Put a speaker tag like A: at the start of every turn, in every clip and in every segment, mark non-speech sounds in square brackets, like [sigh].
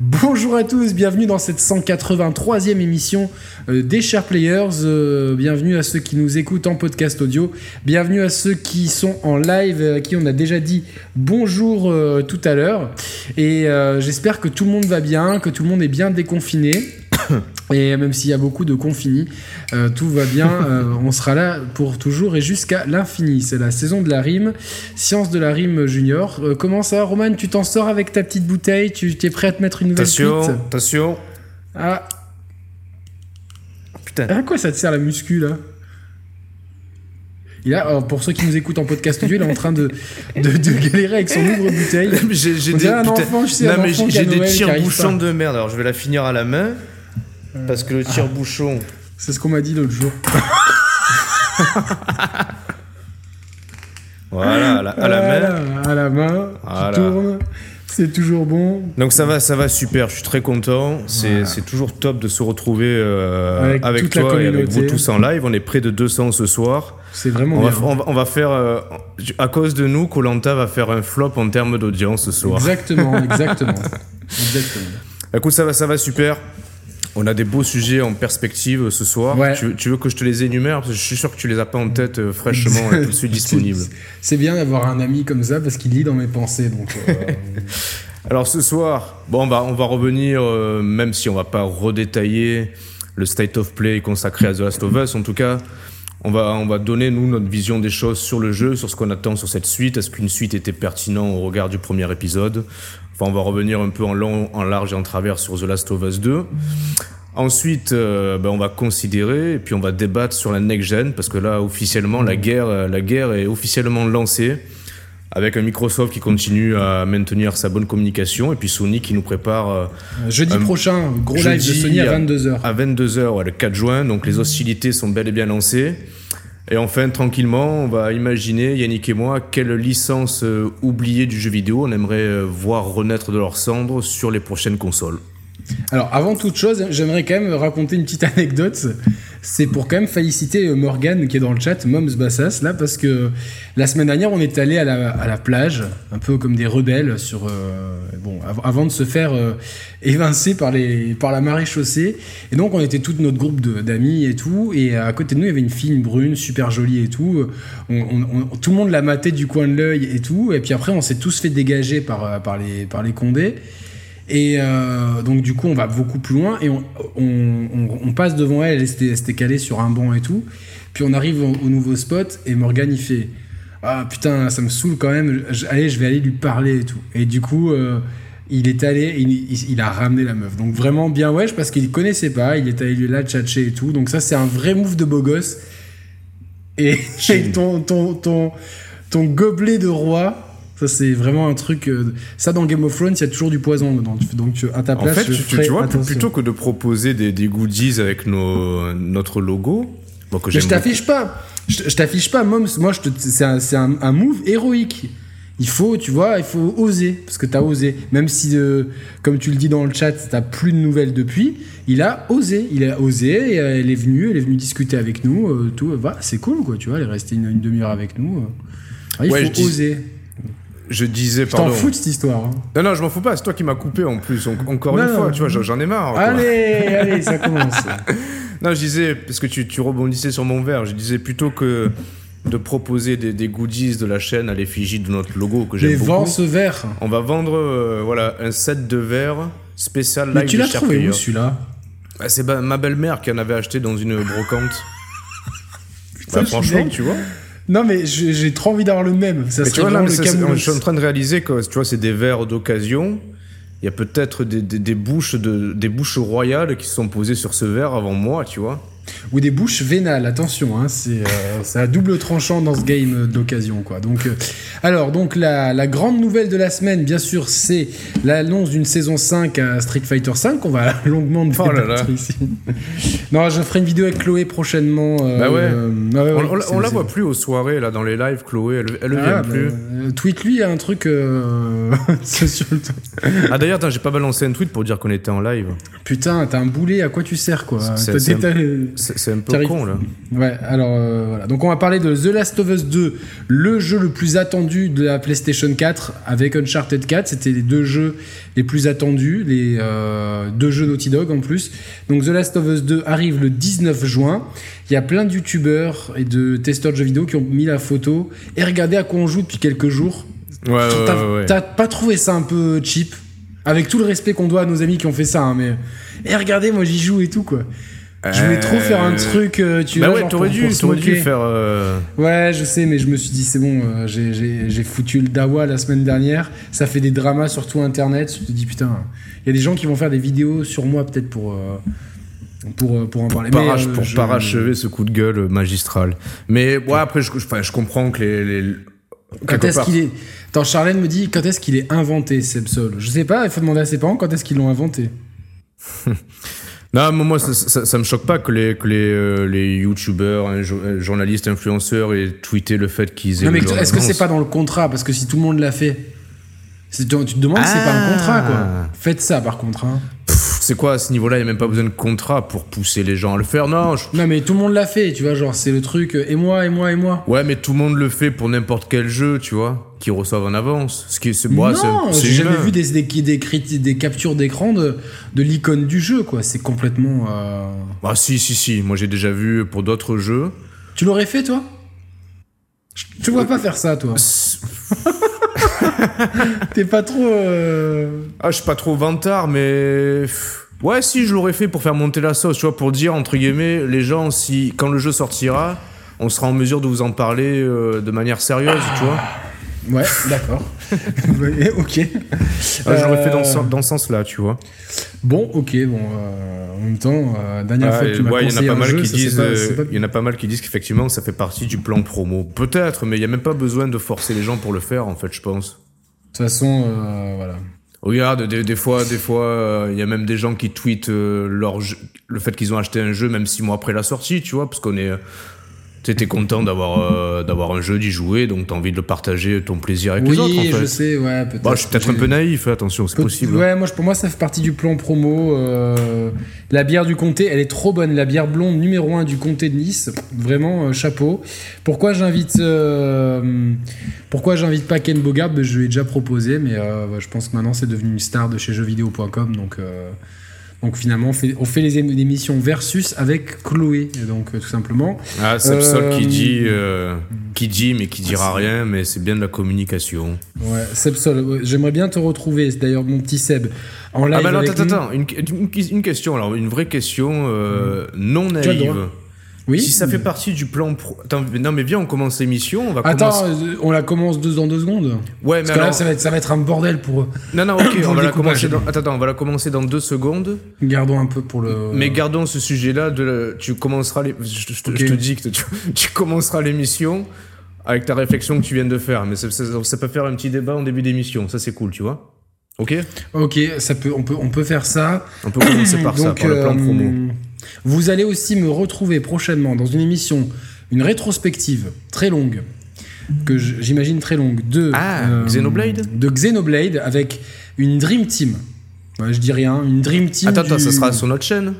A: Bonjour à tous, bienvenue dans cette 183e émission euh, des Chers Players. Euh, bienvenue à ceux qui nous écoutent en podcast audio. Bienvenue à ceux qui sont en live, à qui on a déjà dit bonjour euh, tout à l'heure. Et j'espère que tout le monde va bien, que tout le monde est bien déconfiné. Et même s'il y a beaucoup de confinis, euh, tout va bien. [laughs] Euh, on sera là pour toujours et jusqu'à l'infini. C'est la saison de la rime, science de la rime junior. Euh, comment ça, Roman Tu t'en sors avec ta petite bouteille? Tu es prêt à te mettre une nouvelle
B: Attention, attention.
A: Ah. Putain. À quoi ça te sert la muscu là? Il a, pour ceux qui nous écoutent en podcast audio, il est en train de, de, galérer avec son ouvre-bouteille.
B: J'ai des, un enfant, je sais, j'ai des tire-bouchons de merde. Alors je vais la finir à la main. Parce que le tire-bouchon.
A: C'est ce qu'on m'a dit l'autre jour. [laughs]
B: voilà, à la, à la main.
A: À la main, voilà. tourne. C'est toujours bon.
B: Donc ça va, ça va super. Je suis très content. C'est toujours top de se retrouver euh, avec, toi et avec vous tous en live. On est près de 200 ce soir.
A: C'est vraiment
B: on
A: bien.
B: Va, on, va, faire, euh, à cause de nous, Colanta va faire un flop en termes d'audience ce soir.
A: Exactement, exactement, [laughs] exactement.
B: Écoute, ça va, ça va super. On a des beaux sujets en perspective ce soir. Tu, veux que je te les énumère? Parce que je suis sûr que tu les as pas en tête euh, fraîchement et tout de suite [laughs] disponibles.
A: C'est bien d'avoir un ami comme ça parce qu'il lit dans mes pensées. Donc, euh, [laughs]
B: Alors ce soir, bon, on va, on va revenir, euh, même si on va pas redétailler le state of play consacré à The Last of Us, en tout cas, on va, on va donner, nous, notre vision des choses sur le jeu, sur ce qu'on attend sur cette suite. Est-ce qu'une suite était pertinente au regard du premier épisode? Enfin, on va revenir un peu en long, en large et en travers sur The Last of Us 2. Ensuite, euh, ben, on va considérer et puis on va débattre sur la next gen parce que là, officiellement, la guerre, la guerre est officiellement lancée avec un Microsoft qui continue à maintenir sa bonne communication et puis Sony qui nous prépare euh,
A: jeudi prochain gros live de Sony à 22h
B: à 22h le 4 juin. Donc les hostilités sont bel et bien lancées. Et enfin, tranquillement, on va imaginer, Yannick et moi, quelle licence euh, oubliée du jeu vidéo on aimerait euh, voir renaître de leurs cendres sur les prochaines consoles.
A: Alors, avant toute chose, j'aimerais quand même raconter une petite anecdote. C'est pour quand même féliciter euh, Morgan qui est dans le chat, Moms Bassas, là, parce que la semaine dernière, on est allé à la, plage, un peu comme des rebelles, sur, euh, bon, avant de se faire euh, évincer par, les, par la marée chaussée. Et donc, on était tout notre groupe d'amis et tout. Et à côté de nous, il y avait une fille, une brune, super jolie et tout. tout le monde l'a maté du coin de l'œil et tout. Et puis après, on s'est tous fait dégager par, par, les, par les condés. Et euh, donc du coup, on va beaucoup plus loin et on, on, passe devant elle, elle était, calée sur un banc et tout. Puis on arrive au, nouveau spot et Morgan il fait ah putain ça me saoule quand même. allez, je vais aller lui parler et tout. Et du coup, euh, il est allé, il, il, a ramené la meuf. Donc vraiment bien wesh parce qu'il connaissait pas, il est allé là tchatcher et tout. Donc ça c'est un vrai move de beau gosse. Et, et [laughs] ton, ton, ton, ton gobelet de roi ça, c'est vraiment un truc. Euh, ça, dans Game of Thrones, il y a toujours du poison dedans. Donc, à ta place.
B: En fait, tu, vois, plutôt que de proposer des, des goodies avec nos, notre logo.
A: que je t'affiche pas. Je, t'affiche pas, Moms. Moi, c'est un, un, un, move héroïque. Il faut, tu vois, il faut oser. Parce que t'as osé. Même si, euh, comme tu le dis dans le chat, t'as plus de nouvelles depuis. Il a osé. Il a osé. Et, euh, elle est venue. Elle est venue discuter avec nous. tout. Voilà, c'est cool, quoi. Tu vois, elle est restée une, demi-heure avec nous. Ah, il faut oser.
B: Je disais, pardon.
A: t'en fous de cette histoire. Hein.
B: Non, non, je m'en fous pas. C'est toi qui m'as coupé en plus. encore une fois, tu vois, j'en ai marre.
A: Allez, allez, ça commence. [laughs]
B: non, je disais, parce que tu, tu, rebondissais sur mon verre, je disais plutôt que de proposer des, goodies de la chaîne à l'effigie de notre logo que j'aime beaucoup.
A: vends ce verre.
B: On va vendre euh, voilà, un set de verres spécial
A: live Mais tu l'as trouvé où celui-là?
B: Bah, C'est ma belle-mère qui en avait acheté dans une brocante. [laughs] bah, franchement, tu vois.
A: Non, mais j'ai trop envie d'avoir le même. Ça
B: tu vois, je suis en train de réaliser que tu vois, c'est des verres d'occasion. Il y a peut-être des, des, bouches de, des bouches royales qui se sont posées sur ce verre avant moi, tu vois
A: ou des bouches vénales. Attention, hein, c'est euh, à double tranchant dans ce game d'occasion, quoi. Donc, euh, alors, donc la, la, grande nouvelle de la semaine, bien sûr, c'est l'annonce d'une saison 5 à Street Fighter 5. On va [laughs] longuement oh débattre ici. non, je ferai une vidéo avec Chloé prochainement.
B: Euh, bah ouais. on, la voit plus aux soirées là dans les lives. Chloé, elle, elle vient ah, plus.
A: Bah, tweet lui un [laughs] truc.
B: ah d'ailleurs, j'ai pas balancé un tweet pour dire qu'on était en live.
A: Putain, t'as un boulet. À quoi tu sers, quoi?
B: C'est un peu con, là.
A: Ouais, alors euh, voilà. Donc on va parler de The Last of Us 2, le jeu le plus attendu de la PlayStation 4 avec Uncharted 4. C'était les deux jeux les plus attendus, les euh, deux jeux Naughty Dog en plus. Donc The Last of Us 2 arrive le 19 juin. Il y a plein de youtubeurs et de testeurs de jeux vidéo qui ont mis la photo. Et regardez à quoi on joue depuis quelques jours.
B: Ouais, ouais, ouais, ouais.
A: T'as pas trouvé ça un peu cheap? Avec tout le respect qu'on doit à nos amis qui ont fait ça, hein, mais. Et regardez, moi j'y joue et tout quoi. Je voulais trop faire un truc, euh, tu
B: Bah
A: vois.
B: ouais, t'aurais dû, t'aurais dû faire. euh,
A: Ouais, je sais, mais je me suis dit, c'est bon, euh, j'ai- j'ai j'ai foutu le dawa la semaine dernière. Ça fait des dramas sur tout internet. Je te dis, putain, il y a des gens qui vont faire des vidéos sur moi peut-être pour, euh, pour, euh, pour en parler. Mais, euh,
B: pour
A: je-
B: parachever ce coup de gueule magistral. Mais ouais, après, je, je, enfin, je comprends que les. les-
A: Quand
B: quelque
A: est-ce
B: part-
A: qu'il est. Attends, Charlène me dit, quand est-ce qu'il est inventé, Sebsol? Je sais pas, il faut demander à ses parents quand est-ce qu'ils l'ont inventé. [laughs]
B: Non, moi, ça, ça, ça me choque pas que les, que les, euh, les youtubeurs, hein, jo- journalistes, influenceurs aient tweeté le fait qu'ils aient.
A: Non, mais est-ce que c'est pas dans le contrat? Parce que si tout le monde l'a fait. Tu tu te demandes si c'est pas un
B: Ah.
A: contrat, quoi. Faites ça, par contre. Hein.
B: C'est quoi à ce niveau-là Il n'y a même pas besoin de contrat pour pousser les gens à le faire? Non, je-
A: Non, mais tout le monde l'a fait, tu vois, genre, c'est le truc, euh, et moi, et moi, et moi.
B: Ouais, mais tout le monde le fait pour n'importe quel jeu, tu vois, qu'ils reçoivent en avance. Ce qui est, c'est, ouais,
A: non, j'ai jamais vu des, des, des, criti- des captures d'écran de, de l'icône du jeu, quoi. C'est complètement. euh,
B: Ah si, si, si. Moi, j'ai déjà vu pour d'autres jeux.
A: Tu l'aurais fait, toi? Je te vois pas faire ça, toi. [laughs] T'es pas trop. euh,
B: Ah, je suis pas trop vantard, mais. Ouais, si, je l'aurais fait pour faire monter la sauce, tu vois, pour dire, entre guillemets, les gens, si, quand le jeu sortira, on sera en mesure de vous en parler euh, de manière sérieuse, tu vois.
A: Ouais, d'accord. [laughs] Ok.
B: Ah, je l'aurais fait dans
A: Euh,
B: ce, dans ce sens-là, tu vois.
A: Bon, ok, bon. euh, en même temps, euh, dernière
B: Ah,
A: fois que
B: et
A: tu m'as
B: ouais, il y en a
A: conseillé
B: pas
A: un
B: mal
A: jeu,
B: qui disent,
A: pas-
B: euh,
A: pas-
B: il y en a pas mal qui disent qu'effectivement ça fait partie du plan promo. Peut-être, mais il y a même pas besoin de forcer les gens pour le faire, en fait, je pense.
A: De toute façon, euh, voilà.
B: Regarde, des, des fois, des fois, euh, il y a même des gens qui tweetent euh, leur jeu- le fait qu'ils ont acheté un jeu même six mois après la sortie, tu vois, parce qu'on est, tu t'es content d'avoir euh, d'avoir un jeu, d'y jouer, donc t'as envie de le partager, ton plaisir avec
A: oui,
B: les autres, en
A: je
B: fait.
A: sais, ouais, peut-être.
B: Bon, je suis peut-être un peu naïf, hein, attention, c'est possible.
A: Ouais, moi, je- pour moi, ça fait partie du plan promo. euh, la bière du comté, elle est trop bonne. La bière blonde numéro 1 du comté de Nice. Vraiment, euh, chapeau. Pourquoi j'invite pourquoi j'invite pas Ken Bogard Je lui ai déjà proposé, mais bah, je pense que maintenant, c'est devenu une star de chez jeuxvideo.com. Donc, donc finalement, on fait, on fait les ém- émissions versus avec Chloé. Donc, euh, tout simplement.
B: Ah, Sapsol
A: Euh,
B: qui dit, euh, qui dit, mais qui dira rien, mais c'est bien de la communication.
A: Ouais, ouais, j'aimerais bien te retrouver. C'est d'ailleurs mon petit Seb. En live
B: Ah bah non, attends, une, une- une question, alors une vraie question euh, non naïve.
A: Oui.
B: Si ça fait partie du plan pro... Attends, non mais viens, on commence l'émission, on va
A: Attends,
B: commencer...
A: euh, on la commence deux dans deux secondes.
B: Ouais, mais
A: Parce que là,
B: alors...
A: ça va, être, ça va être un bordel pour.
B: Non, non, ok, [coughs] on va la commencer dans... Attends, on va la commencer dans deux secondes.
A: Gardons un peu pour le.
B: Mais gardons ce sujet-là, de la- tu commenceras... Les... Je, je te-
A: Ok.
B: je te dis que tu, [laughs] tu commenceras l'émission avec ta réflexion que tu viens de faire. Mais ça, ça- ça peut faire un petit débat en début d'émission, ça c'est cool, tu vois Ok?
A: Ok, ça peut, on peut, on peut faire ça.
B: On peut commencer par [coughs] ça, par le plan
A: euh,
B: promo.
A: Vous allez aussi me retrouver prochainement dans une émission, une rétrospective très longue, que j'imagine très longue, de
B: Ah, Xenoblade
A: de Xenoblade avec une Dream Team. Ouais, je dis rien, une Dream Team.
B: Attends, attends, ça sera sur notre chaîne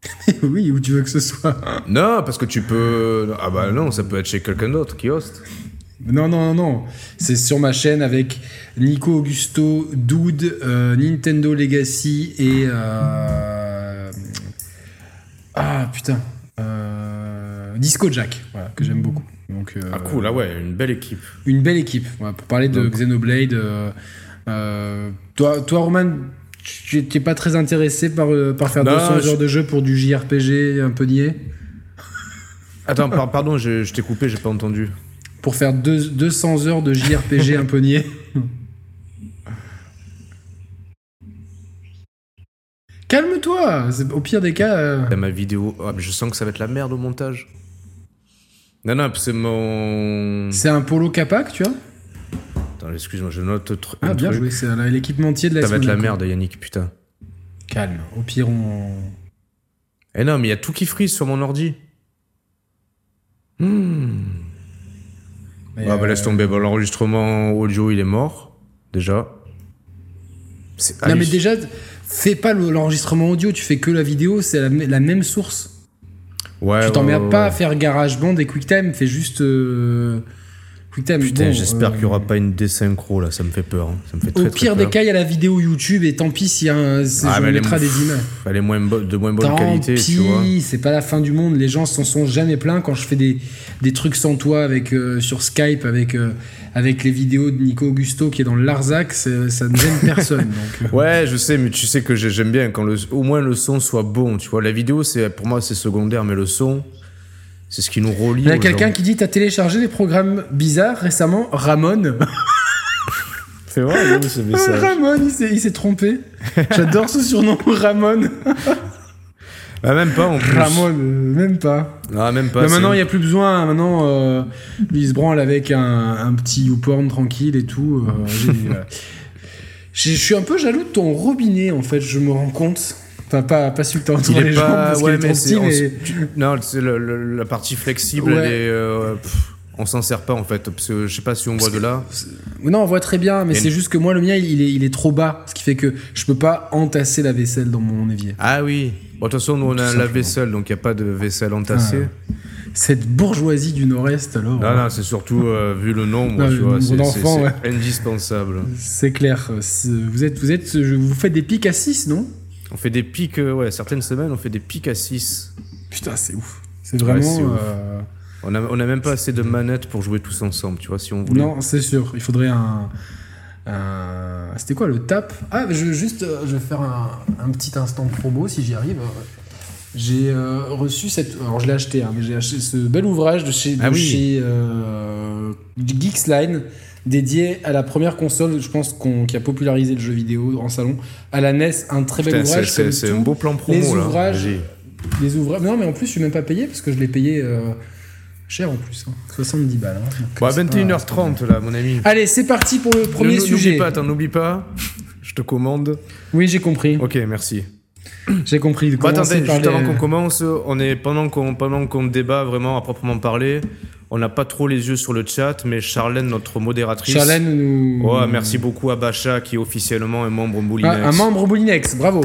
B: [laughs]
A: oui, où tu veux que ce soit.
B: Non, parce que tu peux... Ah bah non, ça peut être chez quelqu'un d'autre qui hoste.
A: Non, non, non, non. C'est sur ma chaîne avec Nico Augusto, Dude, euh, Nintendo Legacy et. euh, Ah putain. Euh, Disco Jack, voilà, que j'aime beaucoup. Donc, euh,
B: Ah cool, ah ouais, une belle équipe.
A: Une belle équipe. Pour parler de
B: Donc-
A: Xenoblade. euh, toi, toi, Roman, tu n'es pas très intéressé par, par faire
B: Non,
A: 200
B: je-
A: heures de jeu pour du JRPG un peu niais
B: Attends, par- pardon, je, je t'ai coupé, j'ai pas entendu.
A: Pour faire deux- 200 heures de JRPG un peu niais Calme-toi Au pire des cas... euh,
B: ma vidéo, ah, mais je sens que ça va être la merde au montage. Non, non, c'est mon...
A: C'est un polo capac, tu vois
B: Attends, excuse-moi, je note tr-
A: Ah, bien
B: truc.
A: joué, c'est l'équipementier de la
B: Ça va être la merde, Yannick, putain.
A: Calme, au pire on...
B: Eh non, mais il y a tout qui frise sur mon ordi. Hmm. Ah bah laisse
A: euh,
B: tomber, Bon, l'enregistrement audio il est mort, déjà. C'est
A: Non mais déjà, fais pas le- l'enregistrement audio, tu fais que la vidéo, c'est la, la même source.
B: Ouais,
A: tu t'emmerdes
B: ouais,
A: pas à faire GarageBand et QuickTime, fais juste euh,
B: Putain,
A: Bon,
B: j'espère
A: euh,
B: qu'il y aura pas une désynchro là, ça me fait peur. hein. Ça me fait très,
A: Au
B: très
A: pire
B: peur.
A: des cas, il y a la vidéo YouTube et tant pis si un, si
B: Ah,
A: je
B: mo-
A: des images.
B: Elle est moins de moins bonne
A: Tant
B: qualité,
A: pis, c'est pas la fin du monde. Les gens s'en sont jamais plaints quand je fais des, des trucs sans toi avec, euh, sur Skype avec, euh, avec les vidéos de Nico Augusto qui est dans le Larzac. Ça ne gêne personne. Donc, [laughs]
B: Ouais, je sais, mais tu sais que j'ai- j'aime bien quand le, au moins le son soit bon. Tu vois, la vidéo, c'est pour moi c'est secondaire, mais le son, c'est ce qui nous relie.
A: Il y a quelqu'un qui dit T'as téléchargé des programmes bizarres récemment? Ramon. [laughs]
B: C'est vrai, ce message
A: Ramon, il s'est- il s'est trompé. J'adore ce surnom, Ramon. [laughs]
B: Ah, même pas en plus.
A: Ramon, euh, même pas.
B: Ah, même pas.
A: Mais maintenant, il n'y a plus besoin. Maintenant, euh, lui, il se branle avec un, un petit YouPorn tranquille et tout. euh, [laughs] Je suis un peu jaloux de ton robinet, en fait, je me rends compte. Enfin, pas, pas
B: Il
A: entouré
B: est
A: les jambes,
B: pas.
A: parce qu'il
B: Ouais,
A: est trop petit,
B: c'est. on
A: mais-
B: s- tu- Non, c'est le- le- la partie flexible,
A: Ouais.
B: elle est. euh, pff, on s'en sert pas en fait. Parce que je sais pas si on voit de là.
A: Non, on voit très bien, mais c'est juste que moi, le mien, il est, il est trop bas. Ce qui fait que je peux pas entasser la vaisselle dans mon évier.
B: Ah oui. Bon, de toute façon, nous on a un lave-vaisselle, donc il n'y a pas de vaisselle entassée.
A: Cette bourgeoisie du Nord-Est, alors.
B: Non, non, c'est surtout euh, vu le nombre,
A: Non,
B: tu
A: le
B: vois, c'est- indispensable.
A: C'est clair. Vous êtes, vous êtes, vous faites des pics à 6, non?
B: On fait des pics, euh, ouais, certaines semaines, on fait des pics à 6.
A: Putain, c'est ouf. C'est vraiment.
B: c'est ouf.
A: euh,
B: On a, on a même pas assez de manettes pour jouer tous ensemble, tu vois, si on voulait.
A: Non, c'est sûr. Il faudrait un. un- C'était quoi le tap? Ah, je vais juste, euh, je vais faire un, un petit instant promo si j'y arrive. J'ai euh, reçu cette. Alors je l'ai acheté, hein, mais j'ai acheté ce bel ouvrage de chez, de
B: Ah oui.
A: chez euh, Geeksline dédié à la première console, je pense, qu'on- qui a popularisé le jeu vidéo en salon, à la NES. Un très bel
B: Putain,
A: ouvrage.
B: c'est un beau plan promo,
A: les
B: là.
A: ouvrages-. Les ouvrages. Non, mais en plus, je suis même pas payé parce que je l'ai payé euh, cher en plus. hein. 70 balles. hein.
B: Bon, à
A: c'est pas-
B: 21h30, là, mon ami.
A: Allez, c'est parti pour le premier
B: Ne-
A: sujet.
B: N'oublie pas, n'oublie pas. Je te commande.
A: Oui, j'ai compris.
B: Ok, merci. [clears throat]
A: J'ai compris. Commencez
B: attendez, juste
A: les-
B: avant qu'on commence, on est pendant qu'on pendant qu'on débat vraiment à proprement parler, on n'a pas trop les yeux sur le chat, mais Charlène, notre modératrice.
A: Charlène nous.
B: Ouais, merci beaucoup à Bacha qui est officiellement un membre Moulinex.
A: Ah, un membre Boulinex, bravo.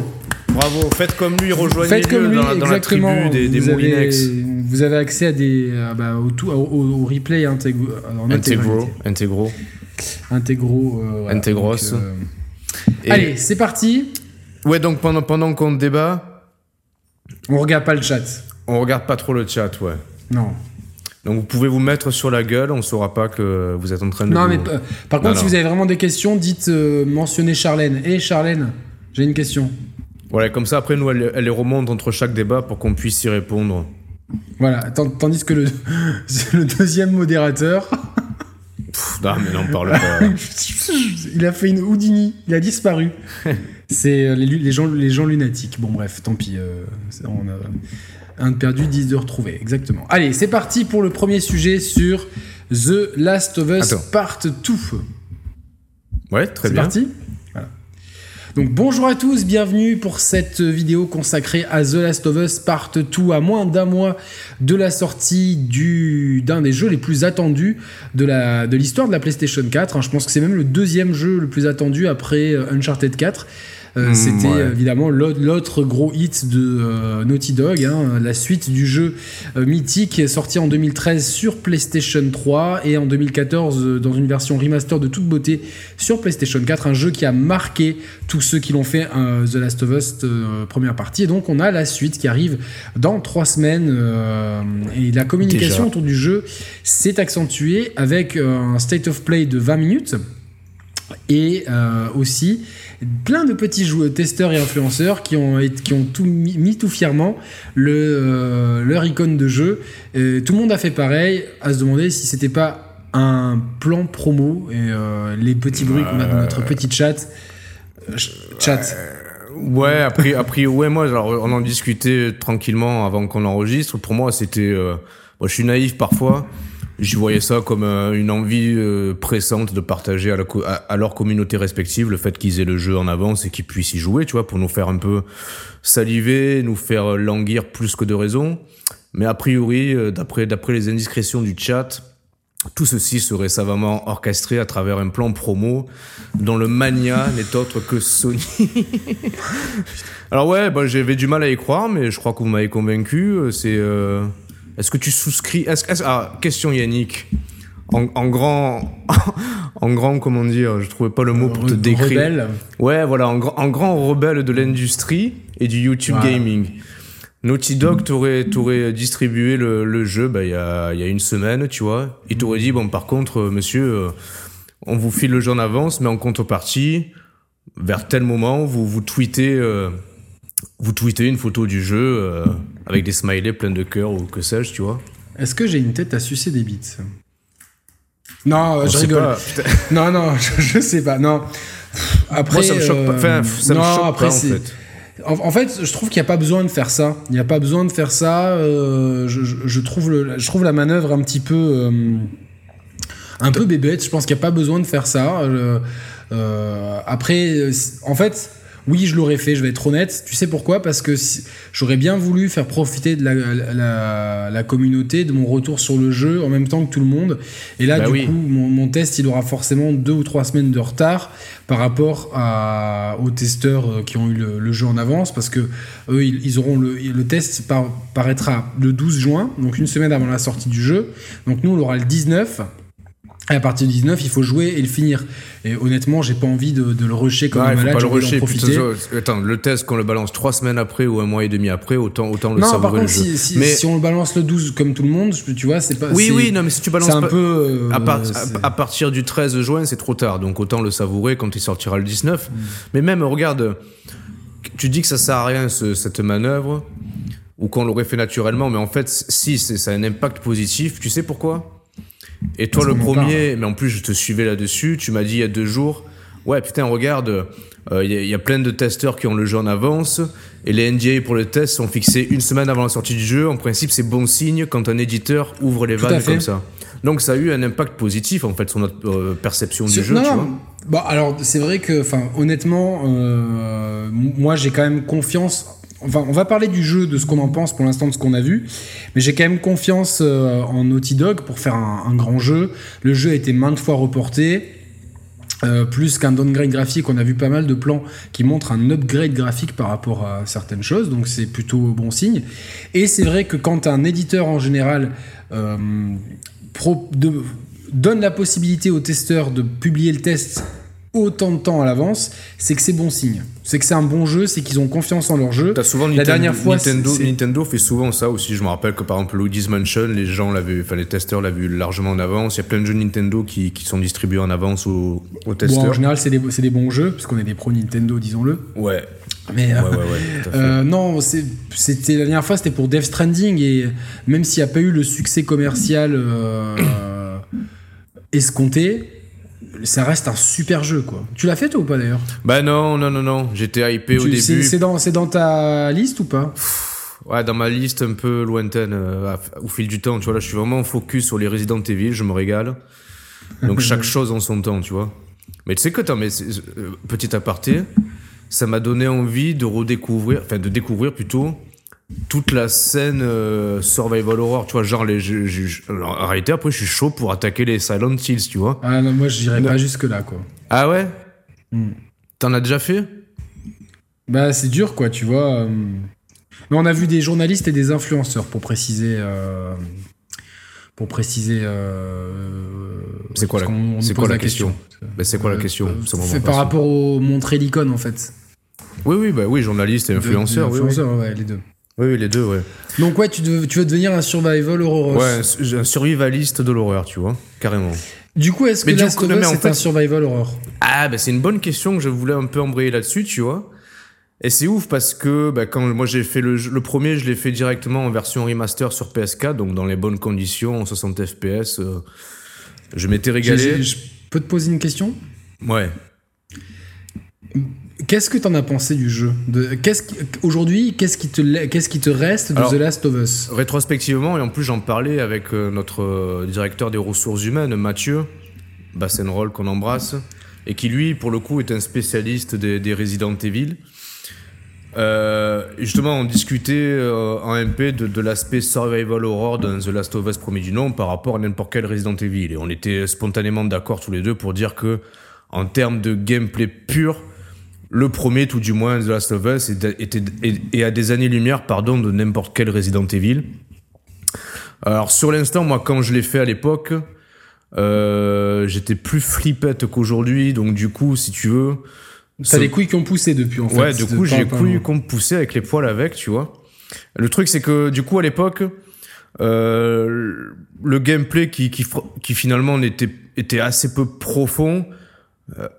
B: Bravo, faites comme lui,
A: Faites
B: rejoignez-le
A: comme lui,
B: dans, la- dans la tribu des, des
A: vous,
B: Moulinex.
A: avez, vous avez accès à des, à, bah, au, tout, au, au- au replay intégro, en intégralité.
B: intégro.
A: intégro. euh, voilà.
B: Intégros.
A: Donc, euh,
B: Et-
A: Allez, c'est parti.
B: Ouais, donc pendant, pendant qu'on débat,
A: On regarde pas le chat.
B: on regarde pas trop le chat, ouais.
A: Non.
B: Donc vous pouvez vous mettre sur la gueule, on saura pas que vous êtes en train de.
A: Non,
B: vous-
A: mais euh, par
B: Non,
A: contre, si vous avez vraiment des questions, dites, euh, mentionnez Charlène. Hé, Charlène, j'ai une question.
B: Voilà, comme ça après nous, elle, elle les remonte entre chaque débat pour qu'on puisse y répondre.
A: Voilà. Tandis que le, [laughs] le deuxième modérateur, [laughs]
B: Pff, non, mais n'en parle pas. [laughs]
A: il a fait une Houdini. Il a disparu. C'est euh, les, les gens, les gens lunatiques. Bon, bref, tant pis. euh, on a un de perdu, 10 de retrouvé. Exactement. Allez, c'est parti pour le premier sujet sur The Last of Us
B: Attends.
A: Part 2.
B: Ouais, très
A: C'est
B: bien.
A: parti Voilà. Donc bonjour à tous, bienvenue pour cette vidéo consacrée à The Last of Us Part 2 à moins d'un mois de la sortie du d'un des jeux les plus attendus de la de l'histoire de la PlayStation 4. hein. Je pense que c'est même le deuxième jeu le plus attendu après euh, Uncharted 4. Euh,
B: Mm,
A: C'était
B: ouais.
A: évidemment l'autre gros hit de euh, Naughty Dog, hein, la suite du jeu euh, mythique sorti en 2013 sur PlayStation 3 et en 2014 euh, dans une version remaster de toute beauté sur PlayStation 4, un jeu qui a marqué tous ceux qui l'ont fait euh, The Last of Us euh, première partie. Et donc on a la suite qui arrive dans trois semaines euh, et la communication
B: Déjà.
A: autour du jeu s'est accentuée avec un state of play de 20 minutes et euh, aussi plein de petits joueurs, testeurs et influenceurs qui ont, qui ont tout mis, mis tout fièrement le, euh, leur icône de jeu. Et tout le monde a fait pareil, à se demander si c'était pas un plan promo et euh, les petits bruits qu'on a dans notre petit chat. ch- chat.
B: Ouais, après, après, ouais, moi, alors, on en discutait tranquillement avant qu'on enregistre. Pour moi, c'était. moi, je suis naïf parfois. J'y voyais ça comme euh, une envie euh, pressante de partager à, la co- à, à leur communauté respective le fait qu'ils aient le jeu en avance et qu'ils puissent y jouer, tu vois, pour nous faire un peu saliver, nous faire languir plus que de raison. Mais a priori, euh, d'après d'après les indiscrétions du chat, Tout ceci serait savamment orchestré à travers un plan promo dont le mania [laughs] n'est autre que Sony. [laughs] Alors ouais, bah, j'avais du mal à y croire, mais je crois que vous m'avez convaincu. C'est, est-ce que tu souscris est-ce, est-ce- ah, question Yannick. En, en grand, [laughs] en grand, comment dire, je trouvais pas le mot pour te
A: Re-
B: décrire.
A: rebelle.
B: Ouais, voilà, en, grand- en grand rebelle de l'industrie et du YouTube gaming. Naughty Dog t'aurait, t'aurait distribué le, le jeu bah, il y, a, il y a une semaine, tu vois. Il t'aurait dit, bon, par contre, euh, monsieur, euh, on vous file le jeu en avance, mais en contrepartie, vers tel moment, vous, vous tweetez, euh, vous tweetez une photo du jeu euh, avec des smileys pleins de cœur ou que sais-je, tu vois.
A: Est-ce que j'ai une tête à sucer des bites Non, euh,
B: On
A: je rigole.
B: pas. [laughs]
A: Non, non, je, je sais pas. Non. Après,
B: Moi, ça me choque pas.
A: euh,
B: Enfin, ça me
A: non,
B: choque
A: après,
B: pas, en fait.
A: En, en fait, je trouve qu'il n'y a pas besoin de faire ça. Il n'y a pas besoin de faire ça. je, je- je trouve le, je trouve la manœuvre un petit peu, un peu bébête. Je pense qu'il n'y a pas besoin de faire ça. Euh, euh, après, en fait, oui, je l'aurais fait. Je vais être honnête. Tu sais pourquoi? Parce que si- j'aurais bien voulu faire profiter de la, la- la communauté de mon retour sur le jeu en même temps que tout le monde. Et là,
B: Bah
A: du
B: oui.
A: coup, mon, mon test, il aura forcément deux ou trois semaines de retard par rapport à- aux testeurs euh, qui ont eu le, le jeu en avance, parce que eux, ils, ils auront le, le test par- paraîtra le 12 juin, donc une semaine avant la sortie du jeu. Donc nous, on l'aura le 19. À partir du 19, il faut jouer et le finir. Et honnêtement, j'ai pas envie de, de le rusher comme
B: Ouais,
A: un malade.
B: pas le rusher.
A: profiter.
B: Attends, le test, qu'on le balance trois semaines après ou un mois et demi après, autant, autant le
A: Non,
B: savourer
A: par
B: le
A: contre,
B: jeu.
A: si, si-
B: mais,
A: si on le balance le 12 comme tout le monde, tu vois, c'est pas.
B: oui, oui, non, mais si tu balances
A: un
B: pas-
A: peu. euh,
B: à, part-
A: c'est-
B: à- à partir du 13 juin, c'est trop tard. Donc autant le savourer quand il sortira le 19.
A: Mm.
B: Mais même, regarde, tu dis que ça sert à rien ce- cette manœuvre ou qu'on l'aurait fait naturellement, mais en fait, si, c'est- ça a un impact positif. Tu sais pourquoi? Et toi, le premier, mais en plus, je te suivais là-dessus. Tu m'as dit il y a deux jours, ouais, putain, regarde, euh, il y, a- il y a plein de testeurs qui ont le jeu en avance et les NDA pour le test sont fixés une semaine avant la sortie du jeu. En principe, c'est bon signe quand un éditeur ouvre les
A: Tout
B: vannes comme ça. Donc ça a eu un impact positif en fait sur notre euh, perception du jeu,
A: non,
B: tu vois.
A: Bon, alors c'est vrai que, enfin, honnêtement, euh, moi j'ai quand même confiance. Enfin, on va parler du jeu, de ce qu'on en pense pour l'instant, de ce qu'on a vu, mais j'ai quand même confiance euh, en Naughty Dog pour faire un, grand jeu. Le jeu a été maintes fois reporté. Euh, plus qu'un downgrade graphique, on a vu pas mal de plans qui montrent un upgrade graphique par rapport à certaines choses, donc c'est plutôt bon signe. Et c'est vrai que quand un éditeur en général donne la possibilité aux testeurs de publier le test autant de temps à l'avance, c'est que c'est bon signe. C'est que c'est un bon jeu, c'est qu'ils ont confiance en leur jeu.
B: T'as souvent
A: La
B: Nintendo,
A: dernière fois,
B: Nintendo, fait souvent ça aussi. Je me rappelle que par exemple Luigi's Mansion, les gens l'avaient, enfin les testeurs l'avaient vu largement en avance. Il y a plein de jeux Nintendo qui, qui sont distribués en avance aux, aux
A: Bon, en
B: testeurs.
A: général, c'est des, bons jeux, parce qu'on est des pros Nintendo, disons-le.
B: ouais,
A: Mais
B: ouais,
A: euh,
B: ouais, ouais.
A: Euh, non, c'était la dernière fois, c'était pour Death Stranding et même s'il n'y a pas eu le succès commercial euh, [coughs] escompté, ça reste un super jeu quoi. Tu l'as fait toi ou pas d'ailleurs?
B: Bah non, non, non, non. J'étais hypé au
A: Tu-
B: début.
A: C'est dans, c'est dans ta liste ou pas?
B: Ouais, dans ma liste un peu lointaine euh, au fil du temps. Tu vois là, je suis vraiment focus sur les Resident Evil. Je me régale. Donc [laughs] chaque chose en son temps, tu vois. Mais tu sais que attends, mais euh, petit aparté, ça m'a donné envie de redécouvrir, enfin de découvrir plutôt toute la scène euh, survival horror, tu vois, genre les jeux- jeux- jeux- alors, en réalité après je suis chaud pour attaquer les Silent Hills, tu vois.
A: Ah non, moi je dirais pas jusque là quoi.
B: Ah ouais?
A: Hmm.
B: T'en as déjà fait?
A: Bah c'est dur quoi, tu vois. euh. Mais on a vu des journalistes et des influenceurs pour préciser. euh, Pour préciser. euh,
B: C'est quoi la- c'est quoi question Bah, c'est quoi la question C'est
A: par rapport au montrer l'icône en fait.
B: Oui, oui, bah oui, journaliste et influenceur,
A: De-
B: oui,
A: ouais, les deux.
B: Oui, oui, les deux, ouais.
A: Donc ouais, tu, veux- tu veux devenir un survival horror.
B: Ouais, un su- un survivaliste de l'horreur, tu vois, carrément.
A: Du coup, est-ce que Last of Us c'est
B: fait-
A: un survival horror
B: Ah, bah c'est une bonne question que je voulais un peu embrayer là-dessus, tu vois. Et c'est ouf parce que bah, quand moi j'ai fait le, le premier, je l'ai fait directement en version remaster sur PS4, donc dans les bonnes conditions, en 60 FPS. euh, je m'étais régalé.
A: Je peux te poser une question?
B: Ouais.
A: Qu'est-ce que t'en as pensé du jeu de, qu'est-ce qui- Aujourd'hui, qu'est-ce qui, te, la- qu'est-ce qui te reste de
B: Alors-
A: The Last of Us?
B: Rétrospectivement, et en plus j'en parlais avec euh, notre euh, directeur des ressources humaines, Mathieu Bassenroll, qu'on embrasse, et qui lui, pour le coup, est un spécialiste des, des Resident Evil. Euh, justement, on discutait euh, en MP de, de l'aspect survival horror dans The Last of Us premier du nom par rapport à n'importe quel Resident Evil. Et on était spontanément d'accord tous les deux pour dire que, en termes de gameplay pur, le premier, tout du moins, The Last of Us, était, et à des années-lumière, pardon, de n'importe quel Resident Evil. Alors, sur l'instant, moi, quand je l'ai fait à l'époque, euh, j'étais plus flippette qu'aujourd'hui, donc du coup, si tu veux...
A: T'as les couilles qui ont poussé depuis, en fait.
B: Ouais, du coup, j'ai les couilles qui ont poussé avec les poils avec, tu vois. Le truc, c'est que, du coup, à l'époque, euh, le gameplay qui, qui, qui finalement était, était assez peu profond,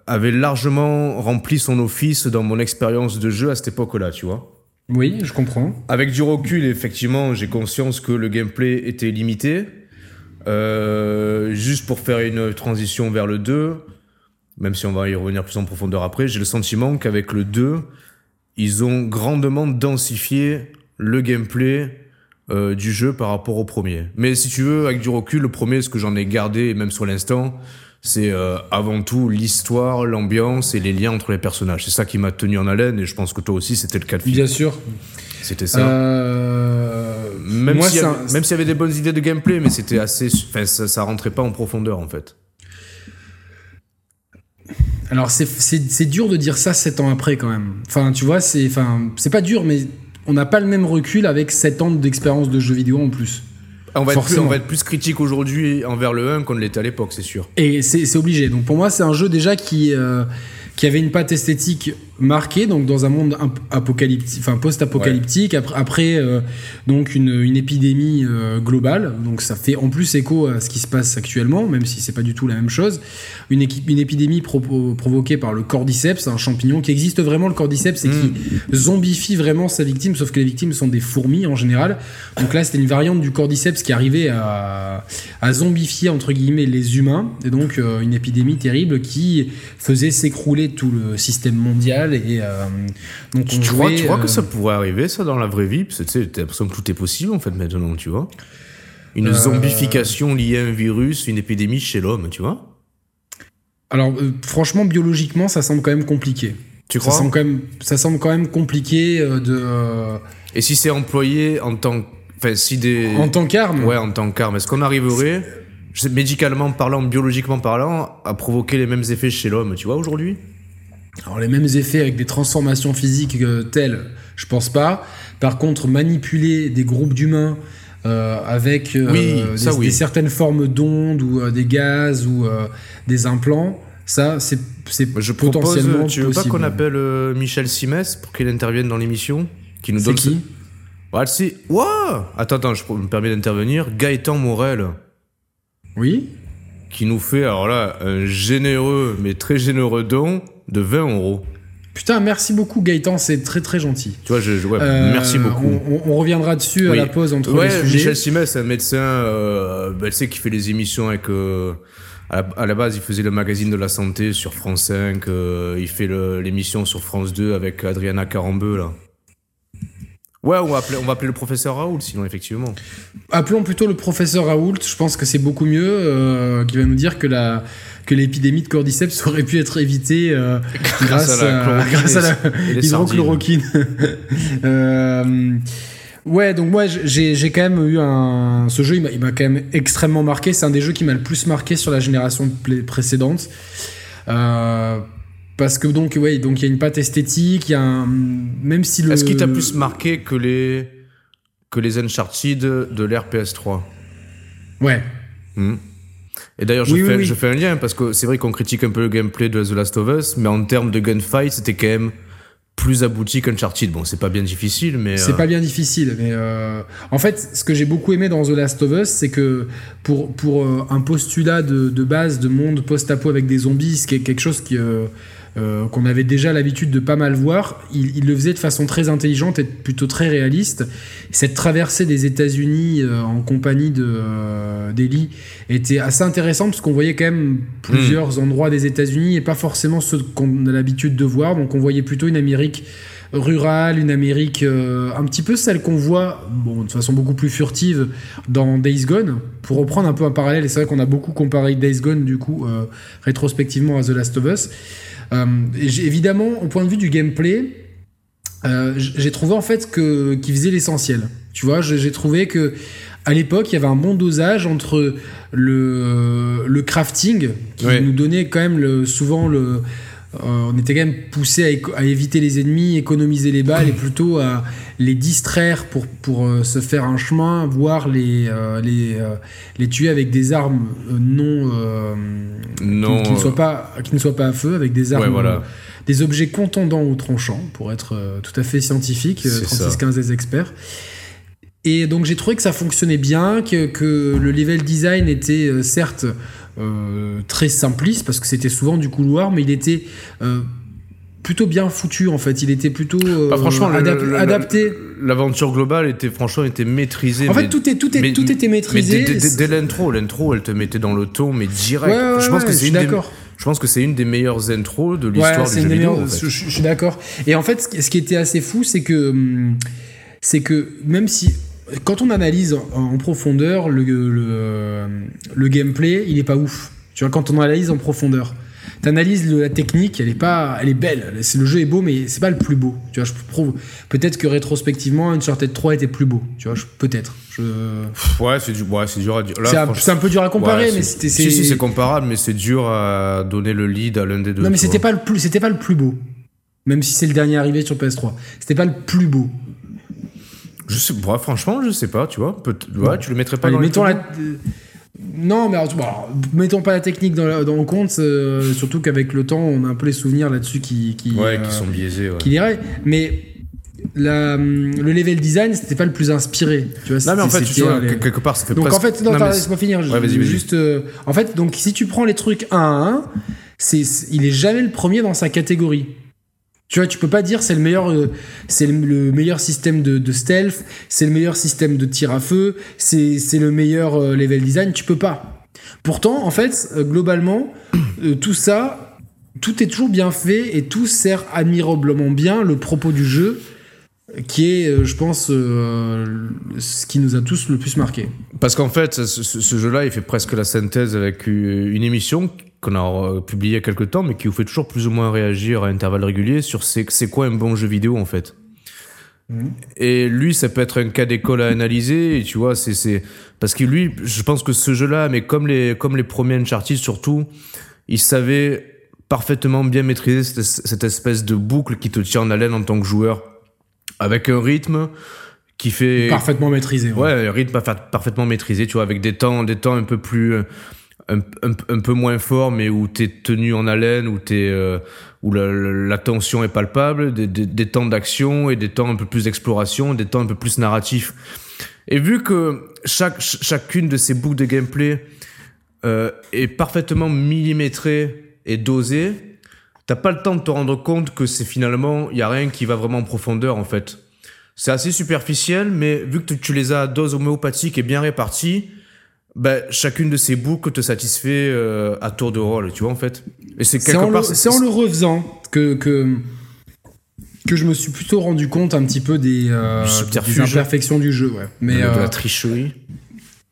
B: avait largement rempli son office dans mon expérience de jeu à cette époque-là, tu vois.
A: Oui, je comprends.
B: Avec du recul, effectivement, j'ai conscience que le gameplay était limité. Euh, juste pour faire une transition vers le 2, même si on va y revenir plus en profondeur après, j'ai le sentiment qu'avec le 2, ils ont grandement densifié le gameplay euh, du jeu par rapport au premier. Mais si tu veux, avec du recul, le premier, ce que j'en ai gardé, même sur l'instant, c'est euh, avant tout l'histoire, l'ambiance et les liens entre les personnages. C'est ça qui m'a tenu en haleine et je pense que toi aussi c'était le cas de figure.
A: Bien sûr.
B: C'était ça. Euh... Même s'il y, y, avait des bonnes idées de gameplay, mais c'était assez. Enfin, ça, ça rentrait pas en profondeur en fait.
A: Alors c'est dur de dire ça 7 ans après quand même. Enfin, tu vois, c'est enfin, pas dur, mais on n'a pas le même recul avec 7 ans d'expérience de jeux vidéo en plus.
B: On va, être plus, on va être plus critique aujourd'hui envers le 1 qu'on l'était à l'époque, c'est sûr.
A: Et c'est obligé. Donc pour moi, c'est un jeu déjà qui, euh, qui avait une patte esthétique marquée, donc dans un monde apocalyptique, enfin post-apocalyptique. Après, après euh, donc une, une épidémie euh, globale. Donc ça fait en plus écho à ce qui se passe actuellement, même si c'est pas du tout la même chose. Une, une épidémie provoquée par le cordyceps, un champignon qui existe vraiment le cordyceps et qui mm. zombifie vraiment sa victime, sauf que les victimes sont des fourmis en général. Donc là, c'était une variante du cordyceps qui arrivait à, à zombifier entre guillemets les humains, et donc euh, une épidémie terrible qui faisait s'écrouler tout le système mondial et euh,
B: donc tu, crois, tu crois que ça euh, pourrait arriver ça dans la vraie vie? Parce que tu sais, t'as l'impression que tout est possible en fait maintenant, tu vois. Une euh, zombification liée à un virus, une épidémie chez l'homme, tu vois.
A: Alors franchement, biologiquement, ça semble quand même compliqué.
B: Tu crois?
A: ça semble, quand même, ça semble quand même compliqué de.
B: Et si c'est employé en tant Enfin, si des...
A: En tant qu'arme?
B: Ouais, en tant qu'arme. Est-ce qu'on arriverait, médicalement parlant, biologiquement parlant, à provoquer les mêmes effets chez l'homme, tu vois, aujourd'hui?
A: Alors les mêmes effets avec des transformations physiques euh, telles, je pense pas. Par contre, manipuler des groupes d'humains euh, avec euh, des, certaines formes d'ondes ou des gaz ou des implants, ça c'est je potentiellement propose,
B: Tu veux pas qu'on appelle Michel Simès pour qu'il intervienne dans l'émission, qui nous donne
A: qui?
B: Ce... si. Attends, attends, je me permets d'intervenir. Gaëtan Morel.
A: Oui?
B: Qui nous fait alors là un généreux mais très généreux don de 20 euros.
A: Putain, merci beaucoup Gaëtan, c'est très très gentil.
B: Tu vois, je, euh, merci beaucoup.
A: On, reviendra dessus à la pause entre les sujets.
B: Michel Simès, c'est un médecin, euh, ben, sait qui fait les émissions avec. Euh, à, la, base, il faisait le magazine de la santé sur France 5. Euh, il fait l'émission sur France 2 avec Adriana Carambeu là. Ouais, on va, appeler, on va appeler le professeur Raoult, sinon, effectivement.
A: Appelons plutôt le professeur Raoult, je pense que c'est beaucoup mieux, qui va nous dire que la, que l'épidémie de cordyceps aurait pu être évitée euh, grâce, à la, hydrochloroquine. Euh, ouais, donc moi j'ai quand même eu un. Ce jeu, il m'a quand même extrêmement marqué. C'est un des jeux qui m'a le plus marqué sur la génération précédente. Euh, parce que donc, ouais, donc il y a une patte esthétique, il y a un. Même si le.
B: Est-ce qu'il t'a plus marqué que les. que les Uncharted de l'ère PS3
A: Ouais.
B: Hmm. Et d'ailleurs, je, fais, je fais un lien parce que c'est vrai qu'on critique un peu le gameplay de The Last of Us, mais en termes de gunfight, c'était quand même plus abouti qu'Uncharted. Bon, c'est pas bien difficile, mais.
A: C'est euh, pas bien difficile, mais euh... en fait, ce que j'ai beaucoup aimé dans The Last of Us, c'est que pour, pour euh, un postulat de, de, base de monde post-apo avec des zombies, ce qui est quelque chose qui. Euh, euh, qu'on avait déjà l'habitude de pas mal voir, il, le faisait de façon très intelligente et plutôt très réaliste. Cette traversée des États-Unis euh, en compagnie de euh, d'Eli était assez intéressante parce qu'on voyait quand même plusieurs hmm. endroits des États-Unis et pas forcément ceux qu'on a l'habitude de voir. Donc on voyait plutôt une Amérique rurale, une Amérique un petit peu celle qu'on voit, bon, de façon beaucoup plus furtive dans Days Gone. Pour reprendre un peu un parallèle, et c'est vrai qu'on a beaucoup comparé Days Gone du coup rétrospectivement à The Last of Us. Euh, évidemment, au point de vue du gameplay, euh, j'ai trouvé en fait que qu'il faisait l'essentiel. Tu vois, j'ai trouvé que à l'époque, il y avait un bon dosage entre le, le crafting, qui
B: Ouais.
A: nous donnait quand même le, souvent le. Euh, on était quand même poussé à, éviter les ennemis, économiser les balles et plutôt à les distraire pour, pour euh, se faire un chemin, voire les, euh, les, les tuer avec des armes non.
B: Non.
A: qui, qui ne soient pas, qui ne soient pas à feu, avec des armes.
B: Ouais, voilà.
A: des objets contondants ou tranchants, pour être euh, tout à fait scientifique, euh,
B: C'est ça.
A: 3615 des experts. Et donc j'ai trouvé que ça fonctionnait bien, que, que le level design était euh, certes euh, très simpliste, parce que c'était souvent du couloir, mais il était euh, plutôt bien foutu en fait. Il était plutôt euh,
B: Bah, franchement, le-
A: adap-
B: le- le-
A: adapté.
B: L'aventure globale était franchement était maîtrisée.
A: En fait, tout, est, tout, est,
B: mais-
A: tout était maîtrisé.
B: dès, l'intro, l'intro, elle te mettait dans le ton, mais direct.
A: Ouais, ouais,
B: je pense
A: ouais,
B: que c'est
A: suis
B: une des,
A: d'accord.
B: je pense que c'est une des meilleures intros de l'histoire du jeu
A: des
B: vidéo.
A: meilleures-
B: en fait.
A: je, je- suis d'accord. Et en fait, ce qui- ce qui était assez fou, c'est que hum, c'est que même si quand on analyse en, profondeur le, le, le gameplay, il est pas ouf. Tu vois, quand on analyse en profondeur, t'analyses la technique, elle est pas, elle est belle. Le jeu est beau, mais c'est pas le plus beau. Tu vois, je prouve peut-être que rétrospectivement, Uncharted 3 était plus beau. Tu vois, peut-être. Je...
B: Ouais, c'est du, ouais, c'est dur à dire.
A: C'est un, peu dur à comparer,
B: ouais,
A: mais c'était.
B: Si, si, c'est comparable, mais c'est dur à donner le lead à l'un des deux.
A: Non, mais c'était pas le plus, c'était pas le plus beau. Même si c'est le dernier arrivé sur PS3, c'était pas le plus beau.
B: Je sais, ouais, franchement, je sais pas, tu vois. Peut ouais, tu le mettrais pas
A: Allez,
B: dans
A: mettons la. euh, Non, mais alors, bon, alors, mettons pas la technique dans, la- dans le compte, euh, surtout qu'avec le temps, on a un peu les souvenirs là-dessus qui, qui,
B: Ouais,
A: euh,
B: qui sont biaisés. Ouais.
A: qui l'iraient. Mais la, le level design, c'était pas le plus inspiré. Tu vois,
B: Non, mais en fait, tu vois,
A: les-
B: quelque part, ça fait
A: Donc
B: presque...
A: en fait, non,
B: c'est-
A: laisse-moi finir.
B: Ouais, vas-y, vas-y.
A: Juste, euh, en fait, donc si tu prends les trucs 1 à 1, c'est, c'est- il est jamais le premier dans sa catégorie. Tu vois, tu peux pas dire c'est le meilleur, euh, c'est le, le meilleur système de, stealth, c'est le meilleur système de tir à feu, c'est, c'est le meilleur euh, level design. Tu peux pas. Pourtant, en fait, euh, globalement, tout ça, tout est toujours bien fait et tout sert admirablement bien le propos du jeu, qui est, je pense, ce qui nous a tous le plus marqué.
B: Parce qu'en fait, ce, ce- jeu-là, il fait presque la synthèse avec une émission qu'on a euh, publiée il y a quelques temps, mais qui vous fait toujours plus ou moins réagir à intervalles réguliers sur c'est quoi un bon jeu vidéo en fait. Et lui, ça peut être un cas d'école à analyser, et tu vois, c'est parce que lui, je pense que ce jeu-là, mais comme les comme les premiers Uncharted surtout, il savait parfaitement bien maîtriser cette, cette espèce de boucle qui te tient en haleine en tant que joueur, avec un rythme qui fait
A: Parfaitement maîtrisé. ouais.
B: Ouais, le rythme parfa- parfaitement maîtrisé, tu vois, avec des temps, des temps un peu plus, euh, un, un, peu moins forts, mais où t'es tenu en haleine, où t'es, euh, où la, tension est palpable, des, des, temps d'action et des temps un peu plus d'exploration, des temps un peu plus narratifs. Et vu que chaque, ch- chacune de ces boucles de gameplay euh, est parfaitement millimétrée et dosée, t'as pas le temps de te rendre compte que c'est finalement, il y a rien qui va vraiment en profondeur en fait. C'est assez superficiel, mais vu que tu- les as à dose homéopathique et bien réparties, ben, chacune de ces boucles te satisfait euh, à tour de rôle, tu vois, en fait. Et c'est quelque
A: en, le,
B: part.
A: c'est en le refaisant que, que, que je me suis plutôt rendu compte un petit peu des, euh, des imperfections du jeu. Ouais. Mais
B: de, de
A: euh,
B: la tricherie.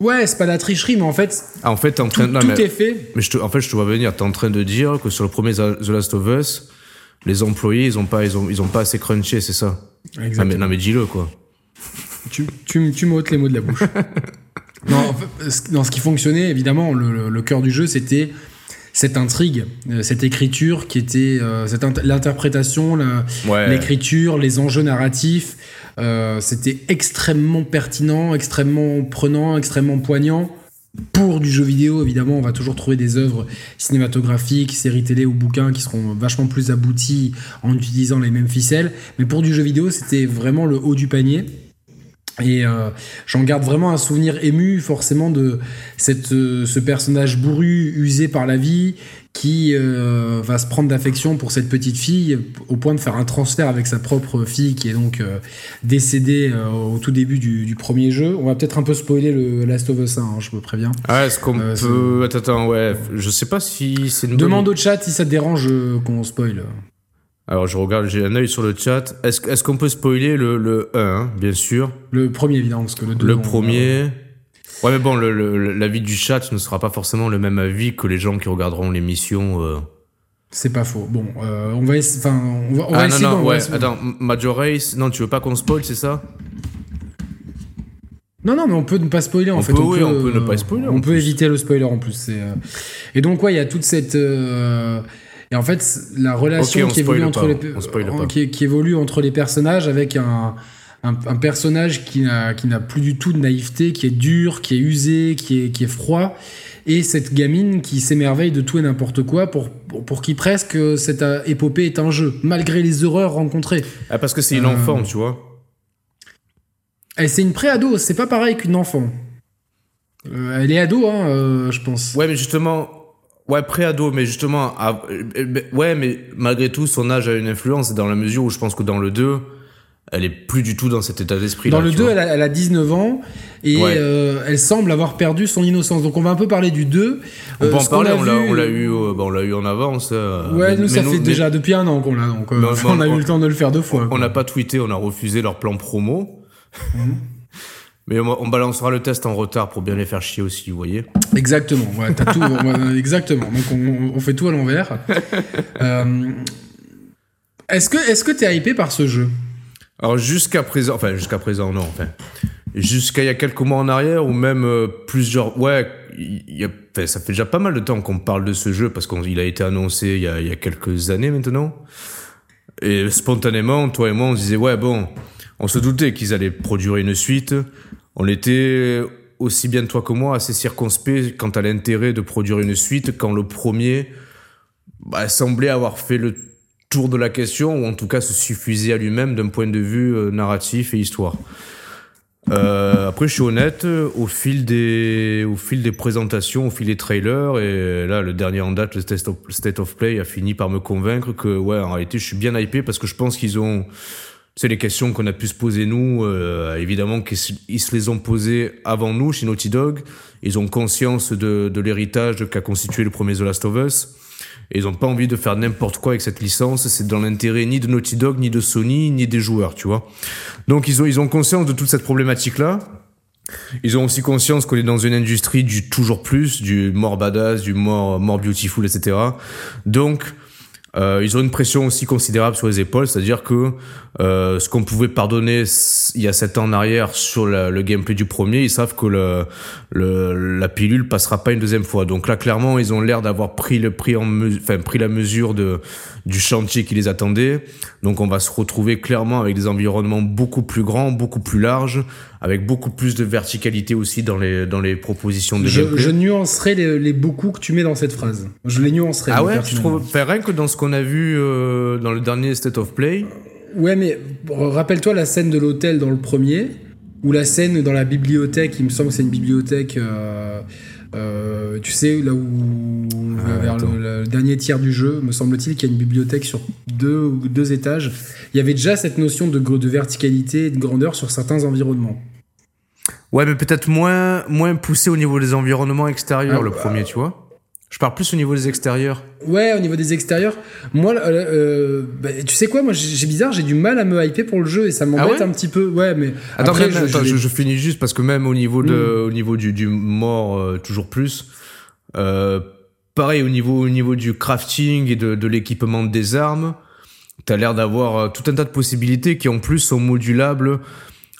A: ouais, c'est pas la tricherie, mais en fait,
B: Ah, en fait, t'es en train
A: tout,
B: non,
A: tout
B: mais,
A: est fait.
B: mais je te, en fait, je te vois venir. T'es en train de dire que sur le premier The Last of Us, les employés, ils ont pas, ils ont, ils ont pas assez crunché, c'est ça? Non, mais, non, mais dis-le, quoi.
A: Tu, tu, tu m'ôtes les mots de la bouche. [laughs] non, en fait, ce- qui fonctionnait, évidemment, le, cœur du jeu, c'était cette intrigue, euh, cette écriture qui était euh, l'interprétation,
B: Ouais.
A: l'écriture, les enjeux narratifs. euh, c'était extrêmement pertinent, extrêmement prenant, extrêmement poignant. Pour du jeu vidéo, évidemment, on va toujours trouver des œuvres cinématographiques, séries télé ou bouquins qui seront vachement plus aboutis en utilisant les mêmes ficelles. Mais pour du jeu vidéo, c'était vraiment le haut du panier. Et euh, j'en garde vraiment un souvenir ému, forcément, de cette, euh, ce personnage bourru, usé par la vie, qui euh, va se prendre d'affection pour cette petite fille, au point de faire un transfert avec sa propre fille, qui est donc décédée au tout début du, du premier jeu. On va peut-être un peu spoiler le Last of Us 1, hein, je me préviens.
B: Ah, est-ce qu'on peut. Attends, attends, ouais. Je sais pas si c'est une bonne
A: Demande au chat si ça te dérange qu'on spoil.
B: Alors je regarde, j'ai un œil sur le chat. Est-ce est qu'on peut spoiler le, le 1, hein, bien sûr?
A: Le premier, évidemment, parce que le 2...
B: Le premier. Ouais, mais bon, le- le- l'avis du chat ne sera pas forcément le même avis que les gens qui regarderont l'émission. euh.
A: C'est pas faux. Bon, euh, on va, essa- enfin, on va, on va
B: Ah non,
A: essayer.
B: non,
A: on
B: ouais,
A: essayer-
B: attends, Major Race, non, tu veux pas qu'on spoil, c'est ça?
A: Non, non, mais on peut ne pas spoiler en
B: On
A: fait.
B: peut, oui, on peut ne
A: euh,
B: pas spoiler,
A: On peut
B: plus.
A: éviter le spoiler en plus. euh, Et donc, ouais, il y a toute cette. Et en fait, la relation qui, évolue entre les...
B: on spoile
A: en-
B: pas.
A: qui, qui évolue entre les personnages avec un, un, un personnage qui n'a plus du tout de naïveté, qui est dur, qui est usé, qui est, qui est froid. Et cette gamine qui s'émerveille de tout et n'importe quoi pour, qui presque cette euh, épopée est un jeu, malgré les horreurs rencontrées.
B: ah, Parce que c'est une
A: Euh,
B: enfant, tu vois.
A: Et c'est une pré-ado, c'est pas pareil qu'une enfant. Euh, elle est ado, hein, euh, je pense.
B: Ouais, mais justement, ouais, pré-ado, mais justement, euh, euh, ouais, mais malgré tout, son âge a une influence dans la mesure où je pense que dans le 2, elle est plus du tout dans cet état d'esprit.
A: Dans
B: là,
A: le
B: tu
A: 2,
B: vois.
A: elle a, elle a 19 ans et
B: Ouais.
A: euh, elle semble avoir perdu son innocence. Donc on va un peu parler du 2.
B: On peut
A: Euh,
B: en
A: ce qu'on
B: parler, on l'a,
A: vu-
B: on l'a eu, euh, on l'a eu en avance. euh,
A: Ouais,
B: mais-
A: nous,
B: mais
A: ça fait
B: mais
A: déjà depuis un an qu'on l'a, donc euh, [laughs] on a eu le temps de le faire deux fois.
B: On n'a pas tweeté, on a refusé leur plan promo.
A: Mhm.
B: Mais on, on balancera le test en retard pour bien les faire chier aussi, vous voyez.
A: Exactement, ouais, t'as tout, [laughs] exactement. Donc on, on fait tout à l'envers. [laughs] Euh, est-ce que est-ce que t'es hypé par ce jeu?
B: Alors jusqu'à présent, enfin jusqu'à présent non, enfin jusqu'à il y a quelques mois en arrière ou même euh, plusieurs, ouais, il y a, enfin, ça fait déjà pas mal de temps qu'on parle de ce jeu parce qu'il a été annoncé il y a, il y a quelques années maintenant. Et spontanément, toi et moi, on se disait ouais bon, on se doutait qu'ils allaient produire une suite. On était aussi bien toi que moi assez circonspect quant à l'intérêt de produire une suite quand le premier bah, semblait avoir fait le tour de la question, ou en tout cas se suffisait à lui-même d'un point de vue euh, narratif et histoire. Euh, après, je suis honnête, au fil des, au fil des présentations, au fil des trailers, et là, le dernier en date, le State of, State of Play, a fini par me convaincre que, ouais, en réalité, je suis bien hypé parce que je pense qu'ils ont, c'est les questions qu'on a pu se poser nous, euh, évidemment qu'ils se les ont posées avant nous chez Naughty Dog. Ils ont conscience de, de l'héritage qu'a constitué le premier The Last of Us. Ils ont pas envie de faire n'importe quoi avec cette licence. C'est dans l'intérêt ni de Naughty Dog, ni de Sony, ni des joueurs, tu vois. Donc ils ont, ils ont conscience de toute cette problématique-là. Ils ont aussi conscience qu'on est dans une industrie du toujours plus, du more badass, du more, more beautiful, etc. Donc, euh, ils ont une pression aussi considérable sur les épaules, c'est-à-dire que euh, ce qu'on pouvait pardonner il y a sept ans en arrière sur le gameplay du premier, ils savent que le, le, la pilule passera pas une deuxième fois. Donc là, clairement, ils ont l'air d'avoir pris le en enfin pris la mesure de du chantier qui les attendait. Donc on va se retrouver clairement avec des environnements beaucoup plus grands, beaucoup plus larges, avec beaucoup plus de verticalité aussi dans les dans les propositions de
A: je,
B: gameplay.
A: je nuancerai les, les beaucoup que tu mets dans cette phrase. Je les nuancerai.
B: Ah ouais, tu trouves enfin, rien que dans ce qu'on a vu euh, dans le dernier State of Play.
A: Ouais, mais bon, rappelle-toi la scène de l'hôtel dans le premier, ou la scène dans la bibliothèque, il me semble que c'est une bibliothèque, euh, euh, tu sais, là où,
B: Ah,
A: vers le, le dernier tiers du jeu, me semble-t-il qu'il y a une bibliothèque sur deux, deux étages. Il y avait déjà cette notion de, de verticalité et de grandeur sur certains environnements.
B: Ouais, mais peut-être moins, moins poussé au niveau des environnements extérieurs,
A: Ah,
B: le
A: bah.
B: premier, tu vois. Je parle plus au niveau des extérieurs.
A: Ouais, au niveau des extérieurs, moi, euh, euh, bah, tu sais quoi, moi j'ai bizarre, j'ai du mal à me hyper pour le jeu et ça m'embête
B: Ah ouais
A: un petit peu. Ouais, mais
B: Attends,
A: après,
B: même- attends, je,
A: l'ai-
B: je finis juste parce que même au niveau de,
A: Mm.
B: au niveau du, du mort, euh, toujours plus. Euh, pareil au niveau, au niveau du crafting et de, de l'équipement des armes, t'as l'air d'avoir euh, tout un tas de possibilités qui en plus sont modulables.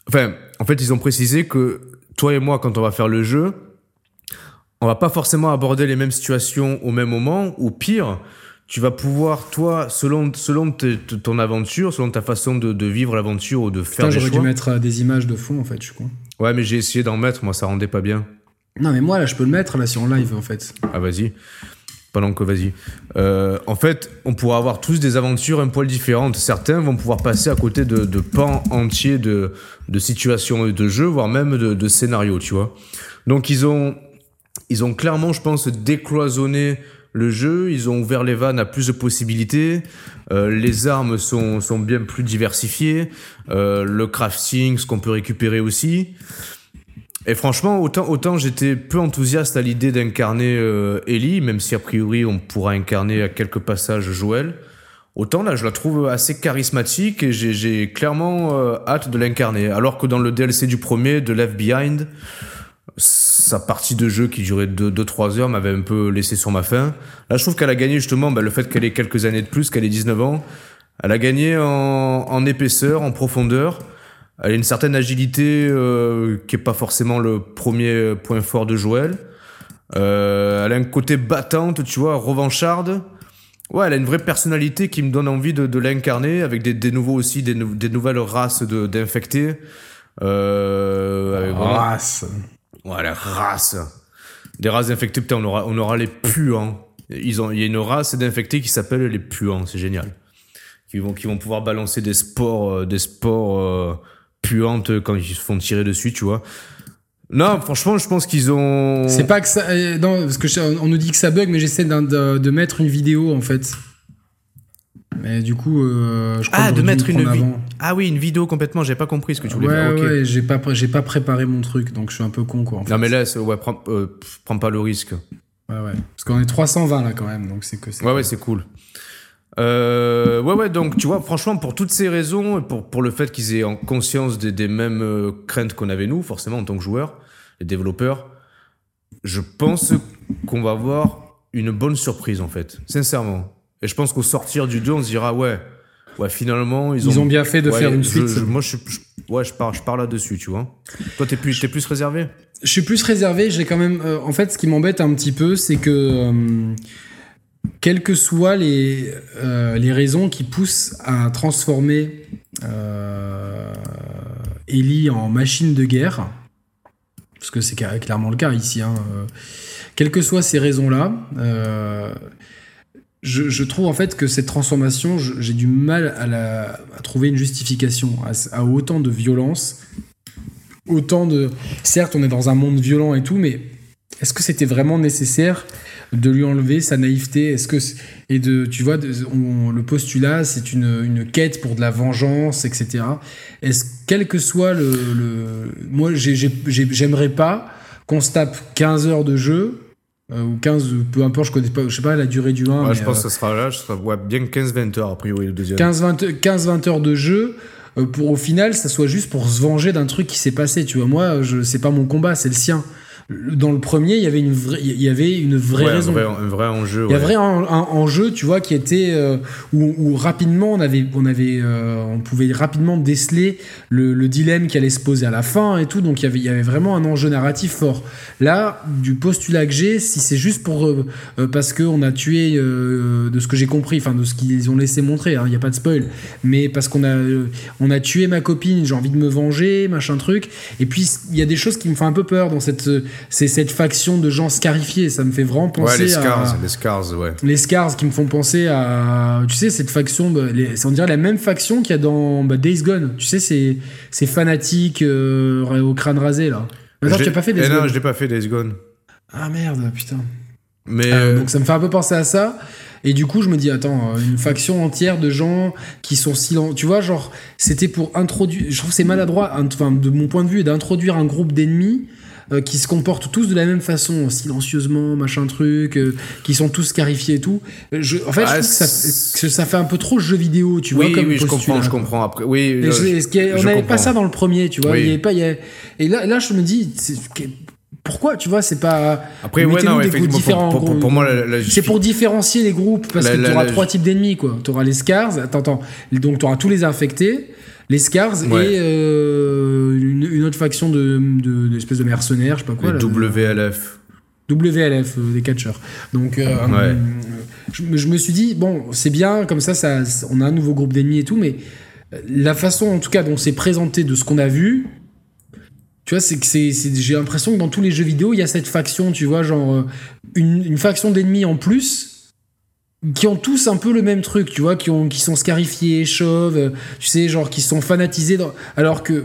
B: Enfin, en fait, ils ont précisé que toi et moi, quand on va faire le jeu, on va pas forcément aborder les mêmes situations au même moment, ou pire, tu vas pouvoir, toi, selon, selon ton aventure, selon ta façon de, de vivre l'aventure ou de faire des
A: j'aurais dû
B: choix.
A: mettre euh, des images de fond en fait, je suis con.
B: Ouais, mais j'ai essayé d'en mettre, moi ça rendait pas bien.
A: Non, mais moi là, je peux le mettre là sur live en fait.
B: Ah, vas-y. Pendant que vas-y. Euh, en fait, on pourra avoir tous des aventures un poil différentes. Certains vont pouvoir passer à côté de, de pans entiers de, de situations et de jeux, voire même de, de scénarios, tu vois. Donc ils ont, ils ont clairement, je pense, décloisonné le jeu. Ils ont ouvert les vannes à plus de possibilités. Euh, les armes sont, sont bien plus diversifiées. Euh, le crafting, ce qu'on peut récupérer aussi. Et franchement, autant, autant j'étais peu enthousiaste à l'idée d'incarner euh, Ellie, même si a priori on pourra incarner à quelques passages Joël. Autant là, je la trouve assez charismatique et j'ai- clairement euh, hâte de l'incarner. Alors que dans le DLC du premier, de Left Behind, sa partie de jeu qui durait 2-3 heures m'avait un peu laissé sur ma faim. Là, je trouve qu'elle a gagné justement bah, le fait qu'elle ait quelques années de plus, qu'elle ait 19 ans. Elle a gagné en, en épaisseur, en profondeur. Elle a une certaine agilité euh, qui est pas forcément le premier point fort de Joël. Euh, elle a un côté battante, tu vois, revancharde. Ouais, elle a une vraie personnalité qui me donne envie de, de l'incarner avec des, des nouveaux aussi, des, des nouvelles races d'infectés.
A: Euh, race.
B: Ouais, la race. Des races d'infectés, putain, on aura, on aura les puants. Ils ont, il y a une race d'infectés qui s'appelle les puants, c'est génial. Qui vont, qui vont pouvoir balancer des sports, euh, des sports euh, puantes quand ils se font tirer dessus, tu vois. Non, franchement, je pense qu'ils ont.
A: C'est pas que ça. euh, Non, parce que je- on nous dit que ça bug, mais j'essaie de, de mettre une vidéo en fait. Mais du coup, euh, je crois
B: Ah,
A: que
B: de mettre
A: me
B: une vi-. Ah oui, une vidéo complètement. J'ai pas compris ce que tu voulais
A: Ouais,
B: faire. ok.
A: ouais, j'ai pas, j'ai pas préparé mon truc, donc je suis un peu con quoi. En fait.
B: Non mais là, ouais, prends, euh, prends pas le risque.
A: Ouais, ouais. Parce qu'on est 320 là quand même, donc c'est que.
B: Ouais, ouais, c'est cool. Euh, ouais, ouais, donc tu vois, franchement, pour toutes ces raisons, et pour, pour le fait qu'ils aient en conscience des, des mêmes euh, craintes qu'on avait nous, forcément, en tant que joueurs et développeurs, je pense qu'on va avoir une bonne surprise, en fait, sincèrement. Et je pense qu'au sortir du 2, on se dira, ouais, ouais, finalement, ils ont,
A: Ils ont bien fait de
B: Ouais,
A: faire une suite.
B: je- moi, je, je- ouais, je pars, je pars là-dessus, tu vois. Toi, t'es plus, t'es plus réservé?
A: Je suis plus réservé. J'ai quand même. euh, en fait, ce qui m'embête un petit peu, c'est que euh, quelles que soient les euh, les raisons qui poussent à transformer euh, Ellie en machine de guerre, parce que c'est clairement le cas ici. Hein, euh, quelles que soient ces raisons-là. euh, je, trouve en fait que cette transformation, j'ai du mal à, trouver une justification à autant de violence autant de. Certes, on est dans un monde violent et tout, mais est-ce que c'était vraiment nécessaire de lui enlever sa naïveté Est-ce que et de, tu vois, de- on- le postulat, c'est une, une quête pour de la vengeance, etc. Est-ce quel que soit le, le- moi, j'ai- j'ai- j'ai- j'aimerais pas qu'on se tape 15 heures de jeu. euh, ou 15, peu importe, je connais pas, je sais pas la durée du 1.
B: Ouais,
A: mais,
B: je pense
A: euh,
B: que ce sera là, ce sera ouais, bien 15-20 heures, a priori, le deuxième.
A: 15-20 15-20 heures de jeu euh, pour au final ça soit juste pour se venger d'un truc qui s'est passé tu vois moi je c'est pas mon combat c'est le sien dans le premier il y avait une vraie il y avait une vraie
B: Ouais, un
A: raison
B: vrai, un vrai enjeu.
A: il y a
B: ouais.
A: vrai un, un enjeu, tu vois, qui était euh, où, où rapidement on avait, on avait, euh, on pouvait rapidement déceler le, le dilemme qui allait se poser à la fin et tout. Donc il y avait, il y avait vraiment un enjeu narratif fort. Là, du postulat que j'ai, si c'est juste pour euh, parce que on a tué, de ce que j'ai compris, enfin de ce qu'ils ont laissé montrer, hein, il n'y a pas de spoil, mais parce qu'on a, on a tué ma copine, j'ai envie de me venger, machin truc. Et puis il y a des choses qui me font un peu peur dans cette, c'est cette faction de gens scarifiés. Ça me fait vraiment penser
B: Ouais, les
A: à
B: scars, les scars, ouais.
A: les Scars qui me font penser à tu sais cette faction bah, les- c'est on dirait la même faction qu'il y a dans bah, Days Gone tu sais ces, ces fanatiques euh, au crâne rasé là Attends, tu as pas fait Days
B: Eh non, je l'ai pas fait Days Gone.
A: ah merde putain
B: Mais
A: Euh,
B: euh,
A: donc ça me fait un peu penser à ça et du coup je me dis attends euh, une faction entière de gens qui sont silencieux tu vois genre c'était pour introduire je trouve que c'est maladroit enfin de mon point de vue d'introduire un groupe d'ennemis euh, qui se comportent tous de la même façon, silencieusement, machin truc, euh, qui sont tous scarifiés et tout. Euh, Je, en fait,
B: Ah,
A: je trouve que ça,
B: c'est-
A: que ça fait un peu trop jeu vidéo, tu vois,
B: oui,
A: comme
B: oui, je
A: postulat,
B: comprends, je comprends. Après, oui, là,
A: je-
B: je-
A: on
B: je
A: n'avait pas ça dans le premier, tu vois.
B: Oui.
A: Il y avait pas, il y a- et là, là, je me dis, pourquoi, tu vois, c'est pas.
B: Après, ouais, non,
A: des groupes différents,
B: pour, pour, pour,
A: gros.
B: pour moi,
A: C'est pour différencier les groupes, parce
B: La-
A: que tu auras trois types d'ennemis, quoi. Tu auras les Scars, attends, attends, donc tu auras tous les infectés, les Scars
B: Ouais.
A: et euh, une, une autre faction de, de, d'espèces de mercenaires, je sais pas quoi.
B: les
A: là,
B: WLF.
A: WLF, euh, des catcheurs. Donc, euh,
B: Ouais.
A: euh, je, me- je me suis dit, bon, c'est bien, comme ça, ça, on a un nouveau groupe d'ennemis et tout, mais la façon, en tout cas, dont c'est présenté de ce qu'on a vu, tu vois, c'est que c'est, c'est- j'ai l'impression que dans tous les jeux vidéo, il y a cette faction, tu vois, genre une, une faction d'ennemis en plus. Qui ont tous un peu le même truc, tu vois, qui, ont, qui sont scarifiés, chauves, tu sais, genre qui sont fanatisés, dans- alors que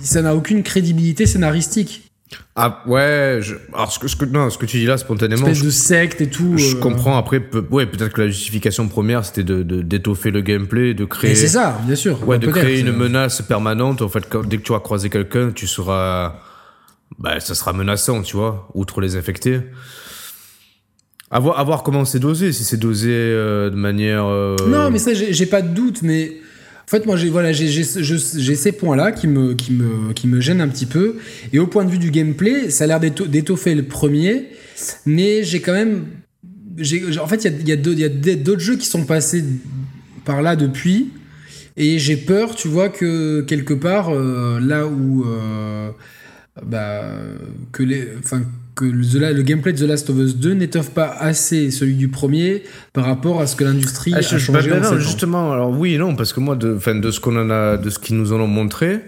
A: ça n'a aucune crédibilité scénaristique.
B: Ah, ouais, je, alors ce que, ce que, non, ce que tu dis là, spontanément,
A: Espèce
B: je,
A: de secte et tout.
B: je
A: euh,
B: comprends. Après, peu- ouais, peut-être que la justification première, c'était de, de, d'étoffer le gameplay, de créer.
A: Et c'est ça, bien sûr.
B: Ouais, de créer une menace permanente. En fait, quand- dès que tu vas croiser quelqu'un, tu seras, bah, ça sera menaçant, tu vois, outre les infectés. À voir, à voir comment c'est dosé, si c'est dosé euh, de manière. euh,
A: Non, mais ça, j'ai pas de doute, mais En fait, moi, j'ai voilà, ces points-là qui me, qui, me, qui me gênent un petit peu. Et au point de vue du gameplay, ça a l'air d'éto- d'étoffer le premier, mais j'ai quand même. En fait, il y a, y a d'autres jeux qui sont passés par là depuis. Et j'ai peur, tu vois, que quelque part, euh, là où. bah, que, les, que le, gameplay de The Last of Us 2 n'étoffe pas assez celui du premier par rapport à ce que l'industrie
B: Ah,
A: a changé
B: bah, bah, non, justement, alors oui et non, parce que moi, de, enfin, de ce qu'on en a, de ce qu'ils nous en ont montré,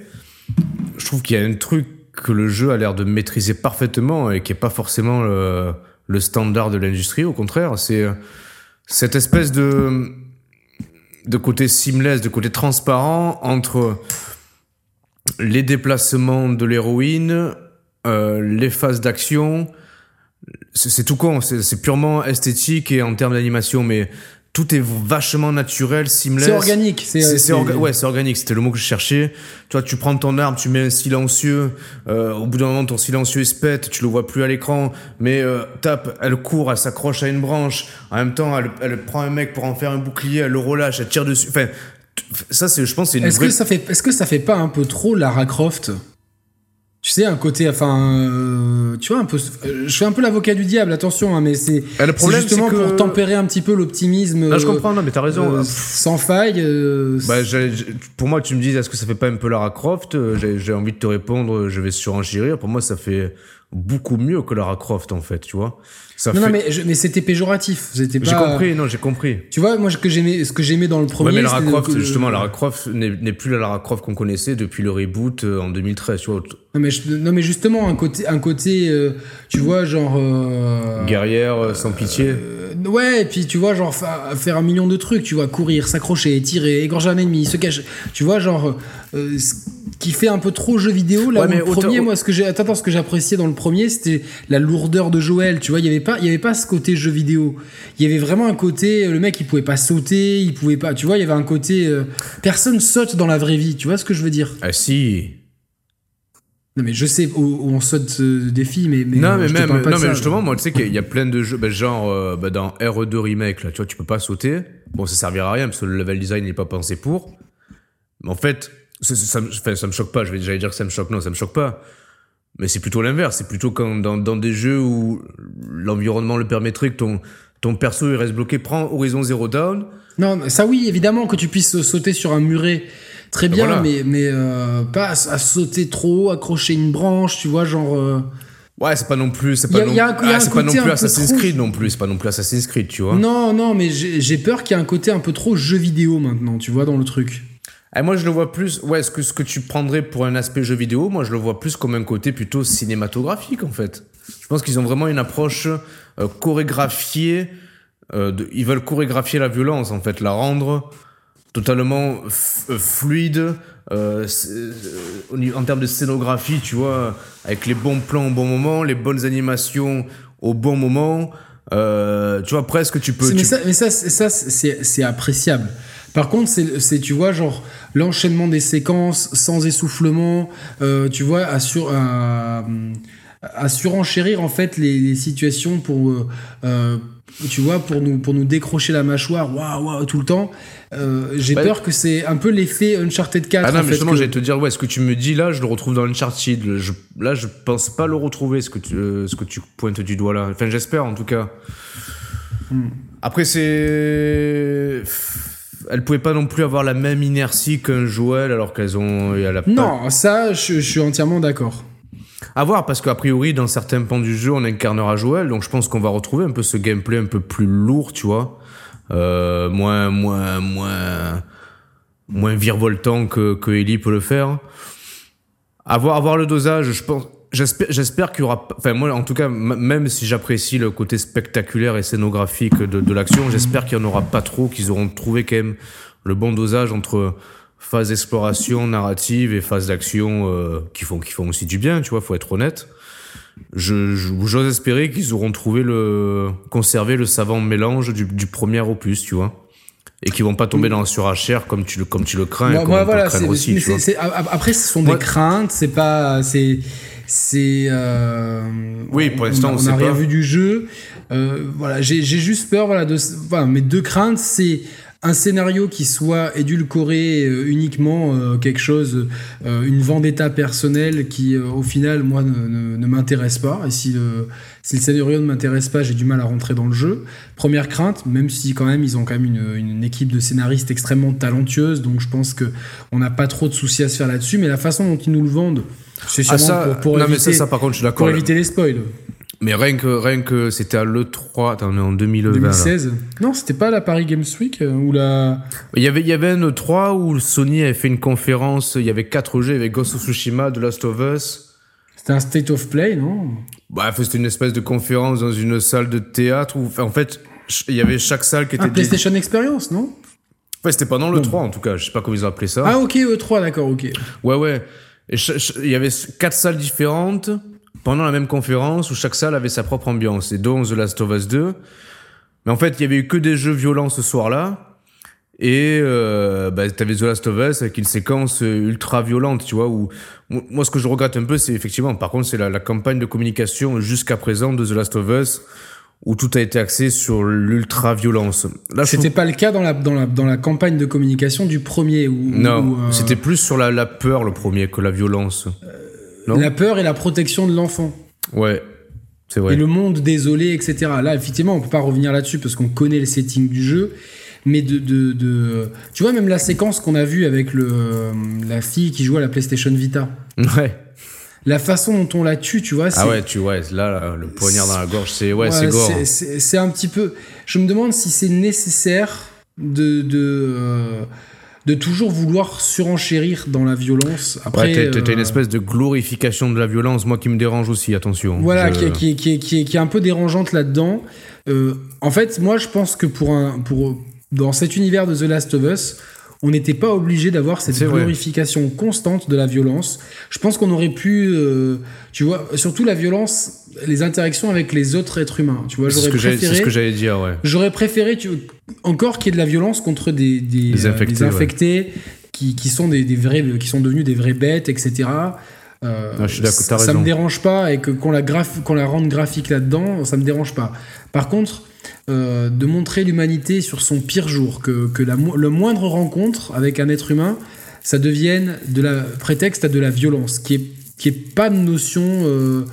B: je trouve qu'il y a un truc que le jeu a l'air de maîtriser parfaitement et qui est pas forcément le, le standard de l'industrie. Au contraire, c'est euh, cette espèce de de côté seamless, de côté transparent entre les déplacements de l'héroïne, euh, les phases d'action. C'est tout con, c'est purement esthétique et en termes d'animation, mais tout est vachement naturel, seamless.
A: C'est organique. C'est,
B: orga- ouais, c'est organique, c'était le mot que je cherchais. Toi, tu prends ton arme, tu mets un silencieux, euh, au bout d'un moment, ton silencieux il se pète, tu le vois plus à l'écran, mais euh, tape, elle court, elle s'accroche à une branche, en même temps, elle, elle prend un mec pour en faire un bouclier, elle le relâche, elle tire dessus. Enfin, ça, c'est, je pense, c'est une
A: Est-ce
B: vraie...
A: que ça fait, est-ce que ça fait pas un peu trop Lara Croft? Tu sais, un côté, enfin, euh, tu vois, un peu. euh, Je fais un peu l'avocat du diable, attention, hein, mais c'est.
B: Problème,
A: justement
B: que-
A: pour tempérer un petit peu l'optimisme.
B: Je
A: euh,
B: comprends, non, mais t'as raison.
A: euh, sans faille. euh,
B: Bah, j'ai- j'ai- pour moi, tu me dis, est-ce que ça fait pas un peu Lara Croft J'ai envie de te répondre, je vais surenchérir. Pour moi, ça fait beaucoup mieux que Lara Croft, en fait, tu vois. Ça
A: non,
B: fait...
A: non, mais, je- mais c'était péjoratif. C'était.
B: J'ai compris, non, j'ai compris.
A: Tu vois, moi, ce que j'aimais, ce que j'aimais dans le premier.
B: ouais, mais Lara Croft, justement, Lara Croft n'est plus la Lara Croft qu'on connaissait depuis le reboot en 2013, tu vois.
A: Non mais, je- non, mais justement, un côté, un côté euh, tu vois, genre. euh,
B: Guerrière, euh, sans pitié.
A: euh, ouais, et puis tu vois, genre fa- faire un million de trucs, tu vois, courir, s'accrocher, tirer, égorger un ennemi, se cacher. Tu vois, genre. euh, ce qui fait un peu trop jeu vidéo. Là
B: Ouais,
A: où
B: mais
A: le premier,
B: autant-
A: moi, ce que j'ai. Attends, attends, ce que j'appréciais dans le premier, c'était la lourdeur de Joël. Tu vois, il y avait pas, il y avait pas ce côté jeu vidéo. Il y avait vraiment un côté. Le mec, il pouvait pas sauter, il pouvait pas. Tu vois, il y avait un côté. euh, personne saute dans la vraie vie. Tu vois ce que je veux dire?
B: Ah si.
A: Non, mais je sais où, où on saute des filles, mais. mais
B: non, mais
A: je
B: même, non, mais
A: ça.
B: justement, moi, tu sais qu'il y a plein de jeux, ben, genre, euh, ben, dans RE2 Remake, là, tu vois, tu peux pas sauter. Bon, ça servira à rien parce que le level design n'est pas pensé pour. Mais en fait, ça, ça, ça me- enfin, ça me choque pas. Je vais, j'allais dire que ça me choque. Non, ça me choque pas. Mais c'est plutôt l'inverse. C'est plutôt quand dans, dans des jeux où l'environnement le permettrait que ton, ton perso il reste bloqué. Prends Horizon Zero Dawn.
A: Non, mais ça oui, évidemment que tu puisses sauter sur un muret, très bien,
B: Voilà.
A: mais, mais euh, pas à, à sauter trop haut, accrocher une branche, tu vois, genre. euh,
B: Ouais, c'est pas non plus, c'est
A: Y a-
B: pas non, ah, pas non plus Assassin's Creed non plus. C'est pas non plus Assassin's Creed, tu vois.
A: Non, non, mais j'ai peur qu'il y ait un côté un peu trop jeu vidéo maintenant, tu vois, dans le truc.
B: Ah, moi, je le vois plus. Ouais, ce que, ce que tu prendrais pour un aspect jeu vidéo, moi, je le vois plus comme un côté plutôt cinématographique, en fait. Je pense qu'ils ont vraiment une approche euh, chorégraphiée. euh, de- ils veulent chorégraphier la violence, en fait, la rendre totalement euh, fluide. euh, euh, en termes de scénographie, tu vois, avec les bons plans au bon moment, les bonnes animations au bon moment. Euh, tu vois, presque, tu peux.
A: Mais
B: tu-
A: ça, mais ça, c'est- ça, c'est c'est appréciable. Par contre, c'est, tu vois, genre, l'enchaînement des séquences sans essoufflement, euh, tu vois, à, sur, à, surenchérir, en fait, les, les situations pour, euh, tu vois, pour nous, pour nous décrocher la mâchoire, waouh, waouh, tout le temps. Euh, j'ai
B: Ouais.
A: peur que c'est un peu l'effet Uncharted 4.
B: Ah non,
A: en
B: mais
A: fait,
B: justement,
A: que-
B: j'allais te dire, ouais, ce que tu me dis là, je le retrouve dans Uncharted. Je, là, je pense pas le retrouver, ce que tu, euh, ce que tu pointes du doigt là. Enfin, j'espère en tout cas.
A: Hmm.
B: Après, c'est. Elle pouvait pas non plus avoir la même inertie qu'un Joël alors qu'elles ont. Elle a pas-
A: Non, ça, je, je suis entièrement d'accord.
B: À voir, parce qu'a priori, dans certains pans du jeu, on incarnera Joël, donc je pense qu'on va retrouver un peu ce gameplay un peu plus lourd, tu vois. Euh, moins, moins, moins, moins virevoltant que, que Ellie peut le faire. Avoir, avoir le dosage, je pense, j'espère, j'espère qu'il y aura, enfin, moi, en tout cas, même si j'apprécie le côté spectaculaire et scénographique de, de l'action, j'espère qu'il y en aura pas trop, qu'ils auront trouvé quand même le bon dosage entre phase d'exploration narrative et phase d'action euh, qui font qui font aussi du bien tu vois faut être honnête je j'ose espérer qu'ils auront trouvé le conservé le savant mélange du, du premier opus tu vois et qu'ils vont pas tomber dans la surachère comme tu le comme tu le crains
A: Moi,
B: comme
A: moi,
B: on le
A: voilà,
B: aussi tu vois.
A: après, ce sont
B: Moi-
A: des craintes, c'est pas. C'est. C'est. euh,
B: Oui, pour l'instant, on
A: n'a rien
B: pas.
A: vu du jeu. Euh, voilà, j'ai j'ai juste peur, voilà, de. Voilà, mes deux craintes, c'est un scénario qui soit édulcoré euh, uniquement euh, quelque chose, euh, une vendetta personnelle qui, au final, moi, ne, ne, m'intéresse pas. Et si le, si le scénario ne m'intéresse pas, j'ai du mal à rentrer dans le jeu. Première crainte, même si quand même ils ont quand même une, une équipe de scénaristes extrêmement talentueuse, donc je pense que on n'a pas trop de soucis à se faire là-dessus. Mais la façon dont ils nous le vendent, c'est
B: Ah,
A: sûrement
B: ça,
A: pour, pour
B: non, mais
A: éviter,
B: ça, ça, par contre, je suis
A: pour éviter les spoils.
B: Mais rien que, rien que c'était à l'E3, attends, on est en 2020. là.
A: 2016. Non, c'était pas la Paris Games Week euh, ou la.
B: Il y avait, il y avait un E3 où Sony avait fait une conférence, il y avait quatre jeux, il y avait Ghost of Tsushima, The Last of Us.
A: C'était un state of play, non?
B: Bref, c'était une espèce de conférence dans une salle de théâtre où, en fait, il y avait chaque salle qui était.
A: Un PlayStation Experience, non?
B: Ouais, c'était pendant le 3 en tout cas, je sais pas comment ils ont appelé ça.
A: Ah, ok, E3, d'accord, ok.
B: Ouais, ouais. Il y avait quatre salles différentes pendant la même conférence où chaque salle avait sa propre ambiance, et dont The Last of Us 2. Mais en fait, il y avait eu que des jeux violents ce soir-là. Et euh, bah, t'avais The Last of Us avec une séquence euh, ultra violente, tu vois. Où moi, ce que je regrette un peu, c'est effectivement, par contre, c'est la, la campagne de communication jusqu'à présent de The Last of Us, où tout a été axé sur l'ultra violence. Là,
A: C'était pas le cas dans la, dans, la, dans la campagne de communication du premier. Où,
B: Non,
A: euh,
B: c'était plus sur la, la peur le premier que la violence. Non
A: la peur et la protection de l'enfant.
B: Ouais, c'est vrai.
A: Et le monde désolé, etc. Là, effectivement, on peut pas revenir là-dessus parce qu'on connaît le setting du jeu. Mais de, de, de- Tu vois, même la séquence qu'on a vue avec le, la fille qui jouait à la PlayStation Vita.
B: Ouais.
A: La façon dont on la tue, tu vois,
B: Ah ouais, tu vois, là, là, le poignard dans la gorge, c'est ouais, c'est
A: Ouais,
B: gore.
A: c'est un petit peu. Je me demande si c'est nécessaire de de, euh, de toujours vouloir surenchérir dans la violence. Après,
B: Ouais, t'as- une
A: euh,
B: espèce de glorification de la violence, moi qui me dérange aussi, attention.
A: Voilà,
B: Je-
A: qui, est- qui, est- qui, est- qui, est- qui est un peu dérangeante là-dedans. Euh, en fait, moi, je pense que pour un pour dans cet univers de The Last of Us. On n'était pas obligé d'avoir cette
B: vrai.
A: glorification constante de la violence. Je pense qu'on aurait pu, euh, tu vois, surtout la violence, les interactions avec les autres êtres humains. Tu vois,
B: C'est ce
A: j'aurais
B: que j'allais- c'est
A: préféré.
B: ce que j'allais dire, ouais.
A: J'aurais préféré tu, encore qu'il y ait de la violence contre des, des,
B: Des infectés,
A: des infectés qui, qui sont des, des vrais, qui sont devenus des vraies bêtes, etc. Euh,
B: Ah, je suis d'accord,
A: ça, ça me dérange pas et que qu'on la, graph- qu'on la rende graphique là-dedans, ça me dérange pas. Par contre, euh, de montrer l'humanité sur son pire jour, que, que la, le moindre rencontre avec un être humain, ça devienne de la prétexte à de la violence, qui est qui est pas de notion. euh,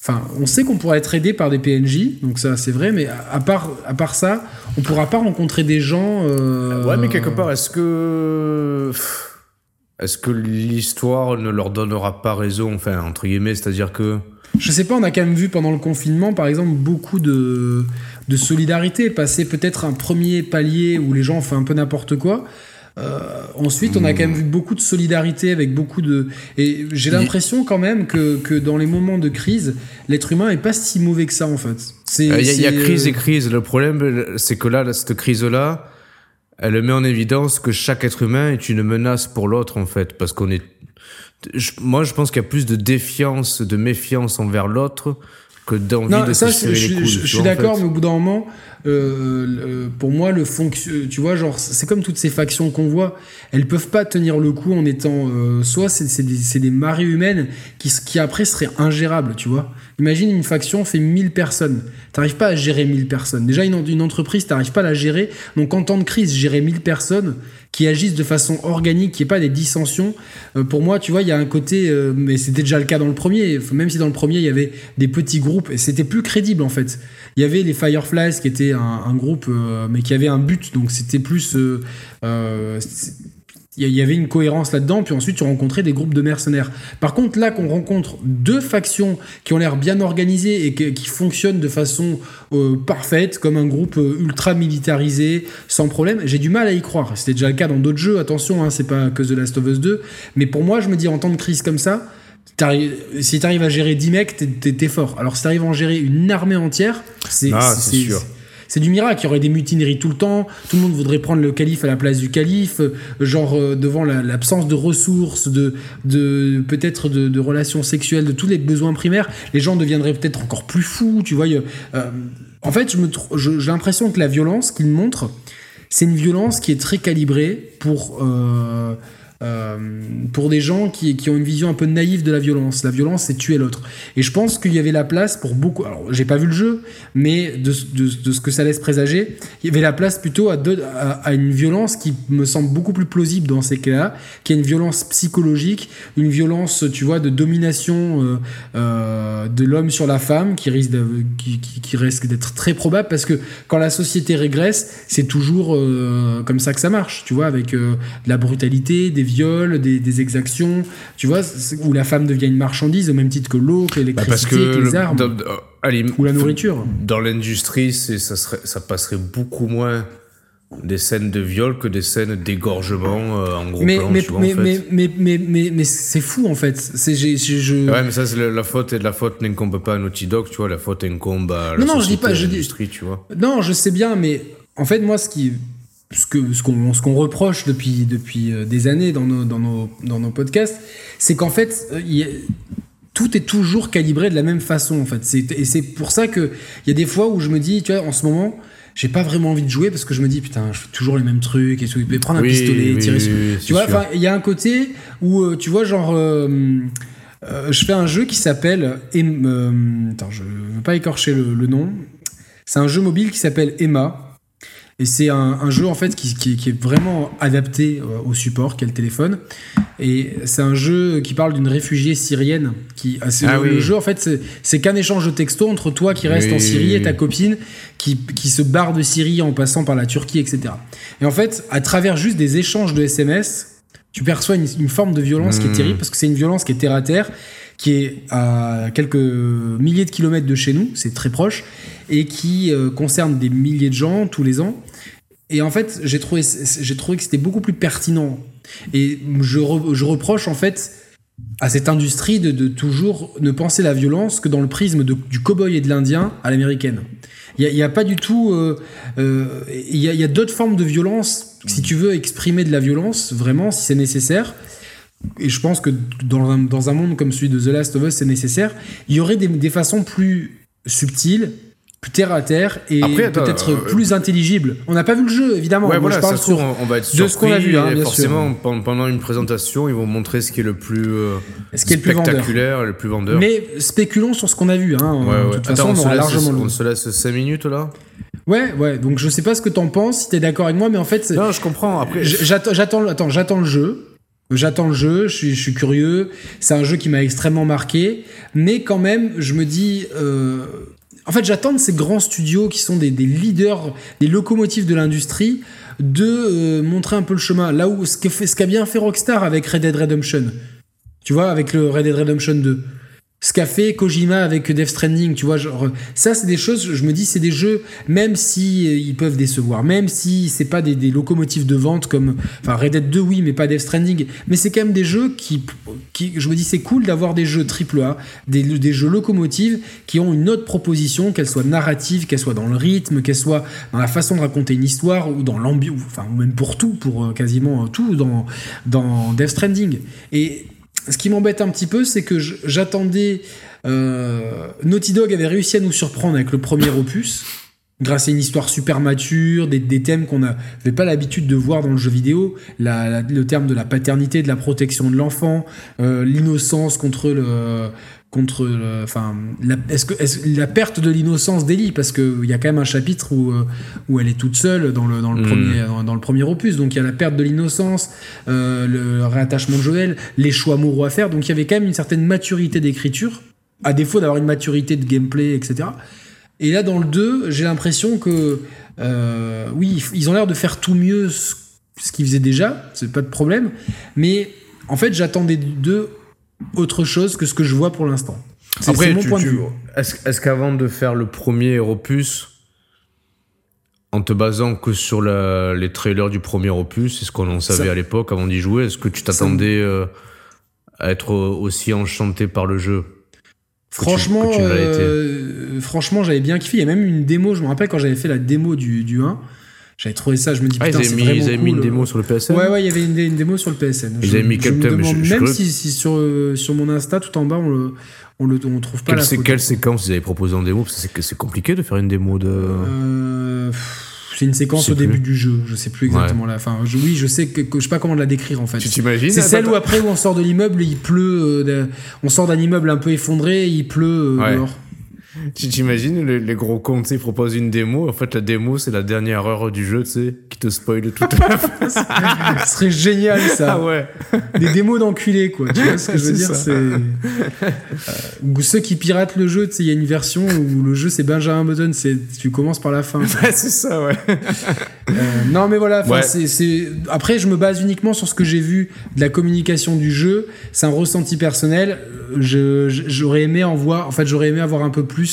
A: Enfin, on sait qu'on pourra être aidé par des PNJ, donc ça c'est vrai, mais à, à part à part ça, on pourra pas rencontrer des gens. euh,
B: Ouais, mais quelque part, est-ce que. Est-ce que l'histoire ne leur donnera pas raison, enfin, entre guillemets, c'est-à-dire que.
A: Je sais pas, on a quand même vu pendant le confinement, par exemple, beaucoup de, de solidarité, passer peut-être un premier palier où les gens ont fait un peu n'importe quoi. Euh, ensuite, on a quand même vu beaucoup de solidarité avec beaucoup de. Et j'ai l'impression quand même que, que dans les moments de crise, l'être humain est pas si mauvais que ça en fait.
B: Il y, a- y a crise
A: euh,
B: et crise. Le problème, c'est que là, là, cette crise-là, elle met en évidence que chaque être humain est une menace pour l'autre, en fait. Parce qu'on est. je- moi, je pense qu'il y a plus de défiance, de méfiance envers l'autre que d'envie
A: Non,
B: de
A: ça,
B: se
A: je,
B: serrer
A: je-
B: les coudes.
A: je- je suis
B: en
A: d'accord,
B: fait.
A: mais au bout d'un moment, euh, le- pour moi, le fonction, tu vois, genre, c'est comme toutes ces factions qu'on voit, elles peuvent pas tenir le coup en étant, euh, soit c'est des, c'est des marées humaines qui, qui après seraient ingérables, tu vois. Imagine une faction fait 1000 personnes, t'arrives pas à gérer 1000 personnes. Déjà, une, une entreprise, t'arrives pas à la gérer. Donc, en temps de crise, gérer 1000 personnes qui agissent de façon organique, qui est pas des dissensions. Euh, pour moi, tu vois, il y a un côté, euh, mais c'était déjà le cas dans le premier. Même si dans le premier il y avait des petits groupes, et c'était plus crédible en fait. Il y avait les Fireflies qui étaient un, un groupe, euh, mais qui avait un but, donc c'était plus. Il y avait une cohérence là-dedans, puis ensuite tu rencontrais des groupes de mercenaires. Par contre, là qu'on rencontre deux factions qui ont l'air bien organisées et qui fonctionnent de façon euh, parfaite, comme un groupe euh, ultra militarisé, sans problème, j'ai du mal à y croire. C'était déjà le cas dans d'autres jeux, attention, hein, c'est pas que The Last of Us 2, mais pour moi, je me dis en temps de crise comme ça, t'arrives- si tu arrives à gérer 10 mecs, t'es- fort. Alors si tu arrives à en gérer une armée entière, c'est
B: Ah, c'est sûr.
A: c'est du miracle. Il y aurait des mutineries tout le temps. Tout le monde voudrait prendre le calife à la place du calife. euh, Genre, euh, devant la- l'absence de ressources, de, de peut-être de, relations sexuelles, de tous les besoins primaires, les gens deviendraient peut-être encore plus fous. Tu vois, euh, en fait, j'ai l'impression que la violence qu'il montre, c'est une violence qui est très calibrée pour. Euh, pour des gens qui, qui, ont une vision un peu naïve de la violence. La violence, c'est tuer l'autre. Et je pense qu'il y avait la place pour beaucoup. Alors, j'ai pas vu le jeu, mais de, de, de, ce que ça laisse présager, il y avait la place plutôt à, à, à une violence qui me semble beaucoup plus plausible dans ces cas-là, qui est une violence psychologique, une violence, tu vois, de domination euh, euh, de l'homme sur la femme, qui risque, de, qui, risque d'être très probable parce que quand la société régresse, c'est toujours comme ça que ça marche, tu vois, avec de la brutalité, des viols, des, des, exactions, tu vois, où la femme devient une marchandise au même titre que l'eau, que l'électricité, bah que les armes. Dans, allez, ou la nourriture.
B: Dans l'industrie, ça, serait, ça passerait beaucoup moins des scènes de viol que des scènes d'égorgement euh, en gros
A: mais,
B: plan,
A: mais,
B: tu vois,
A: mais,
B: en fait.
A: mais, mais, mais, mais, mais c'est fou en fait. C'est, je...
B: Ouais, mais ça, c'est la faute et la faute n'incombe pas à Naughty Dog, tu vois, la faute incombe à la
A: non, non, je dis pas, je
B: dis... tu vois.
A: Non, je sais bien, mais en fait, moi, ce qui, ce que ce qu'on ce qu'on reproche depuis depuis des années dans nos dans nos dans nos podcasts, c'est qu'en fait, il a, tout est toujours calibré de la même façon en fait. C'est, et c'est pour ça que il y a des fois où je me dis, tu vois, en ce moment j'ai pas vraiment envie de jouer parce que je me dis putain je fais toujours les mêmes trucs et tout. Je vais prendre un
B: oui,
A: pistolet
B: oui,
A: tirer sur
B: oui,
A: tu vois enfin il y a un côté où euh, tu vois genre euh, euh, je fais un jeu qui s'appelle euh, attends je veux pas écorcher le, le nom. C'est un jeu mobile qui s'appelle Emma et c'est un, un, jeu en fait qui, qui, qui est vraiment adapté au support qu'est le téléphone. Et c'est un jeu qui parle d'une réfugiée syrienne. Qui, ah, le, oui. le, jeu en fait c'est qu'un échange de textos entre toi qui reste oui, en Syrie et ta copine qui, qui se barre de Syrie en passant par la Turquie, etc. Et en fait, à travers juste des échanges de SMS, tu perçois une, une forme de violence mmh. qui est terrible parce que c'est une violence qui est terre à terre qui est à quelques milliers de kilomètres de chez nous, c'est très proche, et qui euh, concerne des milliers de gens tous les ans. Et en fait, j'ai trouvé, que c'était beaucoup plus pertinent. Et je, re, je, reproche en fait à cette industrie de, toujours ne penser la violence que dans le prisme du cow-boy et de l'Indien à l'américaine. Il n'y a, pas du tout. Euh, euh, il y a d'autres formes de violence. Si tu veux exprimer de la violence, vraiment, si c'est nécessaire, et je pense que dans un, dans un, monde comme celui de The Last of Us, c'est nécessaire, il y aurait des, des, façons plus subtiles, plus terre à terre et peut-être euh, plus intelligibles. On n'a pas vu le jeu, évidemment.
B: Ouais, voilà,
A: je parle
B: sur, on va être surpris,
A: de ce qu'on a vu. Hein,
B: forcément, sûr. pendant une présentation, ils vont montrer ce qui est le plus, euh,
A: ce qui est le plus
B: spectaculaire, le plus vendeur.
A: Mais spéculons sur ce qu'on a vu. Hein.
B: Ouais, ouais.
A: De toute
B: Attends,
A: façon,
B: on,
A: on,
B: se
A: largement
B: laisse, on se laisse 5 minutes là?
A: Ouais, ouais. Donc je sais pas ce que t'en penses, si t'es d'accord avec moi, mais en fait.
B: Non, je comprends. Après,
A: j'attends, attends, j'attends le jeu. J'attends le jeu, je suis, curieux. C'est un jeu qui m'a extrêmement marqué, mais quand même, je me dis. Euh, en fait, j'attends de ces grands studios qui sont des, leaders, des locomotives de l'industrie, de euh, montrer un peu le chemin. Là où ce qu'a bien fait Rockstar avec Red Dead Redemption, tu vois, avec le Red Dead Redemption 2 ce qu'a fait Kojima avec Death Stranding, tu vois, genre, ça c'est des choses, je me dis, c'est des jeux, même si euh, ils peuvent décevoir, même si c'est pas des, locomotives de vente comme, enfin Red Dead 2 oui, mais pas Death Stranding, mais c'est quand même des jeux qui, qui je me dis, c'est cool d'avoir des jeux AAA, des, des jeux locomotives qui ont une autre proposition, qu'elle soit narrative, qu'elle soit dans le rythme, qu'elle soit dans la façon de raconter une histoire ou dans l'ambiance, enfin même pour tout, pour euh, quasiment tout dans dans Death Stranding. Et ce qui m'embête un petit peu, c'est que j'attendais. Euh, Naughty Dog avait réussi à nous surprendre avec le premier opus, grâce à une histoire super mature, des, thèmes qu'on n'avait pas l'habitude de voir dans le jeu vidéo, le terme de la paternité, de la protection de l'enfant, euh, l'innocence contre le contre enfin la, est-ce que la perte de l'innocence d'Ellie parce que il y a quand même un chapitre où où elle est toute seule dans le dans le mmh. premier dans, dans, le premier opus. Donc il y a la perte de l'innocence euh, le réattachement de Joël les choix moraux à faire. Donc il y avait quand même une certaine maturité d'écriture à défaut d'avoir une maturité de gameplay etc et là dans le 2 j'ai l'impression que euh, oui ils ont l'air de faire tout mieux ce, ce qu'ils faisaient déjà c'est pas de problème. Mais en fait j'attendais d'eux autre chose que ce que je vois pour l'instant.
B: C'est
A: mon
B: tu,
A: point
B: tu,
A: de vue.
B: Est-ce est qu'avant de faire le premier opus, en te basant que sur la, les trailers du premier opus, c'est ce qu'on en savait ça, à l'époque avant d'y jouer, est-ce que tu t'attendais euh, à être aussi enchanté par le jeu
A: Franchement, tu, euh, franchement, j'avais bien kiffé. Il y a même une démo. Je me rappelle quand j'avais fait la démo du, du 1. J'avais trouvé ça, je me dis,
B: ah,
A: putain,
B: ils mis, avaient mis une démo sur le PSN
A: Ouais, ouais, il y avait une, une démo sur le PSN.
B: Ils
A: je,
B: avaient mis
A: demande,
B: je,
A: Même si, si, sur, euh, sur mon Insta, tout en bas, on le, on le on trouve pas
B: quelle,
A: la photo.
B: Quelle séquence ils avaient proposé en démo? Parce que c'est compliqué de faire une démo de...
A: Euh, C'est une séquence au début du jeu, je sais plus exactement la fin. Je- oui, je sais que, que- je sais pas comment la décrire en fait.
B: Tu t'imagines?
A: C'est
B: Attends,
A: celle où
B: attends.
A: après où on sort de l'immeuble, il pleut, euh, on sort d'un immeuble un peu effondré, il pleut euh,
B: Ouais.
A: dehors.
B: Tu t'imagines les, les gros cons, tu sais, ils proposent une démo. En fait, la démo, c'est la dernière heure du jeu, tu sais, qui te spoil toute la [laughs]
A: Ce serait génial ça.
B: Ah ouais.
A: Des démos d'enculés quoi. Tu vois ce que je veux dire. C'est Euh, ou ceux qui piratent le jeu. Tu sais, il y a une version où le jeu c'est Benjamin Button. C'est tu commences par la fin. [laughs]
B: Ouais, c'est ça, ouais.
A: Euh, non, mais voilà.
B: Ouais.
A: c'est- Après, je me base uniquement sur ce que j'ai vu de la communication du jeu. C'est un ressenti personnel. Je- je- J'aurais aimé en voir. En fait, j'aurais aimé avoir un peu plus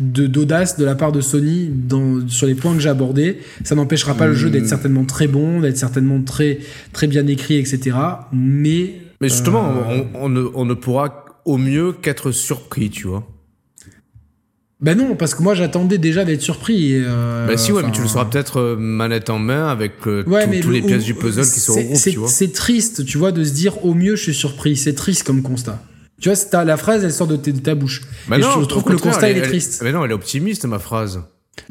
A: de d'audace de la part de Sony dans, sur les points que j'ai abordés. Ça n'empêchera pas le jeu
B: Hmm.
A: d'être certainement très bon, d'être certainement très très bien écrit, etc. Mais
B: Mais justement,
A: euh,
B: on, on ne, on ne pourra au mieux qu'être surpris, tu vois.
A: Ben non, parce que moi j'attendais déjà d'être surpris. et, euh,
B: bah si, ouais, mais tu le sauras peut-être euh, manette en main avec euh,
A: Ouais,
B: tout-
A: mais
B: tous
A: le-
B: les pièces du puzzle qui sont au groupe, tu vois.
A: C'est triste, tu vois, de se dire au mieux je suis surpris. C'est triste comme constat. Tu vois, ta- la phrase elle sort de, ta bouche.
B: Bah
A: Et
B: non,
A: je trouve que le constat il
B: elle-
A: est
B: elle-
A: triste.
B: Mais non, elle est optimiste, ma phrase.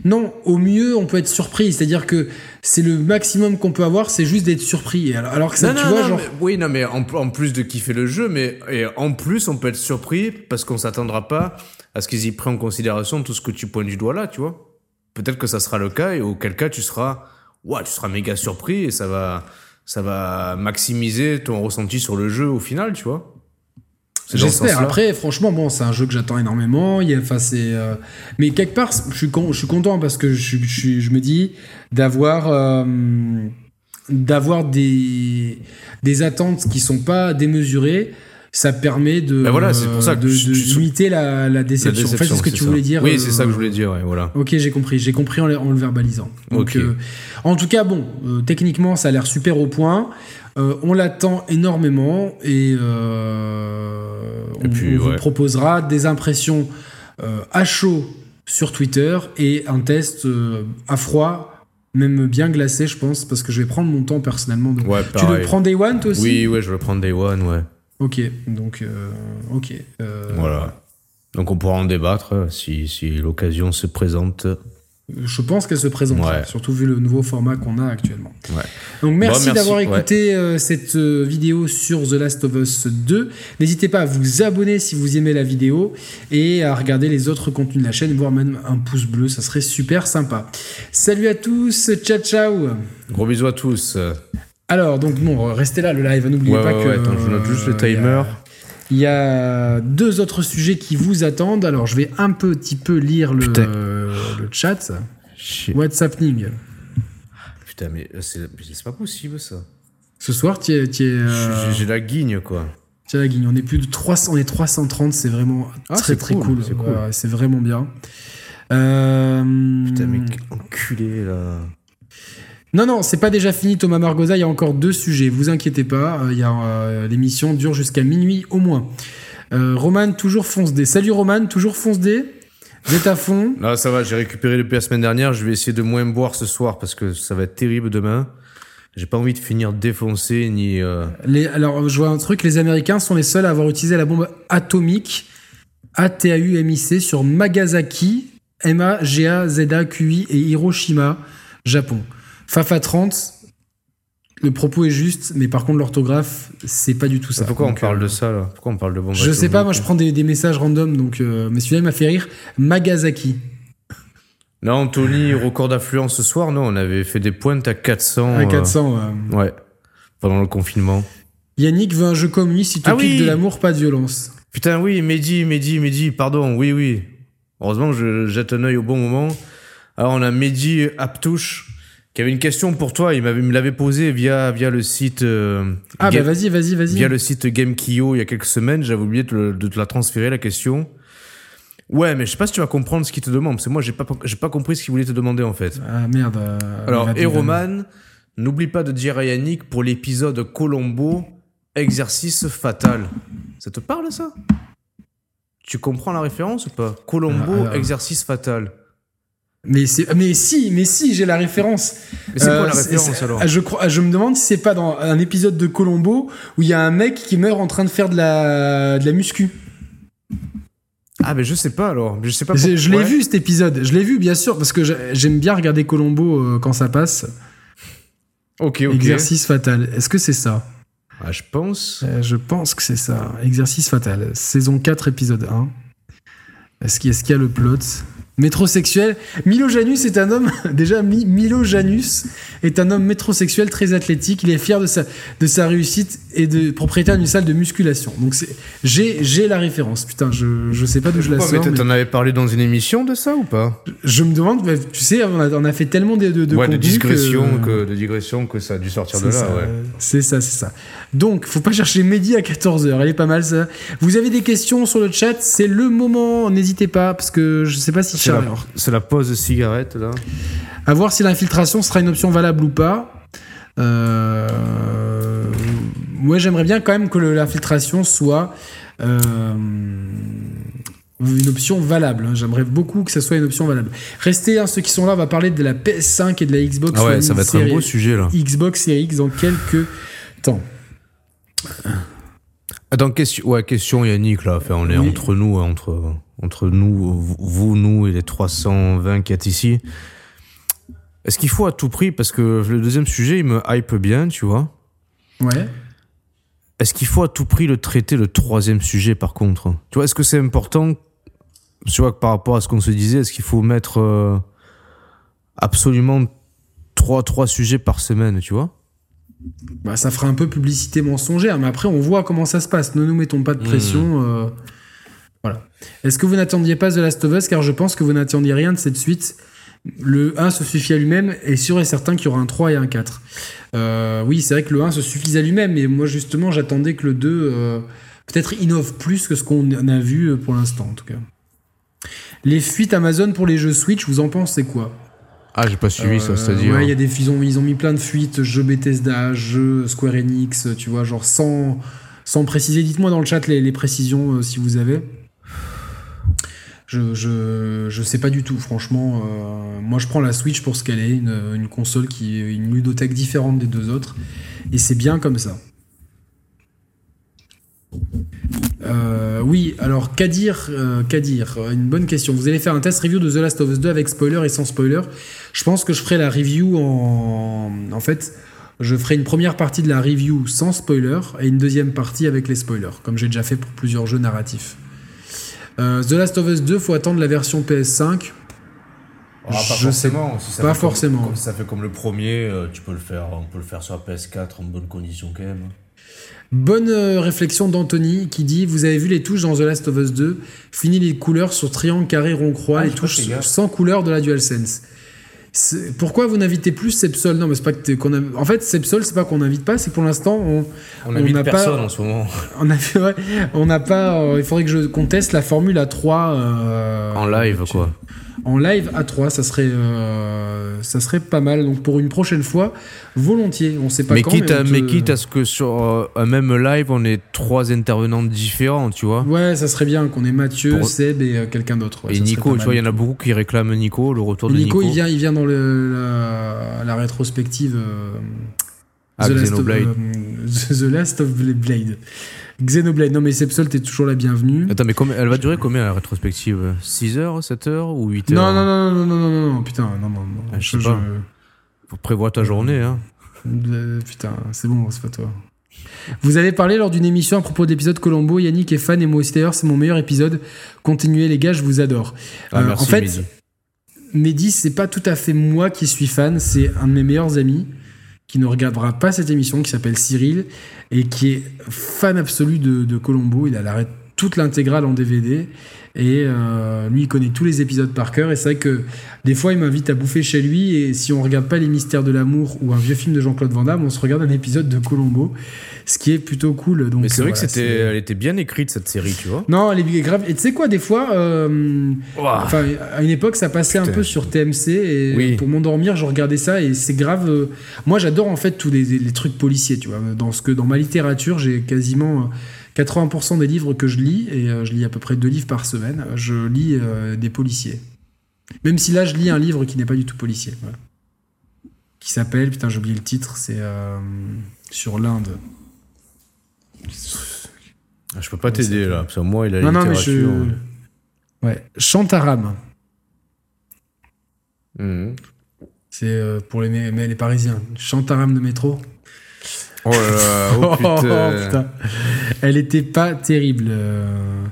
A: Non, au mieux on peut être surpris. C'est-à-dire que c'est le maximum qu'on peut avoir, c'est juste d'être surpris. Alors, alors que ça,
B: non,
A: tu
B: non,
A: vois,
B: non,
A: genre.
B: mais- oui, non, mais en, en plus de kiffer le jeu, mais et en plus, on peut être surpris parce qu'on s'attendra pas à ce qu'ils y prennent en considération tout ce que tu pointes du doigt là, tu vois. Peut-être que ça sera le cas et auquel cas tu seras, ouais, tu seras méga surpris et ça va, ça va maximiser ton ressenti sur le jeu au final, tu vois.
A: J'espère. Après, franchement, bon, c'est un jeu que j'attends énormément. Il y a, enfin, c'est, euh, mais quelque part, je suis, con- je suis content parce que je, me dis d'avoir, euh, d'avoir des, des attentes qui sont pas démesurées. Ça permet de,
B: Ben voilà, c'est pour ça que
A: de, limiter la, la déception. En fait, c'est ce que tu
B: ça.
A: voulais dire.
B: Oui,
A: euh,
B: c'est ça que je voulais dire, ouais, voilà.
A: Ok, j'ai compris. J'ai compris en, le- en le verbalisant. Donc, euh, en tout cas, bon, euh, techniquement, ça a l'air super au point. Euh, on l'attend énormément et, euh, on,
B: puis,
A: on vous proposera des impressions euh, à chaud sur Twitter et un test à froid, même bien glacé, je pense, parce que je vais prendre mon temps personnellement. de-
B: Ouais,
A: tu le prends Day One toi aussi?
B: Oui, ouais, je le prendre Day One, ouais.
A: Ok, donc ok.
B: Voilà. Donc on pourra en débattre si, si l'occasion se présente.
A: Je pense qu'elle se présentera,
B: Ouais.
A: surtout vu le nouveau format qu'on a actuellement.
B: Ouais.
A: Donc merci,
B: Bon, merci,
A: d'avoir écouté euh, cette euh, vidéo sur The Last of Us 2. N'hésitez pas à vous abonner si vous aimez la vidéo et à regarder les autres contenus de la chaîne, voire même un pouce bleu, ça serait super sympa. Salut à tous, ciao ciao
B: Gros bisous à tous.
A: Alors, donc bon, restez là le live, n'oubliez
B: ouais,
A: pas que...
B: attends, je note juste le
A: euh, a-
B: timer.
A: Il y a deux autres sujets qui vous attendent. Alors, je vais un petit peu lire le, le chat.
B: Shit.
A: What's happening?
B: Putain, mais euh, c'est c'est pas possible ça.
A: Ce soir, tu es, tu euh,
B: J'ai- la guigne, quoi.
A: Tiens la guigne, on est plus de 300, on est 330, c'est vraiment
B: Ah,
A: très très
B: cool, c'est cool.
A: Ouais, vraiment bien. Euh,
B: Putain, mais enculé, là.
A: Non, non, c'est pas déjà fini Thomas Margosa, il y a encore deux sujets, vous inquiétez pas, euh, il y a, euh, l'émission dure jusqu'à minuit au moins. Euh, Roman, toujours fonce D. Salut Roman, toujours fonce D. Vous êtes à fond.
B: Non, ça va, j'ai récupéré depuis la semaine dernière. Je vais essayer de moins boire ce soir parce que ça va être terrible demain. J'ai pas envie de finir défoncé ni. euh,
A: Les- alors, je vois un truc, les Américains sont les seuls à avoir utilisé la bombe atomique ATAUMIC sur Nagasaki, M-A-G-A-Z-A-Q-I et Hiroshima, Japon. Fafa 30, le propos est juste, mais par contre l'orthographe, c'est pas du tout ça.
B: Pourquoi on parle
A: euh,
B: de ça là? Pourquoi on parle de bombe
A: Je sais pas, moi je prends des, des messages random, donc, euh, mais celui-là il m'a fait rire. Nagasaki.
B: Non, Anthony, record d'affluence ce soir, non, on avait fait des pointes à 400.
A: À
B: euh,
A: 400. euh.
B: ouais, pendant le confinement.
A: Yannick veut un jeu communiste,
B: Ah
A: utopique
B: oui
A: de l'amour, pas de violence.
B: Putain, oui, Mehdi, Mehdi, Mehdi, pardon, oui, oui. Heureusement que je jette un œil au bon moment. Alors, on a Mehdi Aptouche qui avait une question pour toi. Il me l'avait posée via, via le site. euh,
A: Ah bah vas-y, vas-y, vas-y.
B: via le site Gamekio il y a quelques semaines. J'avais oublié de, le- de te la transférer, la question. Ouais, mais je sais pas si tu vas comprendre ce qu'il te demande. Parce que moi, j'ai pas, j'ai pas compris ce qu'il voulait te demander, en fait.
A: Ah merde. euh,
B: Alors, et Roman, n'oublie pas de dire à Yannick pour l'épisode Colombo, exercice fatal. Ça te parle, ça? Tu comprends la référence ou pas? Colombo,
A: ah.
B: exercice fatal.
A: Mais, si, mais si, j'ai la référence.
B: Mais c'est
A: Euh,
B: quoi la
A: c'est-
B: référence alors
A: ah, je, crois, ah, je me demande si c'est pas dans un épisode de Colombo où il y a un mec qui meurt en train de faire de la, de la muscu.
B: Ah, mais je sais pas alors. Je sais pas.
A: Je, je l'ai
B: Ouais.
A: vu cet épisode. Je l'ai vu, bien sûr, parce que j'ai- j'aime bien regarder Colombo euh, quand ça passe.
B: Ok, ok.
A: Exercice fatal. Est-ce que c'est ça?
B: Ah, je pense.
A: Euh, Je pense que c'est ça. Exercice fatal. Saison 4, épisode 1. Est-ce qu'il est-ce qu'il y a le plot? Métrosexuel. Milo Janus est un homme. [laughs] Déjà, Mi- Milo Janus est un homme métrosexuel très athlétique. Il est fier de sa, de sa réussite et de propriétaire d'une salle de musculation. Donc, j'ai la référence. Putain, je, je sais pas d'où je la sors. mais
B: t'en avais parlé dans une émission de ça ou pas?
A: Je me demande, mais tu sais, on a, on a fait tellement de, de, de
B: Ouais, de
A: que...
B: de digression que ça a dû sortir de là, ouais.
A: C'est ça, c'est ça. Donc, faut pas chercher Mehdi à 14h. Elle est pas mal, ça. Vous avez des questions sur le chat, c'est le moment. N'hésitez pas, parce que je sais pas si
B: C'est la,
A: Charles-
B: c'est la pause de cigarette là.
A: À voir si l'infiltration sera une option valable ou pas. Euh... Ouais, j'aimerais bien quand même que l'infiltration soit euh, une option valable. hein. J'aimerais beaucoup que ça soit une option valable. Restez, hein, ceux qui sont là, on va parler de la PS5 et de la Xbox
B: Ah ouais,
A: One
B: ça va être un
A: Series-
B: beau sujet là.
A: Xbox Series X dans quelques temps.
B: Attends, question, ouais, question Yannick là. Enfin, on est
A: Oui.
B: entre nous, hein, entre, entre nous, vous- nous et les 320 qui êtes ici. Est-ce qu'il faut à tout prix, parce que le deuxième sujet, il me hype bien, tu vois.
A: Ouais.
B: Est-ce qu'il faut à tout prix le traiter, le troisième sujet, par contre? Tu vois, est-ce que c'est important, tu vois, que par rapport à ce qu'on se disait, est-ce qu'il faut mettre euh, absolument trois, trois sujets par semaine, tu vois?
A: Bah, ça fera un peu publicité mensongère, mais après, on voit comment ça se passe. Ne nous mettons pas de pression. euh, Voilà. Est-ce que vous n'attendiez pas The Last of Us? Car je pense que vous n'attendiez rien de cette suite. Le 1 se suffit à lui-même et sûr et certain qu'il y aura un 3 et un 4. Euh, oui, c'est vrai que le 1 se suffit à lui-même, mais moi, justement, j'attendais que le 2 euh, peut-être innove plus que ce qu'on a vu pour l'instant, en tout cas. Les fuites Amazon pour les jeux Switch, vous en pensez quoi?
B: Ah, j'ai pas suivi ça,
A: Euh,
B: c'est-à-dire.
A: Ouais, il y a des, ils, ont, ils ont mis plein de fuites, jeux Bethesda, jeux Square Enix, tu vois, genre sans, sans préciser. Dites-moi dans le chat les, les précisions euh, si vous avez. Je, je, je sais pas du tout, franchement. euh, moi, je prends la Switch pour ce qu'elle est, une, une console qui est une ludothèque différente des deux autres. Et c'est bien comme ça. Euh, oui, alors Kadir, euh, Kadir, euh, une bonne question. Vous allez faire un test review de The Last of Us 2 avec spoiler et sans spoiler. Je pense que je ferai la review en. En fait, je ferai une première partie de la review sans spoiler et une deuxième partie avec les spoilers, comme j'ai déjà fait pour plusieurs jeux narratifs. Euh, The Last of Us 2, faut attendre la version PS5.
C: Ah, pas
A: Je sais
C: forcément. Si ça
A: pas
C: fait comme- ça fait comme le premier, tu peux le faire. On peut le faire sur la PS4 en bonne condition quand même.
A: Bonne euh, réflexion d'Anthony qui dit Vous avez vu les touches dans The Last of Us 2 Fini les couleurs sur triangle, carré, rond, croix,
C: Ah,
A: les touches sans couleur de la DualSense. Pourquoi vous n'invitez plus Sepsol? Non, mais c'est pas que qu'on a... En fait, Sepsol, c'est pas qu'on n'invite pas, c'est que pour l'instant, on,
B: On
A: pas-
B: personne en ce moment. [laughs]
A: on a fait- ouais, on n'a pas. euh, il faudrait que je conteste la Formule A3 euh,
B: En live, quoi.
A: En live A3, ça serait, euh, ça serait pas mal. Donc pour une prochaine fois, volontiers. On sait pas
B: Mais
A: quand.
B: quitte,
A: on
B: à,
A: te-
B: mais quitte à ce que sur un même live, on ait trois intervenants différents, tu vois.
A: Ouais, ça serait bien qu'on ait Mathieu,
B: Pour-
A: Seb et quelqu'un d'autre. ouais,
B: et Nico, tu vois, il y en a beaucoup qui réclament Nico, le retour de
A: Nico,
B: Nico.
A: il vient, il vient dans le, la, la rétrospective euh,
B: Ah,
A: The, Last of, euh, [laughs] The Last of Blade. Xenoblade. Non, mais Sepsol, t'es toujours la bienvenue.
B: Attends, mais elle va durer combien la rétrospective? 6 heures, 7 heures ou 8 heures?
A: Non, non, non, non, non, non, non, non, putain, non, non, non.
B: Ah, je sais pas. Faut prévoir ta journée, hein.
A: Euh, putain, c'est bon, c'est pas toi. Vous avez parlé lors d'une émission à propos de l'épisode Colombo. Yannick est fan et moi aussi d'ailleurs, c'est mon meilleur épisode. Continuez les gars, je vous adore.
B: Ah,
A: Euh,
B: merci,
A: en fait.
B: Mehdi,
A: c'est pas tout à fait moi qui suis fan, c'est un de mes meilleurs amis qui ne regardera pas cette émission, qui s'appelle Cyril, et qui est fan absolu de, Colombo. Il a l'arrêt toute l'intégrale en DVD. Et euh, lui, il connaît tous les épisodes par cœur. Et c'est vrai que des fois, il m'invite à bouffer chez lui. Et si on regarde pas Les Mystères de l'amour ou un vieux film de Jean-Claude Van Damme, on se regarde un épisode de Colombo. Ce qui est plutôt cool. Donc,
B: Mais c'est vrai que
A: voilà,
B: c'était,
A: c'est-
B: elle était bien écrite cette série, tu vois.
A: Non, elle est grave. Et tu sais quoi, des fois, euh, à une époque, ça passait un peu sur TMC et
B: Oui.
A: pour m'endormir, je regardais ça et c'est grave. euh, Moi, j'adore en fait tous les, les trucs policiers, tu vois. Dans ce que dans ma littérature, j'ai quasiment euh, 80% des livres que je lis et euh, je lis à peu près deux livres par semaine. Je lis euh, des policiers. Même si là, je lis un livre qui n'est pas du tout policier, voilà. qui s'appelle, putain, j'ai oublié le titre, c'est euh, sur l'Inde.
B: Ah, Je peux pas t'aider là, parce que moi, il a
A: Non,
B: la
A: non, mais je.
B: littérature.
A: Ouais. Chantaram.
B: Mhm.
A: C'est euh, pour les, mais les Parisiens. Chantaram de métro.
B: Oh là là, [laughs] oh putain.
A: putain. Elle était pas terrible. euh.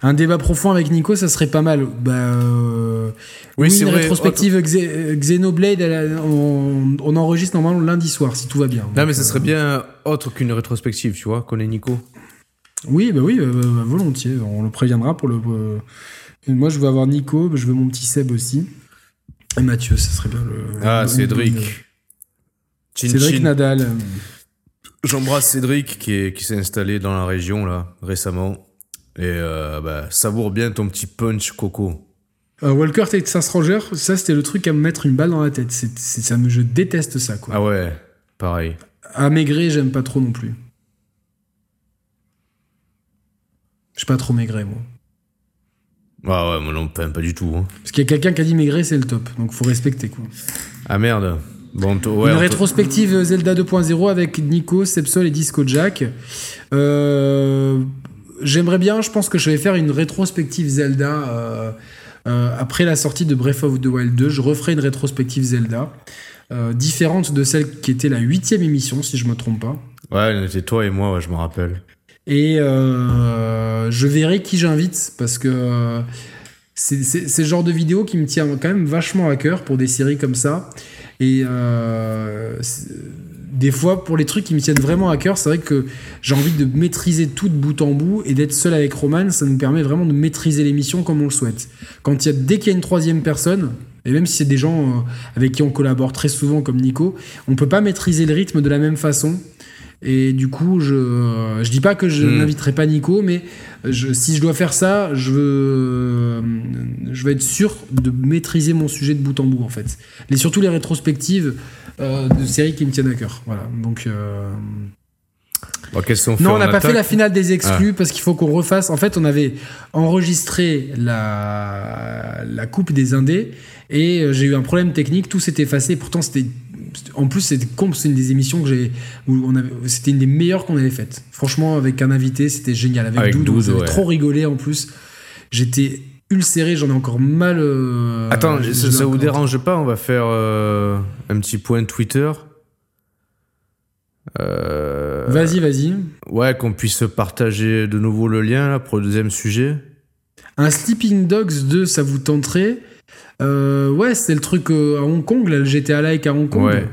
A: Un débat profond avec Nico, ça serait pas mal. Bah, euh, oui, une
B: vrai.
A: rétrospective Xe- euh, Xenoblade, a- on, on enregistre normalement lundi soir, si tout va bien.
B: Non,
A: Donc,
B: mais ça
A: euh,
B: serait bien autre qu'une rétrospective, tu vois, qu'on est Nico.
A: Oui, bah oui, euh, euh, volontiers. On le préviendra pour le. euh, moi, je veux avoir Nico, je veux mon petit Seb aussi. Et Mathieu, ça serait bien le.
B: Ah,
A: le-
B: Cédric. Chin
A: Cédric
B: Chin.
A: Nadal.
B: J'embrasse Cédric qui est- qui s'est installé dans la région là récemment. Et euh, bah, savoure bien ton petit punch coco.
A: Euh, Walker Texas Ranger, ça c'était le truc à me mettre une balle dans la tête. C'est, c'est- ça me, je déteste ça, quoi.
B: Ah ouais, pareil.
A: À maigrer, j'aime pas trop non plus. Je suis pas trop maigret, moi.
B: Ah ouais, moi non, pas, pas du tout. hein.
A: Parce qu'il y a quelqu'un qui a dit maigret, c'est le top. Donc faut respecter, quoi.
B: Ah merde. Bon, ouais,
A: Une rétrospective Zelda 2.0 avec Nico, Sepsol et Disco Jack. Euh, J'aimerais bien, je pense que je vais faire une rétrospective Zelda euh, euh, après la sortie de Breath of the Wild 2. Je referai une rétrospective Zelda. différente de celle qui était la huitième émission, si je me trompe pas.
B: Ouais, c'était toi et moi, ouais, je me rappelle.
A: Et je verrai qui j'invite parce que c'est le genre de vidéo qui me tient quand même vachement à cœur pour des séries comme ça. Et euh, des fois, pour les trucs qui me tiennent vraiment à cœur, c'est vrai que j'ai envie de maîtriser tout de bout en bout et d'être seul avec Roman, ça nous permet vraiment de maîtriser l'émission comme on le souhaite. Quand il y a, dès qu'il y a une troisième personne, et même si c'est des gens euh, avec qui on collabore très souvent comme Nico, on peut pas maîtriser le rythme de la même façon. Et du coup, je, je dis pas que je
B: Hmm.
A: n'inviterai pas Nico, mais je- si je dois faire ça, je veux, je veux être sûr de maîtriser mon sujet de bout en bout, en fait. Et surtout les rétrospectives euh, de séries qui me tiennent à cœur. Voilà. Donc, euh,
B: Bon,
A: non, on n'a pas fait la finale des exclus parce qu'il faut qu'on refasse. En fait, on avait enregistré la, la coupe des indés et euh, j'ai eu un problème technique. Tout s'est effacé. Pourtant, c'était. En plus, c'était c'est une des émissions que j'ai. où on avait- C'était une des meilleures qu'on avait faites. Franchement, avec un invité, c'était génial. Avec,
B: Avec
A: Doud,
B: Doud,
A: on avait
B: ouais.
A: trop rigolé en plus. J'étais ulcéré, j'en ai encore mal. euh,
B: Attends, ça, ça vous dérange pas On va faire euh, un petit point Twitter. Euh,
A: Vas-y, vas-y.
B: Ouais, qu'on puisse partager de nouveau le lien là, pour le deuxième sujet.
A: Un Sleeping Dogs 2, ça vous tenterait? Euh, Ouais, c'était le truc euh, à Hong Kong, là, le GTA Like à Hong Kong.
B: Ouais.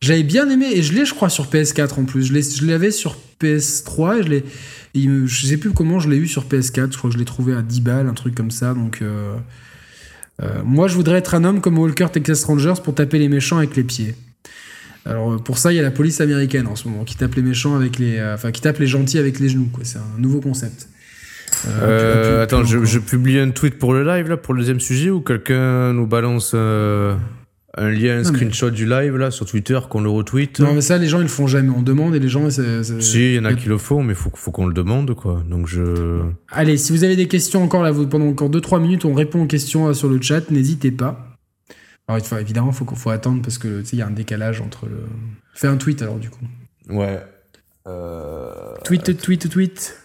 A: J'avais bien aimé, et je l'ai, je crois, sur PS4 en plus. Je l'avais sur PS3, et je l'ai. Je sais plus comment je l'ai eu sur PS4, je crois que je l'ai trouvé à 10 balles, un truc comme ça. Donc, euh, euh, moi, je voudrais être un homme comme Walker Texas Rangers pour taper les méchants avec les pieds. Alors, pour ça, il y a la police américaine en ce moment qui tape les méchants avec les. euh, Enfin, qui tape les gentils avec les genoux, quoi. C'est un nouveau concept. Euh,
B: attends, je, publie un tweet pour le live là, pour le deuxième sujet ou quelqu'un nous balance euh, un lien, un
A: mais-
B: screenshot du live là sur Twitter qu'on le retweet?
A: Non, mais ça, les gens, ils le font jamais. On demande et les gens.
B: Si, il y en a qui le font, mais faut, faut qu'on le demande quoi. Donc je.
A: Allez, si vous avez des questions encore, là, vous- pendant encore 2-3 minutes, on répond aux questions euh, sur le chat, n'hésitez pas. Alors, il faut- évidemment, il faut, qu'on- faut attendre parce que il y a un décalage entre le. Fais un tweet alors, du coup.
B: Ouais. Euh...
A: Tweet, tweet, tweet.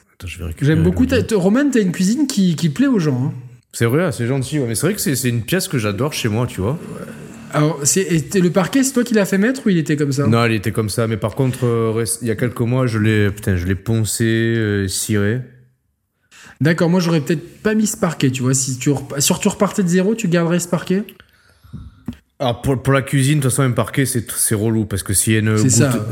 A: J'aime beaucoup. Roman, t'as une cuisine qui, qui plaît aux gens. hein.
B: C'est vrai, ah, c'est gentil. Ouais. Mais c'est vrai que c'est c'est une pièce que j'adore chez moi, tu vois.
A: Alors, c'est, le parquet, c'est toi qui l'as fait mettre ou il était comme ça?
B: Non, elle était comme ça. Mais par contre, euh, il y a quelques mois, je l'ai, putain, je l'ai poncé, euh, ciré.
A: D'accord, moi, j'aurais peut-être pas mis ce parquet, tu vois. Si tu, si tu repartais de zéro, tu garderais ce parquet?
B: Alors pour, pour la cuisine, de toute façon, un parquet, c'est relou parce que s'il y a une goutte,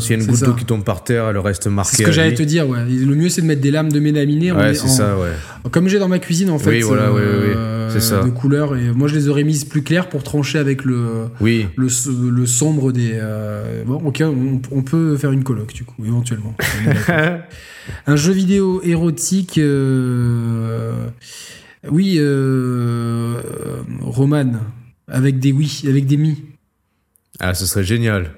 B: y a une goutte d'eau qui tombe par terre, elle reste marquée.
A: C'est ce que j'allais te dire, ouais. Le mieux, c'est de mettre des lames de
B: Ouais, c'est ça, ouais.
A: Comme j'ai dans ma cuisine, en fait,
B: Oui, voilà, oui, oui, oui.
A: euh,
B: ça.
A: de couleurs. Et moi, je les aurais mises plus claires pour trancher avec le,
B: Oui.
A: le, le sombre des. euh, Bon, ok, on, on peut faire une coloc, du coup, éventuellement. [laughs] Un jeu vidéo érotique. euh, Oui, euh, Roman. Avec des oui, avec des mi.
B: ah, ce serait génial.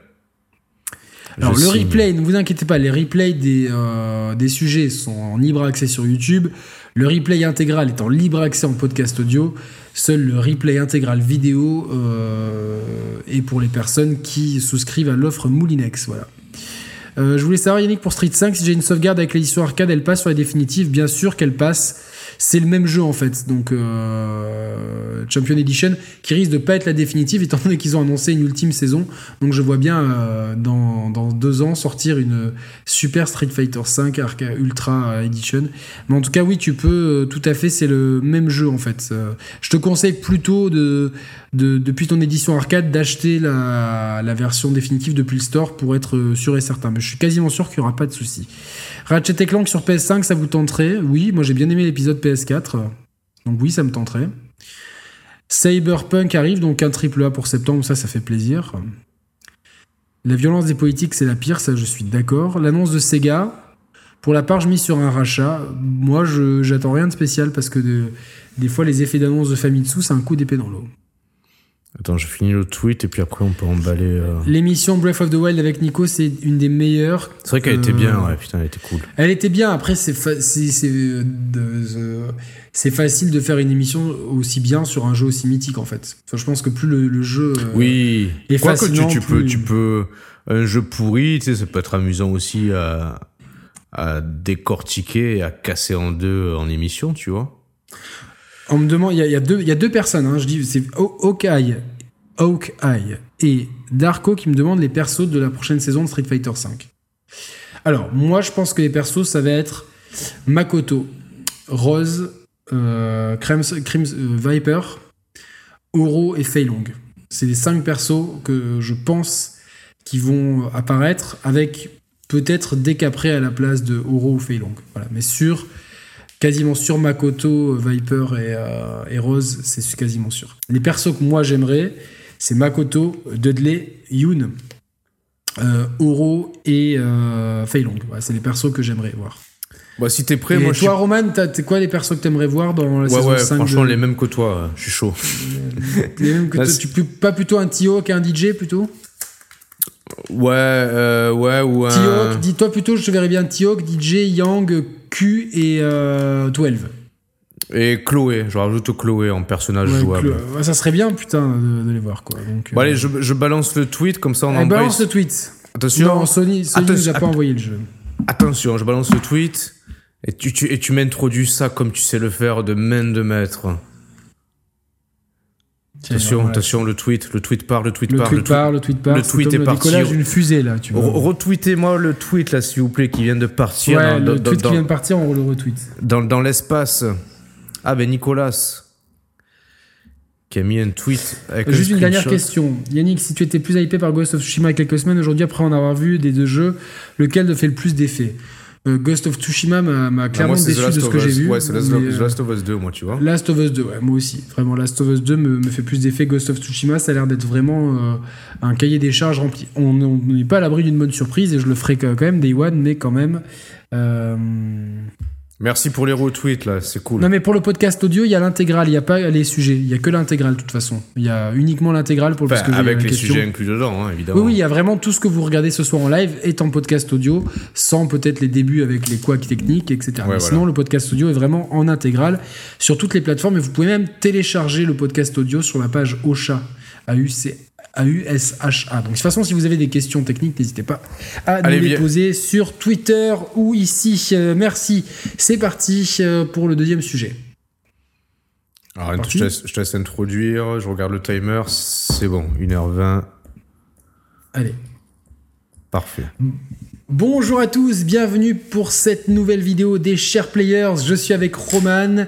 A: Alors,
B: Je
A: le
B: signe.
A: replay, ne vous inquiétez pas, les replays des, euh, des sujets sont en libre accès sur YouTube. Le replay intégral est en libre accès en podcast audio. Seul le replay intégral vidéo euh, est pour les personnes qui souscrivent à l'offre Moulinex. Voilà. Euh, je voulais savoir, Yannick, pour Street 5, si j'ai une sauvegarde avec l'édition arcade, elle passe sur les définitives Bien sûr qu'elle passe c'est le même jeu en fait. Donc euh, Champion Edition qui risque de pas être la définitive étant donné qu'ils ont annoncé une ultime saison. Donc je vois bien euh, dans, dans deux ans sortir une super Street Fighter 5 Arca Ultra Edition. Mais en tout cas oui tu peux euh, tout à fait c'est le même jeu en fait. Je te conseille plutôt de, de depuis ton édition arcade d'acheter la, version définitive depuis le store pour être sûr et certain. Mais je suis quasiment sûr qu'il n'y aura pas de souci. Ratchet et Clank sur PS5, ça vous tenterait? Oui, moi j'ai bien aimé l'épisode PS4. Donc oui, ça me tenterait. Cyberpunk arrive, donc un triple A pour septembre, ça, ça fait plaisir. La violence des politiques, c'est la pire, ça je suis d'accord. L'annonce de Sega, pour la part, je mise sur un rachat. Moi, j'attends rien de spécial parce que de- des fois, les effets d'annonce de Famitsu, c'est un coup d'épée dans l'eau.
B: Attends, je finis le tweet et puis après on peut emballer. euh.
A: L'émission Breath of the Wild avec Nico, c'est une des meilleures.
B: C'est vrai qu'elle
A: Euh,
B: était bien, ouais, putain, elle était cool.
A: Elle était bien. Après, c'est fa- c'est c'est, euh, euh, c'est facile de faire une émission aussi bien sur un jeu aussi mythique en fait. Enfin, je pense que plus le, le jeu. euh,
B: Oui,
A: et
B: quoi que tu,
A: fascinant,
B: tu peux, tu peux, un jeu pourri, tu sais, ça peut être amusant aussi à, à décortiquer et à casser en deux en émission, tu vois.
A: On demande, il y a, deux, personnes. hein, je dis, c'est Haw- Hawkeye, Hawkeye et Darko qui me demandent les persos de la prochaine saison de Street Fighter V. Alors, moi, je pense que les persos, ça va être Makoto, Rose, euh, euh, Viper, Oro et Fei Long. C'est les cinq persos que je pense qui vont apparaître avec peut-être Décapré à la place de Oro ou Fei Long. Voilà, mais sûr, quasiment sûr Makoto, Viper et, euh, et Rose, c'est quasiment sûr. Les persos que moi j'aimerais, c'est Makoto, Dudley, Yoon, euh, Oro et euh, Fei Long. Voilà, c'est les persos que j'aimerais voir.
B: Bah, si t'es prêt,
A: et
B: moi
A: toi,
B: je.
A: Roman, t'as- t'es quoi les persos que t'aimerais voir dans la
B: Ouais,
A: saison
B: ouais,
A: 5
B: franchement,
A: de-
B: les mêmes que toi, euh, je suis chaud. [laughs]
A: les mêmes que
B: Là,
A: toi,
B: c'est-
A: tu peux pas plutôt un T-Hawk et un DJ plutôt?
B: Ouais, euh, ouais, ou un.
A: T-Hawk, dis-toi plutôt, je te verrais bien T-Hawk, DJ, Yang, Q et euh, 12.
B: Et Chloé, je rajoute Chloé en personnage
A: Ouais,
B: jouable.
A: Ça serait bien, putain, de, de les voir, quoi. Donc,
B: Bon,
A: euh,
B: allez, je, je balance le tweet, comme ça on en
A: balance le tweet.
B: Attention,
A: Non, Sony, Sony
B: Attention,
A: nous a pas envoyé le jeu.
B: attention, je balance le tweet. Et tu, tu, et tu m'introduis ça comme tu sais le faire de main de maître. Attention, attention, le tweet, le tweet part, le tweet
A: Le
B: part,
A: tweet
B: le tweet.
A: part, le tweet part.
B: le tweet
A: comme
B: est
A: le
B: parti.
A: décollage d'une fusée, là, tu vois.
B: Re- Retweetez-moi le tweet là, s'il vous plaît, qui vient de partir
A: ouais,
B: dans,
A: le
B: dans-
A: tweet
B: dans-
A: qui vient de partir, on le retweet.
B: dans, dans l'espace. Ah ben Nicolas qui a mis un tweet avec un
A: Juste une dernière question. Yannick, si tu étais plus hypé par Ghost of Tsushima il y a quelques semaines, aujourd'hui, après en avoir vu des deux jeux, lequel te fait le plus d'effet Euh, Ghost of Tsushima m'a
B: Bah,
A: clairement déçu de ce que j'ai vu.
B: Ouais, c'est Last,
A: mais,
B: of-
A: euh,
B: Last of Us 2, moi, tu vois.
A: Last of Us 2, ouais, moi aussi. Vraiment, Last of Us 2 me, me fait plus d'effet. Ghost of Tsushima, ça a l'air d'être vraiment euh, un cahier des charges rempli. On on n'est pas à l'abri d'une bonne surprise et je le ferai quand même, Day One, mais quand même.
B: Merci pour les retweets là, c'est cool.
A: Non, mais pour le podcast audio, il y a l'intégrale, il n'y a pas les sujets. Il y a que l'intégrale, de toute façon. Il y a uniquement l'intégrale pour le
B: Enfin,
A: parce que
B: avec les
A: question.
B: sujets inclus dedans, hein, évidemment.
A: Oui, oui, il y a vraiment tout ce que vous regardez ce soir en live est en podcast audio, sans peut-être les débuts avec les couacs techniques, etc. Mais
B: voilà.
A: Sinon, le podcast audio est vraiment en intégrale sur toutes les plateformes et vous pouvez même télécharger le podcast audio sur la page Ocha, A-U-C. A-U-S-H-A. Donc, de toute façon, si vous avez des questions techniques, n'hésitez pas à
B: Allez,
A: nous les
B: viens.
A: poser sur Twitter ou ici. Euh, merci. C'est parti euh, pour le deuxième sujet.
B: Alors, je, te laisse, je te laisse introduire, je regarde le timer, c'est bon, 1h20,
A: Allez.
B: parfait.
A: Bonjour à tous, bienvenue pour cette nouvelle vidéo des Chers Players. Je suis avec Roman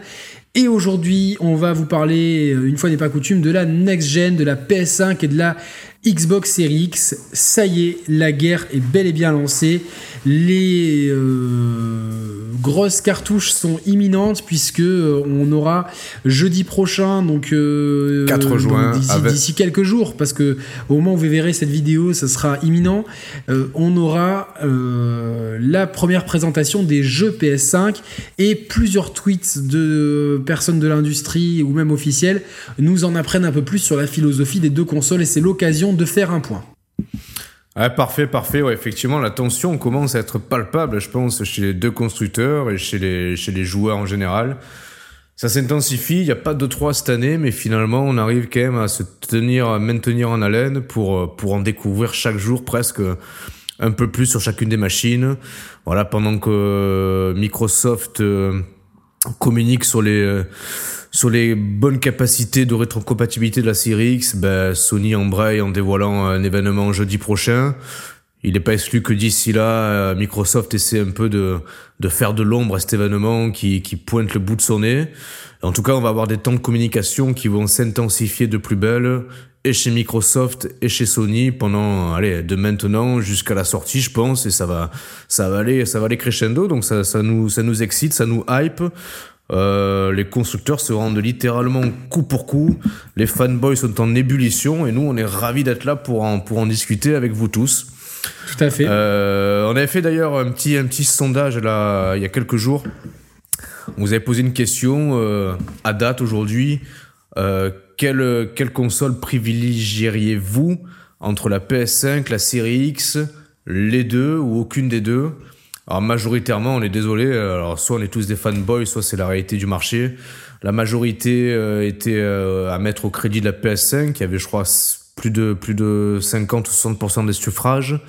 A: et aujourd'hui on va vous parler, euh, une fois n'est pas coutume, de la next gen, de la PS5 et de la Xbox Series X. Ça y est, la guerre est bel et bien lancée. Les euh, grosses cartouches sont imminentes puisque euh, on aura jeudi prochain, donc euh,
B: 4
A: donc
B: juin,
A: d'ici
B: avec-
A: d'ici quelques jours, parce que au moment où vous verrez cette vidéo, ça sera imminent. Euh, on aura euh, la première présentation des jeux PS5 et plusieurs tweets de personnes de l'industrie ou même officiels nous en apprennent un peu plus sur la philosophie des deux consoles et c'est l'occasion de faire un point.
B: Ah, parfait, parfait. Ouais, effectivement, la tension commence à être palpable, je pense, chez les deux constructeurs et chez les, chez les joueurs en général. Ça s'intensifie, il n'y a pas de 3 cette année, mais finalement, on arrive quand même à se tenir, à maintenir en haleine pour, euh, pour en découvrir chaque jour presque un peu plus sur chacune des machines. Voilà, pendant que euh, Microsoft euh, communique sur les sur les bonnes capacités de rétrocompatibilité de la série X, ben, Sony embraye en dévoilant un événement jeudi prochain. Il n'est pas exclu que d'ici là, euh, Microsoft essaie un peu de, de faire de l'ombre à cet événement qui, qui pointe le bout de son nez. En tout cas, on va avoir des temps de communication qui vont s'intensifier de plus belle et chez Microsoft et chez Sony pendant allez de maintenant jusqu'à la sortie je pense et ça va ça va aller ça va aller crescendo donc ça ça nous ça nous excite ça nous hype euh, les constructeurs se rendent littéralement coup pour coup les fanboys sont en ébullition et nous on est ravis d'être là pour en pour en discuter avec vous tous
A: Tout à fait.
B: euh, on avait fait d'ailleurs un petit, un petit sondage là, il y a quelques jours. On vous avait posé une question euh, à date aujourd'hui. Quelle, quelle console privilégieriez-vous entre la PS5, la série X, les deux ou aucune des deux? Alors majoritairement, on est désolé, euh, alors soit on est tous des fanboys, soit c'est la réalité du marché. La majorité euh, était euh, à mettre au crédit de la PS5, qui avait je crois plus de, plus de 50 ou 60% des suffrages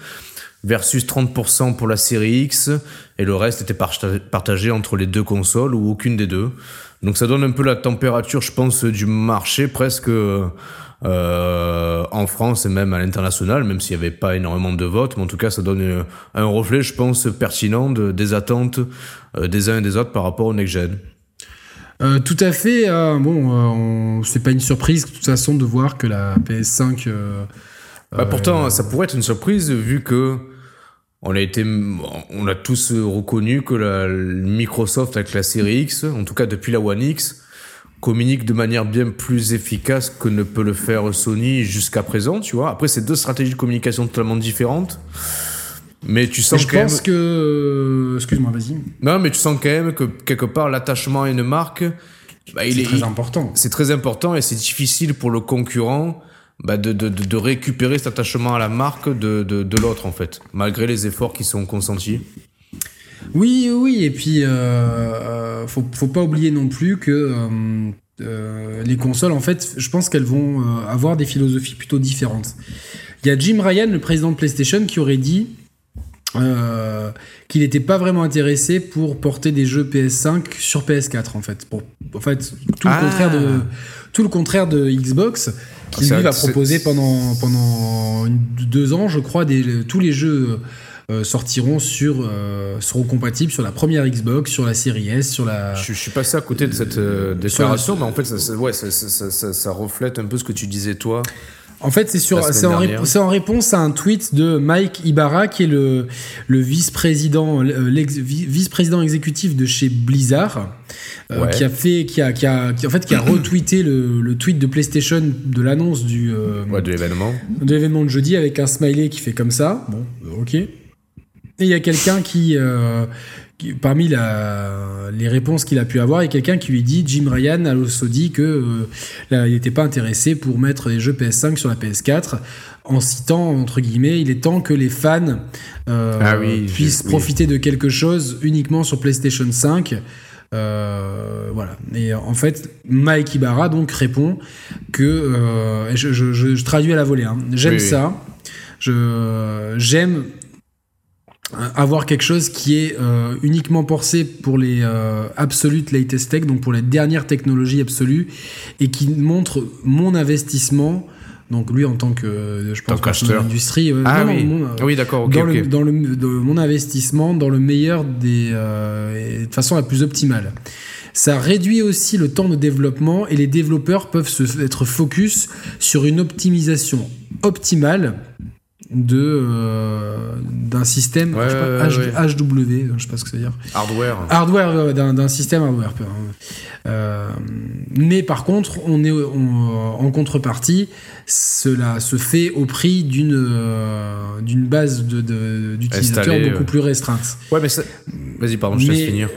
B: versus 30% pour la série X, et le reste était parta- partagé entre les deux consoles ou aucune des deux. Donc ça donne un peu la température, je pense, du marché presque euh, en France et même à l'international, même s'il n'y avait pas énormément de votes, mais en tout cas ça donne euh, un reflet, je pense, pertinent de- des attentes euh, des uns et des autres par rapport au next-gen.
A: Euh, tout à fait. bon, on- c'est pas une surprise de toute façon de voir que la PS5. euh,
B: Bah, pourtant, ça pourrait être une surprise vu que on a été, on a tous reconnu que la Microsoft avec la série X, en tout cas depuis la One X, communique de manière bien plus efficace que ne peut le faire Sony jusqu'à présent, tu vois. Après, c'est deux stratégies de communication totalement différentes. Mais tu sens
A: je
B: quand même,
A: pense que. euh, Excuse-moi, vas-y.
B: non, mais tu sens quand même que quelque part l'attachement à une marque, bah, il
A: C'est
B: est,
A: très important.
B: c'est très important et c'est difficile pour le concurrent bah, de, de, de, récupérer cet attachement à la marque de, de, de l'autre en fait, malgré les efforts qui sont consentis.
A: Oui, oui, et puis euh, euh, faut, faut pas oublier non plus que euh, euh, les consoles, en fait, je pense qu'elles vont avoir des philosophies plutôt différentes. Il y a Jim Ryan, le président de PlayStation, qui aurait dit euh, qu'il n'était pas vraiment intéressé pour porter des jeux PS5 sur PS4, en fait. Pour, en fait, tout le
B: Ah.
A: contraire de tout le contraire de Xbox, qui lui va proposer pendant pendant une- deux ans, je crois, des, tous les jeux sortiront sur euh, seront compatibles sur la première Xbox, sur la série S, sur la.
B: Je, je suis passé à côté de cette euh, déclaration, mais en fait, ça, ça- ouais, reflète un peu ce que tu disais toi.
A: En fait, c'est sur c'est en, rép- réponse à un tweet de Mike Ibarra qui est le le vice-président euh, vice-président exécutif de chez Blizzard euh, qui a fait qui a qui a qui, en fait qui a retweeté le, le tweet de PlayStation de l'annonce du euh,
B: Ouais, de l'événement.
A: de l'événement de jeudi avec un smiley qui fait comme ça. Bon, euh, ok. Et il y a quelqu'un qui, euh, qui- parmi la, les réponses qu'il a pu avoir, il y a quelqu'un qui lui dit Jim Ryan a aussi dit que euh, là, il n'était pas intéressé pour mettre les jeux PS5 sur la PS4, en citant entre guillemets, il est temps que les fans euh,
B: Ah oui,
A: puissent
B: oui.
A: profiter de quelque chose uniquement sur PlayStation 5. Euh, voilà. Et en fait, Mike Ibarra donc répond que euh, je, je- je- je traduis à la volée. hein. J'aime
B: Oui, oui.
A: ça. Je j'aime avoir quelque chose qui est euh, uniquement pensé pour les euh, absolute latest tech, donc pour les dernières technologies absolues, et qui montre mon investissement. Donc lui en tant que, euh, je pense,
B: qu'acheteur.
A: de l'industrie. euh,
B: Ah oui.
A: mon, euh,
B: oui, d'accord, ok,
A: dans. Le, dans, le, mon investissement dans le meilleur des euh, de façon la plus optimale. Ça réduit aussi le temps de développement et les développeurs peuvent se, être focus sur une optimisation optimale de euh, d'un système
B: Ouais,
A: je sais pas,
B: ouais,
A: H- HW, je sais pas ce que ça veut dire.
B: Hardware.
A: Hardware d'un système hardware. Euh, mais par contre, on est on- en contrepartie, cela se fait au prix d'une euh, d'une base de- d'utilisateurs beaucoup plus restreinte.
B: Ouais, mais vas-y, pardon, je te laisse finir.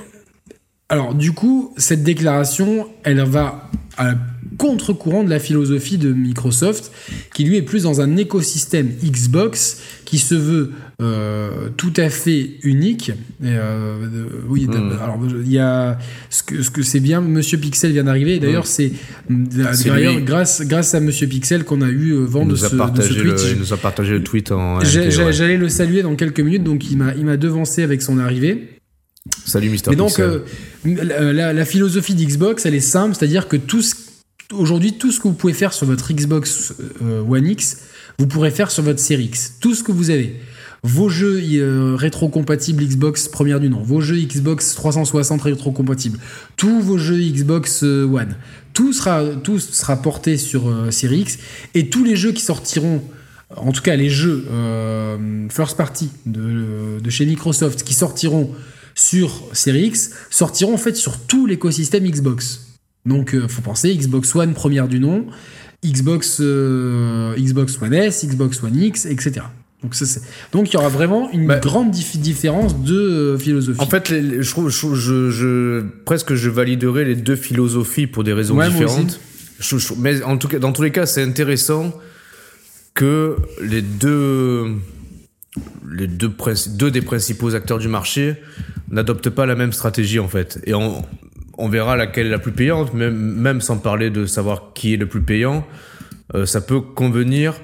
A: Alors du coup, cette déclaration, elle va à contre-courant de la philosophie de Microsoft, qui lui est plus dans un écosystème Xbox qui se veut euh, tout à fait unique. Et, euh, oui,
B: Hmm.
A: alors il y a ce que ce que c'est bien. Monsieur Pixel vient d'arriver. Et D'ailleurs, c'est
B: C'est
A: grâce grâce à Monsieur Pixel qu'on a eu euh, vent de ce, de ce
B: partagé
A: tweet.
B: le, il nous a partagé le tweet en. Ouais.
A: J'allais le saluer dans quelques minutes, donc il m'a il m'a devancé avec son arrivée.
B: Salut Mister
A: Mais donc, euh, la, philosophie d'Xbox, elle est simple, c'est-à-dire que tout ce- aujourd'hui, tout ce que vous pouvez faire sur votre Xbox euh, One X, vous pourrez faire sur votre Series X. Tout ce que vous avez. Vos jeux euh, rétro-compatibles Xbox première du nom, vos jeux Xbox 360 rétro-compatibles, tous vos jeux Xbox euh, One, tout sera, tout sera porté sur Series X. Et tous les jeux qui sortiront, en tout cas les jeux euh, first party de, de chez Microsoft qui sortiront sur Series X sortiront en fait sur tout l'écosystème Xbox. Donc euh, faut penser Xbox One première du nom, Xbox euh, Xbox One S, Xbox One X, etc. Donc ça, donc il y aura vraiment une
B: Bah,
A: grande dif- différence de euh, philosophie.
B: En fait, les- les- je trouve, je, trouve- je, je- presque je validerais les deux philosophies pour des raisons
A: Ouais,
B: différentes. Je- mais en tout cas, dans tous les cas, c'est intéressant que les deux, les deux, deux des principaux acteurs du marché n'adoptent pas la même stratégie en fait. Et on, on verra laquelle est la plus payante, même, même sans parler de savoir qui est le plus payant. Euh, ça peut convenir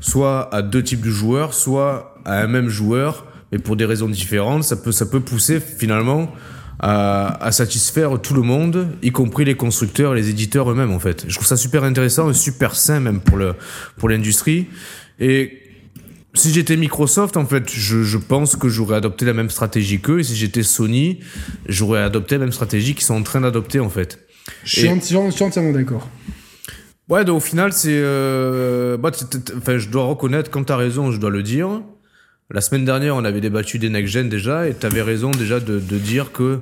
B: soit à deux types de joueurs, soit à un même joueur, mais pour des raisons différentes. Ça peut, ça peut pousser finalement à, à satisfaire tout le monde, y compris les constructeurs et les éditeurs eux-mêmes en fait. Je trouve ça super intéressant et super sain même pour le pour l'industrie. Et si j'étais Microsoft, en fait, je, je pense que j'aurais adopté la même stratégie qu'eux. Et si j'étais Sony, j'aurais adopté la même stratégie qu'ils sont en train d'adopter, en fait.
A: je, suis
B: et-
A: entièrement d'accord.
B: Ouais, donc au final, c'est. Euh... bah, enfin, je dois reconnaître, quand t'as raison, je dois le dire. La semaine dernière, on avait débattu des next-gen déjà, et t'avais raison déjà de, de dire que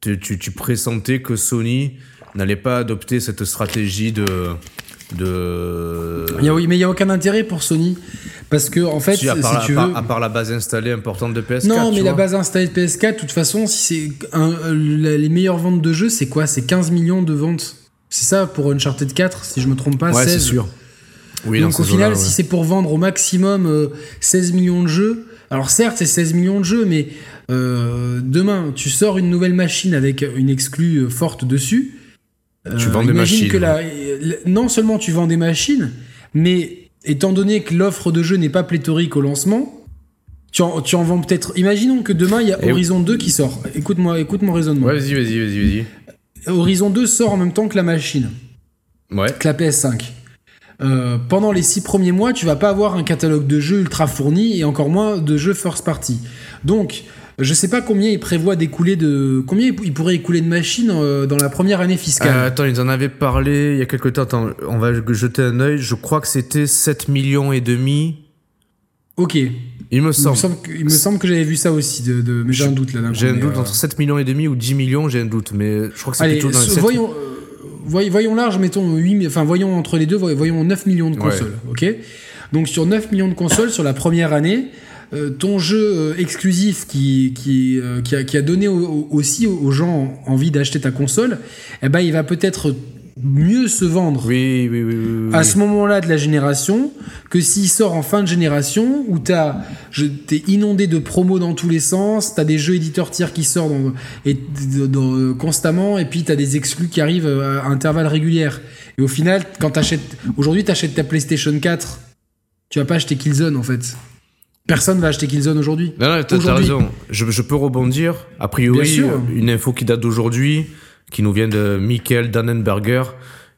B: tu, tu, tu pressentais que Sony n'allait pas adopter cette stratégie de. De...
A: Il y a- oui, mais il y a aucun intérêt pour Sony parce que en fait,
B: Si, à,
A: si
B: part, la-
A: tu
B: à
A: veux,
B: part- à part la base installée importante de PS4.
A: non, mais
B: tu
A: la
B: vois.
A: base installée de PS4, de toute façon, si c'est un- la- les meilleures ventes de jeux, c'est quoi? C'est 15 millions de ventes. C'est ça pour Uncharted 4, si je me trompe pas.
B: Ouais,
A: 16.
B: c'est sûr. Oui,
A: Donc au final, si c'est pour vendre au maximum euh, 16 millions de jeux, alors certes c'est 16 millions de jeux, mais euh, demain tu sors une nouvelle machine avec une exclue euh, forte dessus.
B: Tu
A: euh,
B: vends des
A: imagine
B: machines.
A: Que la- euh, non seulement tu vends des machines, mais étant donné que l'offre de jeux n'est pas pléthorique au lancement, tu en, tu en vends peut-être. Imaginons que demain il y a
B: Et-
A: Horizon 2 qui sort. Écoute-moi, écoute mon raisonnement.
B: Ouais, vas-y, vas-y, vas-y, vas-y.
A: Horizon 2 sort en même temps que la machine
B: Ouais.
A: que la PS5. Euh, pendant les six premiers mois, tu vas pas avoir un catalogue de jeux ultra fourni et encore moins de jeux first party. Donc, je sais pas combien il prévoit d'écouler de combien il pourrait écouler de machines euh, dans la première année fiscale.
B: Euh, attends, ils en avaient parlé il y a quelques temps. Attends, on va jeter un œil. Je crois que c'était 7 millions et demi.
A: ok. Il
B: me semble.
A: il me semble que j'avais vu ça aussi, de, de- mais j'ai un doute là.
B: J'ai un doute
A: euh,
B: entre 7 millions et demi ou 10 millions, j'ai un doute, mais je crois que c'est plutôt dans les
A: ce-
B: 7.
A: voyons, euh, voy- voyons large, mettons 8, mi- enfin voyons entre les deux, voy- voyons 9 millions de
B: Ouais.
A: consoles, ok? Donc sur 9 millions de consoles sur la première année, euh, ton jeu euh, exclusif qui, qui, euh, qui, a, qui a donné au- au- aussi aux gens envie d'acheter ta console, eh ben il va peut-être mieux se vendre
B: Oui, oui, oui. oui, oui.
A: à ce moment-là de la génération que s'il sort en fin de génération où t'as, t'es inondé de promos dans tous les sens, t'as des jeux éditeurs tiers qui sortent dans- et, dans- constamment et puis t'as des exclus qui arrivent à intervalles réguliers. Et au final, quand t'achètes, aujourd'hui t'achètes ta PlayStation 4, tu vas pas acheter Killzone en fait. Personne va acheter Killzone aujourd'hui.
B: Non, non, t'as- raison. Je, je peux rebondir. A priori,
A: sûr.
B: une info qui date d'aujourd'hui, qui nous vient de Michael Dannenberger.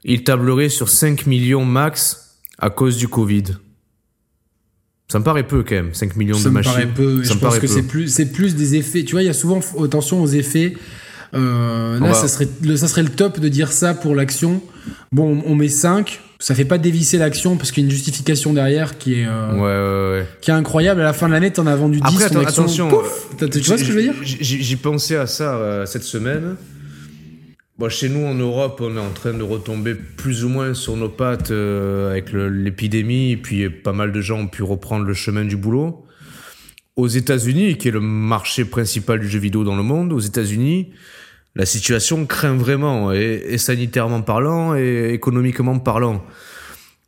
B: Il tablerait sur 5 millions max à cause du Covid. Ça me paraît peu quand même, 5 millions
A: Ça
B: de
A: me
B: machines.
A: paraît peu.
B: Ça
A: je
B: me
A: pense
B: paraît
A: que
B: peu.
A: c'est plus, c'est plus des effets. Tu vois, il y a souvent attention aux effets. Euh, là,
B: va-
A: ça serait, le, ça serait le top de dire ça pour l'action. Bon, on met 5. Ça fait pas dévisser l'action parce qu'il y a une justification derrière qui est, euh,
B: Ouais, ouais, ouais.
A: qui est incroyable. À la fin de l'année, t'en as vendu 10.
B: Après,
A: ton action,
B: attention.
A: pouf, tu vois ce que je veux dire
B: J- j- J'y pensais à ça euh, cette semaine. Bon, chez nous, en Europe, on est en train de retomber plus ou moins sur nos pattes avec l'épidémie, et puis pas mal de gens ont pu reprendre le chemin du boulot. Aux États-Unis, qui est le marché principal du jeu vidéo dans le monde, aux États-Unis, la situation craint vraiment, et, sanitairement parlant, et économiquement parlant.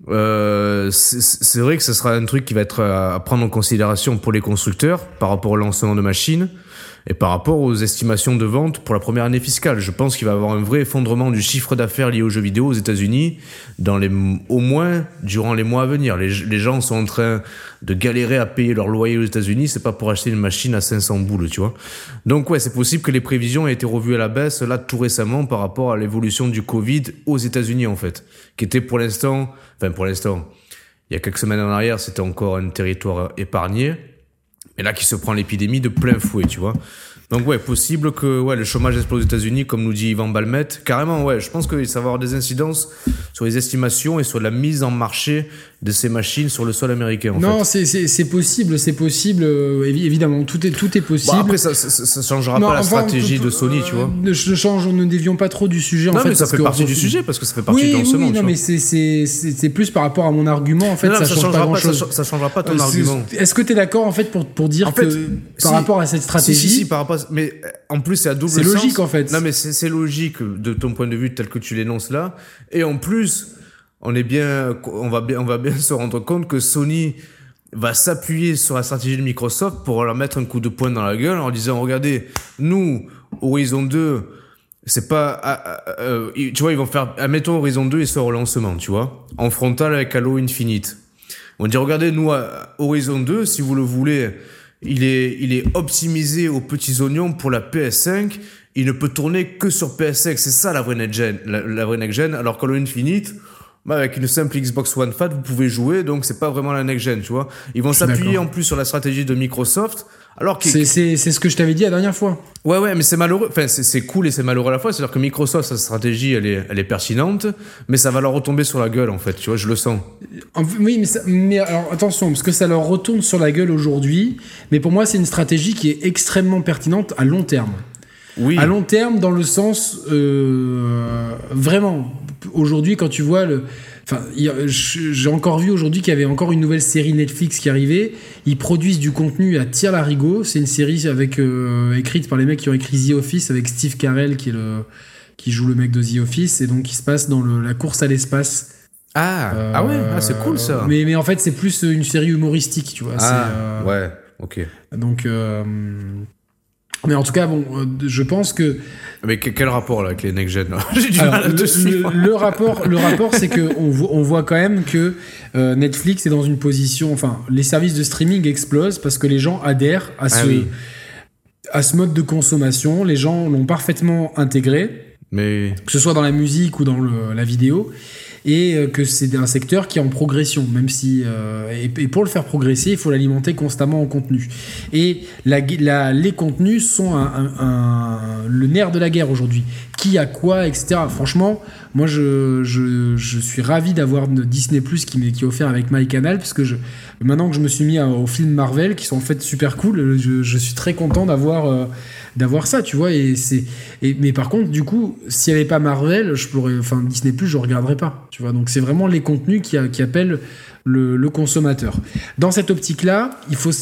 B: Euh, c'est vrai que ce sera un truc qui va être à prendre en considération pour les constructeurs par rapport au lancement de machines. Et par rapport aux estimations de vente pour la première année fiscale, je pense qu'il va y avoir un vrai effondrement du chiffre d'affaires lié aux jeux vidéo aux États-Unis dans les, au moins durant les mois à venir. Les, les gens sont en train de galérer à payer leur loyer aux États-Unis, c'est pas pour acheter une machine à 500 boules, tu vois. Donc ouais, c'est possible que les prévisions aient été revues à la baisse là tout récemment par rapport à l'évolution du Covid aux États-Unis en fait, qui était pour l'instant, enfin pour l'instant, il y a quelques semaines en arrière, c'était encore un territoire épargné. Et là, qui se prend l'épidémie de plein fouet, tu vois. Donc ouais, possible que ouais, le chômage explose aux États-Unis, comme nous dit Ivan Balmet. Carrément, ouais, je pense que ça va avoir des incidences sur les estimations et sur la mise en marché de ces machines sur le sol américain. En
A: non,
B: fait.
A: c'est possible, c'est possible. euh, évi- évidemment, tout est tout est possible.
B: Bon, après, ça, ça, ça- ça changera
A: Non,
B: pas la
A: enfin,
B: stratégie de Sony, tu
A: euh,
B: vois.
A: Ne je change, ne dévions pas trop du sujet. en
B: Non,
A: fait,
B: mais ça
A: parce
B: fait partie du sujet parce que ça fait partie
A: oui,
B: du
A: oui,
B: tu
A: non, mais c'est- c'est c'est- c'est plus par rapport à mon argument. En fait,
B: Non,
A: ça,
B: ça,
A: change pas
B: changera
A: grand
B: pas, ça,
A: chose.
B: ça changera pas ton argument.
A: Est-ce que tu es d'accord en fait pour, pour dire
B: En
A: que
B: fait,
A: par
B: si.
A: rapport à cette stratégie,
B: Si, si, par rapport à- Mais euh, en plus, c'est à double
A: C'est
B: sens.
A: logique, en fait.
B: Non, mais c'est c'est logique de ton point de vue tel que tu l'énonces là. Et en plus, on est bien, on va bien, on va bien [laughs] se rendre compte que Sony va s'appuyer sur la stratégie de Microsoft pour leur mettre un coup de poing dans la gueule en disant, regardez, nous, Horizon 2, c'est pas, ah, ah, euh, ils- tu vois, ils vont faire, admettons Horizon 2, il sort au lancement, tu vois, en frontal avec Halo Infinite. On dit, regardez, nous, à Horizon 2, si vous le voulez, il est, il est optimisé aux petits oignons pour la PS5. Il ne peut tourner que sur PS5. C'est ça la vraie next-gen. La, la vraie next-gen. Alors qu'Halo Infinite, bah, avec une simple Xbox One Fat, vous pouvez jouer. Donc, c'est pas vraiment la next-gen, tu vois. Ils vont s'appuyer en plus sur la stratégie de Microsoft. Alors
A: c'est c'est- c'est ce que je t'avais dit la dernière fois.
B: Ouais, ouais, mais c'est malheureux. Enfin, c'est- c'est cool et c'est malheureux à la fois. C'est-à-dire que Microsoft, sa stratégie, elle est, elle est pertinente, mais ça va leur retomber sur la gueule, en fait. Tu vois, je le sens.
A: En- oui, mais, ça- mais alors attention, parce que ça leur retourne sur la gueule aujourd'hui. Mais pour moi, c'est une stratégie qui est extrêmement pertinente à long terme.
B: Oui.
A: À long terme, dans le sens euh, vraiment. Aujourd'hui, quand tu vois le. Enfin, j'ai encore vu aujourd'hui qu'il y avait encore une nouvelle série Netflix qui arrivait. Ils produisent du contenu à tir larigot. C'est une série avec euh, écrite par les mecs qui ont écrit The Office avec Steve Carell qui est le qui joue le mec de The Office et donc qui se passe dans le- la course à l'espace.
B: Ah, ah ouais, ah, c'est cool ça.
A: Euh, Mais, mais en fait, c'est plus une série humoristique, tu vois.
B: ah,
A: euh,
B: ouais, ok.
A: Donc, euh, mais en tout cas, bon, euh, je pense que
B: Mais que- quel rapport là avec les next gen là [laughs] J'ai du
A: Alors,
B: mal à te
A: le,
B: suivre.
A: le- le rapport, le rapport, c'est que on, vo- on voit quand même que euh, Netflix est dans une position, enfin, les services de streaming explosent parce que les gens adhèrent à ce,
B: Ah oui.
A: à ce mode de consommation. Les gens l'ont parfaitement intégré,
B: Mais
A: que ce soit dans la musique ou dans le- la vidéo, et euh, que c'est un secteur qui est en progression, même si euh, et, pour le faire progresser, il faut l'alimenter constamment en contenu. Et les contenus sont le nerf de la guerre aujourd'hui. Qui a quoi, etc. Franchement, moi je, je, je suis ravi d'avoir Disney Plus qui m'est offert avec MyCanal parce que je, maintenant que je me suis mis aux films Marvel qui sont en fait super cool, je, je suis très content d'avoir euh, ça, tu vois. Et c'est mais par contre, du coup, s'il n'y avait pas Marvel, je pourrais, enfin Disney Plus, je regarderais pas, tu vois. Donc c'est vraiment les contenus qui, qui appellent le, le consommateur. Dans cette optique-là, il faut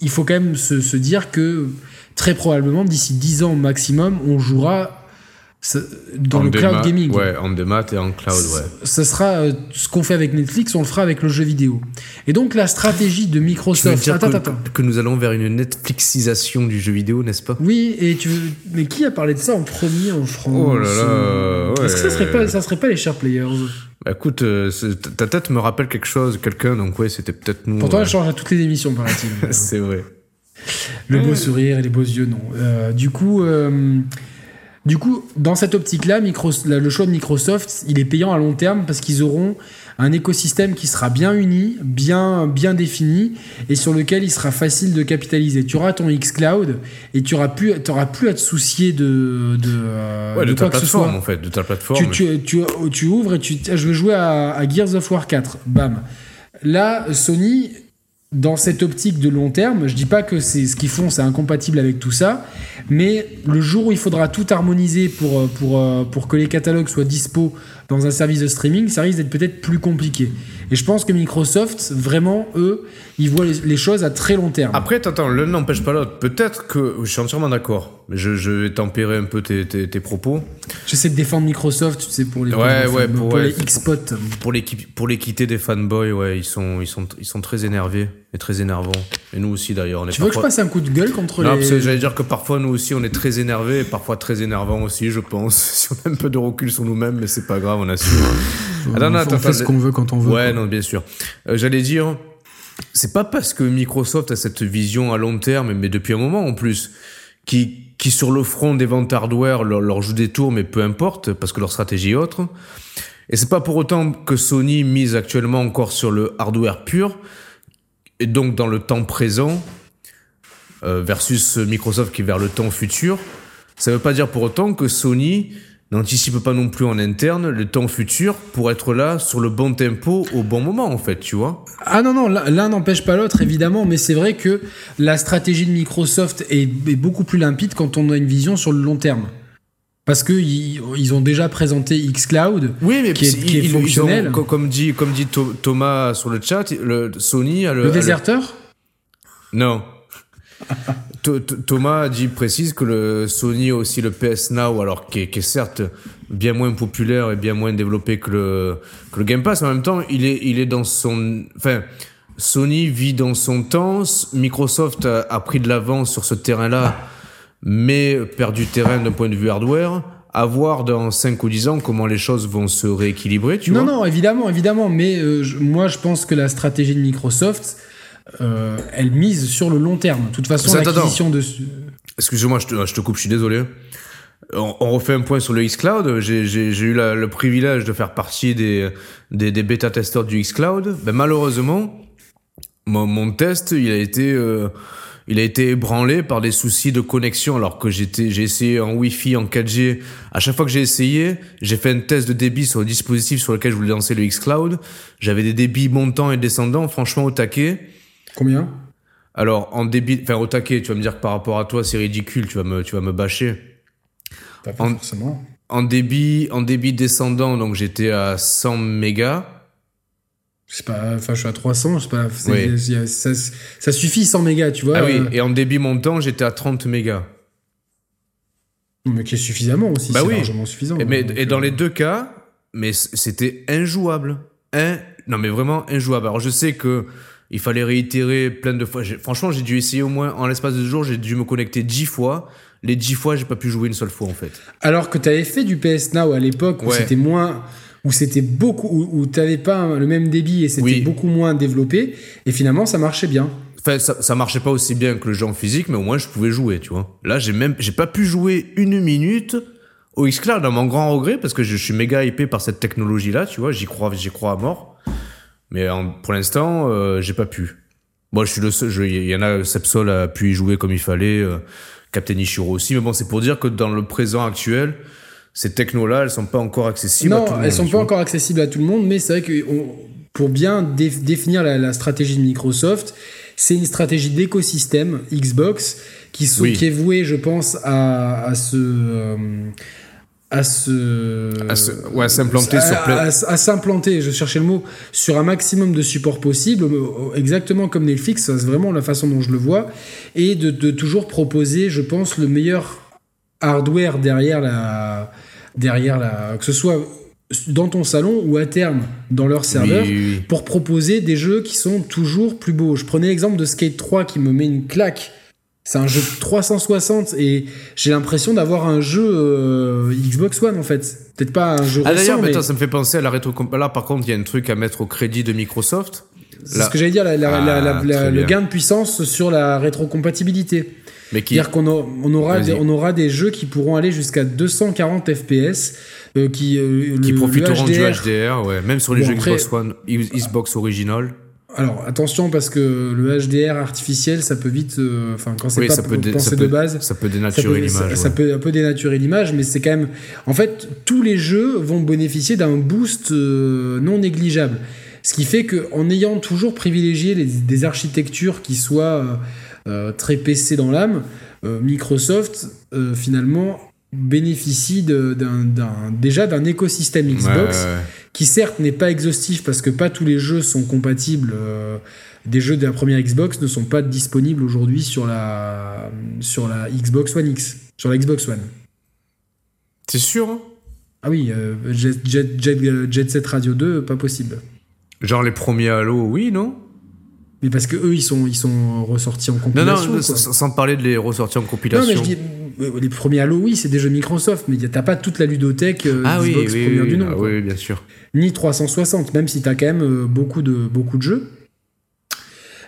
A: il faut quand même se, se dire que très probablement d'ici 10 ans maximum, on jouera ça- dans
B: en
A: le cloud gaming.
B: Ouais, en démat et en cloud, ouais.
A: Ça sera euh, ce qu'on fait avec Netflix, on le fera avec le jeu vidéo. Et donc la stratégie de
B: Tu veux
A: Microsoft.
B: dire
A: Attends,
B: que,
A: attends.
B: que nous allons vers une Netflixisation du jeu vidéo, n'est-ce pas?
A: Oui, et tu veux... mais qui a parlé de ça en premier en France?
B: Oh là là, ouais.
A: Est-ce que ça serait pas, ça serait pas les Share Players?
B: Bah, Écoute, euh, ta tête me rappelle quelque chose, quelqu'un, donc ouais, c'était peut-être nous.
A: Pourtant,
B: ouais.
A: elle change à toutes les émissions, paraît-il. [laughs]
B: C'est vrai.
A: le beau sourire et les beaux yeux, non. Euh, du coup, euh, du coup, dans cette optique-là, le choix de Microsoft, il est payant à long terme parce qu'ils auront un écosystème qui sera bien uni, bien, bien défini et sur lequel il sera facile de capitaliser. Tu auras ton xCloud et tu auras plus, t'auras plus à te soucier de, de, euh,
B: Ouais, de,
A: de
B: ta plateforme, en fait, de ta plateforme.
A: Tu, tu, tu, tu ouvres et tu tiens, je veux jouer à, à Gears of War 4. Bam. Là, Sony, dans cette optique de long terme, je dis pas que c'est ce qu'ils font, c'est incompatible avec tout ça, mais le jour où il faudra tout harmoniser pour, euh, euh, pour que les catalogues soient dispo dans un service de streaming, ça risque d'être peut-être plus compliqué. Et je pense que Microsoft, vraiment, eux, ils voient les, les choses à très long terme.
B: Après, attends, l'un n'empêche pas l'autre. Peut-être que, je suis entièrement d'accord. Mais je, je vais tempérer un peu tes, tes, tes propos.
A: J'essaie de défendre Microsoft, tu sais, pour les,
B: Ouais,
A: pour,
B: ouais,
A: pour
B: pour-
A: les. Xbox.
B: Pour l'équi- pour l'équité des fanboys, ouais, ils sont, ils, sont, ils sont très énervés et très énervants. Et nous aussi d'ailleurs. on
A: Tu veux que je passe un coup de gueule contre
B: Non,
A: les.
B: parce que j'allais dire que parfois nous aussi on est très énervés et parfois très énervants aussi, je pense. [laughs] Si on a un peu de recul sur nous-mêmes, mais c'est pas grave, on assume.
A: on,
B: Attends, non,
A: on
B: attends,
A: fait ce qu'on veut quand on veut.
B: Ouais,
A: quoi.
B: non, bien sûr. Euh, J'allais dire, c'est pas parce que Microsoft a cette vision à long terme, mais depuis un moment en plus, qui, qui sur le front des ventes hardware leur, leur joue des tours, mais peu importe, parce que leur stratégie est autre. Et c'est pas pour autant que Sony mise actuellement encore sur le hardware pur, et donc dans le temps présent, euh, versus Microsoft qui est vers le temps futur. Ça veut pas dire pour autant que Sony n'anticipe pas non plus en interne le temps futur pour être là sur le bon tempo au bon moment en fait, tu vois.
A: Ah non, non, l'un n'empêche pas l'autre, évidemment, mais c'est vrai que la stratégie de Microsoft est, est beaucoup plus limpide quand on a une vision sur le long terme. Parce qu'ils ils ont déjà présenté xCloud.
B: Oui, mais
A: Qui est-
B: puis,
A: qui est
B: ils- ils ont-
A: fonctionnel.
B: co- comme dit comme dit Tho- Thomas sur le chat, le Sony a le,
A: Le
B: a le-
A: déserteur?
B: Non. [laughs] Tho- Tho- Thomas a dit précise que le Sony a aussi le PS Now, alors qui est, qui est certes bien moins populaire et bien moins développé que le, que le Game Pass, mais en même temps, il est, il est dans son, enfin, Sony vit dans son temps, Microsoft a, a pris de l'avance sur ce terrain-là, mais perd du terrain d'un point de vue hardware. À voir dans 5 ou 10 ans comment les choses vont se rééquilibrer, tu
A: Non,
B: vois.
A: non, évidemment, évidemment, mais euh, je- moi je pense que la stratégie de Microsoft, euh, elle mise sur le long terme. De toute façon, l'acquisition de.
B: Excusez-moi, je te, je te coupe, je suis désolé. On, on refait un point sur le xCloud. J'ai eu la- le privilège de faire partie des, des, des bêta-testeurs du xCloud. Ben, malheureusement, mon, mon test, il a été, euh, il a été ébranlé par des soucis de connexion alors que j'étais, j'ai essayé en Wi-Fi, en 4G. À chaque fois que j'ai essayé, j'ai fait un test de débit sur le dispositif sur lequel je voulais lancer le xCloud. J'avais des débits montants et descendants, franchement au taquet.
A: Combien?
B: Alors, en débit, enfin, au taquet, tu vas me dire que par rapport à toi, c'est ridicule, tu vas me, tu vas me bâcher.
A: Pas
B: En-
A: forcément.
B: En débit, en débit descendant, donc j'étais à 100 mégas.
A: C'est pas, enfin, je suis à 300, je sais pas. c'est-
B: Oui.
A: a- ça, ça suffit 100 mégas, tu vois.
B: Ah oui, et en débit montant, j'étais à 30 mégas.
A: mais qui est suffisamment aussi.
B: Bah
A: c'est
B: oui.
A: largement suffisant.
B: Et, mais,
A: Donc,
B: et dans
A: euh,
B: les deux cas, mais c'était injouable. Un, non mais vraiment injouable. Alors je sais que il fallait réitérer plein de fois. Franchement, j'ai dû essayer au moins, en l'espace de deux jours, j'ai dû me connecter 10 fois. Les 10 fois, j'ai pas pu jouer une seule fois en fait.
A: Alors que tu avais fait du PS Now à l'époque où
B: Ouais.
A: c'était moins. Où c'était beaucoup. Où, t'avais pas le même débit et c'était
B: Oui.
A: beaucoup moins développé. Et finalement, ça marchait bien.
B: Enfin, ça, ça marchait pas aussi bien que le jeu en physique, mais au moins je pouvais jouer, tu vois. Là, j'ai même, j'ai pas pu jouer une minute au xCloud, à mon grand regret, parce que je suis méga hypé par cette technologie-là, tu vois. J'y crois, j'y crois à mort. Mais en- pour l'instant, euh, j'ai pas pu. Bon, je suis le seul. Il y en a, Sepsol a pu y jouer comme il fallait, euh, Captain Ishiro aussi. Mais bon, c'est pour dire que dans le présent actuel, ces technos-là, elles sont pas encore accessibles à
A: non,
B: tout le monde.
A: elles sont pas encore accessibles à tout le monde, mais c'est vrai que on- pour bien dé- définir la, la stratégie de Microsoft, c'est une stratégie d'écosystème Xbox qui, sont-
B: Oui.
A: qui est vouée, je pense, à, à se. euh, à se,
B: À se- ouais, à s'implanter sur
A: à, à s'implanter, je cherchais le mot, sur un maximum de supports possible, euh, exactement comme Netflix, c'est vraiment la façon dont je le vois, et de, de toujours proposer, je pense, le meilleur hardware derrière la, derrière la, que ce soit dans ton salon ou à terme dans leur serveur,
B: Oui, oui, oui.
A: pour proposer des jeux qui sont toujours plus beaux. Je prenais l'exemple de Skate 3 qui me met une claque. C'est un jeu de 360 et j'ai l'impression d'avoir un jeu euh, Xbox One en fait. Peut-être pas un jeu
B: Ah d'ailleurs, mais ça me fait penser à la rétro. Là, par contre, il y a un truc à mettre au crédit de Microsoft.
A: c'est ce que j'allais dire, la- la-
B: Ah,
A: la- le gain de puissance sur la rétrocompatibilité.
B: Mais qui,
A: C'est-à-dire qu'on on aura, des, on aura des jeux qui pourront aller jusqu'à 240 FPS, euh, qui, euh,
B: qui
A: le-
B: profiteront
A: le
B: du
A: HDR,
B: HDR, ouais. Même sur les
A: Bon,
B: jeux
A: après-
B: Xbox One, Xbox Original.
A: Alors attention parce que le HDR artificiel, ça peut vite, euh, enfin quand c'est
B: Oui,
A: pas
B: ça peut, dé-
A: pensé
B: ça
A: de
B: peut-
A: base,
B: ça peut dénaturer
A: ça,
B: l'image.
A: ça
B: ouais.
A: peut un peu dénaturer l'image, mais c'est quand même. En fait, tous les jeux vont bénéficier d'un boost euh, non négligeable. Ce qui fait qu'en ayant toujours privilégié les- des architectures qui soient euh, très PC dans l'âme, Microsoft finalement bénéficie de- d'un- d'un- déjà d'un écosystème Xbox
B: ouais, ouais.
A: qui certes n'est pas exhaustif parce que pas tous les jeux sont compatibles. euh, des jeux de la première Xbox ne sont pas disponibles aujourd'hui sur la, sur la Xbox One X. sur la Xbox One.
B: T'es sûr hein?
A: Ah oui, euh, Jet, Jet- Jet- euh, Jet Set Radio 2, pas possible.
B: Genre les premiers Halo, oui, non?
A: Mais parce que eux, ils sont, ils sont ressortis en
B: Non,
A: compilation.
B: non,
A: quoi.
B: sans, sans parler de les ressortir en compilation.
A: Non, mais je dis, les premiers Halo, oui, c'est des jeux Microsoft, mais t'as pas toute la ludothèque euh,
B: ah
A: Xbox
B: oui,
A: première
B: oui,
A: du nom.
B: ah oui, bien sûr.
A: Ni 360, même si t'as quand même euh, beaucoup de, beaucoup de jeux.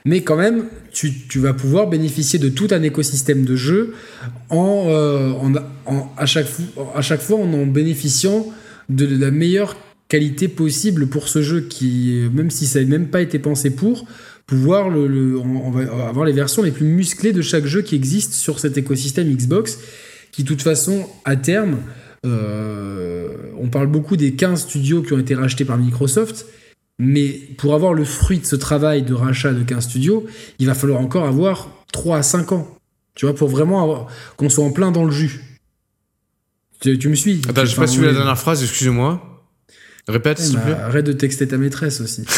A: Mais quand même, tu, tu vas pouvoir bénéficier de tout un écosystème de jeux en, euh, en- en- à, chaque, fo- à chaque fois en en bénéficiant de la meilleure qualité possible pour ce jeu qui, euh, même si ça n'a même pas été pensé pour, pouvoir le, le- on, on va avoir les versions les plus musclées de chaque jeu qui existe sur cet écosystème Xbox, qui de toute façon, à terme, euh, on parle beaucoup des 15 studios qui ont été rachetés par Microsoft, mais pour avoir le fruit de ce travail de rachat de 15 studios, il va falloir encore avoir 3 à 5 ans. Tu vois, pour vraiment qu'on soit en plein dans le jus. Tu, tu me suis?
B: Attends, j'ai pas suivi la dernière phrase, excusez-moi. Répète,
A: Eh
B: s'il te
A: ben,
B: plaît.
A: arrête de texter ta maîtresse aussi. [laughs]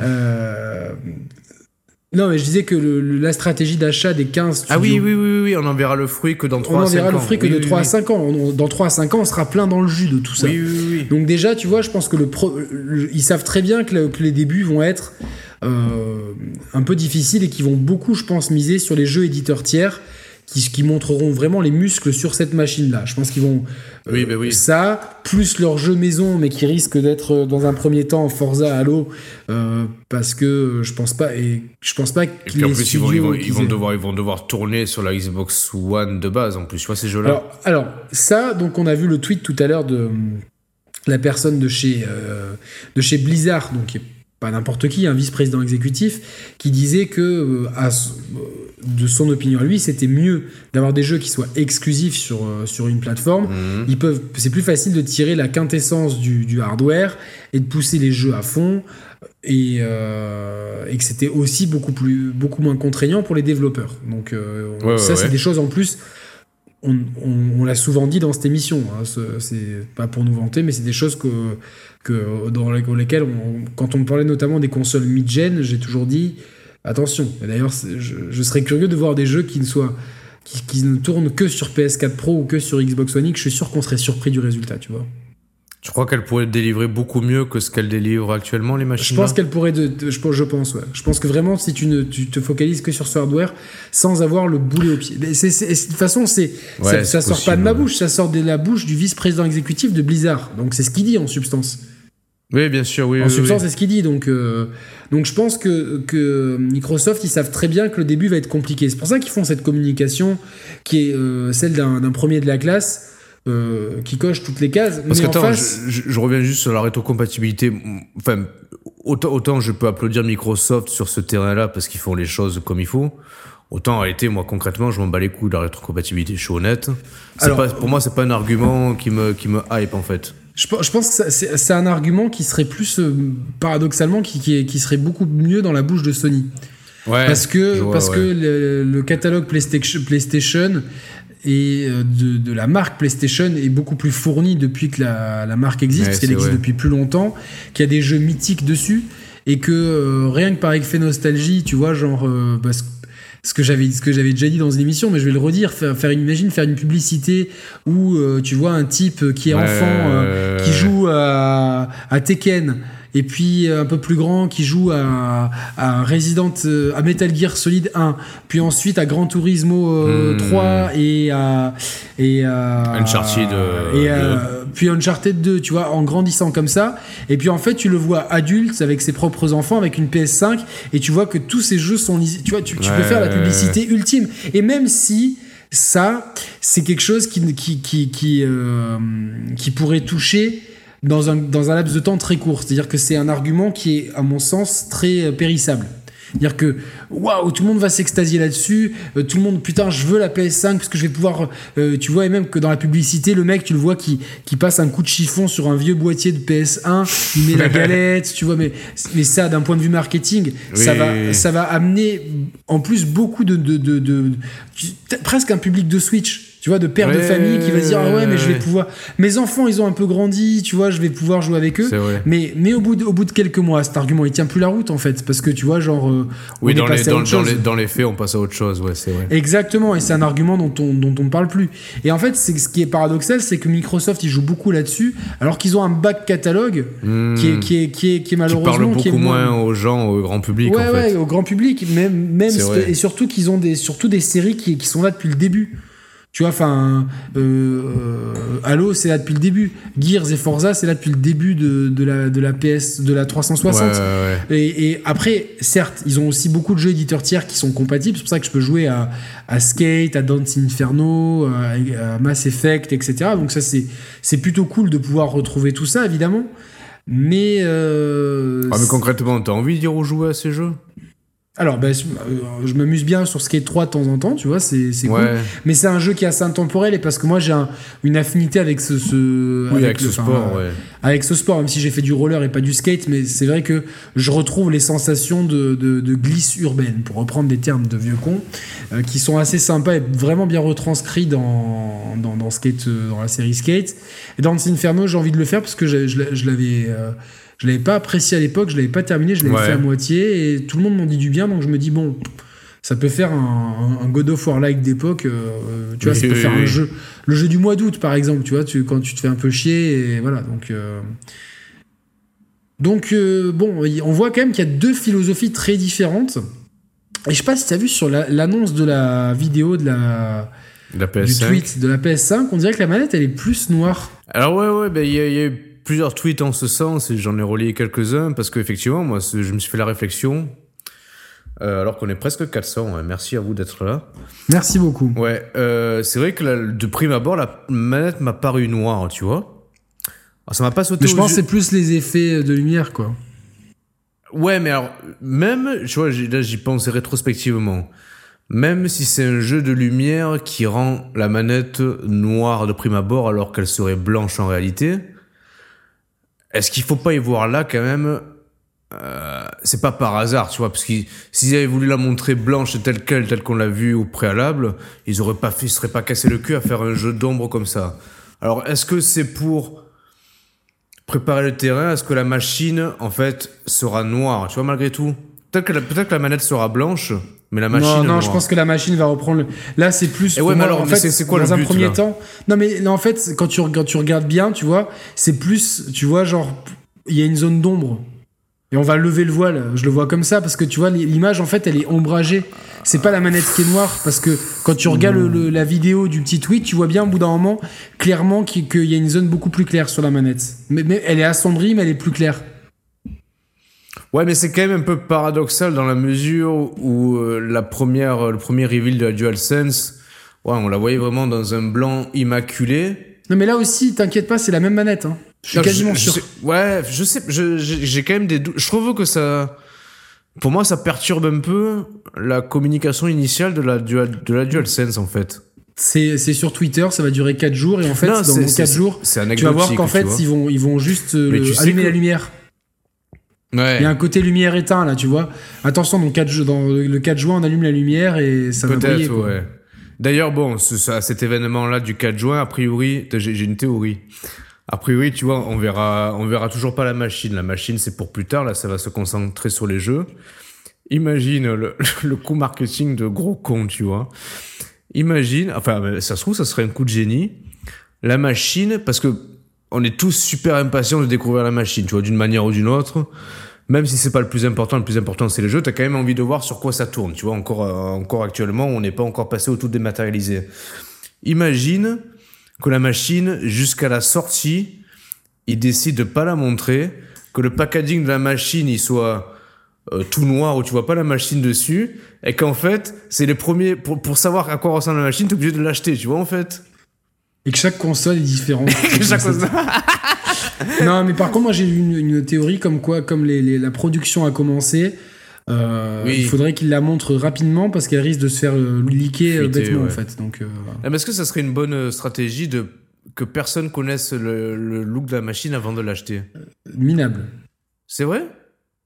A: Euh, Non, mais je disais que le- la stratégie d'achat des 15 studios.
B: Ah oui, oui, oui, oui, on en verra le fruit que dans 3
A: On
B: à
A: en
B: 5
A: verra
B: ans.
A: le fruit que
B: Oui,
A: de
B: oui,
A: 3 à
B: oui.
A: 5 ans. On- Dans 3 à 5 ans, on sera plein dans le jus de tout ça.
B: Oui, oui, oui.
A: Donc déjà, tu vois, je pense que le, pro- le- ils savent très bien que, le- que les débuts vont être euh, un peu difficiles et qu'ils vont beaucoup, je pense, miser sur les jeux éditeurs tiers qui, qui montreront vraiment les muscles sur cette machine-là. Je pense qu'ils vont euh,
B: Oui, bah oui.
A: ça, plus leur jeu maison, mais qui risque d'être euh, dans un premier temps Forza Halo, euh, parce que euh, je pense pas et je pense pas
B: Et
A: que
B: puis en plus, ils vont, ils, vont,
A: qu'ils
B: ils, vont
A: aient-
B: devoir, ils vont devoir tourner sur la Xbox One de base en plus. Tu vois ces jeux-là
A: Alors, alors, ça, donc on a vu le tweet tout à l'heure de hum, la personne de chez, euh, de chez Blizzard, donc qui est pas n'importe qui, un vice-président exécutif, qui disait que, euh, à euh, de son opinion à lui, c'était mieux d'avoir des jeux qui soient exclusifs sur, euh, sur une plateforme.
B: Mhm.
A: Ils peuvent, c'est plus facile de tirer la quintessence du, du hardware et de pousser les jeux à fond, et, euh, et que c'était aussi beaucoup plus, beaucoup moins contraignant pour les développeurs. Donc
B: ouais,
A: ça, c'est
B: ouais.
A: des choses en plus on, l'a souvent dit dans cette émission, hein, ce- c'est pas pour nous vanter, mais c'est des choses que, dans les- lesquelles, quand on parlait notamment des consoles mid-gen, j'ai toujours dit attention. Et D'ailleurs, je, serais curieux de voir des jeux qui ne soient qui ne tournent que sur PS4 Pro ou que sur Xbox One X. Je suis sûr qu'on serait surpris du résultat, tu vois.
B: Tu crois qu'elle pourrait délivrer beaucoup mieux que ce qu'elle délivre actuellement, les
A: Je
B: machines
A: pense qu'elle pourrait. De, de- je, pense- je pense, ouais. Je pense que vraiment, si tu ne tu te focalises que sur ce hardware, sans avoir le boulet au pied. Mais c'est- c'est- de toute façon, c'est
B: Ouais,
A: ça, ça sort pas de ma bouche, ça sort de la bouche du vice-président exécutif de Blizzard. Donc c'est ce qu'il dit en substance.
B: Oui, bien sûr, oui.
A: En
B: oui,
A: substance,
B: oui.
A: c'est ce qu'il dit. Donc, euh, donc je pense que, que Microsoft, ils savent très bien que le début va être compliqué. C'est pour ça qu'ils font cette communication qui est euh, celle d'un d'un premier de la classe. Euh, qui coche toutes les cases.
B: Parce
A: mais
B: que
A: en
B: attends,
A: face,
B: je, reviens juste sur la rétrocompatibilité. Enfin, autant, autant je peux applaudir Microsoft sur ce terrain-là parce qu'ils font les choses comme il faut. Autant en réalité, moi concrètement, je m'en bats les couilles de la rétrocompatibilité. Je suis honnête. C'est
A: Alors-
B: pas, pour moi, c'est pas un argument qui me, qui me hype en fait.
A: Je, pe- je pense que c'est un argument qui serait plus, euh, paradoxalement, qui, qui, serait beaucoup mieux dans la bouche de Sony.
B: Ouais.
A: Parce que,
B: vois,
A: parce
B: ouais.
A: que le, le catalogue PlayStation, PlayStation et euh, de, de la marque PlayStation est beaucoup plus fourni depuis que la, la marque existe,
B: Ouais,
A: parce qu'elle existe
B: vrai.
A: depuis plus longtemps, qu'il y a des jeux mythiques dessus, et que euh, rien que par effet nostalgie, tu vois, genre, euh, bah, ce- que j'avais ce que j'avais déjà dit dans une émission mais je vais le redire faire, faire une imagine faire une publicité où euh, tu vois un type qui est enfant euh, qui joue à, à Tekken et puis euh, un peu plus grand qui joue à, à Resident euh, à Metal Gear Solid 1 puis ensuite à Gran Turismo euh,
B: Hmm.
A: 3 et à et à
B: Uncharted,
A: et à- puis Uncharted 2 tu vois en grandissant comme ça. Et puis en fait tu le vois adulte avec ses propres enfants avec une PS5 et tu vois que tous ces jeux sont tu vois tu, tu peux faire la publicité ultime. Et même si ça c'est quelque chose qui qui qui qui, euh, qui pourrait toucher dans un, dans un laps de temps très court. C'est-à-dire que c'est un argument qui est, à mon sens, très euh, périssable. C'est-à-dire que, waouh, tout le monde va s'extasier là-dessus, euh, tout le monde, putain, je veux la PS5 parce que je vais pouvoir, euh, tu vois, et même que dans la publicité, le mec, tu le vois qui, qui passe un coup de chiffon sur un vieux boîtier de PS1, il met la [laughs] galette, tu vois, mais, mais ça, d'un point de vue marketing, ça, va, ça va amener en plus beaucoup de, de, de, de- tu- t'as presque un public de Switch. Tu vois, de père de famille qui va se dire ah ouais mais je vais pouvoir. Mes enfants ils ont un peu grandi, tu vois, je vais pouvoir jouer avec eux. Mais mais au bout de, au bout de quelques mois, cet argument il tient plus la route en fait parce que tu vois genre euh,
B: Oui, dans les, dans, les, dans les faits, on passe à autre chose, ouais, c'est vrai.
A: Exactement, et c'est un argument dont on dont on ne parle plus. Et en fait, c'est ce qui est paradoxal, c'est que Microsoft ils jouent beaucoup là-dessus, alors qu'ils ont un back catalogue
B: Hmm.
A: qui est qui est qui est qui est
B: parle
A: malheureusement qui est
B: beaucoup moins aux gens, au grand public,
A: ouais,
B: en fait.
A: ouais, au grand public, même, même et surtout qu'ils ont des, surtout des séries qui, qui sont là depuis le début. Tu vois, enfin, euh, euh, Halo, c'est là depuis le début. Gears et Forza, c'est là depuis le début de, de la, de la PS, de la 360.
B: Ouais, ouais, ouais.
A: Et, et après, certes, ils ont aussi beaucoup de jeux éditeurs tiers qui sont compatibles. C'est pour ça que je peux jouer à, à Skate, à Dance Inferno, à, à Mass Effect, etc. Donc ça, c'est c'est plutôt cool de pouvoir retrouver tout ça, évidemment. Mais, euh,
B: Ah, mais concrètement, t'as envie d'y rejouer à ces jeux?
A: Alors, ben, je, euh, je m'amuse bien sur Skate 3 de temps en temps, tu vois, c'est cool.
B: Ouais.
A: Mais c'est un jeu qui est assez intemporel et parce que moi j'ai un- une affinité avec ce, ce
B: Oui, avec, ce sport, ouais.
A: avec ce sport, même si j'ai fait du roller et pas du skate, mais c'est vrai que je retrouve les sensations de, de, de glisse urbaine, pour reprendre des termes de vieux con, euh, qui sont assez sympas et vraiment bien retranscrits dans, dans, dans skate, euh, dans la série Skate. Et dans Inferno, j'ai envie de le faire parce que je, je l'a- je l'avais. euh, je l'avais pas apprécié à l'époque, je l'avais pas terminé, je l'avais
B: Ouais.
A: fait à moitié et tout le monde m'en dit du bien, donc je me dis bon, ça peut faire un, un God of War like d'époque, euh, tu vois, ça peut
B: oui,
A: faire un jeu, le jeu du mois d'août par exemple, tu vois, tu, quand tu te fais un peu chier et voilà, donc. euh, donc, euh, bon, on voit quand même qu'il y a deux philosophies très différentes. Et je sais pas si tu as vu sur la- l'annonce de la vidéo de la,
B: La
A: du
B: PS5.
A: tweet de la PS5, on dirait que la manette elle est plus noire.
B: Alors ouais, ouais, ben il y, y a eu plusieurs tweets en ce sens et j'en ai relié quelques-uns parce qu'effectivement, moi, je me suis fait la réflexion. euh, alors qu'on est presque 400, ouais, merci à vous d'être là.
A: Merci beaucoup.
B: Ouais, euh, c'est vrai que la- de prime abord, la manette m'a paru noire, tu vois. Alors, ça m'a pas sauté
A: Mais je pense que c'est plus les effets de lumière, quoi.
B: Ouais, mais alors, même, tu vois, là, j'y pense rétrospectivement. Même si c'est un jeu de lumière qui rend la manette noire de prime abord alors qu'elle serait blanche en réalité, est-ce qu'il faut pas y voir là quand même euh, c'est pas par hasard, tu vois, parce que s'ils avaient voulu la montrer blanche telle qu'elle, telle qu'on l'a vue au préalable, ils auraient pas fait, ils seraient pas cassé le cul à faire un jeu d'ombre comme ça. Alors, est-ce que c'est pour préparer le terrain? Est-ce que la machine, en fait, sera noire? Tu vois, malgré tout Peut-être que, la- peut-être que la manette sera blanche, mais la machine.
A: non, non, je pense que la machine va reprendre. Le... Là, c'est plus.
B: Et
A: pour
B: ouais, mais alors,
A: en fait,
B: c'est- quoi
A: dans
B: le
A: un
B: but,
A: premier
B: là
A: temps. Non, mais là, en fait, quand tu, quand tu regardes bien, tu vois, c'est plus, tu vois, genre, il y a une zone d'ombre. Et on va lever le voile. Je le vois comme ça parce que tu vois, l'image, en fait, elle est ombragée. C'est pas la manette qui est noire parce que quand tu regardes le- le- la vidéo du petit tweet, tu vois bien au bout d'un moment, clairement, qu'il qu'il y a une zone beaucoup plus claire sur la manette. Mais, mais elle est assombrie, mais elle est plus claire.
B: Ouais, mais c'est quand même un peu paradoxal dans la mesure où euh, la première, le premier reveal de la DualSense, ouais, on la voyait vraiment dans un blanc immaculé.
A: Non, mais là aussi, t'inquiète pas, c'est la même manette. Hein. Je suis
B: Non,
A: quasiment
B: je- je
A: sûr.
B: sais- ouais, je sais, j'ai quand même des doutes. Je trouve que ça, pour moi, ça perturbe un peu la communication initiale de la, dual, de la DualSense, en fait.
A: C'est c'est sur Twitter, ça va durer 4 jours et en fait,
B: Non,
A: dans
B: c'est-
A: 4
B: c'est-
A: jours, tu vas voir qu'en fait, ils vont, ils vont juste euh, allumer la lumière.
B: Ouais.
A: Il y a un côté lumière éteint là, tu vois. Attention, dans, 4, ju- dans le 4 juin, on allume la lumière et ça va briller. Quoi.
B: ouais. D'ailleurs, bon, ce, à cet événement-là du 4 juin, a priori, j'ai j'ai une théorie. A priori, tu vois, on verra, on verra toujours pas la machine. La machine, c'est pour plus tard. Là, ça va se concentrer sur les jeux. Imagine le, [laughs] le coup marketing de gros con, tu vois. Imagine, enfin, ça se trouve, ça serait un coup de génie. La machine, parce que on est tous super impatients de découvrir la machine, tu vois, d'une manière ou d'une autre. Même si c'est pas le plus important, le plus important c'est les jeux, t'as quand même envie de voir sur quoi ça tourne, tu vois, encore, euh, encore actuellement, on n'est pas encore passé au tout dématérialisé. Imagine que la machine, jusqu'à la sortie, il décide de pas la montrer, que le packaging de la machine, il soit euh, tout noir où tu vois pas la machine dessus, et qu'en fait, c'est les premiers, pour, pour savoir à quoi ressemble la machine, t'es obligé de l'acheter, tu vois, en fait.
A: Et que chaque console est différente. [laughs]
B: Chaque chose-
A: non, mais par contre, moi j'ai eu une, une théorie comme quoi, comme les, les- la production a commencé, euh,
B: Oui.
A: il faudrait qu'ils la montrent rapidement parce qu'elle risque de se faire euh, leaker euh,
B: Fuiter,
A: bêtement en fait. Donc, euh,
B: Ah, mais Est-ce que ça serait une bonne stratégie de que personne connaisse le, le look de la machine avant de l'acheter?
A: Minable.
B: C'est vrai?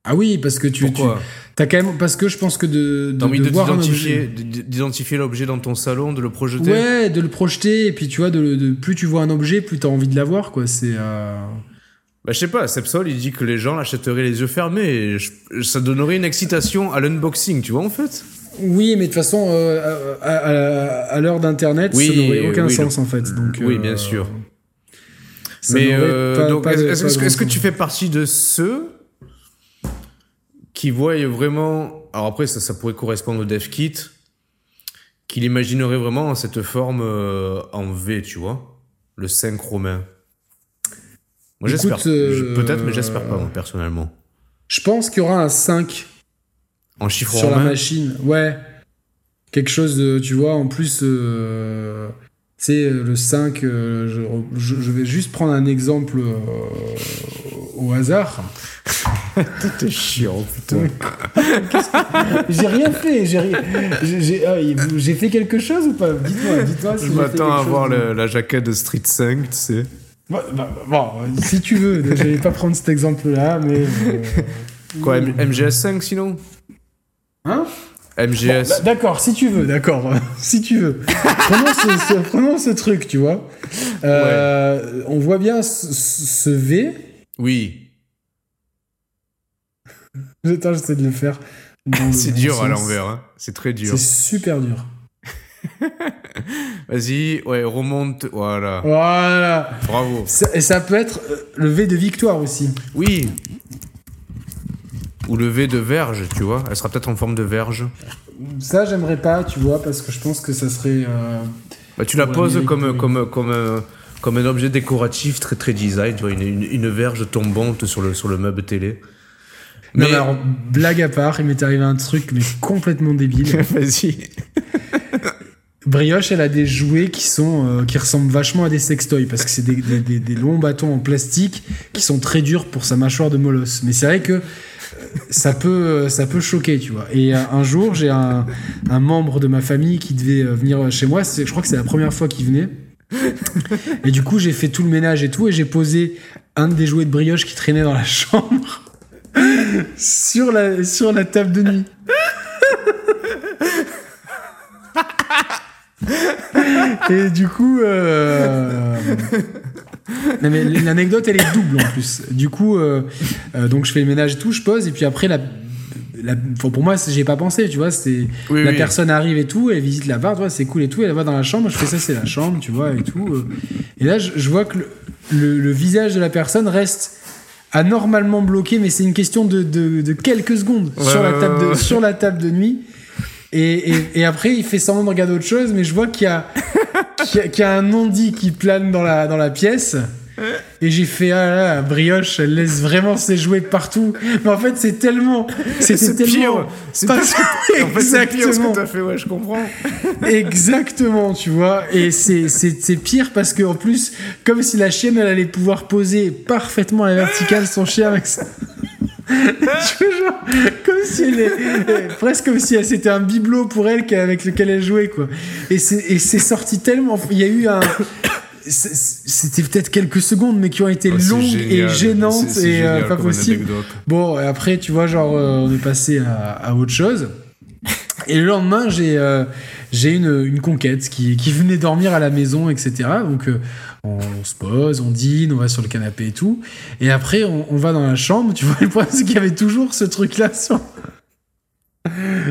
A: Ah oui, parce que tu, tu
B: Pourquoi
A: as quand même, parce que je pense que de, de, de
B: de
A: voir
B: d'identifier l'objet dans ton salon, de le projeter
A: Ouais, de le projeter, et puis tu vois, de, de- plus tu vois un objet, plus t'as envie de l'avoir, quoi. C'est. euh,
B: Bah, je sais pas, Sepsol, il dit que les gens l'achèteraient les yeux fermés. Et je- ça donnerait une excitation à l'unboxing, tu vois, en fait.
A: Oui, mais de toute façon, euh, à, à- à l'heure d'Internet,
B: Oui,
A: ça n'aurait aucun
B: oui,
A: sens
B: le-
A: en fait. Donc,
B: oui,
A: euh,
B: bien sûr. Mais est-ce que, que tu fais partie de ceux qui voient vraiment. Alors après, ça, ça pourrait correspondre au dev kit, qu'il imaginerait vraiment cette forme euh, en V, tu vois Le 5 romain. Moi, j'espère.
A: euh,
B: Peut-être, mais j'espère pas, moi, personnellement.
A: Je pense qu'il y aura un 5
B: En chiffre
A: sur la machine. Ouais. Quelque chose de, tu vois, en plus, euh, tu sais, le 5, euh, je, vais juste prendre un exemple euh, au hasard. [laughs]
B: T'es chiant, putain.
A: J'ai rien fait, j'ai rien- j'ai- ah, j'ai fait quelque chose ou pas? Dites-moi, dites-moi si
B: Je m'attends à voir le- la jaquette de Street 5, tu sais.
A: Bon, bah, bon, si tu veux, je vais pas prendre cet exemple-là, mais. euh,
B: Quoi, M- MGS 5 sinon?
A: Hein?
B: MGS.
A: Bon, d'accord, si tu veux, d'accord, [laughs] si tu veux. prenons, ce, ce- prenons ce truc, tu vois. Euh, On voit bien ce, ce V.
B: oui.
A: Attends, j'essaie de le faire. [laughs]
B: C'est dur à l'envers, hein. C'est très dur.
A: C'est super dur. [laughs]
B: Vas-y, ouais, remonte. Voilà.
A: Voilà.
B: Bravo.
A: Ça- et ça peut être euh, le V de victoire aussi.
B: Oui. Ou le V de verge, tu vois. Elle sera peut-être en forme de verge.
A: Ça, j'aimerais pas, tu vois, parce que je pense que ça serait. euh,
B: Bah, tu la poses comme, comme, comme, un, comme un objet décoratif très très design, tu vois, une, une, une verge tombante sur le, sur le meuble télé.
A: Non,
B: Mais
A: mais alors, blague à part, il m'est arrivé un truc mais complètement débile. [laughs]
B: vas-y.
A: Brioche, elle a des jouets qui sont euh, qui ressemblent vachement à des sextoys parce que c'est des, des- des- des longs bâtons en plastique qui sont très durs pour sa mâchoire de molosse. Mais c'est vrai que euh, ça peut euh, ça peut choquer, tu vois. Et un jour, j'ai un, un membre de ma famille qui devait venir chez moi. Je crois que c'est la première fois qu'il venait. Et du coup, j'ai fait tout le ménage et tout, et j'ai posé un des jouets de brioche qui traînait dans la [laughs] chambre sur la sur la table de nuit. Et du coup, euh... non, mais l'anecdote elle est double en plus. Du coup, euh, euh, donc je fais le ménage et tout, je pose et puis après la, la... pour moi j'ai pas pensé, tu vois, c'est
B: Oui,
A: la
B: oui.
A: personne arrive et tout, elle visite la barre, tu vois, c'est cool et tout, elle va dans la chambre, je fais ça c'est la chambre, tu vois et tout. Et là je, je vois que le, le- le visage de la personne reste anormalement bloqué, mais c'est une question de, de- de quelques secondes
B: Ouais,
A: sur, la table de, sur la table de nuit. Et, et, et après, il fait semblant de regarder autre chose, mais je vois qu'il y a, [laughs] qu'il y a, qu'il y a un non-dit qui plane dans la, dans la pièce. Et j'ai fait, ah là, là, brioche, elle laisse vraiment ses jouets partout. Mais en fait, c'est tellement.
B: C'est
A: tellement.
B: C'est
A: pas- [laughs]
B: pire. ce que- En fait, c'est pire ce
A: Exactement.
B: que t'as fait, ouais, je comprends.
A: Exactement, tu vois. Et c'est, c'est, pire parce qu'en plus, comme si la chienne, elle allait pouvoir poser parfaitement à la verticale son chien avec ça. [laughs] genre, comme si elle est, presque comme si c'était un bibelot pour elle avec lequel elle jouait, quoi. Et c'est, sorti tellement, il y a eu un, c'était peut-être quelques secondes, mais qui ont été
B: Oh, c'est
A: longues
B: génial.
A: et gênantes et euh, pas possible. Bon, et après, tu vois, genre, euh, on est passé à, à autre chose. [laughs] Et le lendemain, j'ai euh, j'ai une, une conquête qui, qui venait dormir à la maison, etc. Donc, euh, on, se pose, on dîne, on va sur le canapé et tout. Et après, on, on va dans la chambre. Tu vois, le problème, c'est qu'il y avait toujours ce truc-là sur,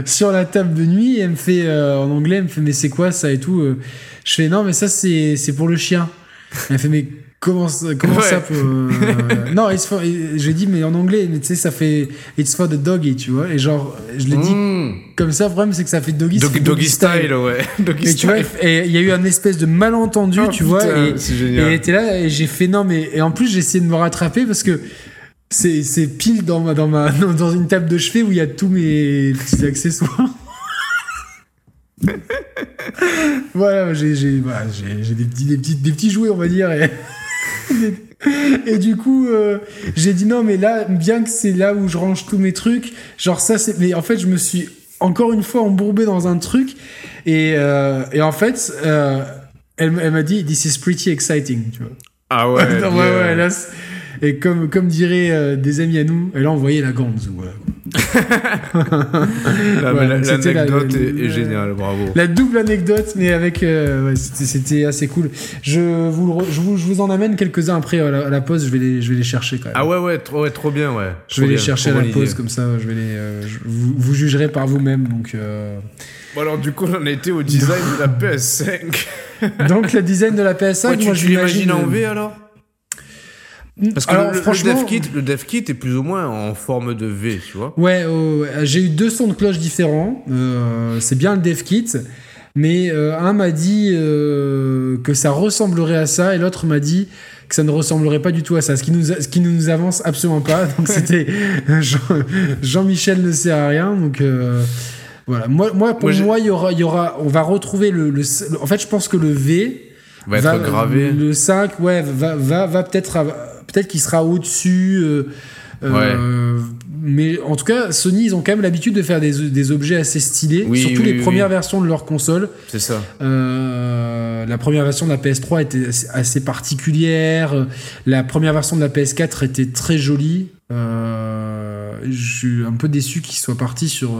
A: sur la table de nuit. Et elle me fait, euh, en anglais, elle me fait, mais c'est quoi ça et tout euh, Je fais, non, mais ça, c'est c'est pour le chien. Elle fait, mais comment, ça- comment
B: Ouais.
A: ça pour, euh, Non, it's for- et je dit, mais en anglais, mais tu sais, ça fait It's for the doggy, tu vois. Et genre, je l'ai dit
B: Mmh.
A: comme ça, le problème, c'est que ça fait doggy, ça
B: Doggy,
A: fait
B: doggy style, ouais. [laughs] Doggy
A: Et tu vois,
B: style.
A: et il y a eu un espèce de malentendu,
B: Oh,
A: tu vois. Et,
B: c'est
A: et
B: génial.
A: elle était là, et j'ai fait non, mais. Et en plus, j'ai essayé de me rattraper parce que c'est c'est pile dans, ma, dans, ma, [laughs] dans une table de chevet où il y a tous mes petits accessoires. [laughs] [laughs] voilà, j'ai j'ai- j'ai- j'ai des, petits, des, petits, des petits jouets, on va dire. Et, [laughs] et du coup, euh, j'ai dit non, mais là, bien que c'est là où je range tous mes trucs, genre ça, c'est. Mais en fait, je me suis encore une fois embourbé dans un truc. Et, euh, et en fait, euh, elle, elle m'a dit This is pretty exciting, tu vois.
B: Ah ouais. [laughs]
A: ouais,
B: bien.
A: ouais, là, c'est- Et comme, comme diraient des amis à nous, elle a envoyé la ganze. Voilà. [laughs]
B: La- la- L'anecdote
A: la-
B: est, géniale, bravo.
A: La double anecdote, mais avec. euh, ouais, c'était- assez cool. Je vous, re- je, vous, je vous en amène quelques-uns après à la, à la pause. Je vais, les, je vais les chercher quand même.
B: Ah ouais, ouais, trop, ouais, trop bien, ouais.
A: je vais les chercher à la pause,
B: idée.
A: comme ça, je vais les, euh, je- vous, vous jugerez par vous-même. Donc, euh.
B: Bon, alors, du coup, on a été au design de la [laughs] PS5.
A: donc, le design de la PS5,
B: Ouais, tu
A: moi
B: tu
A: je l'imagine.
B: en V alors? Parce que
A: Alors,
B: le, le
A: franchement-
B: dev kit, le dev kit est plus ou moins en forme de V, tu vois.
A: Ouais, ouais. j'ai eu deux sons de cloche différents. Euh, c'est bien le dev kit. Mais euh, un m'a dit euh, que ça ressemblerait à ça et l'autre m'a dit que ça ne ressemblerait pas du tout à ça. Ce qui nous, a- ce qui ne nous avance absolument pas. [laughs] Donc c'était [laughs] Jean- Jean-Michel ne sert à rien. Donc voilà. Moi, moi pour
B: Moi,
A: il y aura, il y aura, on va retrouver le, En fait, je pense que le V
B: Va être gravé.
A: Le 5, ouais, va, va, va peut-être, peut-être qu'il sera au-dessus. euh, euh, Mais en tout cas, Sony, ils ont quand même l'habitude de faire des, des objets assez stylés,
B: Oui,
A: surtout
B: oui,
A: les
B: oui,
A: premières versions de leur console.
B: C'est ça.
A: Euh, la première version de la PS3 était assez- particulière. La première version de la PS4 était très jolie. Euh, je suis un peu déçu qu'ils soient partis sur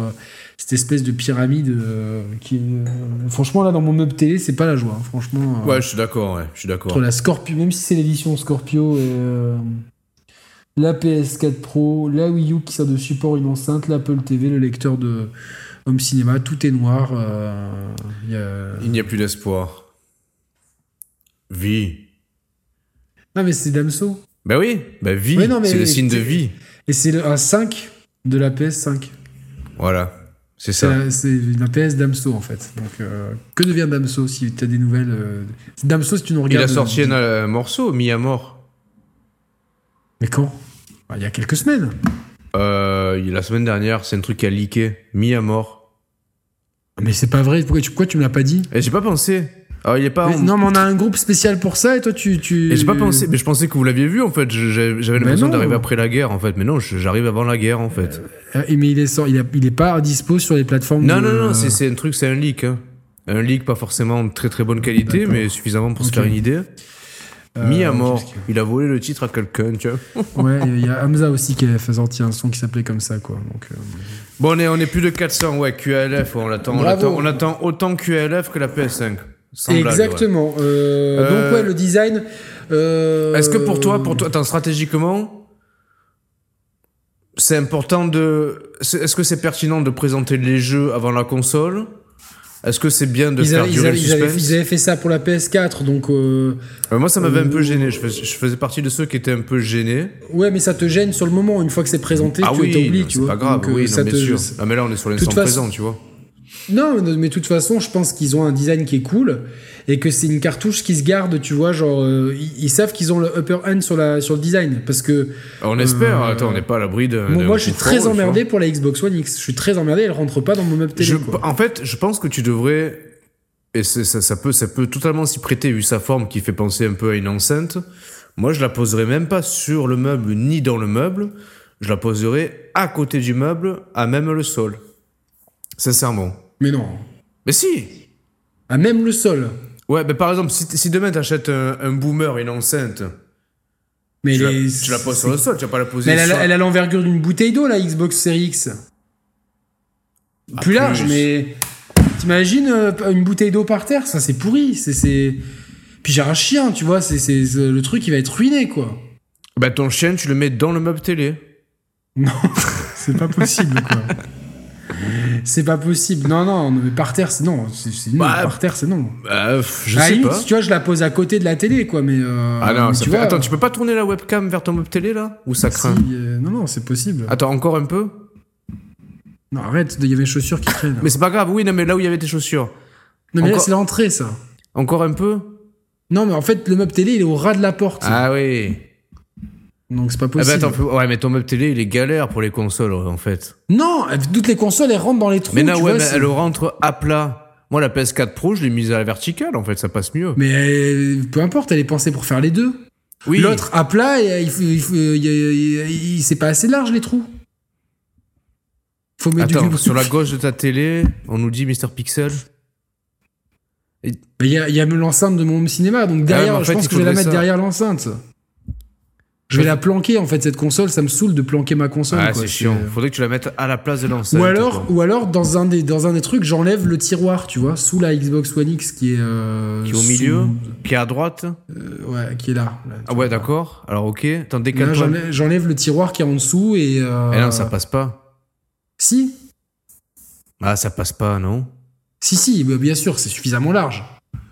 A: cette espèce de pyramide euh, qui, euh, franchement, là, dans mon meuble télé, c'est pas la joie. hein. Franchement, euh,
B: Ouais, je suis d'accord, ouais. Je suis d'accord.
A: entre la Scorpio, même si c'est l'édition Scorpio et euh, la PS4 Pro, la Wii U qui sert de support une enceinte, l'Apple TV, le lecteur de home cinéma, tout est noir. il y a-
B: Il n'y a plus d'espoir. Vie.
A: Non mais c'est Damso.
B: Bah oui, bah vie, c'est le signe de vie.
A: Et c'est un 5 de la PS5.
B: Voilà, c'est ça.
A: c'est la PS Damso en fait. Donc euh, que devient Damso si tu as des nouvelles euh, Damso si tu nous
B: Il
A: regardes.
B: a sorti
A: euh,
B: un, un morceau, mis à mort.
A: Mais quand? Bah, Il y a quelques semaines.
B: Euh, il- la semaine dernière, c'est un truc qui a leaké, mis à mort.
A: Mais c'est pas vrai. Pourquoi tu, pourquoi tu me l'as pas dit?
B: Et j'ai pas pensé. Alors, il est pas.
A: Mais
B: en-
A: Non mais on a un groupe spécial pour ça et toi tu. tu...
B: Et j'ai pas pensé, mais je pensais que vous l'aviez vu en fait. J'avais l'impression d'arriver après la guerre en fait, mais non, j'arrive avant la guerre en fait.
A: Euh, mais il est, sort, il, a- il est pas dispo sur les plateformes.
B: Non,
A: de-
B: non, non, c'est un truc, c'est un leak. hein. Un leak pas forcément de très très bonne qualité, mais suffisamment pour se faire une idée.
A: Euh,
B: Mis à mort.
A: que-
B: Il a volé le titre à quelqu'un, tu vois. [laughs]
A: Ouais, il y a Hamza aussi qui a fait sortir un son qui s'appelait comme ça, quoi. Donc, euh,
B: Bon, on est, on est plus de 400, ouais, QLF, on attend, on attend, on attend autant QLF que la PS5. Blague.
A: Exactement. Euh,
B: Euh,
A: Donc, ouais, le design. euh,
B: Est-ce que pour toi, pour toi, attends, stratégiquement, c'est important de, c'est- est-ce que c'est pertinent de présenter les jeux avant la console? Est-ce que c'est bien de
A: Ils
B: faire
A: avaient,
B: durer le
A: ils, avaient,
B: suspense?
A: ils avaient fait ça pour la PS4, donc euh,
B: Euh, Moi, ça m'avait un peu
A: Euh,
B: gêné. Je faisais, je faisais partie de ceux qui étaient un peu gênés.
A: ouais, mais ça te gêne sur le moment. Une fois que c'est présenté,
B: ah
A: tu
B: oui,
A: t'oublies, tu
B: c'est
A: vois.
B: pas grave.
A: Donc, euh,
B: oui, non,
A: ça
B: bien
A: te-
B: sûr. Ah, mais là, on est sur l'instant
A: façon-
B: présent, tu vois.
A: Non, mais de toute façon, je pense qu'ils ont un design qui est cool et que c'est une cartouche qui se garde, tu vois. Genre, euh, ils, ils savent qu'ils ont le upper hand sur, la, sur le design parce que
B: On espère.
A: Euh,
B: Attends, on n'est pas à l'abri de.
A: moi,
B: d'un
A: moi, je suis très
B: fort,
A: emmerdé pour la Xbox One X. Je suis très emmerdé, elle rentre pas dans mon meuble télé.
B: Je-
A: quoi.
B: en fait, je pense que tu devrais, et ça, ça peut, ça peut totalement s'y prêter vu sa forme qui fait penser un peu à une enceinte. Moi, je la poserais même pas sur le meuble ni dans le meuble. Je la poserais à côté du meuble, à même le sol. Sincèrement.
A: Mais non.
B: Mais si.
A: À même le sol.
B: Ouais, mais par exemple, si, si demain t'achètes un, un boomer, une enceinte,
A: Mais
B: tu, la,
A: les-
B: tu la poses sur le sol, tu vas pas la poser
A: Mais elle
B: sur.
A: elle a l'envergure d'une bouteille d'eau, la Xbox Series X.
B: Ah,
A: plus large,
B: plus.
A: mais t'imagines euh, une bouteille d'eau par terre, ça c'est pourri. C'est. Puis j'ai un chien, tu vois, c'est, le truc il va être ruiné, quoi.
B: Bah, ton chien, tu le mets dans le meuble télé.
A: Non, [laughs] c'est pas possible, quoi. C'est pas possible. Non, non, mais par terre, c'est non. C'est, c'est non.
B: Bah,
A: par terre, c'est non.
B: Bah, je sais
A: limite,
B: pas.
A: Tu vois, je la pose à côté de la télé, quoi, mais. euh,
B: Ah non,
A: mais tu
B: fait-
A: vois.
B: Attends, tu peux pas tourner la webcam vers ton meuble télé là? Ou ça
A: si,
B: craint?
A: euh, non, non, c'est possible.
B: Attends, encore un peu?
A: Non, arrête, il y avait les chaussures qui traînent.
B: Mais c'est pas grave, oui, non, mais là où il y avait tes chaussures.
A: non, mais là, c'est l'entrée, ça.
B: Encore un peu?
A: Non, mais en fait, le meuble télé, il est au ras de la porte.
B: Ah oui.
A: Donc c'est pas
B: Ah bah
A: possible.
B: attends, ouais, mais ton meuble télé, il est galère pour les consoles en fait.
A: Non, toutes les consoles, elles rentrent dans les trous.
B: mais non, ouais,
A: vois,
B: mais elle rentre à plat. Moi, la PS4 Pro, je l'ai mise à la verticale en fait, ça passe mieux.
A: Mais euh, peu importe, elle est pensée pour faire les deux.
B: Oui.
A: L'autre à plat, il il c'est pas assez large les trous. Faut mettre
B: Attends,
A: du
B: sur la gauche de ta télé, on nous dit Mr. Pixel.
A: Il y a, y l'enceinte de mon cinéma, donc derrière,
B: mais en
A: je pense que je vais la mettre
B: ça.
A: derrière l'enceinte. Je vais la planquer en fait cette console, ça me saoule de planquer ma console.
B: Ah, c'est chiant. Faudrait que tu la mettes à la place de l'enceinte.
A: Ou alors,
B: quoi.
A: ou alors dans un des dans un des trucs, j'enlève le tiroir, tu vois, sous la Xbox One X qui est euh,
B: Qui est au
A: sous-
B: milieu, qui est à droite.
A: euh, ouais, qui est là.
B: Ah ouais, d'accord. Alors ok. T'en décales
A: j'enlève le tiroir qui est en dessous et. euh,
B: Eh non, ça passe pas.
A: Si,
B: Ah, ça passe pas, non
A: si, si, bah, bien sûr, c'est suffisamment large.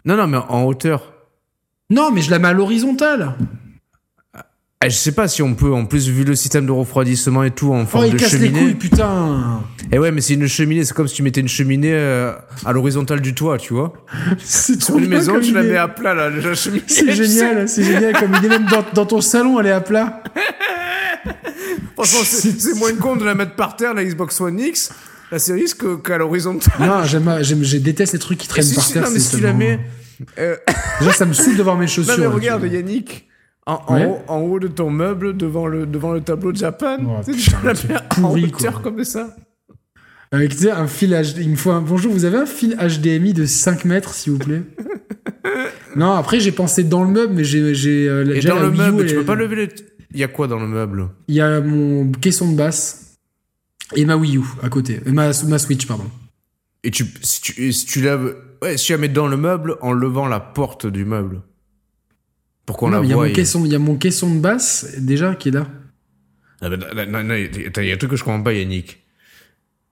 B: Non, non, mais en hauteur.
A: Non, mais je la mets à l'horizontale.
B: Ah, je sais pas si on peut, en plus, vu le système de refroidissement et tout, en
A: Oh,
B: forme
A: il
B: de
A: casse les
B: cheminée.
A: couilles, putain.
B: Eh ouais, mais c'est une cheminée, c'est comme si tu mettais une cheminée euh, à l'horizontale du toit, tu vois. [laughs]
A: C'est
B: Sur
A: trop
B: une maison, tu la mets à plat, là, la cheminée.
A: C'est génial, c'est génial comme idée. Même dans, dans ton salon, elle est à plat. [laughs]
B: Franchement, c'est moins con de la mettre par terre, la Xbox One X, la série qu'à l'horizontale.
A: Non, j'aime, j'aime, je déteste les trucs qui
B: Et
A: traînent
B: si-
A: par
B: si-
A: terre.
B: non, mais si tu la mets. euh,
A: Déjà, ça me saoule de voir mes chaussures. [laughs]
B: non, mais
A: là,
B: regarde. Yannick. En, haut, en haut de ton meuble, devant le, devant le tableau de Japan,
A: Oh,
B: tu sais,
A: putain,
B: tu la
A: pourri,
B: en hauteur
A: quoi.
B: comme ça.
A: Avec tu sais, un fil HD. Il me faut un... Bonjour, vous avez un fil HDMI de 5 mètres, s'il vous plaît? [laughs] Non, après, j'ai pensé dans le meuble, mais j'ai. j'ai euh,
B: Et dans
A: la
B: le meuble,
A: elle
B: tu peux pas lever les. Il y a quoi dans le meuble?
A: Il y a mon caisson de basse et ma Wii U à côté. Ma, ma Switch, pardon.
B: Et tu, si tu, et si tu lèves. Ouais, si tu la mets dans le meuble en levant la porte du meuble. Pour qu'on la
A: mais il y a mon caisson, il y a mon caisson de basse déjà qui est là.
B: Ah, bah, non, non, non, attends, il y a un truc que je comprends pas, Yannick.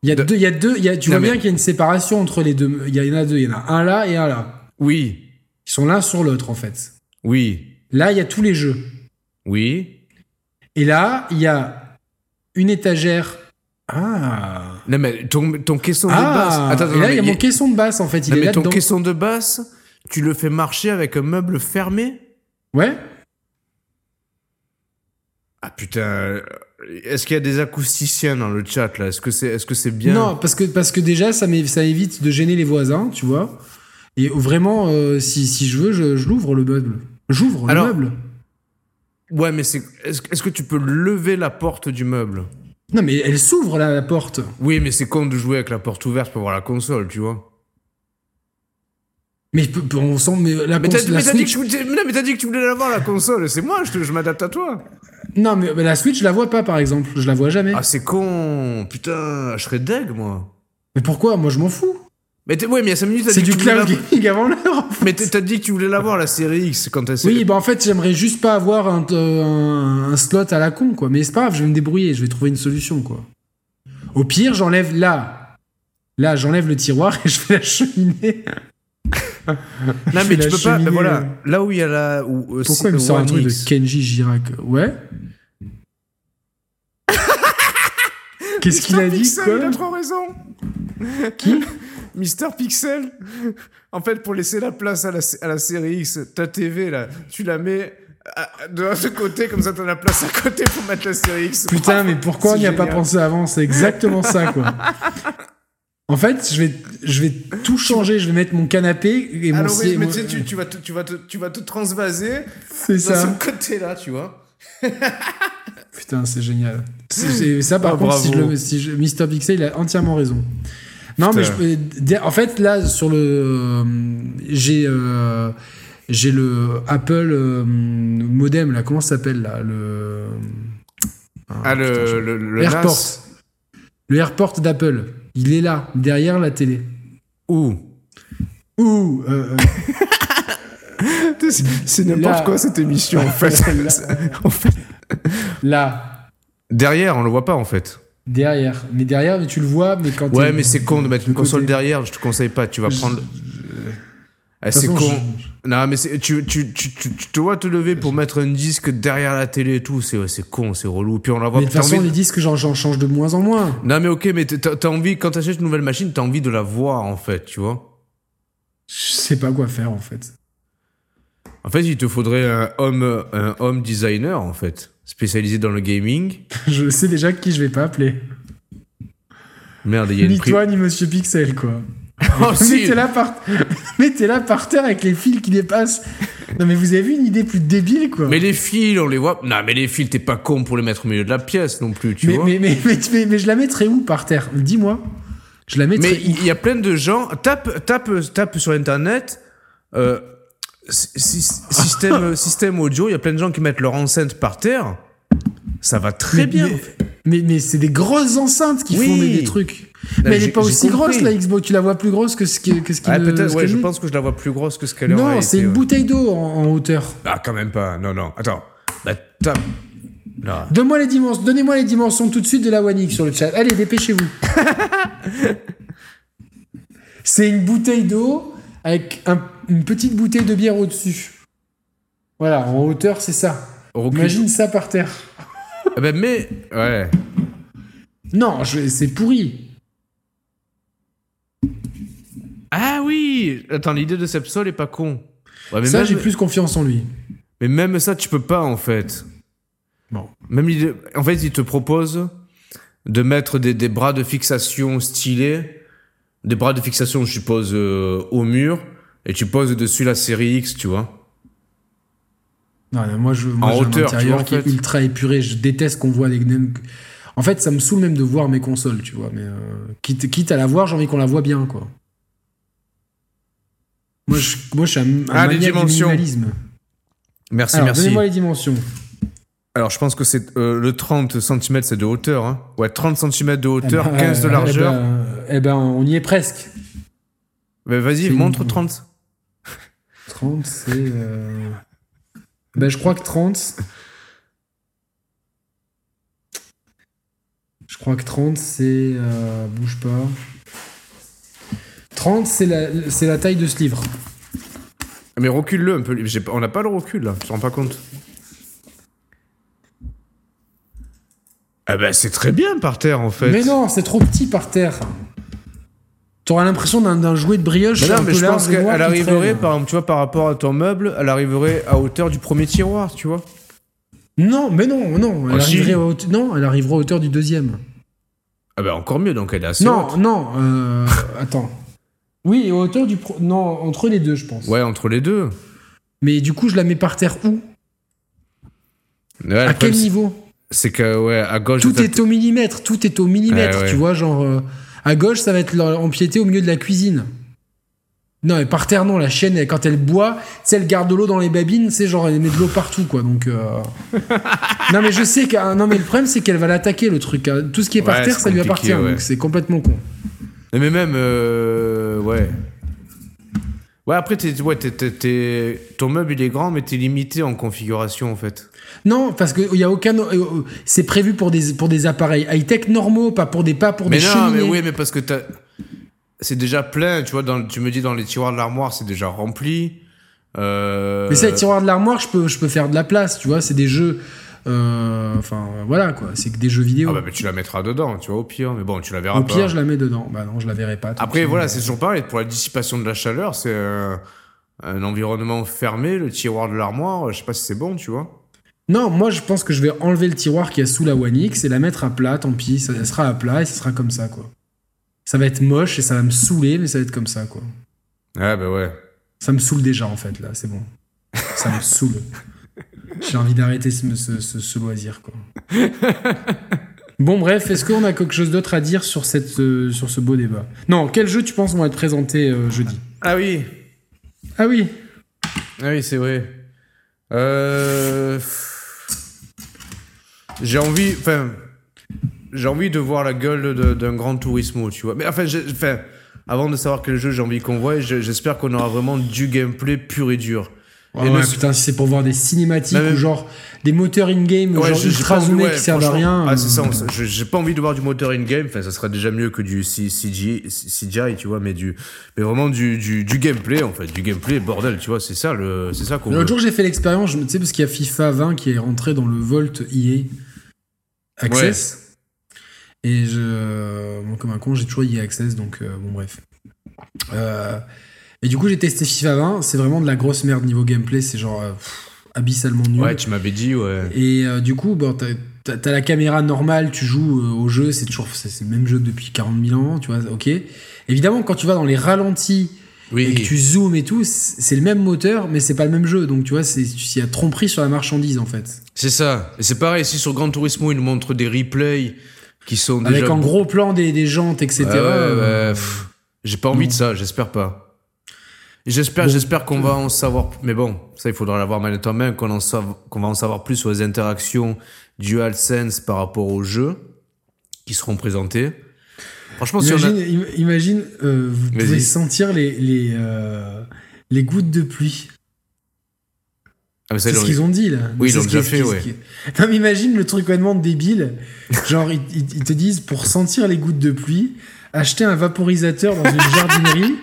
A: Il y a
B: De-
A: deux, il y a deux, il y a, tu vois bien qu'il y a une séparation entre les deux. Il y, en a deux, il y en a un là et un là.
B: Oui,
A: Ils sont l'un sur l'autre en fait.
B: oui,
A: Là, il y a tous les jeux.
B: oui.
A: Et là, il y a une étagère. Ah.
B: Non, mais ton, ton caisson de
A: Ah.
B: basse. Attends, attends,
A: et là, il y a mon caisson de basse en fait. Il
B: non,
A: est
B: mais
A: là
B: ton
A: dedans.
B: caisson de basse, tu le fais marcher avec un meuble fermé
A: Ouais.
B: Ah putain. euh, Est-ce qu'il y a des acousticiens dans le chat là? Est-ce que c'est est -ce c'est bien?
A: Non, parce que, parce que déjà, ça, ça évite de gêner les voisins, tu vois. Et vraiment, euh, si, si je veux, je, je l'ouvre le meuble. J'ouvre le
B: Alors-
A: meuble.
B: Ouais, mais c'est. Est-ce est-ce que tu peux lever la porte du meuble?
A: Non, mais elle s'ouvre là, la porte.
B: Oui, mais c'est con de jouer avec la porte ouverte pour voir la console, tu vois.
A: Mais on sent, mais la,
B: Mais
A: cons-
B: t'as
A: la
B: mais t'as dit, que
A: Switch.
B: tu voulais- mais non, mais t'as dit que tu voulais l'avoir la console, c'est moi, je, te- je m'adapte à toi.
A: Non, mais, mais la Switch, je la vois pas, par exemple. Je la vois jamais.
B: Ah, c'est con Putain, je serais deg, moi.
A: Mais pourquoi? Moi, je m'en fous.
B: Mais ouais, mais il y a 5 minutes, t'as
A: C'est
B: dit
A: du
B: que tu voulais
A: cloud gaming avant l'heure.
B: Mais t'as dit que tu voulais l'avoir, la série X, quand t'as
A: Oui, bah en fait, j'aimerais juste pas avoir un, un, un slot à la con, quoi. Mais c'est pas grave, je vais me débrouiller, je vais trouver une solution, quoi. Au pire, j'enlève là. Là, j'enlève le tiroir et je fais la cheminée. [laughs]
B: Non, mais tu peux pas.
A: cheminée,
B: Voilà, là où il y a la. Où, euh,
A: Pourquoi il me sort un truc de. Kenji Girac? Ouais. [laughs] Qu'est-ce qu'il a dit,
B: Pixel,
A: quoi?
B: il a trop raison.
A: Qui? [laughs]
B: Mister Pixel. En fait, pour laisser la place à la, à la série X, ta TV, là, tu la mets de ce côté, comme ça t'as la place à côté pour mettre la série X.
A: Putain, mais pourquoi on n'y a pas pensé avant? C'est exactement ça, quoi. En fait, je vais, je vais tout changer. Je vais mettre mon canapé et mon
B: Alors, oui,
A: siège.
B: mais tu sais, tu, tu vas te, tu, vas te, tu vas te transvaser
A: C'est ça.
B: ce côté-là, tu vois. [laughs]
A: Putain, c'est génial. Ça, par
B: Ah,
A: contre, si je le, si je, Mr. Pixel, il a entièrement raison. Non, mais je, en fait, là, sur le. euh, j'ai. euh, j'ai le Apple euh, modem, là. Comment ça s'appelle, là Le.
B: Ah, le,
A: putain, je-
B: le, le
A: AirPort.
B: NAS.
A: Le AirPort d'Apple. Il est là, derrière la télé.
B: Où
A: Ouh euh, euh, [laughs]
B: C'est
A: n'importe Là. quoi,
B: cette émission, en fait. [laughs] [laughs] en fait.
A: Là,
B: Derrière, on le voit pas, en fait.
A: derrière. Mais derrière, mais tu le vois, mais quand
B: Ouais, mais c'est con de mettre une console derrière, je te conseille pas, tu vas prendre. C'est
A: façon,
B: con. Non, mais c'est- tu, tu, tu, tu, te vois te lever pour mettre un disque derrière la télé et tout, c'est c'est con, c'est relou. Puis on la voit.
A: Mais de toute façon,
B: envie-
A: les disques, j'en change de moins en moins.
B: Non, mais ok, mais t'as envie, quand t'achètes une nouvelle machine, t'as envie de la voir, en fait, tu vois.
A: Je sais pas quoi faire, en fait.
B: En fait, il te faudrait un home, un home designer, en fait, spécialisé dans le gaming. [laughs]
A: Je sais déjà qui je vais pas appeler.
B: Merde, il y a
A: Ni
B: une
A: toi, ni Monsieur Pixel, quoi. [laughs]
B: Oh, si.
A: Mettez là par... [laughs] Mettez là par terre avec les fils qui dépassent. Non, mais vous avez vu une idée plus débile, quoi.
B: Mais les fils, on les voit. Non, mais les fils, t'es pas con pour les mettre au milieu de la pièce non plus, tu
A: mais,
B: vois.
A: mais, mais, mais, mais- mais je la mettrais où par terre? Dis-moi. Je la mettrais
B: Mais il y a plein de gens. Tape, tape, tape sur internet. euh, sy- sy- système, [laughs] système audio, il y a plein de gens qui mettent leur enceinte par terre. Ça va très
A: mais,
B: bien.
A: Mais, mais, mais c'est des grosses enceintes qui
B: Oui.
A: font des, des trucs. Mais elle
B: j'ai-
A: est pas aussi grosse la Xbox. Tu la vois plus grosse que ce qui, que ce qui
B: peut-être, ouais, je
A: n'est.
B: pense que je la vois plus grosse que ce qu'elle aurait
A: Non, c'est une
B: ouais.
A: bouteille d'eau en, en hauteur.
B: Ah, quand même pas. Non, non. Attends. Bah.
A: Donne-moi les dimensions, donnez-moi les dimensions tout de suite de la One X sur le chat. Allez, dépêchez-vous. [laughs] c'est une bouteille d'eau avec un- une petite bouteille de bière au-dessus. Voilà, en hauteur, c'est ça. Imagine ça par terre.
B: Ah bah, mais. Ouais.
A: Non, je- c'est pourri.
B: Ah oui Attends, l'idée de Sepsol est pas con. Ouais, mais,
A: ça,
B: même,
A: j'ai plus confiance en lui.
B: mais même ça, tu peux pas, en fait.
A: Bon.
B: Même l'idée... En fait, il te propose de mettre des, des bras de fixation stylés. Des bras de fixation, je suppose, euh, au mur. Et tu poses dessus la série X, tu vois.
A: Non, moi, je, moi, j'ai
B: hauteur,
A: un intérieur
B: vois,
A: qui est ultra épuré. Je déteste qu'on voit des mêmes. En fait, ça me saoule même de voir mes consoles, tu vois. Mais euh, quitte, quitte à la voir, j'ai envie qu'on la voit bien, quoi. Moi, je, moi, je suis un, un
B: Ah, les
A: maniaque du
B: dimensions.
A: minimalisme.
B: Merci,
A: Alors,
B: merci.
A: donnez-moi les dimensions.
B: Alors, je pense que c'est euh, le 30 cm, c'est de hauteur. Hein. Ouais, 30 cm de hauteur,
A: Eh ben,
B: 15 de
A: euh,
B: largeur.
A: Eh ben, eh ben, on y est presque.
B: Vas-y, montre
A: une-
B: 30.
A: 30, c'est. Ben, je crois que 30. Je crois que 30, c'est. euh, Bouge pas. 30, c'est la, c'est la taille de ce livre.
B: Mais recule-le un peu. J'ai On n'a pas le recul, là. Tu te rends pas compte Ah bah, c'est très bien par terre, en fait.
A: Mais non, c'est trop petit par terre. T'auras l'impression d'un, d'un jouet de brioche.
B: Mais non, mais je pense qu'elle arriverait, par exemple, tu vois, par rapport à ton meuble, elle arriverait à hauteur du premier tiroir, tu vois.
A: Non, mais non, non. Elle
B: Ah, si.
A: arriverait à haute- Non, elle arriverait à hauteur du deuxième.
B: Ah bah, encore mieux, donc elle est assez
A: non,
B: haute.
A: non. euh, attends. Oui, à hauteur du. pro- Non, entre les deux, je pense.
B: Ouais, entre les deux.
A: Mais du coup, je la mets par terre où?
B: Ouais,
A: À quel niveau?
B: C'est que, ouais, à gauche...
A: Tout est au millimètre, tout est au millimètre,
B: Ouais, ouais.
A: tu vois, genre euh, à gauche ça va être empiété au milieu de la cuisine. Non, mais par terre non, la chienne elle, quand elle boit, tu sais, elle garde de l'eau dans les babines, c'est genre elle met de l'eau partout quoi, donc. euh, [laughs] non mais je sais que ah, non mais le problème c'est qu'elle va l'attaquer le truc. hein. Tout ce qui est par
B: Ouais,
A: terre ça lui appartient,
B: ouais.
A: donc c'est complètement con.
B: Mais même, euh, ouais. Ouais, après, t'es, ouais, t'es- t'es- ton meuble, il est grand, mais t'es limité en configuration, en fait.
A: Non, parce que il y a aucun, euh, euh, c'est prévu pour des pour des appareils high tech normaux, pas pour des pas pour
B: mais
A: des
B: non,
A: cheminées.
B: mais oui, mais parce que t'as... C'est déjà plein, tu vois, dans, tu me dis dans les tiroirs de l'armoire, c'est déjà rempli. Euh...
A: Mais ça, les tiroirs de l'armoire, je peux, je peux faire de la place, tu vois, c'est des jeux. Euh, Enfin, voilà quoi, c'est que des jeux vidéo.
B: Ah bah, mais tu la mettras dedans, tu vois, au pire. Mais bon, tu la verras
A: Au
B: pas.
A: pire, je la mets dedans. Bah non, je la verrai pas.
B: Après, voilà, c'est toujours pareil. Pour la dissipation de la chaleur, c'est euh, un environnement fermé. Le tiroir de l'armoire, je sais pas si c'est bon, tu vois.
A: Non, moi, je pense que je vais enlever le tiroir qui est sous la One X et la mettre à plat, tant pis, ça elle sera à plat et ça sera comme ça, quoi. Ça va être moche et ça va me saouler, mais ça va être comme ça, quoi.
B: Ah bah ouais.
A: Ça me saoule déjà, en fait, là, c'est bon. Ça me saoule. [laughs] J'ai envie d'arrêter ce, ce- ce- ce loisir, quoi. [laughs] Bon, bref, est-ce qu'on a quelque chose d'autre à dire sur, cette, euh, sur ce beau débat? Non, quels jeux tu penses vont être présentés euh, jeudi?
B: Ah oui.
A: Ah oui
B: Ah oui, c'est vrai. Euh... J'ai envie, enfin, j'ai envie de voir la gueule d'un grand Turismo, tu vois. Mais enfin, enfin, avant de savoir quel jeu j'ai envie qu'on voit, je- j'espère qu'on aura vraiment du gameplay pur et dur.
A: Ah
B: Et
A: ouais,
B: ne-
A: putain, si c'est pour voir des cinématiques
B: mais-
A: ou genre des moteurs in-game,
B: Ouais,
A: genre ultra zoomés
B: ouais,
A: qui servent à rien.
B: Ah, c'est ça.
A: euh,
B: J'ai pas envie de voir du moteur in-game. Enfin, ça serait déjà mieux que du CGI, tu vois, mais du, mais vraiment du, du, du gameplay, en fait, du gameplay, bordel, tu vois, c'est ça le, c'est ça qu'on.
A: L'autre jour, j'ai fait l'expérience, tu sais, parce qu'il y a FIFA 20 qui est rentré dans le Volt EA Access. Et je. Bon, comme un con, j'ai toujours EA Access, donc euh, bon, bref. Euh, et du coup, j'ai testé FIFA 20. C'est vraiment de la grosse merde niveau gameplay. C'est genre euh, pff, abyssalement nul.
B: Ouais, tu m'avais dit, ouais.
A: Et euh, du coup, bon, t'as, la caméra normale, tu joues euh, au jeu, c'est toujours c'est, le même jeu depuis 40 000 ans, tu vois, ok. Évidemment, quand tu vas dans les ralentis
B: Oui.
A: et que tu zoomes et tout, c'est le même moteur, mais c'est pas le même jeu. Donc, tu vois, c'est, il y a tromperie sur la marchandise, en fait.
B: C'est ça. Et c'est pareil, si sur Gran Turismo, ils nous montrent des replays qui sont
A: Avec
B: déjà.
A: en gros plan des, des jantes, etc.
B: Ouais, ouais, ouais,
A: euh,
B: J'ai pas envie
A: non.
B: de ça, j'espère pas. J'espère, j'espère qu'on va en savoir. Mais bon, ça, il faudra l'avoir en main, qu'on en sav- qu'on va en savoir plus sur les interactions DualSense par rapport aux jeux qui seront présentés. Franchement, si on a-
A: Imagine, im- imagine euh, vous
B: Vas-y.
A: pouvez sentir les, les, euh, les gouttes de pluie.
B: Ah, mais ça,
A: C'est ce qu'ils ont dit là.
B: Oui, ils l'ont déjà fait, ouais.
A: Non, mais imagine le truc complètement débile. Genre, ils, ils- te disent pour sentir les gouttes de pluie, achetez un vaporisateur dans une [laughs] jardinerie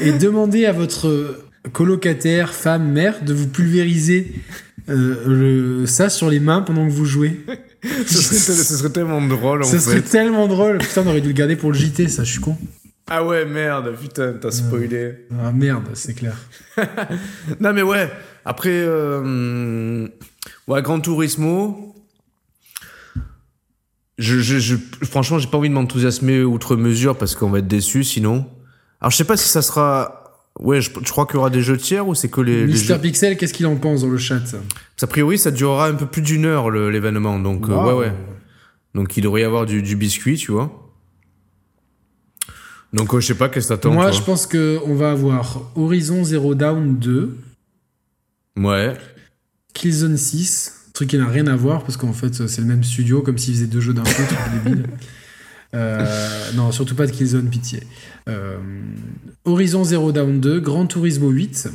A: et demandez à votre colocataire, femme, mère de vous pulvériser euh, le- ça sur les mains pendant que vous jouez.
B: ce, serait, ce serait tellement drôle en fait.
A: serait tellement drôle. Putain, on aurait dû le garder pour le JT, ça, je suis con.
B: Ah ouais, merde, putain, t'as spoilé.
A: Ah merde, c'est clair. [laughs]
B: Non mais ouais, après, euh, ouais, Gran Turismo, je, je, je, franchement, j'ai pas envie de m'enthousiasmer outre mesure parce qu'on va être déçus sinon. Alors je sais pas si ça sera, ouais, je, je crois qu'il y aura des jeux tiers ou c'est que les,
A: Mister. Pixel, qu'est-ce qu'il en pense dans le chat?
B: A priori, ça durera un peu plus d'une heure l'événement, donc euh, ouais, ouais. Donc il devrait y avoir du, du biscuit, tu vois. Donc euh, je sais pas, qu'est-ce que t'attends
A: Moi,
B: toi
A: je pense qu'on va avoir Horizon Zero Dawn 2,
B: Ouais.
A: Killzone 6, truc qui n'a rien à voir parce qu'en fait, c'est le même studio, comme s'ils faisaient deux jeux d'un coup, truc débile. Euh, non, surtout pas de Killzone, pitié. Euh, Horizon Zero Dawn 2, Gran Turismo 8.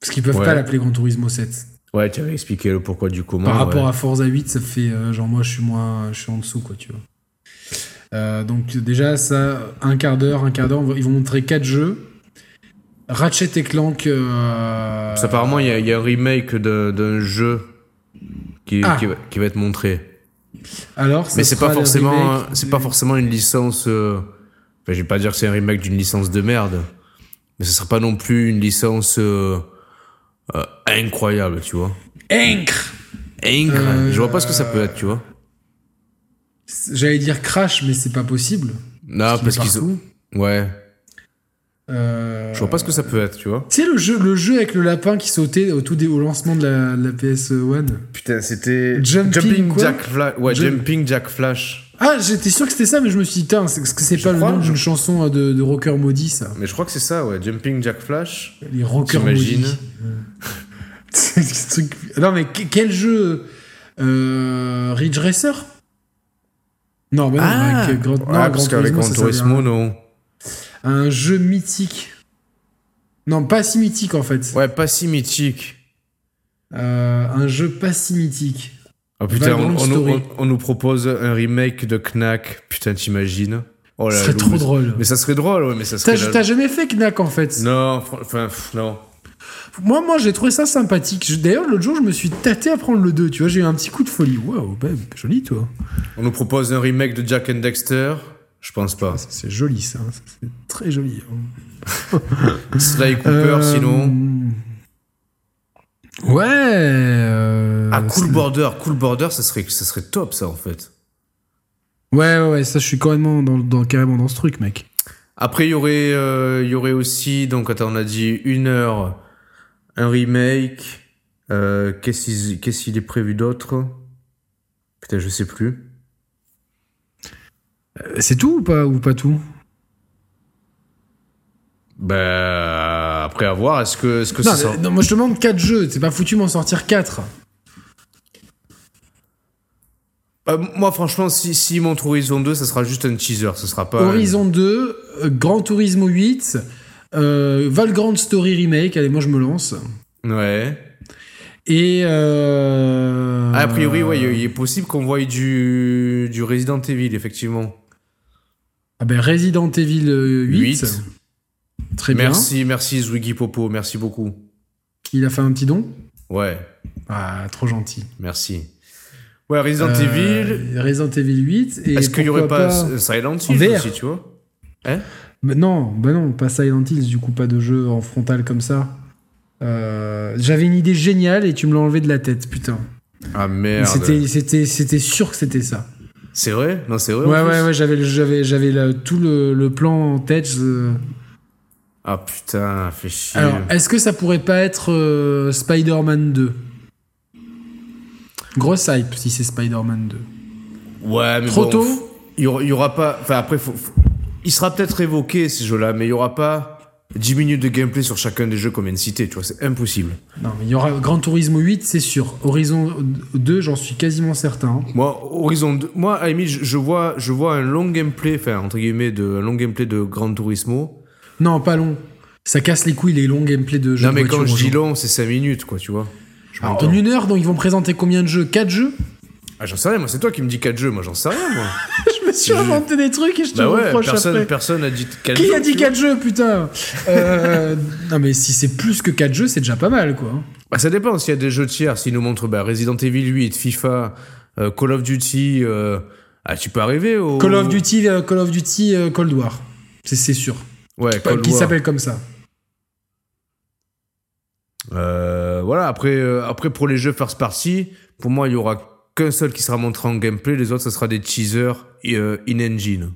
A: Parce qu'ils peuvent
B: Ouais.
A: pas l'appeler Gran Turismo 7.
B: Ouais, tu avais expliqué le pourquoi du comment.
A: Par rapport à Forza 8, ça fait euh, genre moi je suis moins, je suis en dessous quoi, tu vois. Donc déjà ça, un quart d'heure, un quart d'heure, ils vont montrer quatre jeux. Ratchet et Clank.
B: Parce qu'apparemment, il y, a- il y a un remake d'un jeu qui,
A: Ah.
B: qui, va, qui va être montré.
A: Alors, ça
B: Mais c'est pas forcément,
A: remake
B: c'est
A: du-
B: pas forcément une licence. euh, Enfin, je vais pas dire que c'est un remake d'une licence de merde, mais ce sera pas non plus une licence euh, euh, incroyable, tu vois. Incre.
A: Euh,
B: Je vois pas ce que ça peut être, tu vois.
A: J'allais dire Crash, mais c'est pas possible.
B: Non, parce qu'ils ont. Ouais.
A: Euh,
B: Je vois pas ce que ça peut être, tu vois.
A: Tu sais le jeu, le jeu avec le lapin qui sautait au tout dé- au lancement de la, de la PS1.
B: Putain, c'était
A: Jumping
B: Jack Flash. Ouais,
A: Jump-
B: Jumping Jack Flash.
A: Ah, j'étais sûr que c'était ça, mais je me suis dit, Tain, c'est- est-ce que c'est pas le nom
B: je-
A: d'une chanson euh, de, de rocker maudit, ça
B: Mais je crois que c'est ça, ouais. Jumping Jack Flash.
A: Les rockers maudits. [laughs] C'est ce truc- Non, mais que- quel jeu euh, Ridge Racer? Non, mais non, avec Grand, non,
B: parce qu'avec
A: Turismo,
B: non.
A: Un jeu mythique. Non, pas si mythique en fait.
B: Ouais, pas si mythique.
A: Euh, un jeu pas si mythique.
B: Oh putain, on, nous-
A: Story.
B: on- on nous propose un remake de Knack. Putain, t'imagines Oh
A: Ce
B: là
A: serait trop
B: mais-
A: drôle.
B: Mais ça serait drôle, ouais, mais ça serait.
A: T'as
B: la-
A: jamais fait Knack en fait?
B: Non, enfin, non.
A: Moi, moi j'ai trouvé ça sympathique. D'ailleurs, l'autre jour, je me suis tâté à prendre le 2. Tu vois, j'ai eu un petit coup de folie. Waouh, bah, joli toi.
B: On nous propose un remake de Jack and Dexter. Je pense pas.
A: C'est joli ça. Ça, C'est très joli. [laughs]
B: Sly Cooper,
A: Euh,
B: sinon.
A: Ouais. euh,
B: Ah, Cool Border. Cool Border, ça serait, ça serait top, ça, en fait.
A: Ouais, ouais, ouais, ça, je suis carrément dans, dans, carrément dans ce truc, mec.
B: Après, il y aurait, euh, il y aurait aussi, donc, attends, on a dit une heure, un remake. Qu'est-ce qu'il qu'est-ce qu'il est prévu d'autre? Putain, je sais plus.
A: Euh, C'est tout ou pas, ou pas tout?
B: Ben, après avoir, est-ce que, est-ce que
A: non,
B: ça
A: mais- non, moi je demande 4 jeux. C'est pas foutu m'en sortir 4.
B: Euh, Moi, franchement, si, si montre Horizon 2, ça sera juste un teaser, ce sera pas.
A: Horizon 2, euh, Gran Turismo 8, euh, Valgrand Story Remake. Allez, moi je me lance.
B: Ouais.
A: Et. Euh,
B: Ah, a priori, ouais, il il est possible qu'on voie du, du Resident Evil, effectivement.
A: Ah ben Resident Evil euh, 8.
B: Huit.
A: Très bien.
B: Merci, merci Zwiggy Popo, merci beaucoup.
A: Il a fait un petit don?
B: Ouais,
A: Ah, trop gentil.
B: merci. Ouais, Resident
A: Euh,
B: Evil.
A: Resident Evil 8. et
B: Est-ce qu'il y aurait pas, Silent
A: en
B: Hill aussi, tu vois?
A: Bah non, bah non, pas Silent Hills, du coup, pas de jeu en frontal comme ça. Euh, J'avais une idée géniale et tu me l'as enlevé de la tête, putain.
B: Ah merde.
A: C'était sûr que c'était ça.
B: C'est vrai? Non, c'est vrai
A: Ouais, ouais, ouais, j'avais, j'avais, j'avais tout le, le plan en tête. je-
B: Ah putain, fait chier.
A: Alors, est-ce que ça pourrait pas être euh, Spider-Man 2 Grosse hype si c'est Spider-Man 2.
B: ouais, mais
A: trop
B: bon,
A: tôt?
B: Il y aura, il y aura pas. Enfin, après, faut, faut- il sera peut-être évoqué ces jeux-là, mais il y aura pas 10 minutes de gameplay sur chacun des jeux qu'on vient de citer, tu vois, c'est impossible.
A: Non, mais il y aura Gran Turismo 8, c'est sûr. Horizon 2, j'en suis quasiment certain.
B: Moi, Horizon 2, moi, à la je, vois, je vois un long gameplay, enfin, entre guillemets, de, un long gameplay de Gran Turismo.
A: Non, pas long. Ça casse les couilles les longs gameplays de jeux
B: non,
A: de
B: mais
A: voiture
B: quand je dis long, c'est 5 minutes, quoi, tu vois. Je m'entends.
A: en une heure, donc ils vont présenter combien de jeux? 4 jeux?
B: Ah, j'en sais rien, moi, c'est toi qui me dis 4 jeux, moi, j'en sais rien, moi. [laughs]
A: Je me suis inventé des trucs et je te
B: bah ouais,
A: reproche
B: personne,
A: après.
B: personne a dit 4
A: Qui
B: jeux.
A: a dit
B: tu vois.
A: 4 jeux, putain Euh, [laughs] Non, mais si c'est plus que 4 jeux, c'est déjà pas mal, quoi.
B: Bah, ça dépend s'il y a des jeux tiers, s'ils nous montrent bah, Resident Evil 8, FIFA, euh, Call of Duty. euh, Ah, tu peux arriver au.
A: Call of Duty, Call of Duty Cold War. C'est- C'est sûr.
B: Ouais, Cold
A: Qui
B: War.
A: s'appelle comme ça.
B: Euh, voilà, après, après pour les jeux first party, pour moi, il y aura qu'un seul qui sera montré en gameplay, les autres, ce sera des teasers euh, in-engine,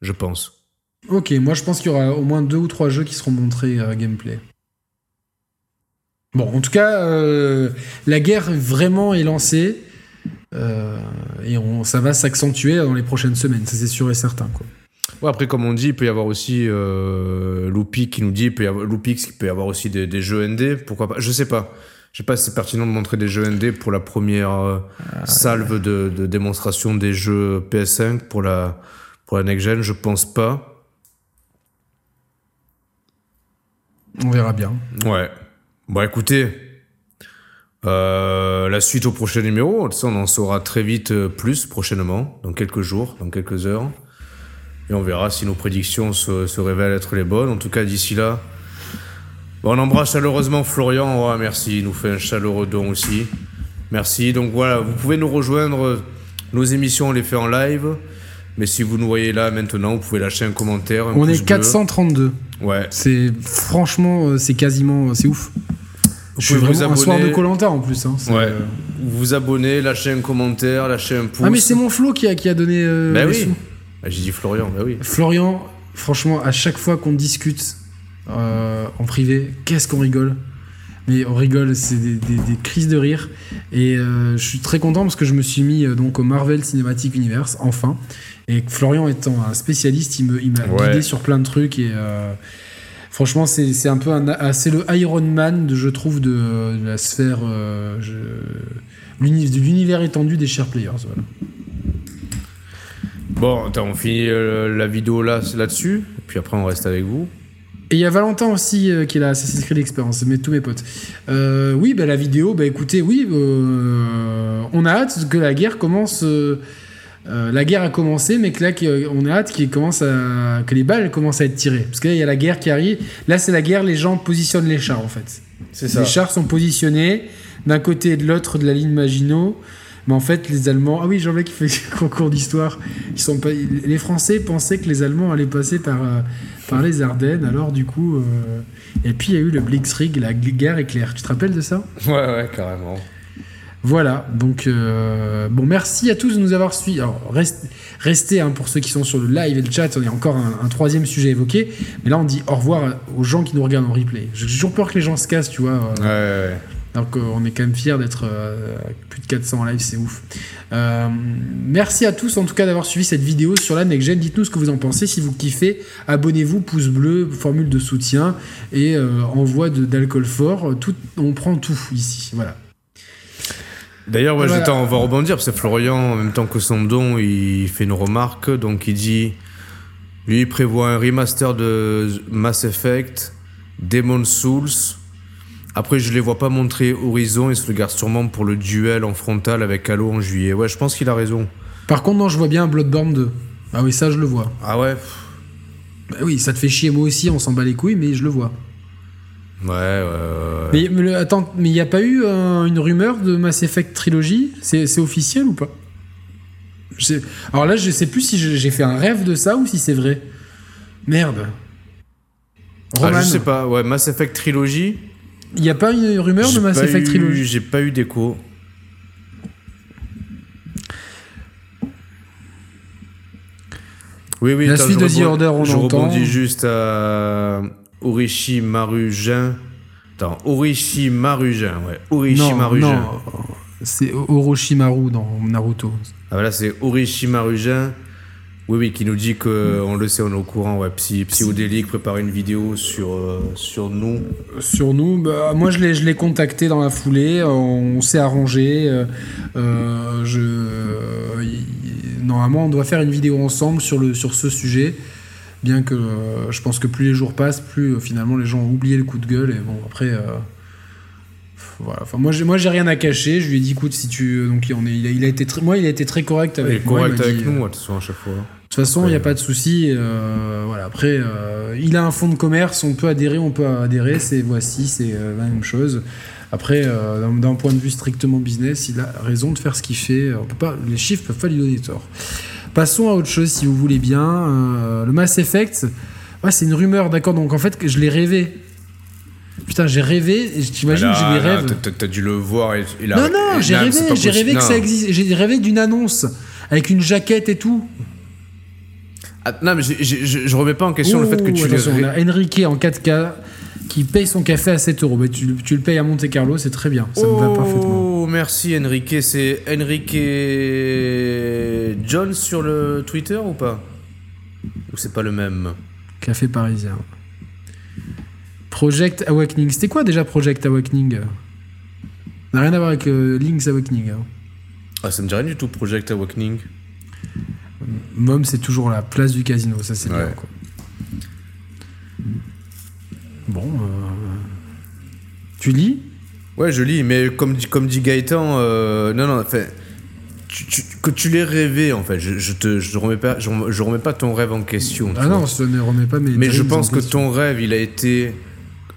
B: je pense.
A: Ok, moi je pense qu'il y aura au moins deux ou trois jeux qui seront montrés euh, gameplay. Bon, en tout cas, euh, la guerre vraiment est lancée euh, et on, ça va s'accentuer dans les prochaines semaines, ça c'est sûr et certain. Quoi.
B: Ouais, après, comme on dit, il peut y avoir aussi euh, Loopy qui nous dit, il peut y avoir, Loopix peut y avoir aussi des, des jeux ND, pourquoi pas, je sais pas. Je sais pas si c'est pertinent de montrer des jeux ND pour la première euh, salve de, de démonstration des jeux PS5 pour la, pour la next gen, je pense pas.
A: On verra bien.
B: Ouais. Bon, écoutez, euh, la suite au prochain numéro, ça, on en saura très vite euh, plus prochainement, dans quelques jours, dans quelques heures. Et on verra si nos prédictions se, se révèlent être les bonnes. En tout cas, d'ici là, bon, on embrasse chaleureusement Florian. Ouais, merci, il nous fait un chaleureux don aussi. Merci. Donc voilà, vous pouvez nous rejoindre. Nos émissions, on les fait en live. Mais si vous nous voyez là maintenant, vous pouvez lâcher un commentaire. un
A: On est
B: bleu.
A: 432.
B: Ouais.
A: C'est franchement, euh, c'est quasiment, c'est ouf. Je suis
B: vous
A: un soir de. Colanta en plus. Hein,
B: Ouais.
A: euh,
B: Vous vous abonnez, lâchez un commentaire, lâchez un pouce.
A: Ah mais c'est mon Flo qui a, qui a donné euh,
B: Bah
A: les
B: oui. Ah, J'ai dit Florian, bah oui.
A: Florian, franchement, à chaque fois qu'on discute euh, en privé, qu'est-ce qu'on rigole? Mais on rigole, c'est des, des- des crises de rire. Et euh, je suis très content parce que je me suis mis euh, donc au Marvel Cinematic Universe, enfin. Et Florian étant un spécialiste, il me- il m'a
B: Ouais.
A: guidé sur plein de trucs. Et euh, franchement, c'est c'est un peu un, ah, c'est le Iron Man, de, je trouve, de, de la sphère. je- l'uni- de l'univers étendu des Share Players. Voilà.
B: Bon, attends, on finit la vidéo là, là-dessus. Et puis après, on reste avec vous.
A: Et il y a Valentin aussi euh, qui est là, Assassin's Creed Experience, mais tous mes potes. Euh, oui, bah, la vidéo, bah écoutez, oui, euh, on a hâte que la guerre commence. la guerre a commencé, mais que là, on a hâte commence à, que les balles commencent à être tirées. Parce que là, il y a la guerre qui arrive. Là, c'est la guerre, les gens positionnent les chars en fait.
B: C'est
A: Les chars sont positionnés d'un côté et de l'autre de la ligne Maginot. Mais en fait, les Allemands. Ah oui, Jean-Luc qui fait le [laughs] concours d'histoire. Ils sont pas. Les Français pensaient que les Allemands allaient passer par, euh, par les Ardennes. Alors, du coup. euh, Et puis, il y a eu le Blitzkrieg, la guerre éclair. Tu te rappelles de ça?
B: Ouais, ouais, carrément.
A: Voilà. Donc, euh, bon, merci à tous de nous avoir suivis. Alors, reste- restez hein, pour ceux qui sont sur le live et le chat. On a encore un, un troisième sujet évoqué. Mais là, on dit au revoir aux gens qui nous regardent en replay. J'ai toujours peur que les gens se cassent, tu vois. euh,
B: Ouais, ouais.
A: Donc euh, on est quand même fiers d'être euh, plus de 400 en live, c'est ouf. Euh, merci à tous en tout cas d'avoir suivi cette vidéo sur la Next Gen. Dites-nous ce que vous en pensez. Si vous kiffez, abonnez-vous, pouce bleu, formule de soutien et envoi d'alcool fort. Tout, on prend tout ici. Voilà.
B: D'ailleurs, ouais,
A: Voilà.
B: j'étais- on va rebondir, parce que Florian, en même temps que son don, il fait une remarque. Donc, il dit lui, il prévoit un remaster de Mass Effect, Demon Souls. Après, je les vois pas montrer Horizon, il se le garde sûrement pour le duel en frontal avec Halo en juillet. Ouais, je pense qu'il a raison.
A: Par contre, non, je vois bien Bloodborne 2. Ah oui, ça je le vois.
B: Ah ouais?
A: Bah oui, ça te fait chier moi aussi, on s'en bat les couilles, mais je le vois.
B: Ouais, ouais, ouais.
A: Mais, mais le- attends, mais il n'y a pas eu euh, une rumeur de Mass Effect Trilogy? C'est officiel ou pas? Sais- Alors là, je sais plus si j'ai fait un rêve de ça ou si c'est vrai. Merde.
B: Ah, je sais pas, ouais, Mass Effect Trilogy.
A: Il n'y a pas une rumeur de Mass Effect Trilogy
B: J'ai pas eu d'écho. Oui, oui,
A: La suite
B: je
A: de The Order, on
B: Je
A: l'entend.
B: rebondis juste à Orishi Marujin. Attends, Orishi Marujin, ouais. Orishi
A: Non,
B: Marujin.
A: non. C'est Orochimaru dans Naruto.
B: Ah, voilà, c'est Orishi Marujin. Oui, oui, qui nous dit qu'on le sait, on est au courant. Ouais, Psy, Psyodélique prépare une vidéo sur, euh, sur nous.
A: Sur nous, bah, moi je l'ai, je l'ai contacté dans la foulée, on s'est arrangé. euh, euh, je, euh, normalement, on doit faire une vidéo ensemble sur, le, sur ce sujet. Bien que je pense que plus les jours passent, plus finalement les gens ont oublié le coup de gueule. Et bon, après. voilà. Enfin, moi, j'ai, moi, j'ai rien à cacher. Je lui ai dit, écoute, si tu. Donc, il, est- il a, il a été très, moi, il a été très correct
B: Il
A: avec
B: est
A: moi. il
B: correct
A: m'a
B: avec
A: dit,
B: nous, de toute façon, à chaque fois.
A: De toute façon, il n'y a pas de souci. euh, voilà. Après, euh, il a un fonds de commerce, on peut adhérer, on peut adhérer. C'est voici, c'est euh, la même chose. Après, d'un- point de vue strictement business, il a raison de faire ce qu'il fait. On peut pas, les chiffres peuvent pas lui donner tort. Passons à autre chose, si vous voulez bien. Le Mass Effect, ouais, c'est une rumeur, d'accord. Donc en fait, je l'ai rêvé. Putain, j'ai rêvé. et T'imagines que j'ai des rêves.
B: t'as- dû le voir. et-
A: Non, non, j'ai rêvé, j'ai rêvé que ça existe. J'ai rêvé d'une annonce avec une jaquette et tout.
B: Ah, non, mais je je remets pas en question le fait que
A: Oh,
B: tu
A: attention,
B: les.
A: on a Enrique en 4K qui paye son café à 7 euros. Mais tu, tu le payes à Monte Carlo, c'est très bien. Ça me va parfaitement.
B: Oh, merci Enrique. C'est Enrique John sur le Twitter ou pas? Ou c'est pas le même?
A: Café parisien. Project Awakening. C'était quoi déjà Project Awakening? N'a rien à voir avec euh, Link's Awakening. hein.
B: Ah, ça me dit rien du tout, Project Awakening.
A: Mom, c'est toujours la place du casino. Ça, c'est bien. Quoi. Bon. euh, Tu lis?
B: Ouais, je lis, mais comme dit, comme dit Gaëtan, euh, non, non, tu- tu- que tu l'aies rêvé, en fait. Je, je te, je remets pas, je, remets- je remets pas ton rêve en question. tu
A: Ah
B: vois.
A: non, ça ne remet pas mes.
B: mais je pense
A: en
B: que
A: question.
B: ton rêve, il a été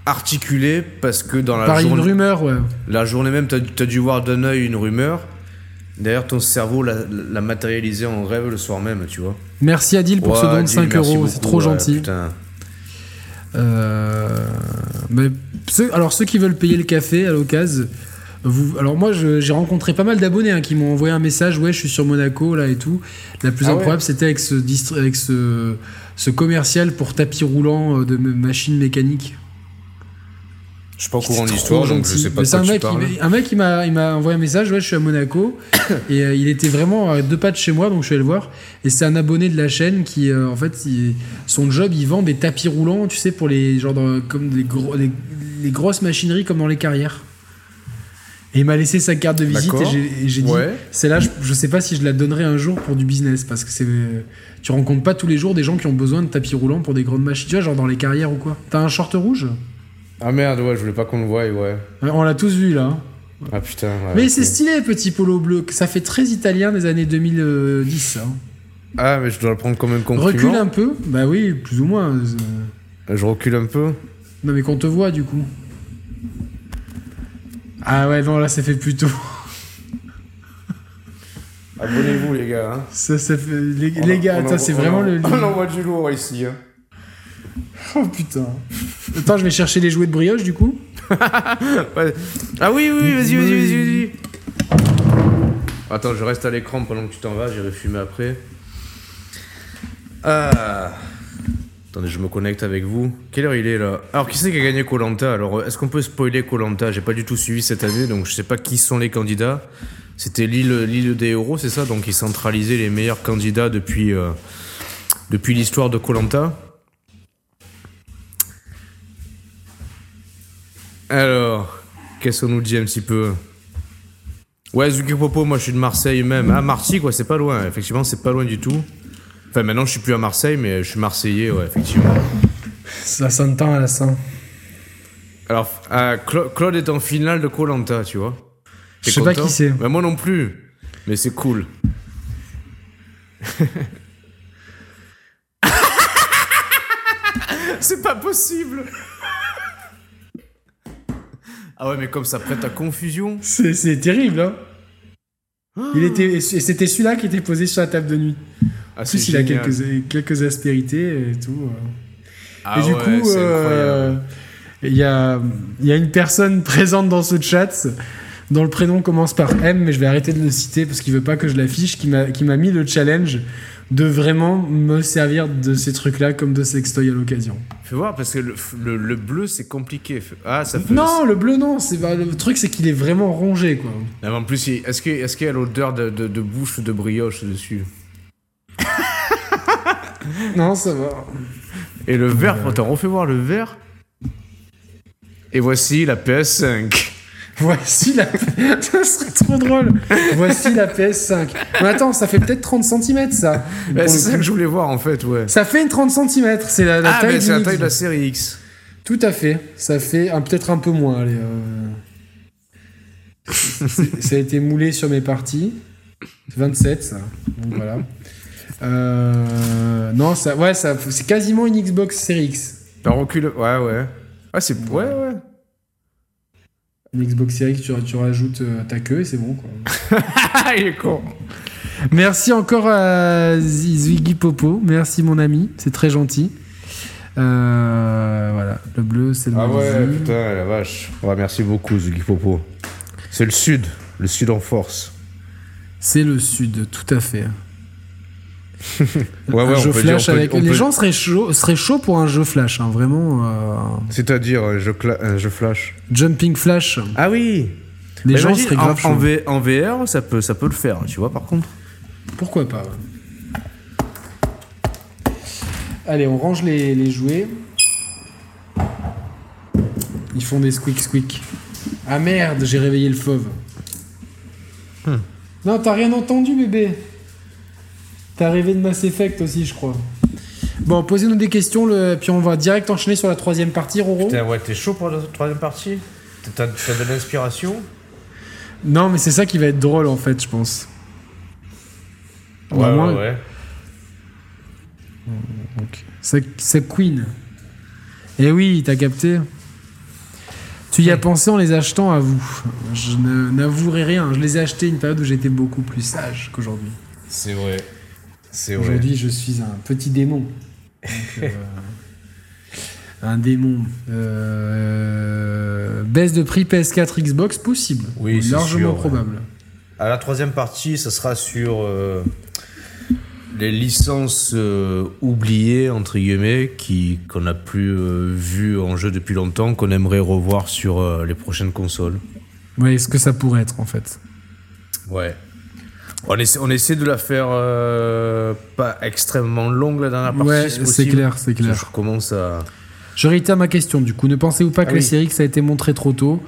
B: articulé parce que dans la
A: une
B: journée,
A: rumeur, ouais.
B: la journée même, t'as as dû voir d'un œil une rumeur. D'ailleurs, ton cerveau l'a matérialisé en rêve le soir même, tu vois.
A: Merci Adil pour ce don de
B: Adil,
A: 5
B: merci
A: euros. C'est trop
B: ouais,
A: gentil.
B: putain.
A: Euh, mais ceux, alors ceux qui veulent payer le café à l'occasion, vous, alors moi j'ai rencontré pas mal d'abonnés hein, qui m'ont envoyé un message, ouais je suis sur Monaco là et tout. La plus
B: Ah ouais
A: improbable c'était avec ce distri- avec ce, ce commercial pour tapis roulant euh, de machines mécaniques.
B: Je suis pas au courant de l'histoire, donc je sais pas de quoi
A: un
B: tu
A: mec,
B: parles.
A: il un mec il m'a il m'a envoyé un message, ouais je suis à Monaco [coughs] et euh, il était vraiment à deux pas de chez moi donc je suis allé le voir et c'est un abonné de la chaîne qui euh, en fait il- son job il vend des tapis roulants tu sais pour les genre dans- comme gros les, les grosses machineries comme dans les carrières. Et il m'a laissé sa carte de visite et
B: D'accord.
A: j'ai et j'ai dit
B: Ouais.
A: c'est là je, je sais pas si je la donnerai un jour pour du business parce que c'est tu rencontres pas tous les jours des gens qui ont besoin de tapis roulants pour des grandes machines tu vois genre dans les carrières ou quoi. T'as un short rouge?
B: Ah merde, ouais, je voulais pas qu'on le voie, ouais.
A: On l'a tous vu là. hein.
B: Ah putain. ouais,
A: Mais c'est stylé, petit polo bleu. Ça fait très italien des années 2010. hein.
B: Ah, mais je dois le prendre comme un compliment.
A: Recule un peu. Bah oui, plus ou moins. euh.
B: Je recule un peu.
A: Non, mais qu'on te voit du coup. Ah ouais, non, là, ça fait plutôt.
B: Abonnez-vous, les gars. hein.
A: Ça, ça fait... Les,
B: On
A: les gars, c'est
B: on
A: vraiment
B: en-
A: le.
B: On envoie du lourd ici. hein.
A: Oh putain. Attends, je vais chercher les jouets de brioche du coup. [laughs]
B: Ouais. Ah oui, oui, vas-y, vas-y, vas-y, vas-y. Attends, je reste à l'écran pendant que tu t'en vas, j'irai fumer après. Ah. Attendez, je me connecte avec vous. Quelle heure il est là? Alors, qui c'est qui a gagné Colanta? Alors, est-ce qu'on peut spoiler Colanta? J'ai pas du tout suivi cette année, donc je sais pas qui sont les candidats. C'était l'île, l'île des héros, c'est ça? Donc, ils centralisaient les meilleurs candidats depuis, euh, depuis l'histoire de Colanta. Alors, qu'est-ce qu'on nous dit un petit peu? Ouais, Zuki Popo, moi je suis de Marseille même. Ah, Marcy, quoi, c'est pas loin. Effectivement, c'est pas loin du tout. Enfin, maintenant je suis plus à Marseille, mais je suis Marseillais, ouais, effectivement.
A: Ça s'entend à la fin.
B: Alors, ah, Cla- Claude est en finale de Colanta, tu vois. T'es
A: Je sais pas qui c'est.
B: Bah, moi non plus. Mais c'est cool. [laughs] c'est pas possible. Ah ouais, mais comme ça prête à confusion.
A: C'est terrible, hein. Il était, et c'était celui-là qui était posé sur la table de nuit.
B: Ah,
A: En plus,
B: c'est
A: il a quelques, quelques aspérités et tout.
B: Ah
A: et du
B: ouais,
A: coup, euh, il y, a, y a une personne présente dans ce chat dont le prénom commence par M, mais je vais arrêter de le citer parce qu'il veut pas que je l'affiche, qui m'a qui m'a mis le challenge de vraiment me servir de ces trucs-là comme de sextoy à l'occasion.
B: Fais voir, parce que le, le- le bleu, c'est compliqué. Ah, ça fait...
A: Non, le bleu, non. C'est le truc, c'est qu'il est vraiment rongé, quoi.
B: Ah, mais en plus, est-ce qu'il est qu'il y a l'odeur de, de, de bouche de brioche dessus [laughs]
A: Non, ça va.
B: Et le vert, attends, refais voir le vert? Et voici la PS5.
A: Voici la. [laughs] ça serait trop drôle. Voici la PS5. Mais attends, ça fait peut-être 30 cm ça.
B: Bah,
A: Pour
B: c'est ça que je voulais voir en fait, ouais.
A: Ça fait une 30 cm. C'est la, la
B: ah,
A: taille
B: mais c'est la
A: d'une
B: taille de la série X.
A: Tout à fait. Ça fait peut-être un peu moins. Allez, euh. Ça a été moulé sur mes parties. 27, ça. Donc voilà. Euh, Non, ça, ouais, ça, c'est quasiment une Xbox Series X.
B: Par recul, ouais, ouais. Ah, c'est. Ouais, ouais.
A: Une Xbox Series X, tu, tu rajoutes euh, ta queue et c'est bon, quoi.
B: Ah, [laughs] il est con.
A: Merci encore à Z- Ziggy Popo. Merci, mon ami. C'est très gentil. Euh, voilà. Le bleu, c'est le
B: Ah ouais, putain, la vache. Ouais, merci beaucoup, Zuki Popo. C'est le sud. Le sud en force.
A: C'est le sud, tout à fait. [laughs]
B: Ouais,
A: un
B: ouais,
A: jeu
B: on peut
A: flash
B: dire. on peut-
A: avec.
B: on
A: Les
B: peut-
A: gens seraient chauds, seraient pour un jeu flash, hein, vraiment. euh,
B: C'est-à-dire, un jeu, cla- un jeu flash.
A: Jumping flash.
B: Ah oui
A: Les
B: Mais
A: gens
B: imagine,
A: seraient
B: en,
A: grave
B: en
A: chauds.
B: V- en VR, ça peut, ça peut le faire, tu vois, par contre.
A: Pourquoi pas. Allez, on range les, les jouets. Ils font des squeak squeak. Ah merde, j'ai réveillé le fauve.
B: Hmm.
A: Non, t'as rien entendu, bébé. T'as rêvé de Mass Effect aussi, je crois. Bon, posez-nous des questions, le... puis on va direct enchaîner sur la troisième partie, Roro.
C: ouais, t'es chaud pour la troisième partie? T'as de l'inspiration?
A: Non, mais c'est ça qui va être drôle en fait, je pense.
C: Ouais,
A: Bah, moi,
C: ouais, ouais.
A: Ça, ça Queen. Eh oui, t'as capté. Tu y as pensé en les achetant à vous. Je n'avouerai rien. Je les ai achetés une période où j'étais beaucoup plus sage qu'aujourd'hui.
C: C'est vrai.
A: Aujourd'hui, je suis un petit démon. Donc, euh, [laughs] un démon. Euh, baisse de prix PS4 Xbox possible.
C: Oui, c'est
A: largement
C: sûr, ouais.
A: probable.
C: À la troisième partie, ça sera sur euh, les licences euh, oubliées, entre guillemets, qui, qu'on n'a plus vues en jeu depuis longtemps, qu'on aimerait revoir sur les prochaines consoles.
A: Ouais, ce que ça pourrait être en fait?
C: Ouais.
B: On essaie, on essaie de la faire euh, pas extrêmement longue la dernière partie.
A: Ouais,
B: si
A: c'est clair, c'est clair.
B: Je commence à.
A: Je réitère ma question du coup. Ne pensez-vous pas que
B: Ah
A: la
B: oui.
A: série X a été montrée trop tôt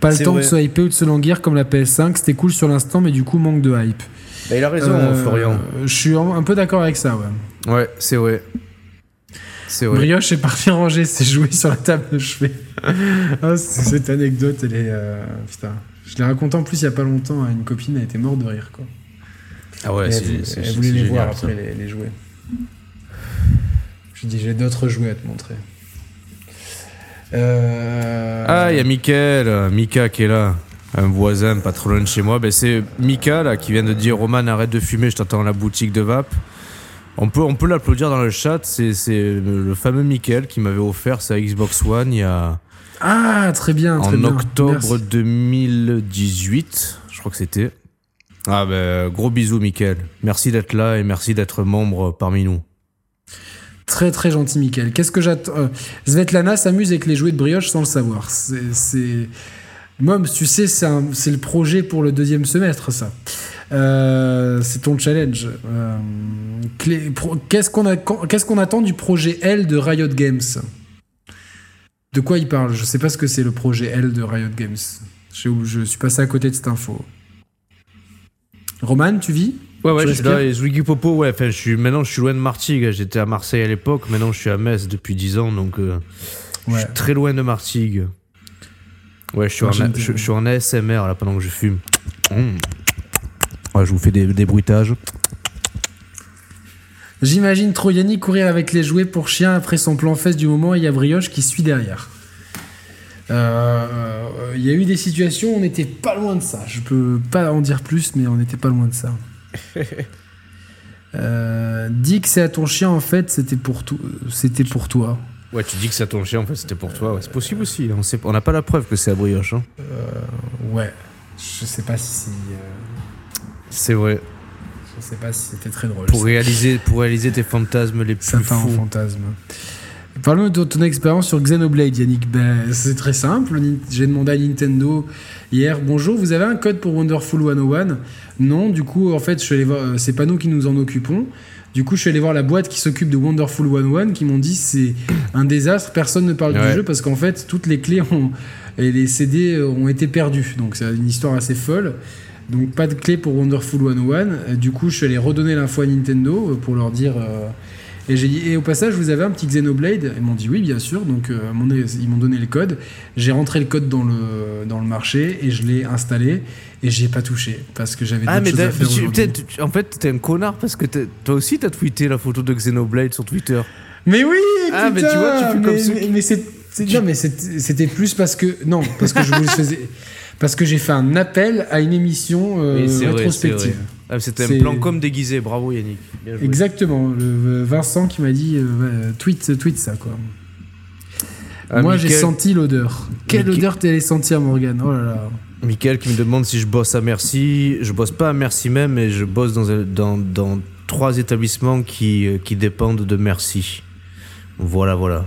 A: Pas le temps
B: vrai.
A: de se hyper ou de se languir comme la PS5. C'était cool sur l'instant, mais du coup, manque de hype.
B: Bah, il a raison,
A: Euh,
B: Florian.
A: Je suis un peu d'accord avec ça, ouais.
B: Ouais, c'est vrai. C'est vrai.
A: Brioche est parti ranger ses jouets sur la table de chevet. Ah, cette anecdote, elle est. euh, Putain. Je l'ai raconté en plus il y a pas longtemps à une copine, elle était morte de rire, quoi.
B: Ah ouais, c'est
A: elle, voulait- les
B: génial,
A: voir après, les, les jouets. Je dis, j'ai d'autres jouets à te montrer. Euh...
B: Ah, il y a Mickaël, euh, Mika qui est là. Un voisin pas trop loin de chez moi. Ben, c'est Mika là, qui vient de dire Roman, arrête de fumer, je t'attends à la boutique de Vape. On peut, on peut l'applaudir dans le chat. C'est c'est le fameux Mickaël qui m'avait offert sa Xbox One il y a,
A: Ah, très bien, très
B: en
A: bien.
B: octobre
A: Merci.
B: 2018. Je crois que c'était. Ah ben, gros bisous, Mickaël. Merci d'être là et merci d'être membre parmi nous.
A: Très très gentil, Michael. Qu'est-ce que j'attends euh, Svetlana s'amuse avec les jouets de brioche sans le savoir. C'est. Moms, tu sais, c'est le projet pour le deuxième semestre, ça. Euh, c'est ton challenge. Euh, qu'est-ce qu'on attend du projet L de Riot Games? De quoi il parle? Je sais pas ce que c'est le projet L de Riot Games. Je, je suis passé à côté de cette info. Roman, tu vis
B: Ouais, ouais, je suis là. Et Zwiggy Popo, ouais, enfin, je suis, maintenant, je suis loin de Martigues. J'étais à Marseille à l'époque. Maintenant, je suis à Metz depuis 10 ans. Donc, euh, je suis très loin de Martigues. Ouais, je suis, en,
A: j'aime
B: je,
A: bien.
B: je suis en ASMR là pendant que je fume. Mmh. Ouais, je vous fais des, des bruitages.
A: J'imagine trop Yannick courir avec les jouets pour chien après son plan fesse du moment et il y a Brioche qui suit derrière. Euh, euh, Il y a eu des situations où on n'était pas loin de ça. Je peux pas en dire plus, mais on n'était pas loin de ça. [laughs] Euh, dis que c'est à ton chien en fait, c'était pour, tout, c'était pour toi.
B: Ouais, tu dis que c'est ton chien, en fait, c'était pour toi. Ouais, c'est possible aussi. On sait- on n'a pas la preuve que c'est à brioche. Hein.
A: Ouais, je sais pas si euh,
B: C'est vrai.
A: je sais pas si c'était très drôle.
B: Pour réaliser, pour réaliser tes fantasmes les plus
A: Certains
B: fous.
A: fantasmes. Parlons de ton expérience sur Xenoblade, Yannick. Ben, c'est très simple. J'ai demandé à Nintendo hier Bonjour, vous avez un code pour Wonderful 101 Non, du coup, en fait, je suis allé voir. euh, C'est pas nous qui nous en occupons. Du coup, je suis allé voir la boîte qui s'occupe de Wonderful 101 qui m'ont dit c'est un désastre, personne ne parle
B: Ouais.
A: du jeu parce qu'en fait, toutes les clés ont, et les CD ont été perdus. Donc, c'est une histoire assez folle. Donc, pas de clé pour Wonderful 101. Euh, Du coup, je suis allé redonner l'info à Nintendo euh, pour leur dire. euh, et j'ai dit, et au passage, vous avez un petit Xenoblade? Ils m'ont dit oui, bien sûr. Donc, euh, ils m'ont donné le code. J'ai rentré le code dans le, dans le marché et je l'ai installé. Et j'y ai pas touché parce que j'avais
B: Ah,
A: d'autres
B: mais
A: choses à faire
B: tu- en fait, t'es un connard parce que toi aussi, t'as tweeté la photo de Xenoblade sur Twitter.
A: Mais oui,
B: Ah, mais tu vois, tu fais comme
A: mais,
B: ceux
A: mais-
B: qui-
A: mais c'est, c'est- non, mais c'est- c'était plus parce que non, parce que je vous faisais, parce que j'ai fait un appel à une émission euh, rétrospective.
B: c'est vrai. Ah, C'était un plan comme déguisé. Bravo, Yannick.
A: Exactement, le Vincent qui m'a dit euh, tweet, tweet ça quoi.
B: Ah,
A: Moi j'ai senti l'odeur. Quelle
B: Mickaël-
A: odeur t'allais sentir Morgan Oh là là.
B: Michael qui me demande si je bosse à Merci. Je bosse pas à Merci même, mais je bosse dans, un- dans, dans trois établissements qui, euh, qui dépendent de Merci. Voilà, voilà.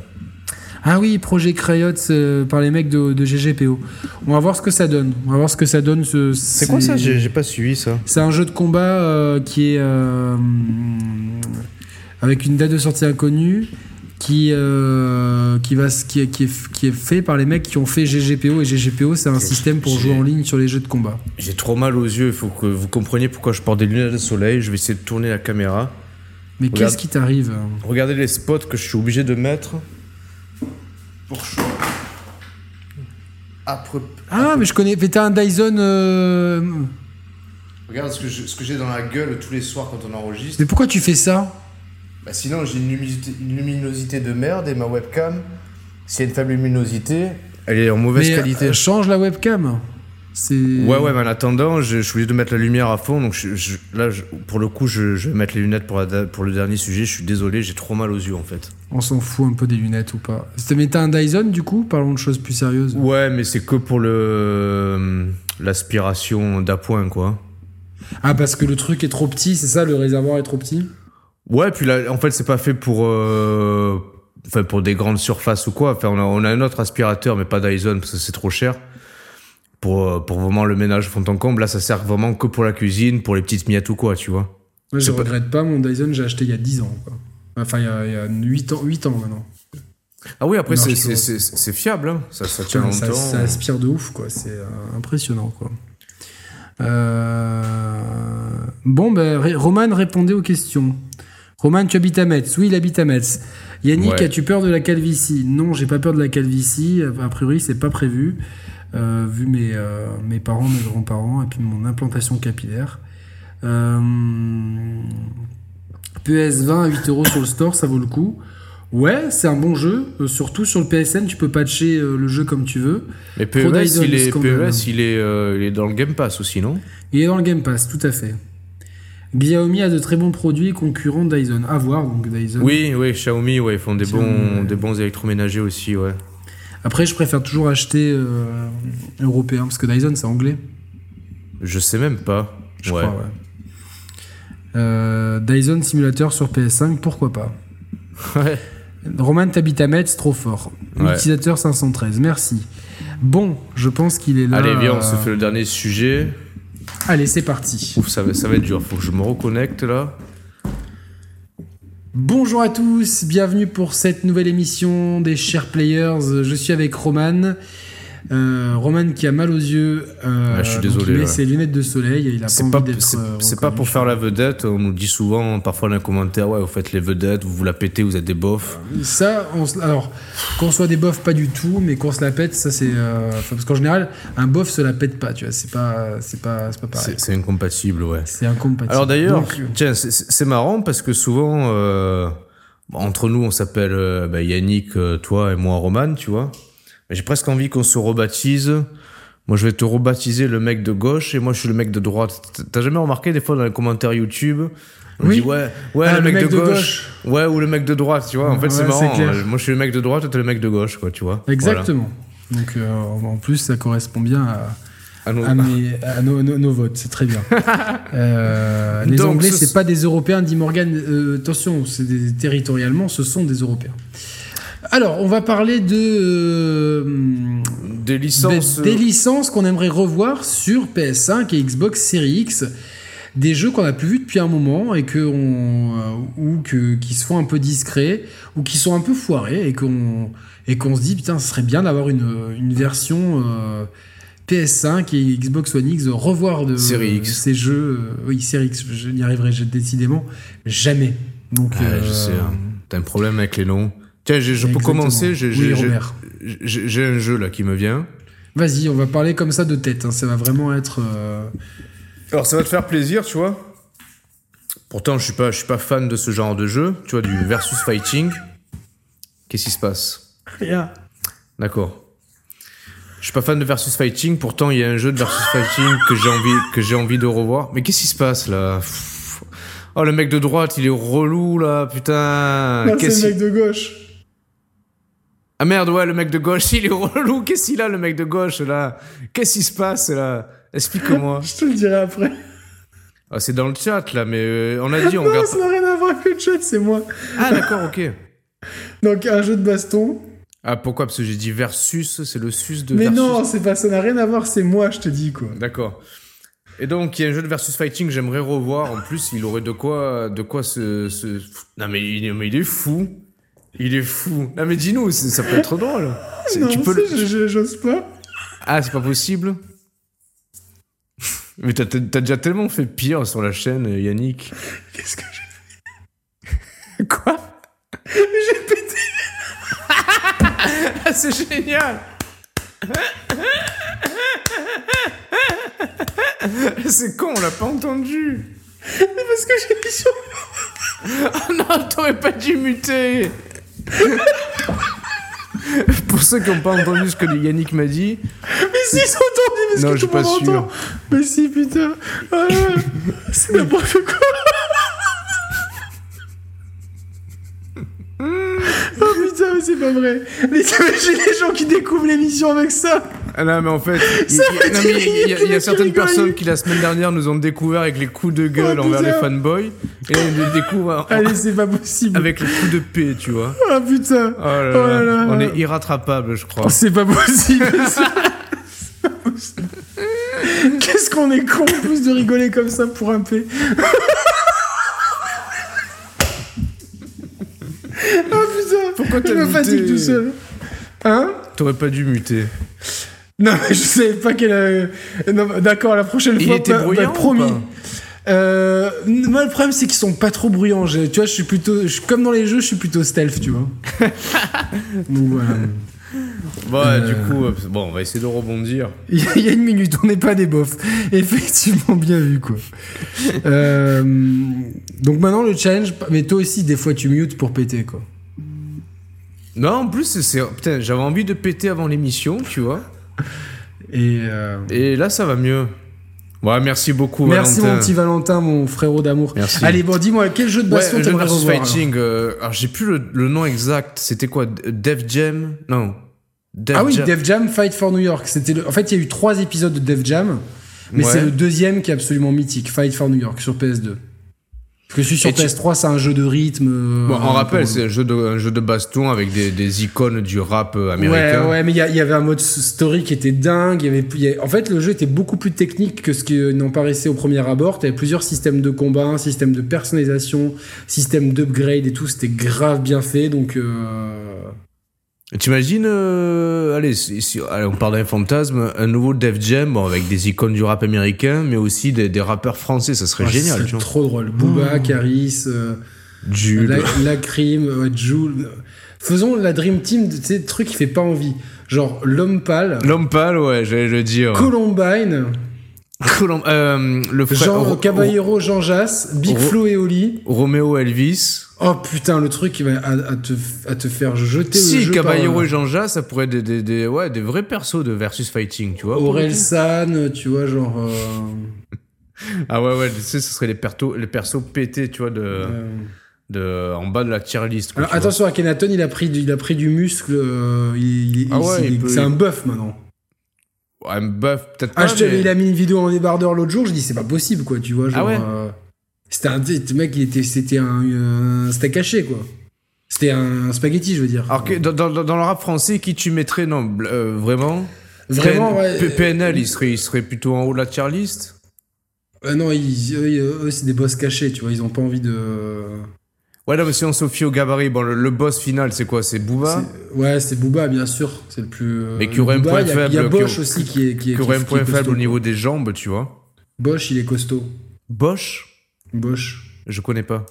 A: Ah oui, projet Crayots euh, par les mecs de, de GGPO. On va voir ce que ça donne. On va voir ce que ça donne. Ce,
B: pas suivi ça.
A: C'est un jeu de combat euh, qui est euh, avec une date de sortie inconnue, qui euh, qui va qui est, qui, est, qui est fait par les mecs qui ont fait GGPO et GGPO c'est un système pour jouer en ligne sur les jeux de combat.
B: J'ai trop mal aux yeux. Il faut que vous compreniez pourquoi je porte des lunettes de soleil. Je vais essayer de tourner la caméra.
A: Mais
B: Regarde.
A: qu'est-ce qui t'arrive?
B: Regardez les spots que je suis obligé de mettre. Pour Après.
A: Ah mais je connais. Mais t'as un Dyson. euh,
B: Regarde ce que je- ce que j'ai dans la gueule tous les soirs quand on enregistre.
A: Mais pourquoi tu fais ça?
B: Bah sinon j'ai une luminosité, une luminosité de merde et ma webcam, s'il y a une faible luminosité, elle est en mauvaise
A: Mais
B: qualité.
A: euh, change la webcam.
B: Ouais ouais mais en attendant je, je suis obligé de mettre la lumière à fond donc je, je- là pour le coup je, vais mettre les lunettes pour, la da- pour le dernier sujet je suis désolé j'ai trop mal aux yeux en fait.
A: On s'en fout un peu des lunettes ou pas. Mais t'as un Dyson du coup? Parlons de choses plus sérieuses.
B: Ouais mais c'est que pour le l'aspiration d'appoint quoi.
A: Ah parce que le truc est trop petit, c'est ça Le réservoir est trop petit?
B: Ouais puis là en fait c'est pas fait pour euh, enfin pour des grandes surfaces ou quoi. Enfin on a, on a un autre aspirateur mais pas Dyson parce que c'est trop cher. Pour, euh, pour vraiment le ménage fond en comble, là ça sert vraiment que pour la cuisine, pour les petites miettes ou quoi, tu vois.
A: Moi, je
B: pas-
A: regrette pas, mon Dyson, j'ai acheté il y a 10 ans. Quoi. Enfin, il y a, il y a 8, ans, 8 ans maintenant.
B: Ah oui, après c'est-
A: je
B: c'est
A: trouve.
B: c'est- c'est fiable, hein. ça, ça tient
A: ça,
B: longtemps.
A: ça aspire de ouf, quoi. C'est euh, impressionnant, quoi. Euh, Bon, ben, Roman répondait aux questions. Roman, tu habites à Metz Oui, il habite à Metz. Yannick,
B: Ouais.
A: as-tu peur de la calvitie? Non, j'ai pas peur de la calvitie. A priori, c'est pas prévu. Euh, vu mes, euh, mes parents, mes grands-parents, et puis mon implantation capillaire. Euh, PS20 à 8 euros sur le store, ça vaut le coup. Ouais, c'est un bon jeu. euh, surtout sur le PSN, tu peux patcher euh, le jeu comme tu veux.
B: Mais PES,
A: Dyson,
B: il est. PES il, est, euh, il est dans le Game Pass aussi, non?
A: Il est dans le Game Pass, tout à fait. Xiaomi a de très bons produits concurrents Dyson. À voir, donc Dyson.
B: Oui, oui, Xiaomi, ouais, ils font des
A: Xiaomi,
B: bons,
A: ouais.
B: des bons électroménagers aussi, ouais.
A: Après, je préfère toujours acheter euh, européen, parce que Dyson, c'est anglais,
B: Je sais même pas.
A: je
B: ouais.
A: crois. Ouais. Euh, Dyson Simulator sur PS5, pourquoi pas [laughs]
B: Ouais.
A: Roman t'habites à Metz, trop fort.
B: Ouais.
A: Utilisateur 513, merci. Bon, je pense qu'il est là.
B: Allez, viens, on se
A: euh,
B: fait le dernier sujet.
A: Allez, c'est parti.
B: Ouf, ça va, ça va être dur, faut que je me reconnecte là.
A: Bonjour à tous, bienvenue pour cette nouvelle émission des Chers Players. Je suis avec Roman. Euh, Roman qui a mal aux yeux. euh,
B: Ouais, je suis désolé,
A: Il met
B: ouais.
A: ses lunettes de soleil et il a pas
B: C'est pas,
A: d'être.
B: c'est-
A: euh,
B: c'est pas pour faire la vedette, on nous dit souvent, parfois dans les commentaires, ouais, vous faites les vedettes, vous vous la pétez, vous êtes des bofs.
A: Ça, on alors, qu'on soit des bofs, pas du tout, mais qu'on se la pète, ça c'est. euh, parce qu'en général, un bof se la pète pas, tu vois. C'est pas, c'est pas, c'est pas pareil.
B: C'est incompatible, ouais.
A: C'est incompatible.
B: Alors d'ailleurs, tiens, c'est- marrant parce que souvent, euh, entre nous, on s'appelle euh, bah, Yannick, toi et moi, Roman, tu vois. Mais J'ai presque envie qu'on se rebaptise. Moi, je vais te rebaptiser le mec de gauche et moi, je suis le mec de droite. T'as jamais remarqué des fois dans les commentaires YouTube on
A: Oui.
B: dit ouais, ouais,
A: Ah,
B: le, mec, de, gauche. Ouais, ou le mec de droite, tu vois. En fait, c'est
A: Ouais, c'est
B: marrant. Moi, je suis le mec de droite et t'es le mec de gauche, quoi, tu vois.
A: Exactement. Donc, euh, en plus, ça correspond bien à.
B: Nos-
A: à, [laughs] mes- à nos, nos- nos votes, c'est très bien. [laughs] Euh, les
B: Donc,
A: Anglais,
B: ce-
A: c'est pas des Européens, dit Morgan. Euh, attention, c'est territorialement, ce sont des Européens. Alors, on va parler de. euh,
B: Des licences.
A: Des, des licences qu'on aimerait revoir sur PS5 et Xbox Series X. Des jeux qu'on a plus vus depuis un moment et que on, euh, ou que, qui se font un peu discrets ou qui sont un peu foirés et qu'on et qu'on se dit putain, ce serait bien d'avoir une, une version euh, PS5 et Xbox One X revoir de
B: Series X.
A: ces jeux. euh, oui, Series X, je n'y arriverai décidément jamais. Donc,
B: Ouais, je
A: euh,
B: sais. hein. T'as un problème avec les noms. Tiens, je peux commencer. J'ai
A: Oui,
B: un jeu là qui me vient.
A: Vas-y, on va parler comme ça de tête. hein, Ça va vraiment être. euh,
B: Alors ça va te faire plaisir, tu vois. Pourtant, je suis pas, je suis pas fan de ce genre de jeu, tu vois, du versus fighting. Qu'est-ce qui se passe?
A: Rien.
B: D'accord. Je suis pas fan de versus fighting, pourtant il y a un jeu de versus fighting que j'ai envie, que j'ai envie de revoir. Mais qu'est-ce qui se passe là? Oh le mec de droite, il est relou là, putain.
A: c'est le mec de gauche.
B: Ah merde, ouais, le mec de gauche, [laughs] il est relou. Qu'est-ce qu'il a le mec de gauche là? Qu'est-ce qui se passe là? Explique-moi. [laughs]
A: Je te le dirai après.
B: Ah, c'est dans le chat là, mais euh, on a dit on
A: non,
B: regarde.
A: ça n'a rien à voir avec le chat, c'est moi.
B: Ah d'accord, ok. [laughs]
A: Donc, un jeu de baston.
B: Ah pourquoi? Parce que j'ai dit versus, c'est le sus de
A: Mais
B: versus.
A: non, c'est pas, ça n'a rien à voir, c'est moi, je te dis, quoi.
B: D'accord. Et donc il y a un jeu de versus fighting j'aimerais revoir. En plus, il aurait de quoi, de quoi se, se... Non mais il, mais il est fou. Il est fou. Non mais dis-nous, ça peut être drôle.
A: Non,
B: tu peux. le-
A: j'ose pas.
B: Ah c'est pas possible. Mais t'as déjà tellement fait pire sur la chaîne, Yannick.
A: Qu'est-ce que j'ai [laughs]
B: Quoi?
A: J'ai pété.
B: Ah, c'est génial C'est con, on l'a pas entendu
A: Parce que j'ai mis sur. [laughs]
B: Oh non, t'aurais pas dû muter [laughs] Pour ceux qui n'ont pas entendu ce que Yannick m'a dit,
A: Mais si, ils ont entendu, parce
B: Non,
A: que
B: je suis
A: tout
B: pas
A: monde
B: sûr.
A: entend. Mais si, putain. Ah, c'est n'importe quoi. [laughs] Oh putain, mais c'est pas vrai. Mais t'imagines les gens qui découvrent l'émission avec ça
B: ah non mais en fait, [laughs] il
A: fait
B: non, mais il y a- il y, y certaines personnes qui la semaine dernière nous ont découvert avec les coups de gueule
A: Oh,
B: envers les
A: putain.
B: fanboys, et nous découvrent en-
A: Allez, c'est pas possible.
B: avec les coups de paix, tu vois.
A: Ah putain.
B: Oh là
A: Oh
B: là,
A: là là.
B: on est irrattrapable, je crois.
A: Oh, [laughs] c'est pas possible. Qu'est-ce qu'on est con en plus de rigoler comme ça pour un P. [laughs] Ah putain.
B: Pourquoi
A: Je
B: t'as
A: me
B: muté
A: fatigue tout seul. Hein?
B: T'aurais pas dû muter.
A: Non, mais je savais pas qu'elle. euh, d'accord, la prochaine
B: Il
A: fois.
B: était
A: bah- bah,
B: bruyant ou
A: promis.
B: pas
A: Euh, moi, le problème, c'est qu'ils sont pas trop bruyants. Je- tu vois, je suis plutôt. je comme dans les jeux, je suis plutôt stealth, tu vois. [laughs] Donc voilà.
B: Bon,
A: Euh.
B: du coup, euh, bon, on va essayer de rebondir. [laughs]
A: Il y a- une minute, on n'est pas des bofs. [laughs] Effectivement, bien vu, quoi. Euh, donc maintenant, le challenge. Mais toi aussi, des fois, tu mutes pour péter, quoi.
B: Non, en plus, c'est. Putain, j'avais envie de péter avant l'émission, tu vois. [laughs]
A: Et. euh,
B: Et là, ça va mieux. Ouais, merci beaucoup,
A: Merci,
B: Valentin.
A: mon petit Valentin, mon frérot d'amour.
B: Merci.
A: Allez, bon, dis-moi, quel jeu de
B: Ouais,
A: baston
B: de
A: t'aimerais revoir alors
B: fighting. euh, alors, j'ai plus le, le nom exact. C'était quoi? Def Jam? Non. Def
A: Ah oui,
B: Jam.
A: Def Jam Fight for New York. C'était le- En fait, il y a eu trois épisodes de Def Jam, mais
B: Ouais.
A: c'est le deuxième qui est absolument mythique, Fight for New York sur PS2. Parce que celui sur
B: Et tu-
A: PS3, c'est un jeu de rythme. euh,
B: Bon,
A: un
B: on rappelle, c'est un jeu, de, un jeu de baston avec des, des icônes du rap euh,
A: Ouais,
B: américain.
A: ouais, mais il y, y avait un mode story qui était dingue. Il y avait, y en fait, le jeu était beaucoup plus technique que ce qui euh, n'en paraissait au premier abord. Il y avait plusieurs systèmes de combat, un système de personnalisation, système d'upgrade et tout. C'était grave bien fait. Donc, euh,
B: T'imagines, euh, allez, si- si- allez, on parle d'un fantasme, un nouveau Def Jam, bon, avec des icônes du rap américain, mais aussi des, des rappeurs français, ça serait
A: ce
B: génial, vois.
A: trop drôle. Booba, Caris, euh,
B: Jules.
A: la, la crime, ouais, Jul. Faisons la Dream Team, tu sais, truc qui fait pas envie. Genre l'homme pâle,
B: L'homme pâle, ouais, j'allais le dire.
A: Columbine,
B: Colom- euh, le frère
A: Jean,
B: Ro-
A: Caballero, Jean Jass, Big Flo et Oli.
B: Ro- Roméo Elvis.
A: Oh putain, le truc qui va à, à te, à te faire jeter le
B: Si,
A: jeu
B: Caballero
A: par-
B: et Jean-Jacques, ça pourrait être des, des, des- ouais, des vrais persos de versus fighting, tu vois. le
A: Aurel. San, tu vois, genre. euh, [laughs]
B: Ah ouais, ouais, tu sais, ce serait les, persos pétés, tu vois, de,
A: euh,
B: de, en bas de la tier list. quoi,
A: Alors attention, Akhenaton, il a pris du, il a pris du muscle. euh, il, il-
B: Ah ouais,
A: il-
B: il peut-
A: c'est un bœuf maintenant.
B: Ouais, buff, peut-être
A: Ah,
B: pas.
A: je te-
B: mais-
A: il a mis une vidéo en débardeur l'autre jour. Je dis c'est pas possible quoi, tu vois. Genre,
B: Ah ouais
A: euh, C'était un le mec, il était, c'était un, un steak haché quoi. C'était un spaghetti, je veux dire.
B: Alors que dans, dans, dans le rap français, qui tu mettrais Non, euh, vraiment?
A: Vraiment,
B: PN-
A: ouais.
B: PNL, il serait, il serait plutôt en haut de la tier list?
A: Euh, non, ils, eux, eux, c'est des boss cachés, tu vois. Ils ont pas envie de.
B: Ouais, non, mais si on se fie au gabarit, bon, le, le boss final, c'est quoi? C'est Booba?
A: Ouais, c'est Booba, bien sûr. C'est le plus. euh,
B: Mais qui aurait un point faible,
A: Il y a Bosch
B: au-
A: aussi qui est. Qui,
B: Qui aurait un point faible au niveau des jambes, tu vois
A: Bosch, il est costaud.
B: Bosch?
A: Bosch.
B: Je connais pas.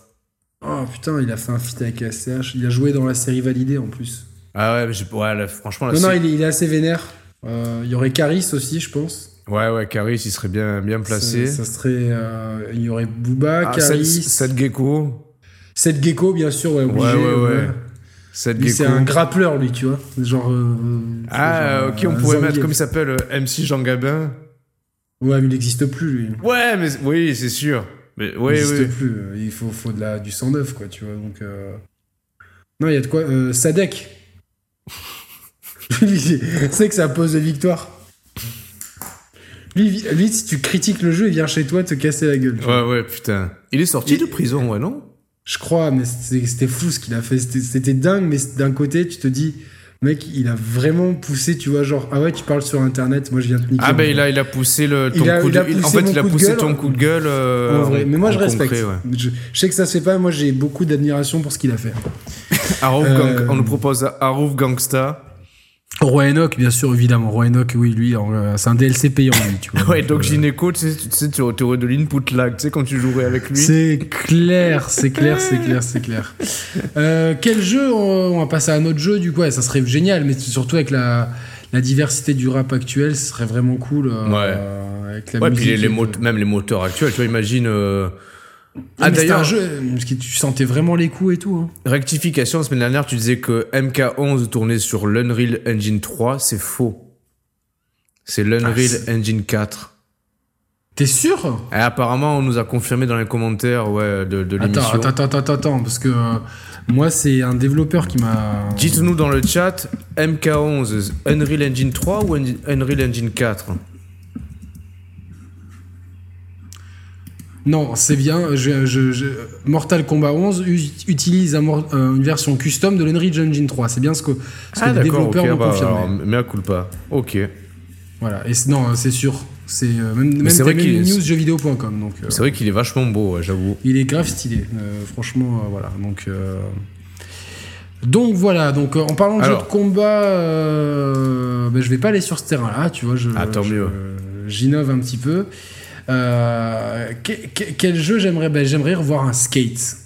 A: Oh putain, il a fait un feat avec SCH. Il a joué dans la série validée en plus.
B: Ah ouais, mais ouais là, franchement, là,
A: non, non, il est, il est assez vénère. Euh, il y aurait Caris aussi, je pense.
B: Ouais, ouais, Caris, il serait bien, bien placé.
A: Ça, ça serait. euh, il y aurait Booba,
B: Ah,
A: Caris.
B: Seth Gecko.
A: Seth Gecko, bien sûr, ouais, obligé.
B: Ouais, ouais, ouais. Seth
A: Lui, c'est
B: Gecko.
A: un grappleur, lui, tu vois. Genre. euh,
B: Ah,
A: genre,
B: euh, qui on pourrait mettre, comme il s'appelle, euh, MC Jean Gabin
A: Ouais, mais il n'existe plus, lui.
B: Ouais, mais oui, c'est sûr. Mais oui,
A: il n'existe plus. Il faut, faut de la, du 109, quoi, tu vois. Donc. euh, Non, il y a de quoi. Euh, Sadek. [laughs] c'est que ça pose de victoire. Lui, lui, si tu critiques le jeu, il vient chez toi te casser la gueule. vois.
B: Ouais, ouais, putain. Il est sorti de prison, ouais, non?
A: Je crois, mais c'était fou ce qu'il a fait. C'était- dingue, mais d'un côté, tu te dis, mec, il a vraiment poussé, tu vois, genre, ah ouais, tu parles sur internet, moi je viens te niquer.
B: Ah, ben il a, il a poussé le, ton
A: Il a-
B: coup de il- En fait, il a poussé
A: gueule.
B: ton coup de gueule. euh,
A: En vrai. Mais moi, je respecte.
B: concret, ouais.
A: je, je sais que ça se fait pas. Moi, j'ai beaucoup d'admiration pour ce qu'il a fait. [laughs]
B: Arouf
A: Euh,
B: On nous propose Arouf Gangsta.
A: Roi Enoch, bien sûr, évidemment. Roi Enoch, oui, lui, euh, c'est un DLC payant, lui, tu vois.
B: Ouais, donc
A: euh,
B: Gynéco, tu sais, tu sais, tu aurais de l'input lag, tu sais, quand tu jouerais avec lui.
A: C'est clair, c'est clair, c'est clair, c'est clair. [laughs] Euh, quel jeu on, va passer à un autre jeu du coup ouais, Ça serait génial, mais surtout avec la, la diversité du rap actuel, ce serait vraiment cool. euh,
B: Ouais.
A: avec la
B: Ouais, puis les, les même les moteurs actuels, tu vois, imagine.
A: Ah,
B: Ah,
A: c'était
B: d'ailleurs,
A: un jeu, euh, parce que tu sentais vraiment les coups et tout. hein.
B: rectification, la semaine dernière, tu disais que MK11 tournait sur l'Unreal Engine 3, c'est faux. C'est l'Unreal
A: Ah,
B: Engine 4.
A: T'es sûr?
B: Et apparemment, on nous a confirmé dans les commentaires ouais, de, de l'émission.
A: Attends, attends, attends, attends, attends, parce que euh, moi, c'est un développeur qui m'a.
B: Dites-nous dans le chat, MK11, Unreal Engine 3 ou Un- Unreal Engine 4
A: Non, c'est bien. Je, je- je- Mortal Kombat 11 u- utilise un euh, une version custom de l'Unreal Engine 3. C'est bien ce que, ce que les développeurs
B: ok,
A: m'ont
B: bah,
A: confirmé.
B: alors, mea culpa. Ok.
A: Voilà. Et non, c'est sûr. C'est euh, même, même
B: vrai
A: même news jeuxvideo.com. Donc, euh,
B: C'est vrai qu'il est vachement beau, ouais, j'avoue.
A: il est grave stylé. Euh, franchement, voilà. Donc, donc voilà. Donc en parlant de
B: Alors.
A: jeu de combat, ben, je vais pas aller sur ce terrain-là. Tu vois, je,
B: Ah, mieux.
A: J'innove un petit peu. Euh, que- que- quel jeu j'aimerais? Ben, J'aimerais revoir un skate.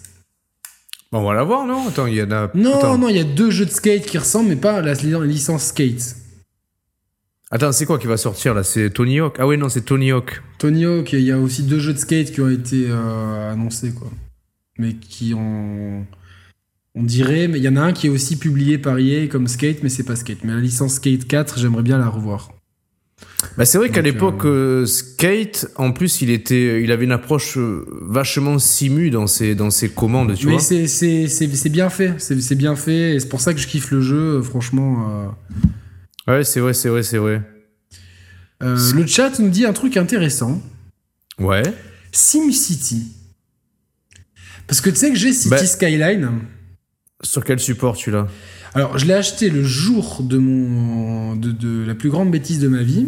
B: Bon, on va la voir, non? Attends, il y en a.
A: Non,
B: Attends,
A: non, il y a deux jeux de skate qui ressemblent, mais pas la li- licence skate.
B: Attends, c'est quoi qui va sortir là? C'est Tony Hawk? Ah oui, non, c'est Tony Hawk.
A: Tony Hawk, il y a aussi deux jeux de skate qui ont été euh, annoncés, quoi. Mais qui ont. On dirait, mais il y en a un qui est aussi publié par EA comme Skate, mais c'est pas Skate. Mais la licence Skate 4, j'aimerais bien la revoir.
B: Bah, c'est vrai qu'à l'époque, euh, Skate, en plus, il était, il avait une approche euh, vachement simu dans ses, dans ses commandes, tu
A: mais
B: vois.
A: c'est- c'est c'est- bien fait, c'est c'est bien fait, et c'est pour ça que je kiffe le jeu, euh, franchement. euh.
B: Ouais, c'est vrai, c'est vrai, c'est vrai.
A: Euh, le chat nous dit un truc intéressant.
B: Ouais.
A: SimCity. Parce que tu sais que j'ai City
B: Bah-
A: Skyline.
B: Sur quel support tu l'as?
A: Alors, je l'ai acheté le jour de mon de, de la plus grande bêtise de ma vie,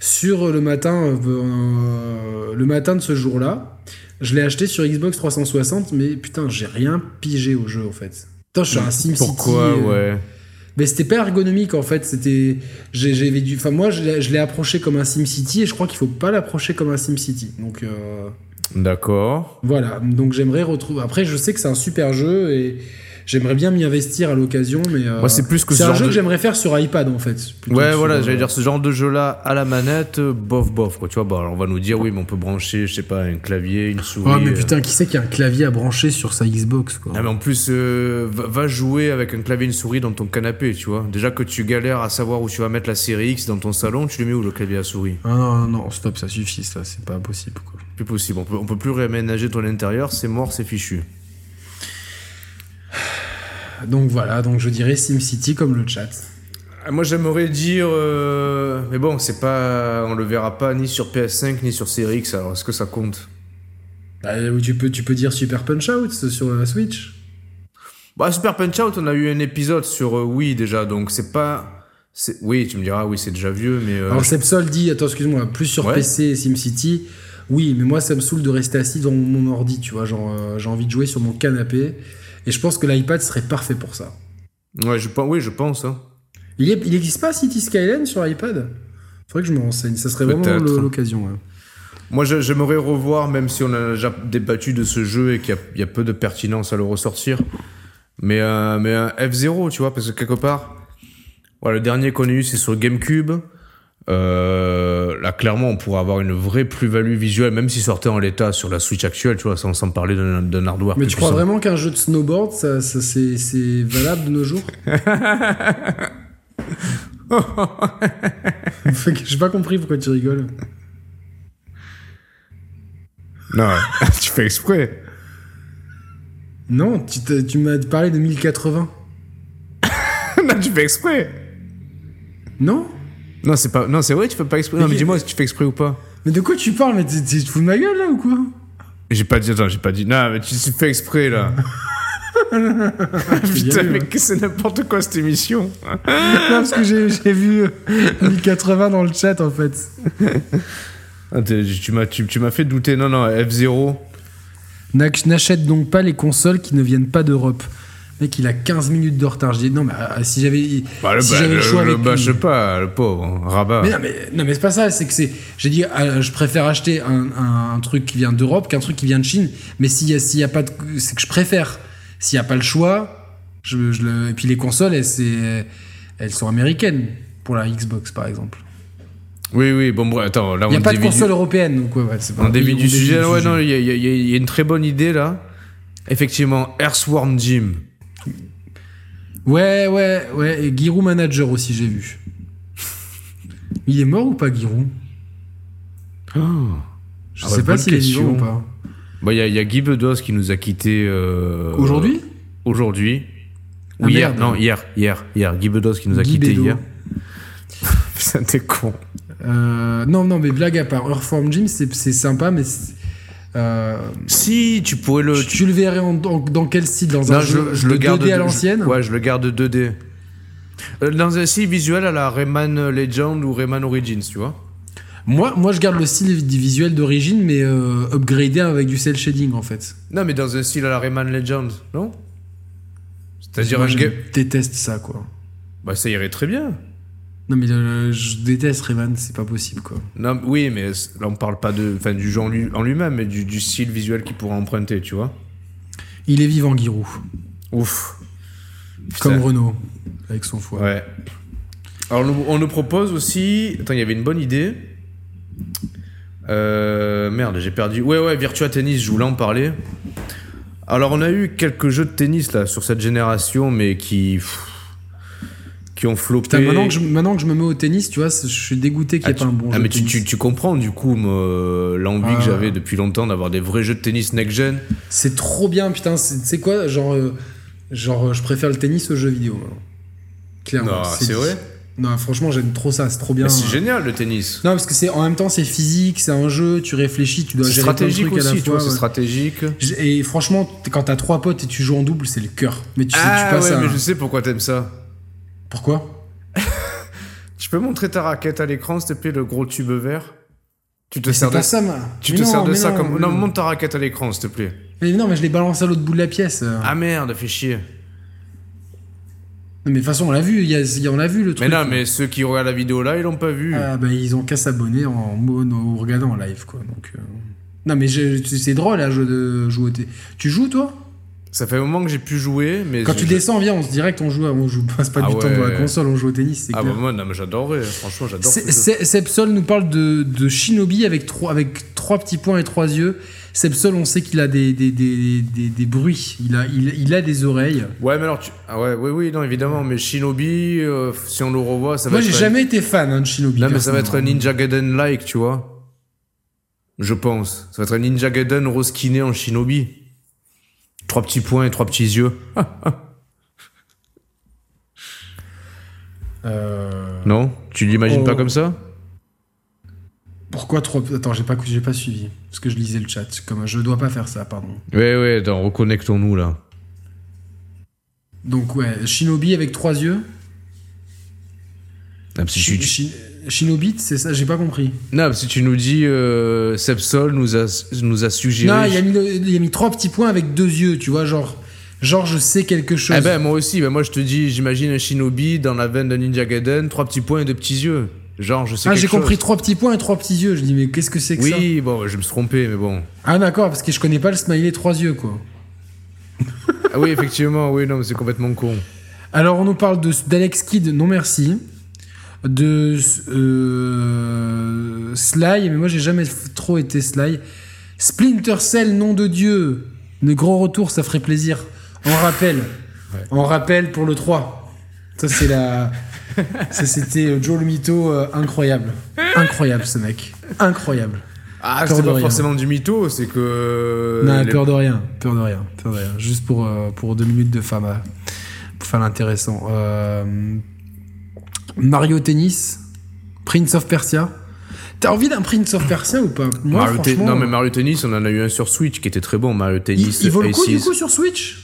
A: sur le matin euh, le matin de ce jour-là. Je l'ai acheté sur Xbox 360, mais putain, j'ai rien pigé au jeu en fait. Putain, je suis un SimCity.
B: Pourquoi
A: euh,
B: Ouais.
A: Mais c'était pas ergonomique en fait. C'était, j'ai- j'avais dû. Enfin, moi, je l'ai je l'ai approché comme un SimCity et je crois qu'il faut pas l'approcher comme un SimCity. Donc. euh,
B: D'accord.
A: voilà, donc j'aimerais retrouver. Après, je sais que c'est un super jeu et j'aimerais bien m'y investir à l'occasion, mais euh,
B: c'est plus que
A: c'est
B: ce
A: un jeu
B: de-
A: que j'aimerais faire sur iPad en fait.
B: Ouais,
A: sur,
B: voilà,
A: euh,
B: j'allais dire ce genre de jeu-là à la manette, euh, bof, bof, quoi. Tu vois, bah, alors on va nous dire, oui, mais on peut brancher, je sais pas, un clavier, une souris.
A: Oh, mais
B: euh.
A: putain, qui c'est qui a un clavier à brancher sur sa Xbox quoi
B: Ah, mais en plus, euh, va, jouer avec un clavier et une souris dans ton canapé, tu vois. Déjà que tu galères à savoir où tu vas mettre la série X dans ton salon, tu le mets où le clavier à souris?
A: Ah non, non, non, stop, ça suffit, ça, c'est pas possible quoi.
B: Plus possible. On peut, on peut plus réaménager ton intérieur, c'est mort, c'est fichu.
A: Donc voilà, donc je dirais SimCity comme le chat.
B: Ah, Moi, j'aimerais dire. euh, Mais bon, c'est pas. On le verra pas ni sur PS5 ni sur série X, alors est-ce que ça compte?
A: Bah, ou tu peux, tu peux dire Super Punch Out sur la Switch.
B: Bah, Super Punch Out, on a eu un épisode sur euh, Wii déjà, donc c'est pas. Oui, tu me diras, oui, c'est déjà vieux, mais. euh,
A: Alors Sepsol dit, attends, excuse-moi, plus sur
B: Ouais.
A: PC et SimCity. Oui, mais moi, ça me saoule de rester assis dans mon ordi, tu vois. Genre, euh, j'ai envie de jouer sur mon canapé. Et je pense que l'iPad serait parfait pour ça.
B: Ouais, je oui, je pense. hein.
A: Il, est- il existe pas City Skyline sur iPad? Faudrait que je me renseigne. Ça serait vraiment l'occasion. ouais.
B: Moi, j'aimerais revoir, même si on a déjà débattu de ce jeu et qu'il y a- il y, a peu de pertinence à le ressortir. Mais, euh, mais un F0, tu vois, parce que quelque part, le dernier qu'on a eu, c'est sur GameCube. Euh, là, clairement, on pourrait avoir une vraie plus-value visuelle, même s'il sortait en l'état sur la Switch actuelle, tu vois, sans, sans parler d'un hardware.
A: Mais tu crois
B: puissant.
A: vraiment qu'un jeu de snowboard, ça, ça, c'est valable de nos jours? [laughs] J'ai pas compris pourquoi tu rigoles.
B: Non, [laughs] tu fais exprès.
A: Non, tu, tu m'as parlé de 1080. [laughs]
B: non, tu fais exprès.
A: Non
B: Non, c'est pas. Non, c'est vrai, tu fais pas exprès. Non, mais dis-moi si tu fais exprès ou pas.
A: Mais de quoi tu parles? Mais tu te fous de ma gueule là ou quoi?
B: J'ai pas dit, attends, j'ai pas dit. Non, mais tu tu fais exprès là. [laughs] Putain, mais c'est n'importe quoi cette émission.
A: Non, parce que j'ai vu euh, 1080 dans le chat en fait.
B: Ah, tu m'as tu, tu fait douter. Non, non, F0.
A: N'ach- N'achète donc pas les consoles qui ne viennent pas d'Europe. Mec, il a 15 minutes de retard. Je dis non, mais euh, si j'avais
B: Bah, le,
A: si
B: bah, le,
A: le choix
B: le
A: avec
B: bâche
A: lui-
B: pas, le pauvre. Rabat.
A: Mais non, mais, non, mais c'est pas ça, c'est que c'est. J'ai dit, euh, je préfère acheter un, un- un truc qui vient d'Europe qu'un truc qui vient de Chine. Mais s'il y a, s'il y a pas de. C'est que je préfère. S'il y a pas le choix, je, je le. Et puis les consoles, elles, c'est- elles sont américaines. Pour la Xbox, par exemple.
B: Oui, oui, bon, bon, attends, là,
A: Il n'y a pas de
B: dévie du-
A: console européenne, donc ouais, ouais, c'est pas
B: On
A: oui,
B: du sujet. Ouais,
A: sujet.
B: non, il y, y il y a une très bonne idée là. Effectivement, Earthworm Jim.
A: Ouais, ouais, ouais. Et Giroud Manager aussi, j'ai vu. Il est mort ou pas, Giroud? Je
B: Ah
A: sais
B: ouais,
A: pas s'il est vivant ou pas.
B: Bah, il y a, il y a Guy Bedos qui nous a quittés. euh,
A: Aujourd'hui?
B: Aujourd'hui. Ou
A: Ah,
B: hier,
A: merde.
B: non, hier, hier, hier. Guy Bedos qui nous a
A: Guy
B: quittés
A: Bédo.
B: hier. [laughs] Putain, t'es con.
A: Euh, non, non, mais blague à part. Earthworm Jim, c'est c'est sympa, mais. c'est- euh,
B: Si, tu pourrais le.
A: tu, tu le verrais en- dans, dans quel style? Dans
B: Non,
A: un
B: je,
A: jeu
B: je
A: de
B: le garde
A: 2D à l'ancienne?
B: Ouais, je le garde 2D. Euh, Dans un style visuel à la Rayman Legend ou Rayman Origins, tu vois?
A: moi, moi, je garde le style visuel d'origine, mais euh, upgradé avec du cel shading, en fait.
B: Non, mais dans un style à la Rayman Legend, non? C'est-à-dire
A: je déteste ça, quoi.
B: Bah, ça irait très bien.
A: Non, mais euh, je déteste Rayman, c'est pas possible, quoi.
B: Non, oui, mais là, on parle pas de, enfin, du jeu en lui- en lui-même, mais du, du style visuel qu'il pourrait emprunter, tu vois.
A: Il est vivant, Giroud.
B: Ouf.
A: Comme
B: Putain.
A: Renault, avec son foie.
B: Ouais. Alors, on nous propose aussi. Attends, il y avait une bonne idée. Euh, merde, j'ai perdu. Ouais, ouais, Virtua Tennis, je voulais en parler. Alors, on a eu quelques jeux de tennis là sur cette génération, mais qui. pff, qui ont.
A: Putain, maintenant que, je, maintenant que je me mets au tennis, tu vois, je suis dégoûté qu'il n'y
B: Ah,
A: ait
B: tu,
A: pas un bon
B: ah,
A: jeu
B: mais
A: de
B: tu,
A: tennis.
B: tu, tu comprends du coup l'envie
A: Ah.
B: que j'avais depuis longtemps d'avoir des vrais jeux de tennis next-gen.
A: C'est trop bien, putain. C'est c'est quoi Genre, euh, genre euh, je préfère le tennis au jeu vidéo. Clairement.
B: C'est vrai
A: Non, franchement, j'aime trop ça. C'est trop bien.
B: C'est génial le tennis.
A: Non, parce que c'est en même temps, c'est physique, c'est un jeu, tu réfléchis, tu dois
B: C'est
A: gérer
B: stratégique
A: trucs à la
B: aussi, tu vois,
A: fois.
B: c'est
A: ouais.
B: stratégique.
A: J- Et franchement, quand t'as trois potes et tu joues en double, c'est le cœur. Mais tu sais,
B: Ah
A: tu passes
B: ouais,
A: à...
B: mais je sais pourquoi t'aimes ça.
A: Pourquoi [laughs]
B: Tu peux montrer ta raquette à l'écran, s'il te plaît, le gros tube vert Tu te
A: Mais
B: sers de
A: pas ça, ma.
B: Tu
A: Mais
B: te
A: non,
B: sers de
A: mais
B: ça
A: non,
B: comme.
A: mais
B: Non, monte ta raquette à l'écran, s'il te plaît.
A: Mais non, mais je l'ai balancé à l'autre bout de la pièce. euh.
B: Ah merde, fais chier.
A: Non, mais de toute façon, on l'a vu, il y a, y a- on l'a vu le
B: Mais
A: truc.
B: non, mais ceux qui regardent la vidéo là, ils l'ont pas vu.
A: Ah, bah, ils ont qu'à s'abonner en mono ou regardant en live, quoi. Donc, euh, Non, mais c'est drôle à de jouer au thé. Tu joues, toi?
B: Ça fait un moment que j'ai pu jouer, mais.
A: Quand tu descends, viens, on se direct, on joue, on joue passe pas
B: Ah
A: du temps devant la console, on joue au tennis,
B: Ah
A: clair.
B: bah moi, non, mais j'adorerais, franchement, j'adore.
A: Sepsol nous parle de, de Shinobi avec trois, avec trois petits points et trois yeux. Sepsol, on sait qu'il a des, des, des, des, des bruits, il a, il, il a des oreilles.
B: Ouais, mais alors tu. Ah ouais, oui, oui, non, évidemment, mais Shinobi, euh, si on le revoit, ça va
A: Moi, j'ai
B: un-
A: jamais été fan hein, de Shinobi.
B: Non, mais ça va être un. Ninja Gaiden-like, tu vois. Je pense. Ça va être un Ninja Gaiden reskiné en Shinobi. Trois petits points et trois petits yeux. [laughs]
A: Euh,
B: Non? Tu l'imagines
A: Oh.
B: pas comme ça?
A: Pourquoi trop? Attends, j'ai pas, j'ai pas suivi. Parce que je lisais le chat. Comme, je dois pas faire ça, pardon.
B: Ouais, ouais, attends, reconnectons-nous là.
A: Donc ouais, Shinobi avec trois yeux.
B: Ah,
A: Shi- Shinobi, c'est ça, j'ai pas compris.
B: Non, parce que tu nous dis, euh, Sepsol nous a, nous a suggéré.
A: Non, il a, mis il a mis trois petits points avec deux yeux, tu vois, genre, genre je sais quelque chose.
B: Eh ben, moi aussi, ben, moi je te dis, j'imagine un shinobi dans la veine de Ninja Gaiden, trois petits points et deux petits yeux. Genre, je sais
A: ah, j'ai compris trois petits points et trois petits yeux. Je dis, mais qu'est-ce que c'est que ça
B: Oui, bon, je me suis trompé, mais bon.
A: Ah, d'accord, parce que je connais pas le smiley trois yeux, quoi.
B: Ah oui, effectivement, oui, non, mais c'est complètement con.
A: Alors, on nous parle d'Alex Kidd, non merci. De euh, Sly, mais moi j'ai jamais trop été Sly. Splinter Cell, nom de Dieu. Le gros retour, ça ferait plaisir. On rappelle. On rappelle pour le 3. Ça, c'est la. [laughs] ça, c'était euh, Joe le Mytho, euh, incroyable. Incroyable, ce mec. Incroyable.
B: Ah, c'est pas
A: rien.
B: forcément du mytho, c'est que.
A: non,
B: les-
A: peur de rien. Peur de rien. Peur de rien. Juste pour, euh, pour deux minutes de femme. euh, Pour faire l'intéressant. Euh, Mario Tennis. Prince of Persia. T'as envie d'un Prince of Persia ou pas Moi,
B: Mario
A: franchement.
B: Non, mais Mario Tennis, on en a eu un sur Switch qui était très bon, Mario
A: il,
B: Tennis.
A: il vaut le coup, du coup, sur Switch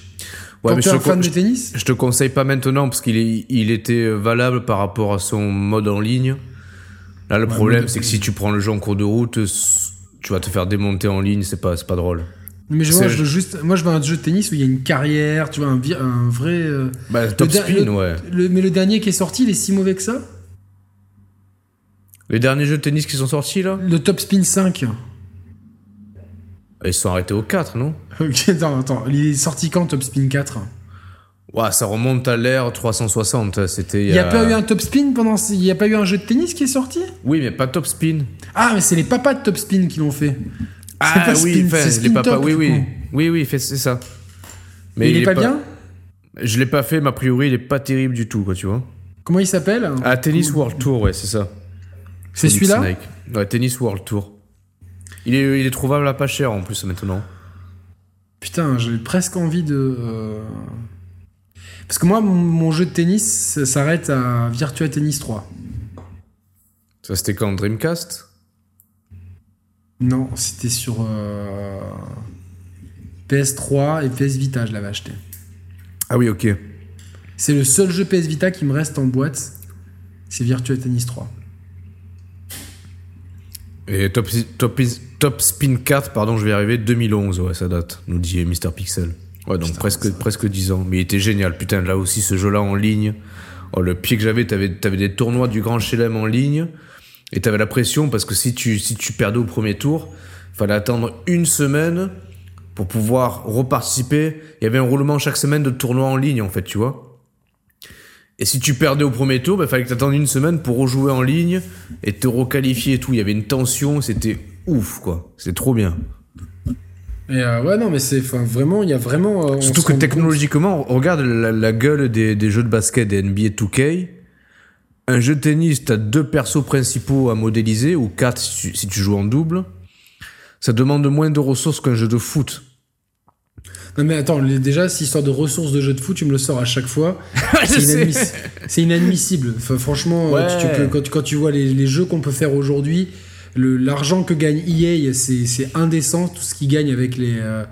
B: Ouais,
A: Quand
B: mais
A: t'es
B: je
A: un
B: te,
A: fan de tennis
B: je te conseille pas maintenant parce qu'il il était valable par rapport à son mode en ligne. Là, le
A: Ouais,
B: problème, c'est que si tu prends le jeu en cours de route, tu vas te faire démonter en ligne, c'est pas, c'est pas drôle.
A: Mais je, vois, je veux juste, moi, je veux un jeu de tennis où il y a une carrière, tu vois, un, vrai. euh,
B: Bah, top spin,
A: le-
B: ouais.
A: le- mais le dernier qui est sorti, il est si mauvais que ça?
B: Les derniers jeux de tennis qui sont sortis, là,
A: Le Top Spin 5.
B: ils sont arrêtés au 4, non? [laughs]
A: Ok, attends, attends. Il est sorti quand Top Spin 4
B: Ouais, ça remonte à l'ère 360. C'était.
A: Il n'y a pas eu un Top Spin pendant. Il n'y a pas eu un jeu de tennis qui est sorti?
B: Oui, mais pas top spin.
A: Ah, mais c'est les papas de Top Spin qui l'ont fait.
B: Ah oui,
A: c'est
B: les papas, oui, oui. Oui, oui, fait- c'est ça.
A: il, est pas, bien
B: Je l'ai pas fait, mais a priori, il est pas terrible du tout, quoi, tu vois.
A: Comment il s'appelle?
B: Ah, Tennis World Tour, ouais, c'est ça.
A: C'est celui-là?
B: Ouais, Tennis World Tour. Il est, il est trouvable à pas cher en plus maintenant.
A: Putain, j'ai presque envie de. euh, Parce que moi, mon, jeu de tennis s'arrête à Virtua Tennis 3.
B: Ça, c'était quand? Dreamcast?
A: Non, c'était sur euh, PS3 et PS Vita, je l'avais acheté.
B: Ah oui, ok.
A: C'est le seul jeu PS Vita qui me reste en boîte. C'est Virtua Tennis 3.
B: Et Top, Top, Top Spin 4, pardon, je vais y arriver, 2011, ouais, ça date, nous dit Mr. Pixel. Ouais, donc
A: Putain,
B: presque, presque 10 ans. Mais il était génial, putain, là aussi, ce jeu-là en ligne. Oh, le pied que j'avais, t'avais, t'avais des tournois du Grand Chelem en ligne. Et t'avais la pression parce que si tu, si tu perdais au premier tour, fallait attendre une semaine pour pouvoir reparticiper. Il y avait un roulement chaque semaine de tournois en ligne, en fait, tu vois. Et si tu perdais au premier tour, il fallait que tu attendes une semaine pour rejouer en ligne et te requalifier et tout. Il y avait une tension, c'était ouf, quoi. C'est trop bien.
A: Et euh, ouais, non, mais c'est enfin, vraiment, il y a vraiment. euh,
B: Surtout que technologiquement, regarde la, la gueule des, des jeux de basket des NBA 2K. Un jeu de tennis, t'as deux persos principaux à modéliser, ou quatre si tu, si tu joues en double. Ça demande moins de ressources qu'un jeu de foot.
A: Non, mais attends, déjà, cette histoire de ressources de jeu de foot, tu me le sors à chaque fois. [laughs] c'est, inadmiss- inadmissible. Enfin, franchement,
B: Ouais.
A: tu, tu peux- quand, tu- quand tu vois les, les jeux qu'on peut faire aujourd'hui, l'argent que gagne EA, c'est, c'est indécent. Tout ce qu'ils gagnent avec les. euh,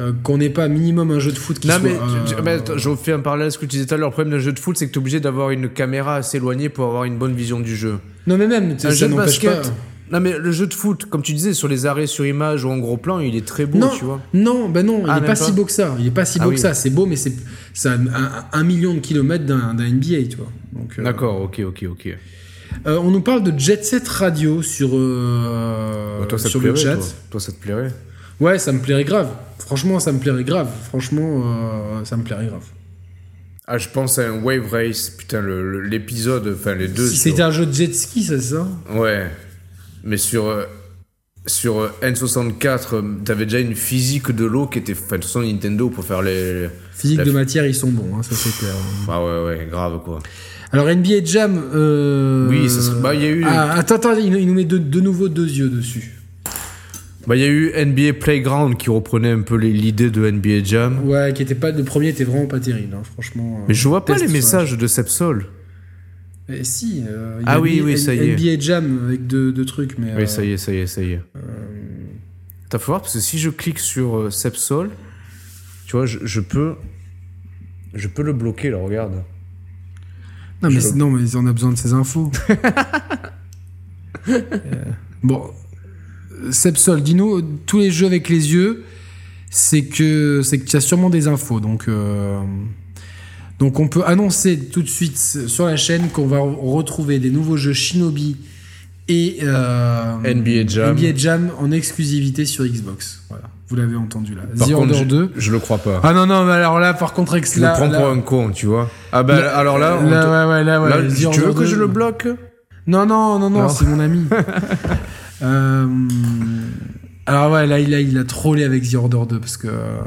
A: euh, qu'on n'ait pas minimum un jeu de foot qui
B: Non,
A: soit.
B: mais,
A: euh,
B: tu- mais attends, je fais un parallèle à ce que tu disais tout à l'heure. Le problème d'un jeu de foot, c'est que t'es obligé d'avoir une caméra assez éloignée pour avoir une bonne vision du jeu.
A: Non, mais même,
B: Un
A: ça
B: jeu de basket.
A: pas.
B: Non, mais le jeu de foot, comme tu disais, sur les arrêts sur image ou en gros plan, il est très beau,
A: Non,
B: tu vois.
A: non, ben non, il
B: Ah,
A: est
B: même
A: pas,
B: pas
A: si beau que ça. Il est pas si
B: Ah
A: beau
B: oui.
A: que ça. C'est beau, mais c'est à un, million de kilomètres d'un, NBA, tu vois. Euh,
B: D'accord, ok, ok, ok.
A: euh, on nous parle de Jet Set Radio sur, euh,
B: Bah, toi, ça te
A: sur le
B: plairait,
A: chat.
B: toi. Toi, ça te plairait.
A: Ouais, ça me plairait grave. Franchement, ça me plairait grave. Franchement, euh, ça me plairait grave.
B: Ah, je pense à un Wave Race, putain, le- le- l'épisode, enfin les deux.
A: Si c'était un jeu de jet ski, ça, c'est ça?
B: Ouais. Mais sur, euh, sur euh, N64, euh, t'avais déjà une physique de l'eau qui était. Enfin, de toute façon, Nintendo pour faire les.
A: Physique
B: La
A: de matière, ils sont bons, hein, ça c'est clair.
B: Ah ouais, ouais, grave quoi.
A: Alors NBA Jam. euh,
B: Oui, ça serait- bah, il y a eu-
A: Ah, attends, attends, il, nous- il nous met de, de nouveau deux yeux dessus.
B: Bah, il y a eu NBA Playground qui reprenait un peu l'idée de NBA Jam.
A: Ouais, qui était pas le premier, était vraiment pas terrible, hein, franchement. euh,
B: Mais je vois pas les messages de Sepsol.
A: Eh, si. euh, il
B: Ah
A: a
B: oui, oui, ça y est.
A: NBA Jam avec deux, deux trucs, mais.
B: Oui,
A: euh,
B: ça y est, ça y est, ça y est. T'as faut voir parce que si je clique sur euh, Sepsol, tu vois, je, je peux. Je peux le bloquer, là, regarde.
A: Non, mais,
B: Je-
A: non, mais on a besoin de ces infos. [laughs] Euh, bon, Sepsol, dis-nous, tous les jeux avec les yeux, c'est que c'est que tu as sûrement des infos. Donc, euh, donc on peut annoncer tout de suite sur la chaîne qu'on va retrouver des nouveaux jeux Shinobi et euh,
B: NBA Jam.
A: NBA Jam en exclusivité sur Xbox. Voilà, vous l'avez entendu là.
B: Par
A: The
B: contre,
A: Order
B: je,
A: 2.
B: je le crois pas.
A: Ah non, non, mais alors là, par contre, ex-
B: je
A: là,
B: me prends pour un con, tu vois. Ah bah,
A: là-
B: alors là, on
A: ouais, ouais, là, ouais,
B: là, tu veux que
A: 2.
B: je le bloque?
A: Non, non, non, non,
B: Non.
A: c'est mon ami. [laughs] Euh, alors ouais, là, il a, il a trollé avec The Order 2 parce que... euh,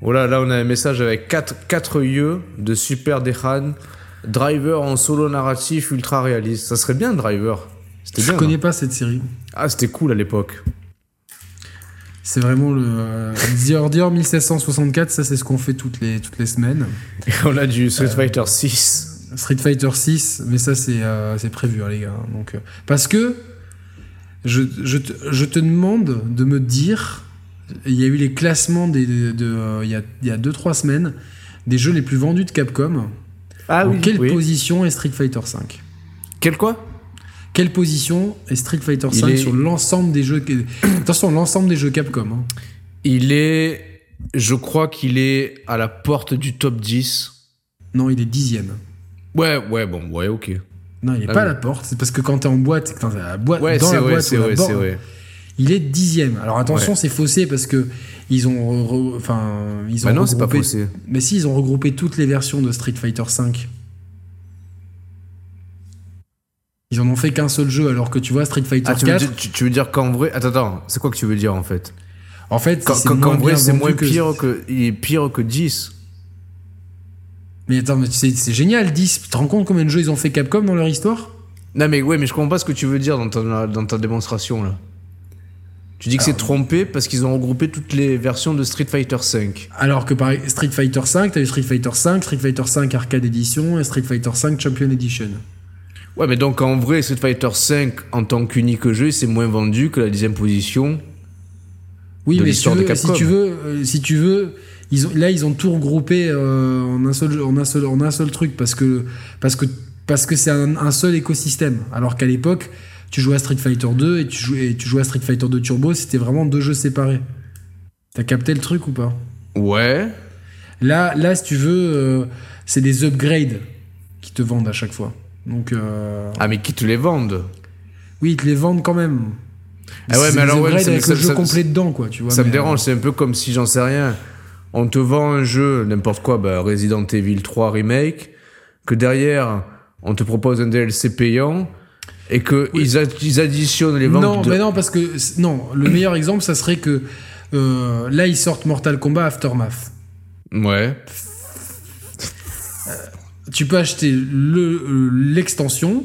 B: Voilà, là, on a un message avec 4, 4 yeux de Super Dehan. Driver en solo narratif ultra réaliste. Ça serait bien, Driver.
A: Je
B: bien.
A: connais pas cette série.
B: Ah, c'était cool à l'époque.
A: C'est vraiment le... euh, The Order 1764, ça c'est ce qu'on fait toutes les, toutes les semaines.
B: Et on a du Street Fighter 6.
A: Street Fighter 6, mais ça c'est euh, prévu hein, les gars. Donc, euh, parce que je, je, te, je te demande de me dire, il y a eu les classements des, de, de, euh, il y a 2-3 il y a deux, trois semaines des jeux les plus vendus de Capcom.
B: Ah
A: en quelle position est Street Fighter 5
B: Quel quoi?
A: Quelle position est Street Fighter 5
B: est-
A: sur l'ensemble des jeux [coughs] Attention, l'ensemble des jeux Capcom. hein.
B: Il est. Je crois qu'il est à la porte du top 10.
A: Non, il est dixième.
B: Ouais, ouais, bon, ouais, ok.
A: Non, il est
B: Ah
A: pas à la porte. C'est parce que quand t'es en boîte, c'est que à la boîte,
B: Ouais,
A: dans
B: c'est
A: la
B: vrai,
A: boîte
B: c'est
A: ou la
B: vrai,
A: borne,
B: c'est vrai.
A: Il est dixième. Alors attention,
B: Ouais.
A: c'est faussé parce que ils ont, enfin, ils ont
B: Bah non, c'est pas
A: regroupé-
B: faussé.
A: Mais si, ils ont regroupé toutes les versions de Street Fighter 5. Ils en ont fait qu'un seul jeu, alors que tu vois Street Fighter
B: Ah, tu veux,
A: 4.
B: dire, tu, tu veux dire qu'en vrai. Attends, attends, c'est quoi que tu veux dire en fait?
A: En fait, c'est
B: vrai, c'est moins
A: que-
B: pire que. Il est pire que 10.
A: Mais attends, mais c'est c'est génial, 10. Tu te rends compte combien de jeux ils ont fait Capcom dans leur histoire?
B: Non, mais ouais, mais je comprends pas ce que tu veux dire dans ta, dans ta démonstration là. Tu dis que c'est trompé parce qu'ils ont regroupé toutes les versions de Street Fighter 5.
A: Alors que par Street Fighter 5, t'as eu Street Fighter 5, Street Fighter 5 Arcade Edition et Street Fighter 5 Champion Edition.
B: Ouais, mais donc en vrai, Street Fighter 5 en tant qu'unique jeu, c'est moins vendu que la dixième position.
A: Oui,
B: de
A: mais si tu, veux, si tu veux, euh, si tu veux, ils ont, là ils ont tout regroupé euh, en un seul, en un seul, en un seul truc parce que parce que parce que c'est un, un seul écosystème. Alors qu'à l'époque, tu jouais à Street Fighter 2 et tu jouais, et tu jouais à Street Fighter 2 Turbo, c'était vraiment deux jeux séparés. T'as capté le truc ou pas?
B: Ouais.
A: Là, là, si tu veux, euh, c'est des upgrades qui te vendent à chaque fois. Donc, euh,
B: Ah, mais qui te les vendent?
A: oui, ils te les vendent quand même.
B: Ah ouais, mais alors, ouais,
A: avec
B: ça-
A: le jeu
B: ça-
A: complet dedans, quoi. Tu vois.
B: Ça me dérange, c'est un peu comme si j'en sais rien. On te vend un jeu, n'importe quoi, bah, Resident Evil 3 Remake, que derrière, on te propose un DLC payant, et que ils, additionnent les
A: euh,
B: ventes
A: Non,
B: de...
A: mais non, parce que non. Le meilleur exemple, ça serait que euh, là, ils sortent Mortal Kombat Aftermath.
B: Ouais.
A: Tu peux acheter le euh, l'extension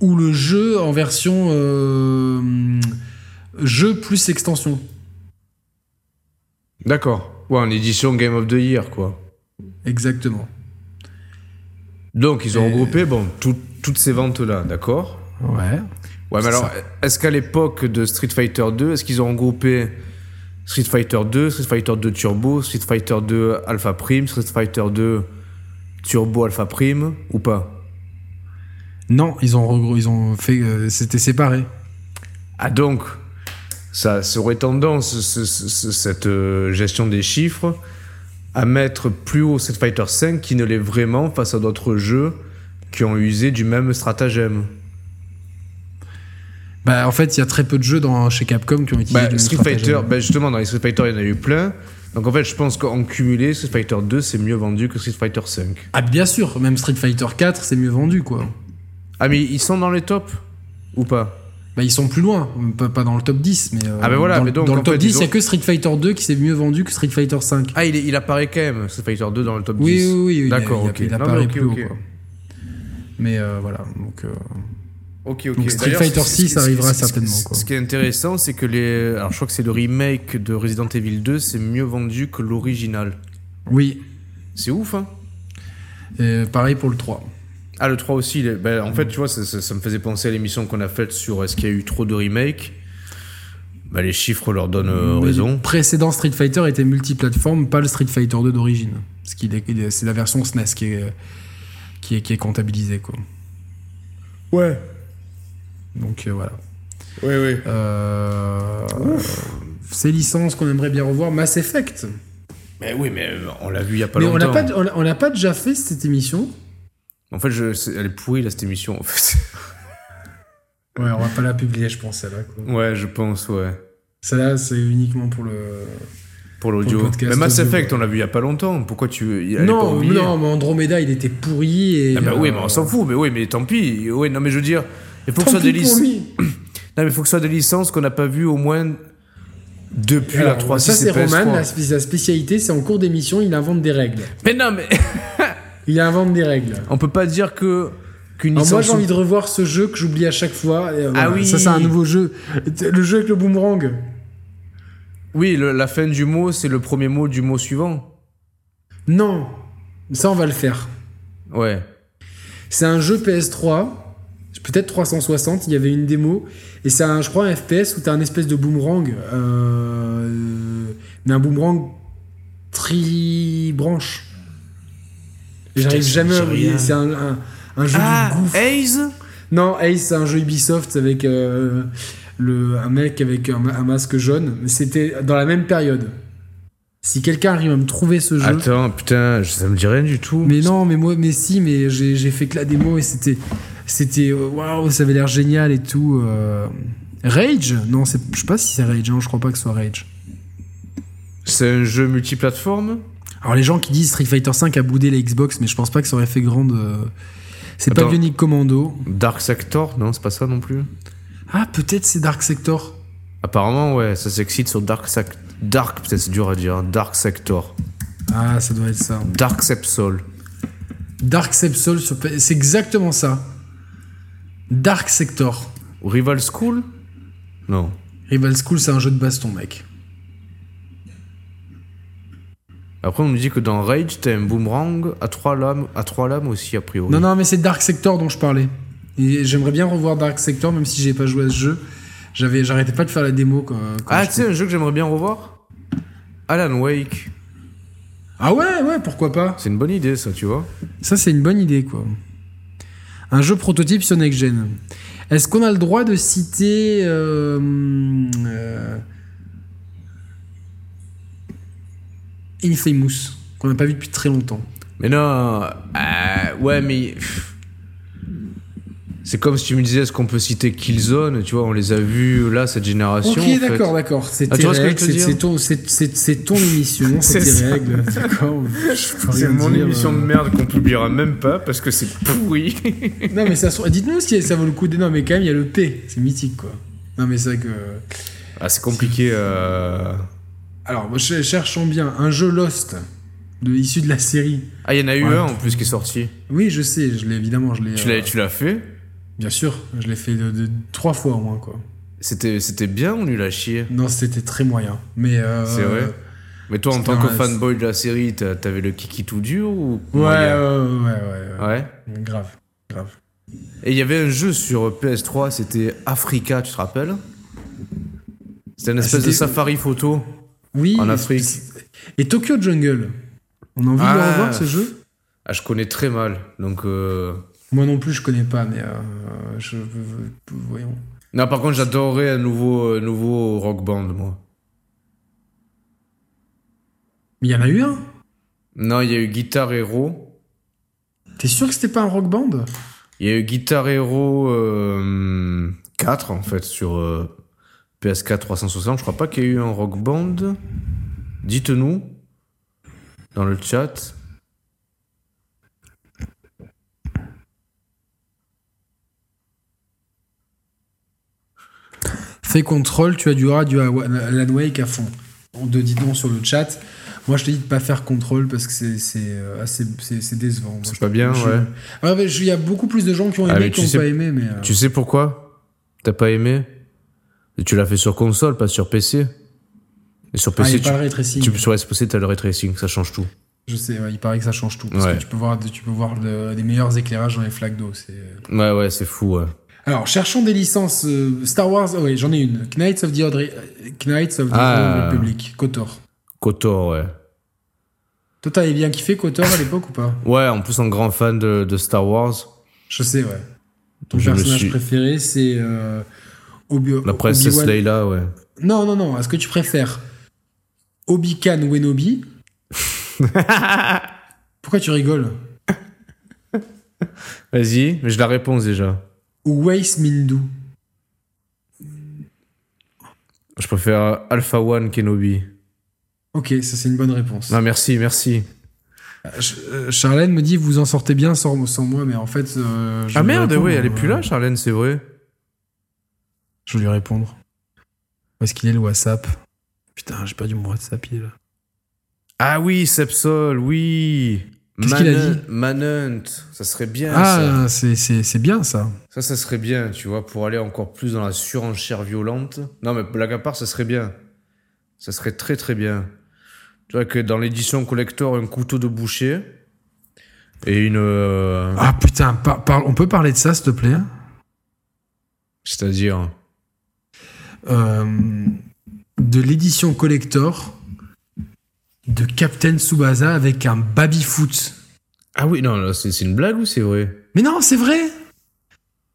A: ou le jeu en version euh, jeu plus extension.
B: D'accord. Ouais, en édition Game of the Year, quoi.
A: Exactement.
B: Donc, ils ont
A: Et-
B: regroupé, bon, tout- toutes ces ventes-là, d'accord
A: Ouais.
B: Ouais, mais alors, est-ce qu'à l'époque de Street Fighter 2, est-ce qu'ils ont regroupé Street Fighter 2, Street Fighter 2 Turbo, Street Fighter 2 Alpha Prime, Street Fighter 2 Turbo Alpha Prime, ou pas?
A: Non, ils ont ils ont fait euh, c'était séparé.
B: Ah donc, ça serait tendance, ce- ce- ce- cette euh, gestion des chiffres, à mettre plus haut Street Fighter 5 qui ne l'est vraiment face à d'autres jeux qui ont usé du même stratagème.
A: Bah en fait, il y a très peu de jeux dans chez Capcom qui ont utilisé
B: Bah,
A: même
B: Street
A: stratagème.
B: Fighter, bah, justement, dans les Street Fighter, il y en a eu plein. Donc en fait, je pense qu'en cumulé, Street Fighter 2, c'est mieux vendu que Street Fighter 5.
A: Ah bien sûr, même Street Fighter 4, c'est mieux vendu quoi.
B: Ah, mais ils sont dans les tops Ou pas?
A: Bah, ils sont plus loin, pas, pas dans le top 10, mais, euh,
B: Ah, ben voilà,
A: dans,
B: mais donc,
A: dans
B: en
A: le top
B: fait,
A: 10, il n'y a que Street Fighter 2 qui s'est mieux vendu que Street Fighter 5.
B: Ah, il, est- il apparaît quand même, Street Fighter 2 dans le top
A: oui,
B: 10.
A: oui, oui, il-
B: D'accord,
A: il, il
B: Non,
A: apparaît
B: mais ok,
A: plus haut. Quoi. Mais euh, voilà, donc... euh,
B: Ok, ok.
A: Donc Street Fighter
B: ce- ce-
A: 6
B: ce-
A: arrivera
B: ce- ce-
A: certainement,
B: Ce,
A: quoi.
B: ce qui est intéressant, c'est que les. Alors, je crois que c'est le remake de Resident Evil 2, c'est mieux vendu que l'original.
A: Oui,
B: C'est ouf, hein
A: Et pareil pour le 3.
B: Ah, le 3 aussi. ben, en fait, tu vois, ça, ça- ça me faisait penser à l'émission qu'on a faite sur est-ce qu'il y a eu trop de remakes? Bah, les chiffres leur donnent euh, raison.
A: Le précédent Street Fighter était multiplateforme, pas le Street Fighter 2 d'origine. C'est la version SNES qui est, qui est, qui est comptabilisée, quoi.
B: Ouais.
A: Donc euh, voilà.
B: Oui, oui.
A: Euh, ces licences qu'on aimerait bien revoir, Mass Effect.
B: Mais oui, mais on l'a vu il y a pas
A: Mais on
B: longtemps.
A: n'a pas, on n'a pas déjà fait cette émission.
B: En fait, je, elle est pourrie, là, cette émission. En fait. [laughs]
A: Ouais, on va pas la publier, je pense, celle-là.
B: ouais, je pense, ouais.
A: Celle-là, c'est uniquement pour le.
B: Pour l'audio. Mais Mass Effect,
A: ouais.
B: on l'a vu il y a pas longtemps. Pourquoi tu.
A: Non, non, mais Andromeda, il était pourri et.
B: Ah bah oui,
A: euh,
B: mais on s'en fout. Mais oui, mais tant pis. Oui, non, mais je veux dire, il faut que ce soit des licences. [clears throat] Non, mais il faut que ce soit des licences qu'on n'a pas vues au moins depuis
A: Alors,
B: la 3
A: ça,
B: 6
A: c'est
B: et PS3.
A: Roman, la, sa spécialité, c'est en cours d'émission, il invente des règles.
B: Mais non, mais [laughs] [laughs]
A: Il invente des règles.
B: on peut pas dire que qu'une
A: Alors
B: licence.
A: moi, j'ai envie de revoir ce jeu que j'oublie à chaque fois. et, euh,
B: Ah oui.
A: Ça, c'est un nouveau jeu. Le jeu avec le boomerang.
B: Oui, le- la fin du mot, c'est le premier mot du mot suivant.
A: Non. Ça, on va le faire.
B: Ouais.
A: C'est un jeu PS3, peut-être 360, il y avait une démo, et c'est un, je crois, un FPS où t'as un espèce de boomerang, euh, mais un boomerang tri-branche. Et J'arrive jamais à oublier, c'est un, un, un jeu
B: Ah,
A: gouffre.
B: Haze
A: Non, Ace, c'est un jeu Ubisoft avec euh, le, un mec avec un, un masque jaune, mais c'était dans la même période. Si quelqu'un arrive à me trouver ce jeu...
B: Attends, putain, ça me dit rien du tout.
A: Mais non, mais moi, mais si, mais j'ai j'ai fait que la démo et c'était, c'était, euh, waouh, ça avait l'air génial et tout. euh. Rage? Non, c'est- je sais pas si c'est Rage. Non, je crois pas que ce soit Rage.
B: C'est un jeu multiplateforme?
A: Alors les gens qui disent Street Fighter 5 a boudé la Xbox, mais je pense pas que ça aurait fait grande. euh, C'est pas. Bionic Commando.
B: Dark Sector Non, c'est pas ça non plus.
A: Ah, peut-être c'est Dark Sector.
B: Apparemment, ouais, ça s'excite sur Dark Sector. Dark, peut-être c'est dur à dire. hein. Dark Sector.
A: Ah, ça doit être ça.
B: Dark Sepsol.
A: Dark Sepsol, c'est exactement ça. Dark Sector.
B: Rival School? Non.
A: Rival School, c'est un jeu de baston, mec.
B: Après, on nous dit que dans Rage, t'as un boomerang à trois lames, à trois lames aussi, a priori.
A: Non, non, mais c'est Dark Sector dont je parlais. Et j'aimerais bien revoir Dark Sector, même si j'ai pas joué à ce jeu. J'avais, j'arrêtais pas de faire la démo quand. quand
B: Ah, tu sais, un jeu que j'aimerais bien revoir? Alan Wake.
A: Ah ouais, ouais, pourquoi pas?
B: C'est une bonne idée, ça, tu vois.
A: Ça, c'est une bonne idée, quoi. Un jeu prototype sur Next Gen. Est-ce qu'on a le droit de citer. euh, euh, Infamous, qu'on n'a pas vu depuis très longtemps.
B: Mais non, euh, ouais, mais. C'est comme si tu me disais, est-ce qu'on peut citer Killzone Tu vois, on les a vus là, cette génération.
A: Ok, d'accord, d'accord. C'est
B: Ah,
A: ton, c'est- [laughs] émission, c'est tes règles.
B: C'est mon
A: dire,
B: émission
A: euh.
B: de merde qu'on publiera même pas parce que c'est pourri. [laughs]
A: Non, mais ça, dites-nous si ça vaut le coup de. Non, mais quand même, il y a le P. C'est mythique, quoi. Non, mais c'est vrai que.
B: ah, c'est compliqué. euh.
A: Alors, cherchons bien un jeu Lost, de, issu de la série.
B: Ah, il y en a eu
A: Ouais.
B: un en plus qui est sorti.
A: Oui, je sais, je l'ai évidemment, je l'ai.
B: Tu
A: euh,
B: l'as, tu l'as fait?
A: Bien sûr, je l'ai fait de, de- trois fois au moins, quoi.
B: C'était, c'était bien ou nul à chier?
A: Non, c'était très moyen. Mais. euh,
B: C'est vrai? Mais toi, en tant que fanboy de la série, t'avais le kiki tout dur ou
A: Ouais, ouais, ouais, ouais, ouais.
B: Ouais?
A: Grave, grave.
B: Et il y avait un jeu sur PS3, c'était Africa, tu te rappelles? C'était une espèce de safari photo.
A: Oui.
B: En Afrique.
A: Et Tokyo Jungle. On a envie de
B: Ah.
A: le revoir ce jeu?
B: Ah, je connais très mal, donc. euh,
A: Moi non plus, je connais pas, mais euh, je voyons.
B: Non, par contre, j'adorerais un nouveau, euh, nouveau rock band, moi.
A: Mais il y en a eu un?
B: Non, il y a eu Guitar Hero.
A: T'es sûr que c'était pas un rock band?
B: Il y a eu Guitar Hero euh, 4, en fait, sur PS4 360. Je crois pas qu'il y ait eu un rock band. Dites-nous dans le chat.
A: Fais contrôle, tu as du radio à Alan Wake à fond. On te dit non sur le chat. Moi, je te dis de pas faire contrôle parce que c'est c'est euh, décevant.
B: C'est pas bien,
A: Je-
B: ouais.
A: Ah, Il y a beaucoup plus de gens qui ont
B: Ah,
A: aimé
B: tu
A: qui n'ont
B: sais-
A: pas aimé, mais. euh,
B: Tu sais pourquoi? T'as pas aimé? Et Tu l'as fait sur console, pas sur PC. Et sur
A: Ah, il
B: PC, tu,
A: pas le ray tracing.
B: tu, sur PC, t'as le ray tracing, ça change tout.
A: Je sais, ouais, il paraît que ça change tout. Parce
B: Ouais.
A: que tu peux voir, tu peux voir le- des meilleurs éclairages dans les flaques d'eau.
B: Ouais, ouais, c'est fou, ouais.
A: Alors, cherchons des licences. euh, Star Wars, oh oui, j'en ai une. Knights of the Old, Re- Knights of the
B: Ah.
A: Old Republic, KOTOR.
B: Kotor, ouais.
A: Toi, t'avais bien kiffé KOTOR à l'époque ou pas? [laughs]
B: Ouais, en plus, un grand fan de, de Star Wars.
A: Je sais, ouais. Ton
B: Je
A: personnage
B: suis-
A: préféré, c'est euh, Obi-
B: La princesse
A: Obi-Wan-
B: Leila, ouais.
A: Non, non, non. Est-ce que tu préfères Obi-Kan Wenobi [laughs] Pourquoi tu rigoles
B: Vas-y, mais j'ai la réponse déjà.
A: Ou Weiss Mindu
B: Je préfère Alpha One Kenobi.
A: Ok, ça c'est une bonne réponse.
B: Non, merci, merci.
A: Ch- euh, Charlène me dit vous en sortez bien sans, sans moi, mais en fait. euh, je
B: Ah merde, ouais, elle est
A: euh,
B: plus là, Charlène, c'est vrai.
A: Je vais lui répondre. Où est-ce qu'il est le WhatsApp? Putain, j'ai perdu mon WhatsApp, il est là.
B: Ah oui, Sepsol, oui.
A: Qu'est-ce qu'il a dit?
B: Manhunt, ça serait bien.
A: Ah, c'est- c'est c'est bien ça.
B: Ça, ça serait bien, tu vois, pour aller encore plus dans la surenchère violente. Non, mais blague à part, ça serait bien. Ça serait très très bien. Tu vois que dans l'édition collector, un couteau de boucher et une. euh,
A: Ah putain, par- par- on peut parler de ça s'il te plaît?
B: C'est-à-dire?
A: Euh, De l'édition collector de Captain Tsubasa avec un baby-foot.
B: Ah oui, non, c'est une blague ou c'est vrai?
A: Mais non, c'est vrai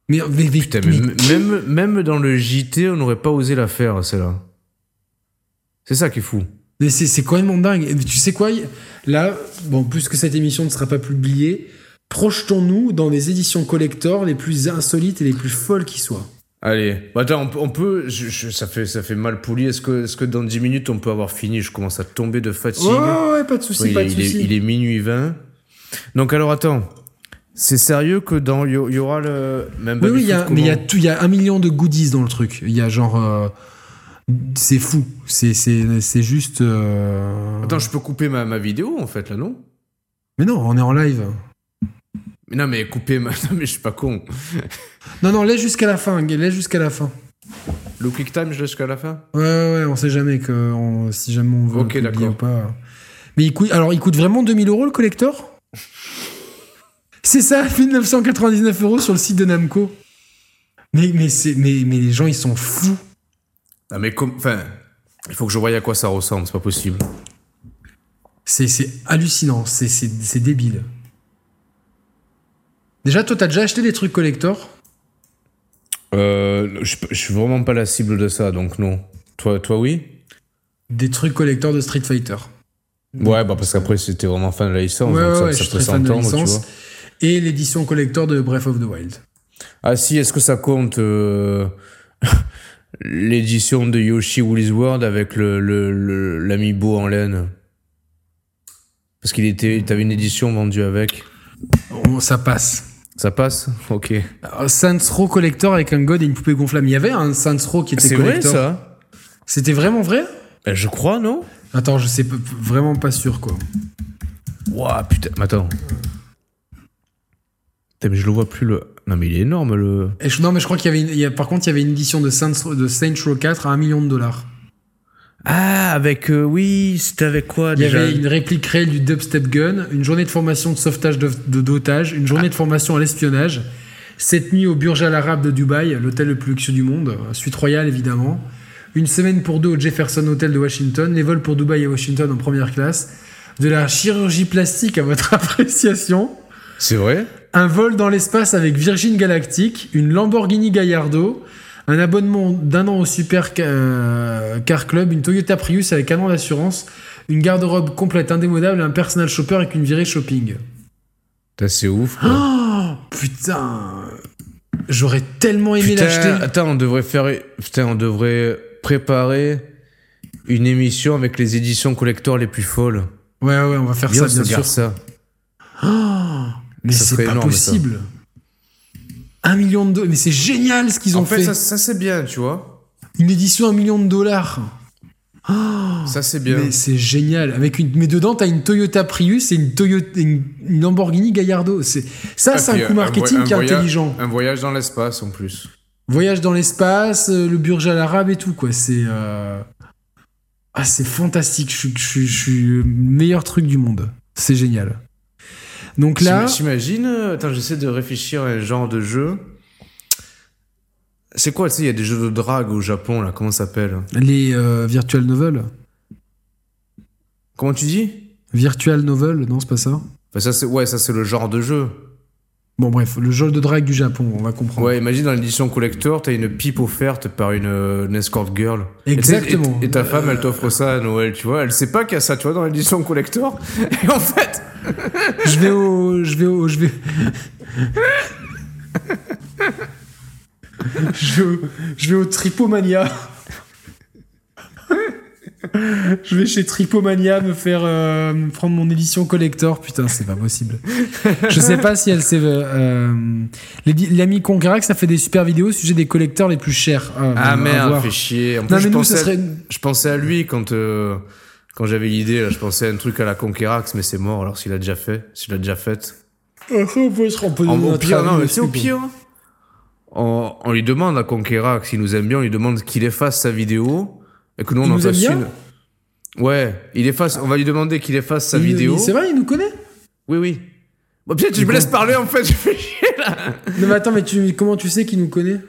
A: mais, mais, mais-
B: Putain,
A: mais
B: mais m- même, même dans le JT, on n'aurait pas osé la faire, celle-là. C'est ça qui est fou.
A: Mais c'est c'est complètement dingue. Et tu sais quoi? Là, bon, plus que cette émission ne sera pas publiée, projetons-nous dans des éditions collector les plus insolites et les plus folles qui soient.
B: Allez, Bah, attends, on peut, on peut- je- je- ça, fait, ça fait mal poli. Est-ce que, est que dans 10 minutes, on peut avoir fini? Je commence à tomber de fatigue.
A: Ouais, ouais, ouais, pas de souci,
B: Oui,
A: pas de
B: il, est,
A: souci.
B: il est minuit 20. Donc, alors, attends. C'est sérieux que dans. Il y, y aura le. Même
A: Oui, oui, il y a,
B: Babyfoot,
A: mais il y a
B: comment?
A: tout, il y a un million de goodies dans le truc. Il y a genre, euh, c'est fou. C'est, c'est, c'est juste. euh,
B: Attends, je peux couper ma, ma vidéo, en fait, là, non?
A: Mais non, on est en live.
B: Mais Non, mais couper ma. [laughs] Non, mais je suis pas con.
A: Non, non, laisse jusqu'à la fin. Laisse jusqu'à la fin.
B: Le quick time, je laisse jusqu'à la fin
A: Ouais, ouais, on sait jamais que on- si jamais on veut
B: Ok,
A: publier
B: d'accord.
A: ou pas. Mais il coûte, alors il coûte vraiment 2000 euros le collector? C'est ça, 1999 euros sur le site de Namco. Mais, mais, c'est, mais, mais les gens ils sont fous.
B: Ah, mais comme. Enfin. Il faut que je voie à quoi ça ressemble, c'est pas possible.
A: C'est, hallucinant, c'est débile. Déjà, toi, t'as déjà acheté des trucs collector?
B: Euh, je, je suis vraiment pas la cible de ça, donc non. Toi, toi oui?
A: Des trucs collector de Street Fighter.
B: Ouais, bah parce qu'après c'était vraiment fan de la licence,
A: Ouais,
B: donc
A: ouais,
B: ça,
A: ouais,
B: ça
A: je suis
B: peut
A: très fan de la
B: s'entendre, tu
A: licence.
B: vois.
A: Et l'édition collector de Breath of the Wild.
B: Ah si, est-ce que ça compte euh, [laughs] l'édition de Yoshi Woolly's World avec le le- le- l'amiibo en laine? Parce qu'il était, t'avais une édition vendue avec.
A: On- ça passe.
B: Ça passe Ok.
A: Saints Row collector avec un god et une poupée gonflable. Il y avait un Saints Row qui était
B: C'est vrai
A: collector.
B: ça
A: C'était vraiment vrai
B: Ben, Je crois, non
A: Attends, je sais vraiment pas sûr quoi.
B: Ouah, putain, mais attends. Putain, mais je le vois plus le. Non, mais il est énorme le.
A: Et je- non, mais je crois qu'il y avait une, il y a- par contre il y avait une édition de Saints, de Saints Row 4 à 1 million de dollars.
B: Ah, avec. euh, oui, c'était avec quoi
A: Il y
B: déjà
A: avait une réplique réelle du dubstep gun, une journée de formation de sauvetage de, de dotage, une journée de formation à l'espionnage, cette nuit au Burj Al Arab de Dubaï, l'hôtel le plus luxueux du monde, suite royale évidemment, une semaine pour deux au Jefferson Hotel de Washington, les vols pour Dubaï et Washington en première classe, de la chirurgie plastique à votre [laughs] appréciation,
B: C'est vrai?
A: Un vol dans l'espace avec Virgin Galactic, une Lamborghini Gallardo, un abonnement d'un an au Super euh, Car Club, une Toyota Prius avec un an d'assurance, une garde-robe complète indémodable et un personal shopper avec une virée shopping.
B: C'est ouf. quoi.
A: Oh putain J'aurais tellement aimé l'acheter.
B: attends, on devrait faire. Putain, on devrait préparer une émission avec les éditions collector les plus folles.
A: Ouais, ouais, on va faire ça, bien sûr.
B: ça.
A: Mais
B: Ça
A: c'est pas
B: énorme, ça.
A: Possible. Un million de dollars. Mais c'est génial ce qu'ils ont
B: En fait,
A: fait.
B: ça, ça, c'est bien, tu vois.
A: Une édition à un million de dollars.
B: Ça c'est bien.
A: Mais c'est génial. Avec une, mais dedans, t'as une Toyota Prius et une, Toyota, une, une Lamborghini Gallardo. C'est, ça,
B: Ah,
A: c'est un coup marketing qui est
B: voyage-
A: intelligent.
B: Un voyage dans l'espace en plus.
A: Voyage dans l'espace, euh, le Burj Al Arab et tout, quoi. C'est, euh, ah, c'est fantastique. Je suis le meilleur truc du monde. C'est génial. Donc là,
B: J'imagine. euh, Attends, j'essaie de réfléchir à un genre de jeu. C'est quoi, tu sais, il y a des jeux de drague au Japon, là, comment ça s'appelle?
A: Les euh, virtual novels.
B: Comment tu dis?
A: Virtual Novel, non, c'est pas ça
B: Enfin, ça, c'est, ouais, ça, c'est le genre de jeu.
A: Bon, bref, le jeu de drague du Japon, on va comprendre.
B: Ouais, imagine dans l'édition collector, t'as une pipe offerte par une, une escort girl.
A: Exactement.
B: Et, et ta femme, elle t'offre ça à Noël, tu vois. Elle sait pas qu'il y a ça, tu vois, dans l'édition collector. [laughs] Et en fait,
A: Je vais au. Je vais au. Je vais. [laughs] je, vais au- je vais au Tripomania. Je vais chez Tripomania me faire euh, prendre mon édition collector. Putain, c'est pas possible. Je sais pas si elle s'est. Euh, l'édi- L'ami Conquerac, ça fait des super vidéos au sujet des collecteurs les plus chers.
B: ah
A: à
B: merde, fait chier. En plus,
A: Non,
B: je,
A: nous,
B: pensais à-
A: serait.
B: je pensais à lui quand, euh, quand j'avais l'idée, je pensais à un truc à la Conquerax, mais c'est mort, alors s'il a déjà fait, s'il a déjà fait.
A: on peut, on peut
B: au
A: notre
B: pire, non, mais c'est au pire. On, on lui demande à Conquera, s'il nous aime bien, on lui demande qu'il efface sa vidéo et que nous
A: Il
B: on en
A: nous aime
B: fasse
A: bien
B: une. Ouais, il efface, on va lui demander qu'il efface sa
A: Il-
B: vidéo.
A: C'est vrai, il nous connaît?
B: Oui, oui. Bon, peut-être tu me laisses parler en fait, [laughs] je fais chier là.
A: Non, mais attends, mais tu, comment tu sais qu'il nous connaît?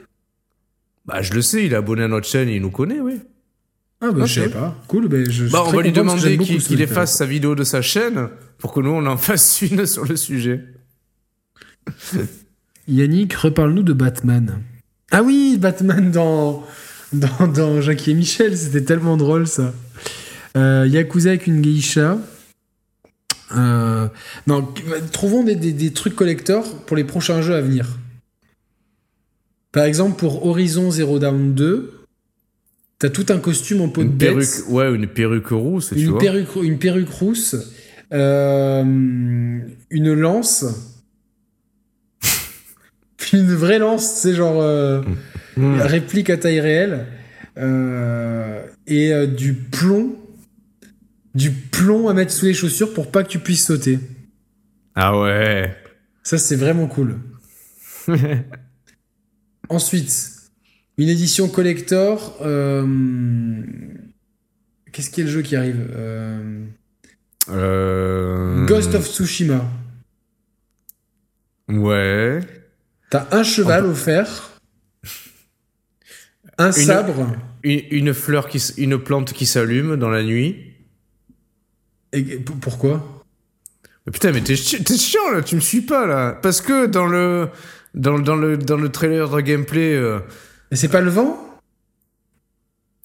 B: Bah, je le sais, il est abonné à notre chaîne, il nous connaît, oui.
A: Ah bah je savais pas. Cool, ben je,
B: Bah, on va lui demander qu'il efface sa vidéo de sa chaîne pour que nous on en [laughs] fasse une sur le sujet.
A: Yannick, reparle-nous de Batman. Ah oui, Batman dans, [laughs] dans, dans Jackie et Michel, c'était tellement drôle ça. Euh, Yakuza avec une geisha. Euh, non, trouvons des, des, des trucs collector pour les prochains jeux à venir. Par exemple, pour Horizon Zero Dawn 2, t'as tout un costume en peau de
B: Une
A: bête.
B: perruque, ouais, une perruque rousse, tu
A: une
B: vois.
A: perruque, une perruque rousse, euh, une lance, [laughs] une vraie lance, c'est genre euh,
B: Mmh.
A: réplique à taille réelle, euh, et euh, du plomb, du plomb à mettre sous les chaussures pour pas que tu puisses sauter.
B: Ah ouais.
A: Ça, c'est vraiment cool. [laughs] Ensuite, une édition collector. euh, Qu'est-ce qui est le jeu qui arrive Euh,
B: Euh...
A: Ghost of Tsushima.
B: Ouais.
A: T'as un cheval offert, un sabre,
B: Une, une fleur qui, une plante qui s'allume dans la nuit.
A: et pourquoi?
B: Mais putain, mais t'es chi- t'es chiant là, tu me suis pas là. Parce que dans le, dans, le- dans le, dans le trailer de gameplay, euh,
A: Et c'est pas le vent?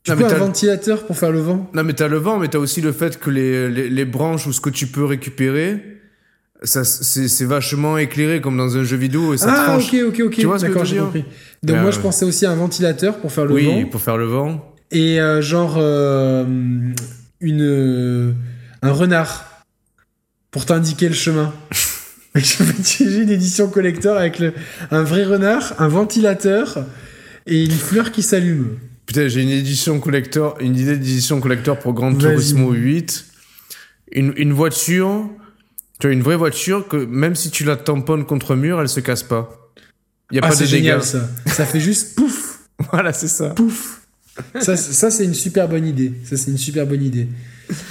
A: Tu
B: Non,
A: peux
B: mais
A: un ventilateur pour faire le vent?
B: Non mais t'as le vent, mais t'as aussi le fait que les, les, les branches ou ce que tu peux récupérer, ça c'est vachement éclairé comme dans un jeu vidéo et ça
A: Ah,
B: tranche.
A: ok, ok, ok.
B: Tu vois ce que
A: D'accord, j'ai compris. Donc
B: Euh,
A: moi, je pensais aussi à un ventilateur pour faire le
B: Oui,
A: vent.
B: pour faire le vent.
A: Et euh, genre euh, une euh, un renard pour t'indiquer le chemin. J'ai une édition collector avec le- un vrai renard, un ventilateur et une fleur qui s'allume.
B: Putain, j'ai une édition collector, une idée d'édition collector pour Gran
A: Vas-y.
B: Turismo 8. Une, une voiture, tu as une vraie voiture que même si tu la tamponnes contre mur, elle se casse pas. Il y a
A: Ah,
B: pas de dégâts.
A: génial ça. Ça fait juste pouf, [laughs]
B: Voilà, c'est ça.
A: pouf. Ça, c'est- ça c'est une super bonne idée. Ça, c'est une super bonne idée.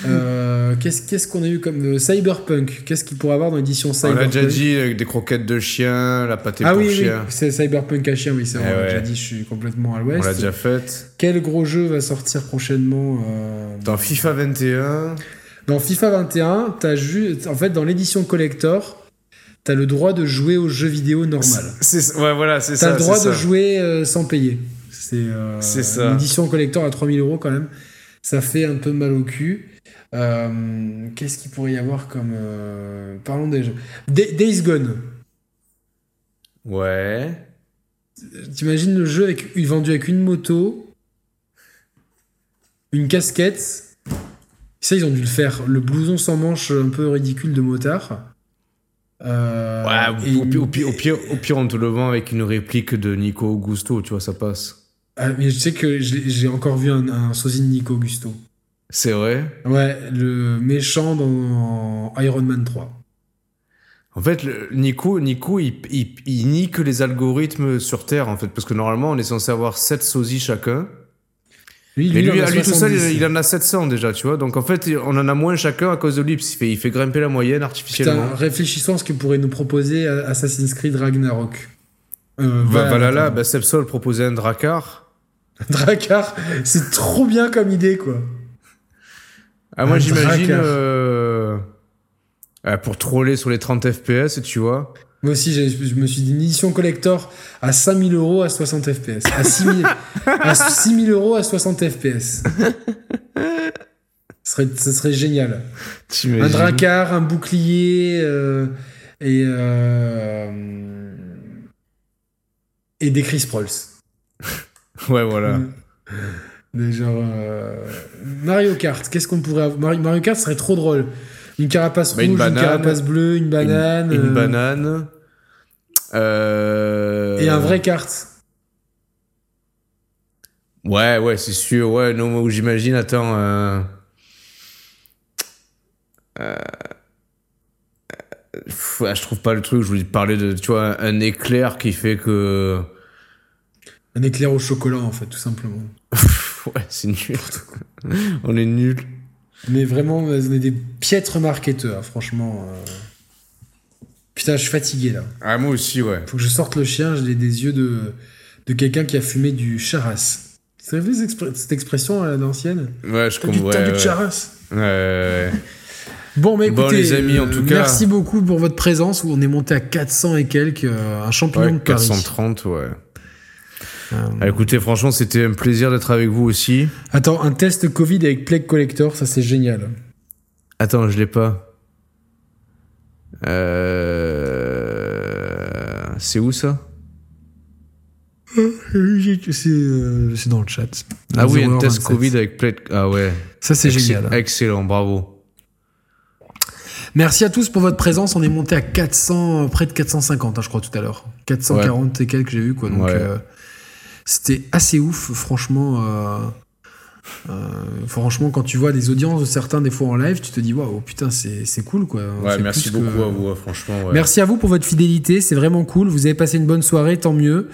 A: Euh, Qu'est-ce qu'on a eu comme euh, Cyberpunk? Qu'est-ce qu'il pourrait avoir dans l'édition
B: On
A: Cyberpunk?
B: l'a déjà dit, avec des croquettes de chien, la pâté
A: Ah
B: pour
A: oui, oui,
B: chien.
A: c'est Cyberpunk à chien, oui, c'est vrai.
B: Eh
A: on l'a
B: ouais.
A: déjà dit, je suis complètement à
B: On
A: l'ouest.
B: l'a déjà faite.
A: Quel gros jeu va sortir prochainement euh,
B: Dans FIFA 21.
A: Dans FIFA 21, t'as ju- en fait, dans l'édition collector, t'as le droit de jouer au jeu vidéo normal.
B: C'est, ouais, voilà, c'est
A: T'as
B: ça.
A: le droit de
B: ça.
A: jouer euh, sans payer. C'est euh,
B: ça.
A: Une édition collector à 3000 euros quand même. Ça fait un peu mal au cul. Euh, Qu'est-ce qu'il pourrait y avoir comme. Parlons des jeux. Day- Days Gone.
B: Ouais.
A: T'imagines le jeu avec, vendu avec une moto, une casquette. Ça, ils ont dû le faire. Le blouson sans manche un peu ridicule de motard. Euh,
B: Ouais, au, pire, au, pire, au, pire, au pire, on te le vend avec une réplique de Nico Augusto, tu vois, ça passe.
A: Ah, mais je sais que j'ai j'ai encore vu un, un sosie de Nico Augusto.
B: C'est vrai?
A: Ouais, le méchant dans Iron Man 3.
B: En fait, le- Nico, Nico il, il, il nique les algorithmes sur Terre, en fait, parce que normalement, on est censé avoir 7 sosies chacun.
A: Lui,
B: lui, tout seul,
A: 70.
B: il, il en a 700 déjà, tu vois. Donc, en fait, on en a moins chacun à cause de lui, parce qu'il fait, il fait grimper la moyenne artificiellement.
A: Putain, réfléchissons à ce que pourrait nous proposer Assassin's Creed Ragnarok. Euh,
B: Va- Valhalla,
A: attends.
B: bah, Sepsol proposait un Dracar.
A: Drakkar, c'est trop bien comme idée, quoi.
B: Ah, moi, j'imagine.
A: Drakkar.
B: euh, Euh, pour troller sur les 30 FPS, tu vois.
A: Moi aussi, je me suis dit une édition collector à 5000 euros à 60 FPS. À 6000 à 6000 euros à 60 FPS. Ce serait, ce serait génial. Un dracard, un bouclier euh, et, euh, et des Chris Prolls.
B: Ouais, voilà.
A: Des genre, euh, Mario Kart, qu'est-ce qu'on pourrait avoir Mario Kart serait trop drôle. Une carapace
B: Bah,
A: rouge,
B: une
A: carapace bleue, une banane.
B: Une, une
A: euh,
B: banane. Euh...
A: Et un vrai kart.
B: Ouais, ouais, c'est sûr. Ouais, non, moi, j'imagine, attends. Euh... Euh... ouais, je trouve pas le truc. Je voulais te parler de, tu vois, un éclair qui fait que.
A: Un éclair au chocolat, en fait, tout simplement. [laughs]
B: Ouais, c'est nul. On est nul.
A: Mais vraiment, on est des piètres marketeurs, hein, franchement. euh. Putain, je suis fatigué là.
B: Ah, moi aussi, ouais.
A: Faut que je sorte le chien, j'ai des yeux de, de quelqu'un qui a fumé du charas. Vous avez vu cette expr- cette expression à l'ancienne?
B: Ouais, je
A: du
B: comprends.
A: temps
B: Ouais,
A: du charas
B: Ouais.
A: Bon, mais écoutez,
B: Bon, les amis, en
A: euh,
B: tout cas-
A: merci beaucoup pour votre présence. On est monté à 400 et quelques, euh, un champignon de Paris.
B: 430, ouais.
A: Euh,
B: Ah, écoutez, franchement, c'était un plaisir d'être avec vous aussi.
A: Attends, un test Covid avec Plague Collector, ça c'est génial.
B: Attends, je l'ai pas. Euh... C'est où ça?
A: C'est euh, c'est dans le chat.
B: Ah oui, un
A: 0h27.
B: test Covid avec plate. Ah ouais.
A: Ça c'est génial.
B: Excellent, bravo.
A: Merci à tous pour votre présence. On est monté à 400, près de 450, hein, je crois, tout à l'heure. 440 et quelques, j'ai vu, quoi. Donc,
B: Ouais.
A: euh, c'était assez ouf, franchement. euh, euh, franchement, quand tu vois des audiences de certains, des fois en live, tu te dis, waouh, putain, c'est c'est cool, quoi.
B: Ouais, merci
A: que-
B: beaucoup à vous, franchement. ouais.
A: Merci à vous pour votre fidélité, c'est vraiment cool. Vous avez passé une bonne soirée, tant mieux.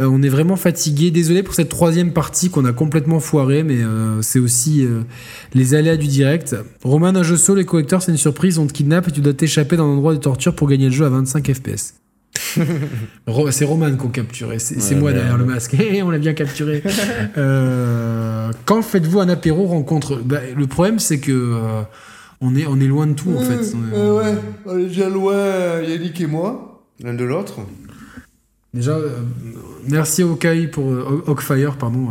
A: Euh, on est vraiment fatigué. Désolé pour cette troisième partie qu'on a complètement foirée, mais euh, c'est aussi les aléas du direct. Roman, un jeu solo, les collecteurs, c'est une surprise. On te kidnappe et tu dois t'échapper d'un endroit de torture pour gagner le jeu à 25 FPS. C'est Roman qu'on capturé, c'est
B: Ouais,
A: moi
B: merde.
A: derrière le masque. Hé, [laughs] on l'a bien capturé. Euh, quand faites-vous un apéro rencontre Bah, Le problème, c'est que euh, on, est, on est loin de tout en fait. On est-
C: ouais, on est déjà loin, Yannick et moi, l'un de l'autre.
A: Déjà, euh, merci à Hawkeye pour euh, Hawkfire, pardon.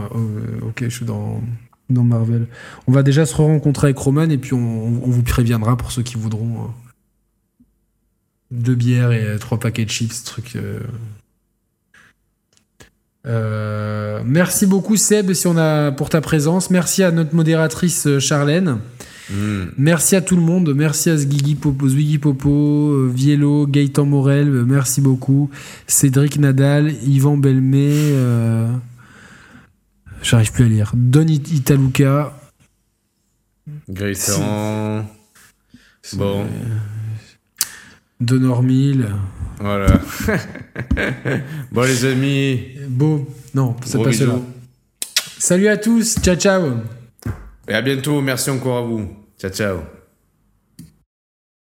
A: ok, je suis dans, dans Marvel. On va déjà se rencontrer avec Roman et puis on, on vous préviendra pour ceux qui voudront. Deux bières et trois paquets de chips, truc. euh. Euh, merci beaucoup Seb si on a pour ta présence. Merci à notre modératrice euh, Charlène.
B: Hmm.
A: Merci à tout le monde. Merci à Zwiggy Popo, Zwiggy Popo Viello, Gaëtan Morel. merci beaucoup. Cédric Nadal, Yvan Belmé. euh, J'arrive plus à lire. Don It- Italuca.
B: Gaëtan. Bon,
A: Don Ormil.
B: voilà. [laughs] bon, les amis.
A: Beau. Non, c'est
B: gros
A: pas cela.
B: bisous.
A: Salut à tous. Ciao, ciao.
B: Et à bientôt. Merci encore à vous. Ciao, ciao.